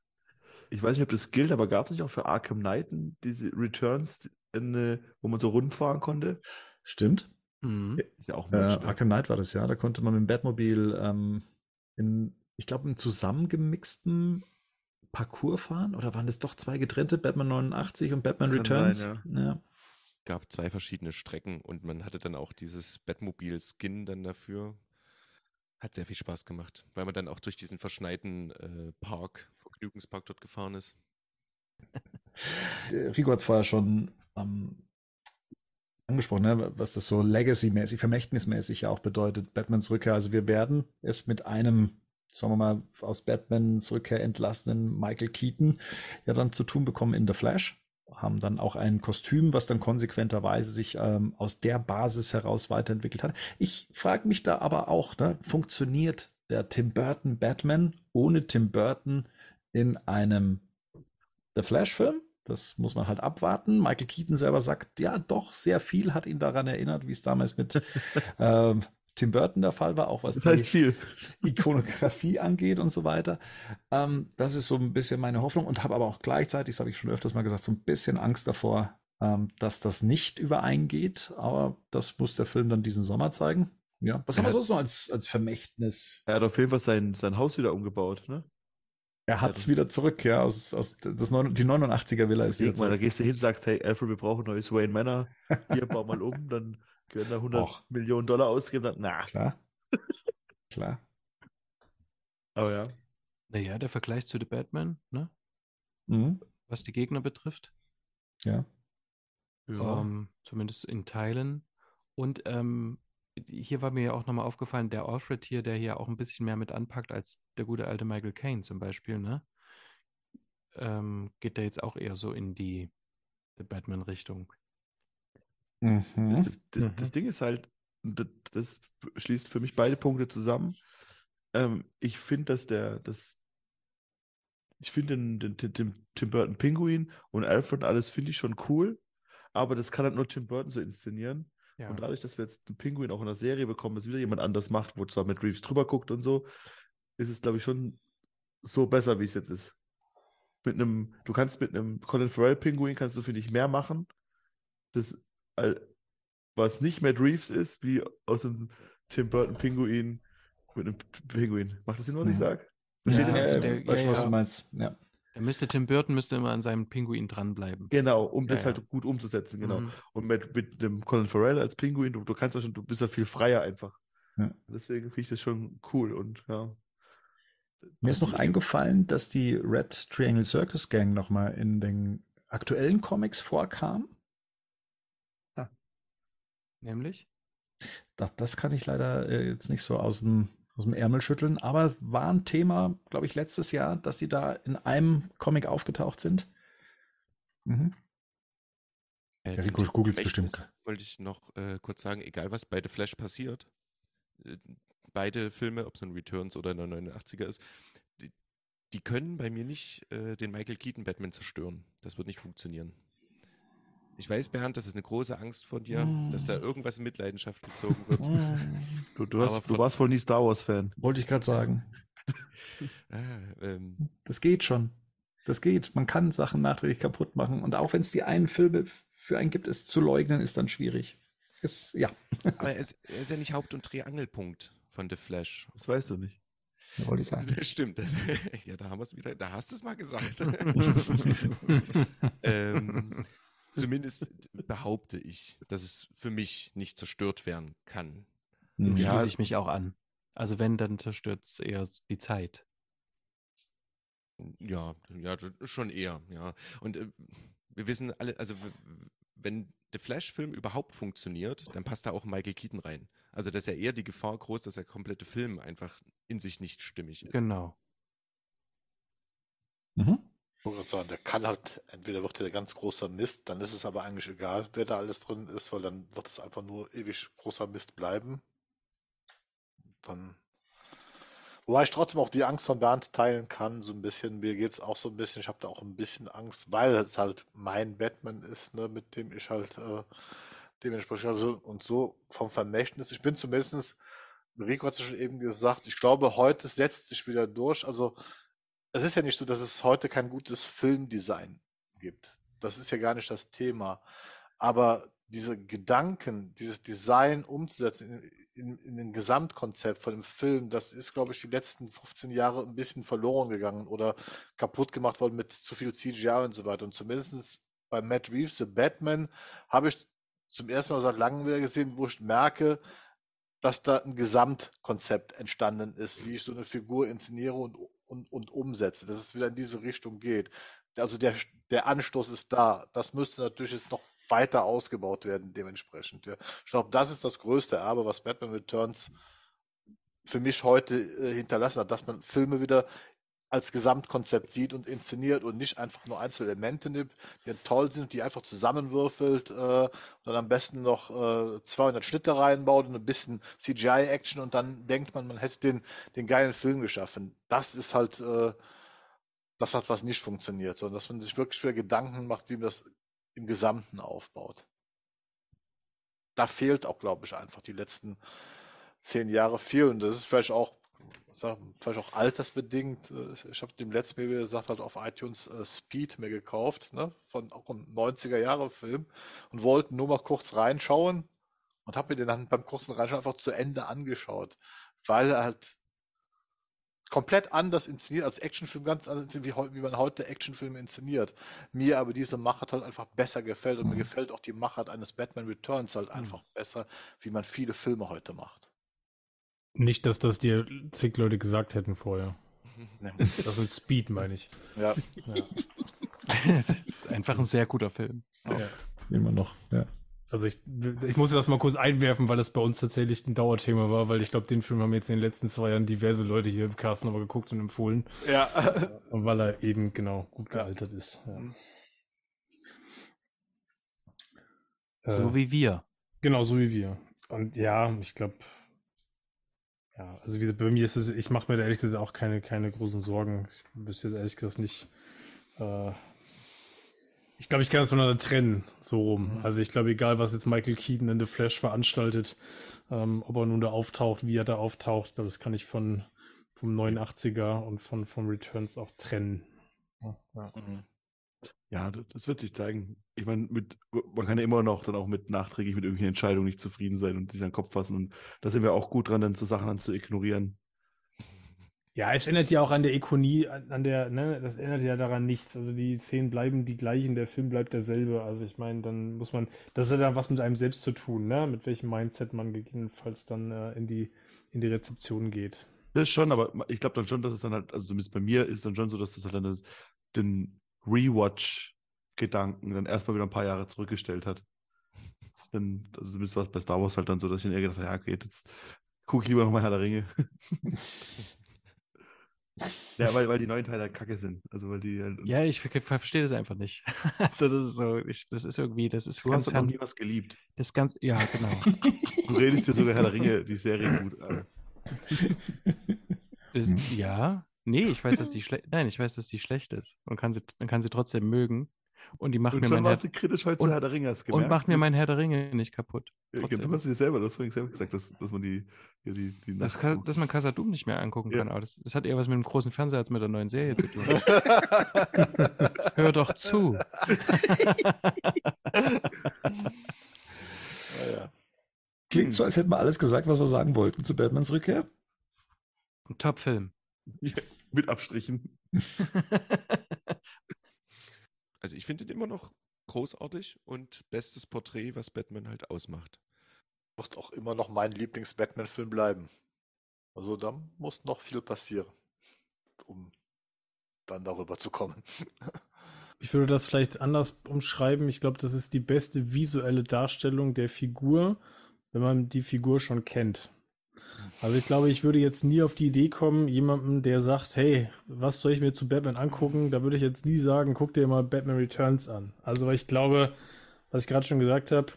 ich weiß nicht, ob das gilt, aber gab es nicht auch für Arkham Knight diese Returns, in, äh, wo man so rund fahren konnte? Stimmt. Mhm. Ja auch Äh, Merch, ne? Arkham Knight war das ja. Da konnte man mit dem Batmobil ähm, in, ich glaube, einem zusammengemixten Parcours fahren. Oder waren das doch zwei getrennte? Batman 89 und Batman Kann Returns? sein, ja. Gab zwei verschiedene Strecken und man hatte dann auch dieses Batmobil-Skin dann dafür. Hat sehr viel Spaß gemacht, weil man dann auch durch diesen verschneiten äh, Park, Vergnügungspark dort gefahren ist. Rico hat es vorher schon ähm, angesprochen, ne? was das so Legacy-mäßig, vermächtnismäßig ja auch bedeutet, Batmans Rückkehr. Also wir werden es mit einem, sagen wir mal, aus Batmans Rückkehr entlassenen Michael Keaton ja dann zu tun bekommen in The Flash. Haben dann auch ein Kostüm, was dann konsequenterweise sich ähm, aus der Basis heraus weiterentwickelt hat. Ich frage mich da aber auch, ne, funktioniert der Tim Burton Batman ohne Tim Burton in einem The Flash-Film? Das muss man halt abwarten. Michael Keaton selber sagt, ja, doch, sehr viel hat ihn daran erinnert, wie es damals mit ähm, Tim Burton der Fall war, auch was Das heißt viel. Ikonografie angeht und so weiter. Ähm, das ist so ein bisschen meine Hoffnung und habe aber auch gleichzeitig, das habe ich schon öfters mal gesagt, so ein bisschen Angst davor, ähm, dass das nicht übereingeht. Aber das muss der Film dann diesen Sommer zeigen. Ja. Was haben wir Ja. sonst noch als, als Vermächtnis? Er hat auf jeden Fall sein, sein Haus wieder umgebaut, ne? Er hat es wieder zurück, ja, aus, aus das neun, die 89er Villa ist wieder weil da zurück. gehst du hin, sagst, hey, Alfred, wir brauchen ein neues Wayne Manor. Hier, bau mal um, dann können da 100 Och. Millionen Dollar ausgeben. Dann, na, Klar. Klar. aber ja. Naja, der Vergleich zu The Batman, ne? Mhm. was die Gegner betrifft. Ja. Ähm, zumindest in Teilen. Und ähm, hier war mir ja auch nochmal aufgefallen, der Alfred hier, der hier auch ein bisschen mehr mit anpackt als der gute alte Michael Caine zum Beispiel, ne? Ähm, geht der jetzt auch eher so in die The Batman-Richtung. Mhm. Das, das, Mhm. das Ding ist halt, das, das schließt für mich beide Punkte zusammen. Ähm, ich finde, dass der, das, ich finde den, den, den, den Tim Burton Pinguin und Alfred und alles finde ich schon cool, aber das kann halt nur Tim Burton so inszenieren. Ja. Und dadurch, dass wir jetzt einen Pinguin auch in der Serie bekommen, das wieder jemand anders macht, wo zwar mit Reeves drüber guckt und so, ist es, glaube ich, schon so besser, wie es jetzt ist. Mit einem, du kannst mit einem Colin Farrell Pinguin kannst du, finde ich, mehr machen. Das, was nicht Matt Reeves ist, wie aus dem Tim Burton Pinguin mit einem Pinguin. Macht das Sinn, was ich Mhm. sage? Ja, Versteht also ich- der- du, ja, was ja. du meinst? Ja. Da müsste Tim Burton müsste immer an seinem Pinguin dranbleiben. Genau, um Ja, das ja. halt gut umzusetzen, genau. Mhm. Und mit, mit dem Colin Farrell als Pinguin, du, du kannst ja schon, du bist ja viel freier einfach. Ja. Deswegen finde ich das schon cool und ja. Mir ist noch eingefallen, dass die Red Triangle Circus Gang nochmal in den aktuellen Comics vorkam. Nämlich? Das, das kann ich leider äh, jetzt nicht so aus dem, aus dem Ärmel schütteln, aber es war ein Thema, glaube ich, letztes Jahr, dass die da in einem Comic aufgetaucht sind. Mhm. Äh, Ja, googles Vermächtnis bestimmt. Wollte ich noch äh, kurz sagen, egal was bei The Flash passiert, äh, beide Filme, ob es ein Returns oder ein 89er ist, die, die können bei mir nicht äh, den Michael Keaton Batman zerstören. Das wird nicht funktionieren. Ich weiß, Bernd, das ist eine große Angst von dir, dass da irgendwas in Mitleidenschaft gezogen wird. Du, du, Aber hast, du warst wohl nie Star Wars-Fan. Wollte ich gerade sagen. ah, ähm, Das geht schon. Das geht. Man kann Sachen nachträglich kaputt machen. Und auch wenn es die einen Filme für einen gibt, es zu leugnen, ist dann schwierig. Ist, ja, aber er ist, er ist ja nicht Haupt- und Dreh-Angelpunkt von The Flash. Das weißt du nicht. wollte ich sagen. Das stimmt. Das, ja, da haben wir es wieder. Da hast du es mal gesagt. ähm, zumindest behaupte ich, dass es für mich nicht zerstört werden kann. Mhm. Schließe Ja. ich mich auch an. Also wenn, dann zerstört es eher die Zeit. Ja, ja, das schon eher, ja. Und äh, wir wissen alle, also wenn der Flash-Film überhaupt funktioniert, dann passt da auch Michael Keaton rein. Also da ist ja eher die Gefahr groß, dass der komplette Film einfach in sich nicht stimmig ist. Genau. Mhm. Wollte sagen, der kann halt, entweder wird der ganz großer Mist, dann ist es aber eigentlich egal, wer da alles drin ist, weil dann wird es einfach nur ewig großer Mist bleiben. Dann. Wobei ich trotzdem auch die Angst von Bernd teilen kann, so ein bisschen. Mir geht's auch so ein bisschen, ich habe da auch ein bisschen Angst, weil es halt mein Batman ist, ne, mit dem ich halt äh, dementsprechend also, und so vom Vermächtnis. Ich bin zumindestens, Rico hat es schon eben gesagt, ich glaube, heute setzt sich wieder durch. Also es ist ja nicht so, dass es heute kein gutes Filmdesign gibt. Das ist ja gar nicht das Thema. Aber diese Gedanken, dieses Design umzusetzen in, in, in ein Gesamtkonzept von dem Film, das ist, glaube ich, die letzten 15 Jahre ein bisschen verloren gegangen oder kaputt gemacht worden mit zu viel CGI und so weiter. Und zumindest bei Matt Reeves, The Batman, habe ich zum ersten Mal seit langem wieder gesehen, wo ich merke, dass da ein Gesamtkonzept entstanden ist, wie ich so eine Figur inszeniere und, und, und umsetze, dass es wieder in diese Richtung geht. Also der, der Anstoß ist da. Das müsste natürlich jetzt noch weiter ausgebaut werden, dementsprechend. Ja. Ich glaube, das ist das größte Erbe, was Batman Returns für mich heute äh, hinterlassen hat, dass man Filme wieder als Gesamtkonzept sieht und inszeniert und nicht einfach nur einzelne Elemente nimmt, die toll sind, die einfach zusammenwürfelt äh, und dann am besten noch äh, 200 Schnitte reinbaut und ein bisschen CGI-Action und dann denkt man, man hätte den, den geilen Film geschaffen. Das ist halt, äh, das hat was nicht funktioniert, sondern dass man sich wirklich für Gedanken macht, wie man das im Gesamten aufbaut. Da fehlt auch, glaube ich, einfach die letzten zehn Jahre viel und das ist vielleicht auch, sag, vielleicht auch altersbedingt. Äh, Ich habe dem letzten Mal, wie gesagt, halt auf iTunes äh, Speed mir gekauft, ne? von auch einem 90er Jahre Film und wollte nur mal kurz reinschauen und habe mir den dann beim kurzen Reinschauen einfach zu Ende angeschaut, weil er halt komplett anders inszeniert als Actionfilm, ganz anders wie, wie man heute Actionfilme inszeniert. Mir aber diese Machart halt einfach besser gefällt und mir gefällt auch die Machart eines Batman Returns halt einfach besser, wie man viele Filme heute macht. Nicht, dass das dir zig Leute gesagt hätten vorher. Das mit Speed meine ich. Ja, das ist einfach ein sehr guter Film. Immer noch, ja. Also ich, ich muss das mal kurz einwerfen, weil das bei uns tatsächlich ein Dauerthema war, weil ich glaube, den Film haben jetzt in den letzten zwei Jahren diverse Leute hier im Cast nochmal geguckt und empfohlen. ja. Und weil er eben genau gut Ja. gealtert ist. Ja. Mhm. So Äh, wie wir. Genau, so wie wir. Und ja, ich glaube, ja, also wie, bei mir ist es, ich mache mir da ehrlich gesagt auch keine, keine großen Sorgen. Ich wüsste jetzt ehrlich gesagt nicht, äh, ich glaube, ich kann das voneinander trennen, so rum. Also ich glaube, egal was jetzt Michael Keaton in The Flash veranstaltet, ähm, ob er nun da auftaucht, wie er da auftaucht, ich das kann ich von vom 89er und von vom Returns auch trennen. Ja, ja. Mhm. Ja, das, wird sich zeigen. Ich meine, mit, man kann ja immer noch dann auch mit nachträglich mit irgendwelchen Entscheidungen nicht zufrieden sein und sich an den Kopf fassen. Und da sind wir auch gut dran, dann so Sachen dann zu ignorieren. Ja, es ändert ja auch an der Ikonie, an, der, ne, das ändert ja daran nichts. Also die Szenen bleiben die gleichen, der Film bleibt derselbe. Also ich meine, dann muss man, das hat ja was mit einem selbst zu tun, ne? Mit welchem Mindset man gegebenenfalls dann äh, in die, in die Rezeption geht. Das schon, aber ich glaube dann schon, dass es dann halt, also zumindest bei mir ist es dann schon so, dass das halt dann das, den Rewatch-Gedanken dann erstmal wieder ein paar Jahre zurückgestellt hat. Das ist dann, also zumindest war es bei Star Wars halt dann so, dass ich dann eher gedacht habe, ja, okay, jetzt gucke ich lieber nochmal Herr der Ringe. ja, weil, weil die neuen Teile halt kacke sind. Also weil die halt, Ja, ich ver- verstehe das einfach nicht. Also das ist so, ich, das ist irgendwie, das ist du hast doch noch nie was geliebt. das ganz, ja, genau. Du redest dir sogar Herr der Ringe, die Serie gut. an. Das, ja, nee, ich weiß, dass die schlecht, nein, ich weiß, dass die schlecht ist und kann sie, man kann sie trotzdem mögen und die macht Und mir schon mein warst Herr, du kritisch heute zu und- Herr der Ringe, hast du und gemerkt? macht mir mein Herr der Ringe nicht kaputt. Ja, trotzdem. Du hast dir selber, du hast vorhin selber gesagt, dass, dass man die, ja, die, die Das kann, dass man Casa Doom nicht mehr angucken Ja. kann, aber das, das hat eher was mit dem großen Fernseher als mit der neuen Serie zu tun. Hör doch zu. Ja, Klingt so, als hätten wir alles gesagt, was wir sagen wollten zu Batmans Rückkehr. Ein Top-Film. mit Abstrichen. Also ich finde ihn immer noch großartig und bestes Porträt, was Batman halt ausmacht. Wird auch immer noch mein Lieblings-Batman-Film bleiben. Also da muss noch viel passieren, um dann darüber zu kommen. Ich würde das vielleicht anders umschreiben. Ich glaube, das ist die beste visuelle Darstellung der Figur, wenn man die Figur schon kennt. Also ich glaube, ich würde jetzt nie auf die Idee kommen, jemandem, der sagt, hey, was soll ich mir zu Batman angucken? Da würde ich jetzt nie sagen, guck dir mal Batman Returns an. Also weil ich glaube, was ich gerade schon gesagt habe,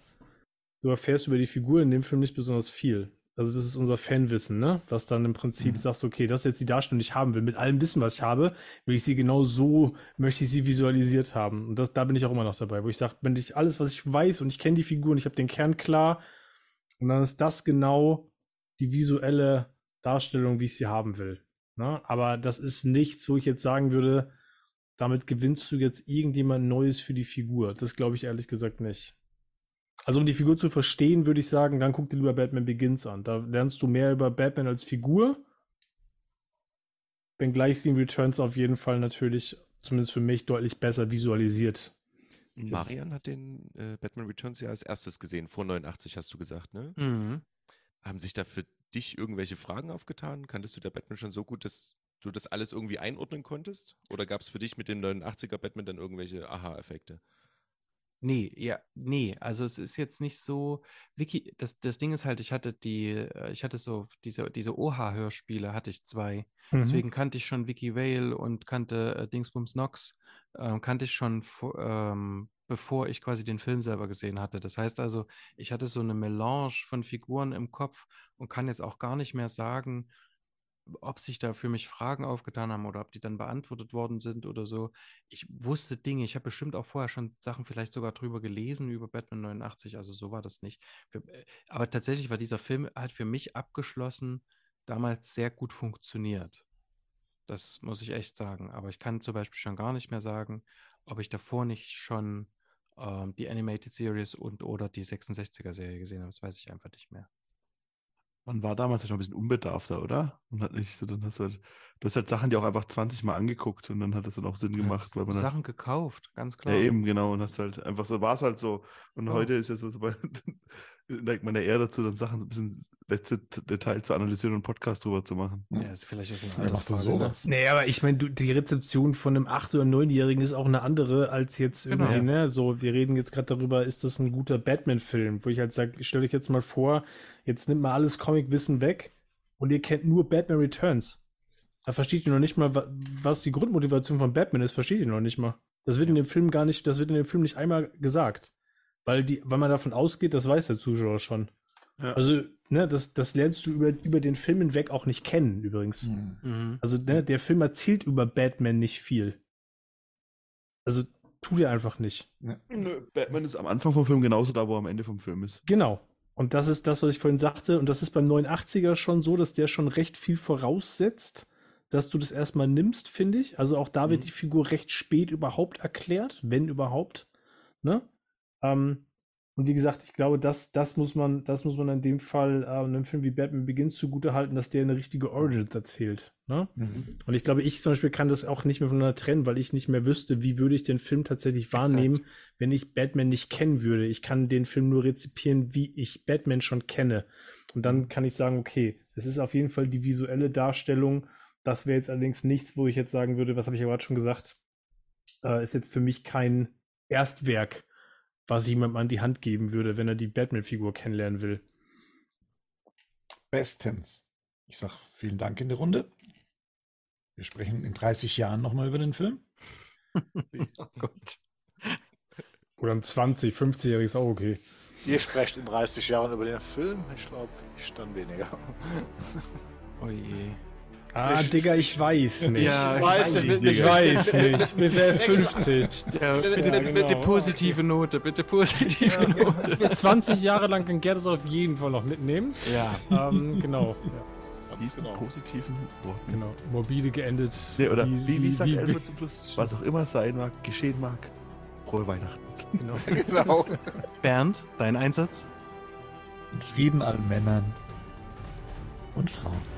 du erfährst über die Figur in dem Film nicht besonders viel. Also das ist unser Fanwissen, ne? Was dann im Prinzip sagst, okay, das ist jetzt die Darstellung, die ich haben will. Mit allem Wissen, was ich habe, will ich sie genau so, möchte ich sie visualisiert haben. Und das, da bin ich auch immer noch dabei, wo ich sage, wenn ich alles, was ich weiß und ich kenne die Figur und ich habe den Kern klar, und dann ist das genau die visuelle Darstellung, wie ich sie haben will. Ne? Aber das ist nichts, wo ich jetzt sagen würde, damit gewinnst du jetzt irgendjemand Neues für die Figur. Das glaube ich ehrlich gesagt nicht. Also um die Figur zu verstehen, würde ich sagen, dann guck dir lieber Batman Begins an. Da lernst du mehr über Batman als Figur. Wenngleich sie in Returns auf jeden Fall natürlich, zumindest für mich, deutlich besser visualisiert. ist. Marian hat den äh, Batman Returns ja als erstes gesehen, vor 89 hast du gesagt, ne? Mhm. Haben sich da für dich irgendwelche Fragen aufgetan? Kanntest du der Batman schon so gut, dass du das alles irgendwie einordnen konntest? Oder gab es für dich mit dem 89er Batman dann irgendwelche Aha-Effekte? Nee, ja, nee, also es ist jetzt nicht so, Wiki, das, das Ding ist halt, ich hatte die, äh, ich hatte so, diese, diese OH-Hörspiele hatte ich zwei. Mhm. Deswegen kannte ich schon Vicky Vale und kannte äh, Dingsbums Nox, ähm, kannte ich schon, ähm, bevor ich quasi den Film selber gesehen hatte. Das heißt also, ich hatte so eine Melange von Figuren im Kopf und kann jetzt auch gar nicht mehr sagen, ob sich da für mich Fragen aufgetan haben oder ob die dann beantwortet worden sind oder so. Ich wusste Dinge, ich habe bestimmt auch vorher schon Sachen vielleicht sogar drüber gelesen, über Batman 89, also so war das nicht. Äh, aber tatsächlich war dieser Film halt für mich abgeschlossen, damals sehr gut funktioniert. Das muss ich echt sagen. Aber ich kann zum Beispiel schon gar nicht mehr sagen, ob ich davor nicht schon ähm, die Animated Series und oder die 66er-Serie gesehen habe. Das weiß ich einfach nicht mehr. Man war damals schon ein bisschen unbedarfter, oder? Und hat nicht so, dann hast du halt, du hast halt Sachen, die auch einfach 20 Mal angeguckt und dann hat das dann auch Sinn gemacht. Weil man Sachen halt, gekauft, ganz klar. Ja, eben, genau. Und hast halt einfach so, war es halt so. Und oh. heute ist ja so, so neigt man ja eher dazu, dann Sachen ein bisschen letzte Detail zu analysieren und einen Podcast drüber zu machen. Ja, ist vielleicht auch so eine Altersfrage. Sowas. Nee, aber ich meine, die Rezeption von einem 8- oder 9-Jährigen ist auch eine andere als jetzt genau. irgendwie, ne? So, wir reden jetzt gerade darüber, ist das ein guter Batman-Film? Wo ich halt sage, stell euch jetzt mal vor, jetzt nimmt mal alles Comic-Wissen weg und ihr kennt nur Batman Returns. Da versteht ihr noch nicht mal, was die Grundmotivation von Batman ist, versteht ihr noch nicht mal. Das wird in dem Film gar nicht, das wird in dem Film nicht einmal gesagt. Weil, die, weil man davon ausgeht, das weiß der Zuschauer schon. Ja. Also, ne, das, das lernst du über, über den Film hinweg auch nicht kennen, übrigens. Mhm. mhm. Also, ne, der Film erzählt über Batman nicht viel. Also, tut er einfach nicht. Ja. Batman ist am Anfang vom Film genauso da, wo er am Ende vom Film ist. Genau. Und das ist das, was ich vorhin sagte. Und das ist beim 89er schon so, dass der schon recht viel voraussetzt, dass du das erstmal nimmst, finde ich. Also auch da wird mhm. die Figur recht spät überhaupt erklärt, wenn überhaupt. Ne? Ähm, und wie gesagt, ich glaube, das, das muss man, das muss man in dem Fall äh, einem Film wie Batman Begins zugute halten, dass der eine richtige Origins erzählt. Ne? Mhm. Und ich glaube, ich zum Beispiel kann das auch nicht mehr voneinander trennen, weil ich nicht mehr wüsste, wie würde ich den Film tatsächlich wahrnehmen, Exakt. wenn ich Batman nicht kennen würde. Ich kann den Film nur rezipieren, wie ich Batman schon kenne. Und dann kann ich sagen, okay, es ist auf jeden Fall die visuelle Darstellung. Das wäre jetzt allerdings nichts, wo ich jetzt sagen würde, was habe ich ja gerade schon gesagt, äh, ist jetzt für mich kein Erstwerk was ich jemandem an die Hand geben würde, wenn er die Batman-Figur kennenlernen will. Bestens. Ich sag vielen Dank in die Runde. Wir sprechen in 30 Jahren nochmal über den Film. oh Gott. Oder im 20, 50-Jährigen ist auch okay. Ihr sprecht in 30 Jahren über den Film. Ich glaube, ich dann weniger. Oh je. Ah, ich, Digga, ich weiß nicht. Ja, ich weiß, weiß nicht. Ich weiß nicht. Bis erst 50. Ja, bitte, ja, genau. bitte, positive Note, bitte positive ja. Note. 20 Jahre lang kann Gerd es auf jeden Fall noch mitnehmen. Ja. Ähm, genau. Ja. Diesen genau. positiven Worten. Genau. Morbide geendet. Nee, oder wie, wie, wie sagt wie, Elfer zum Schluss? Was auch immer sein mag, geschehen mag. Frohe Weihnachten. Genau. genau. Bernd, dein Einsatz? Frieden allen Männern und Frauen.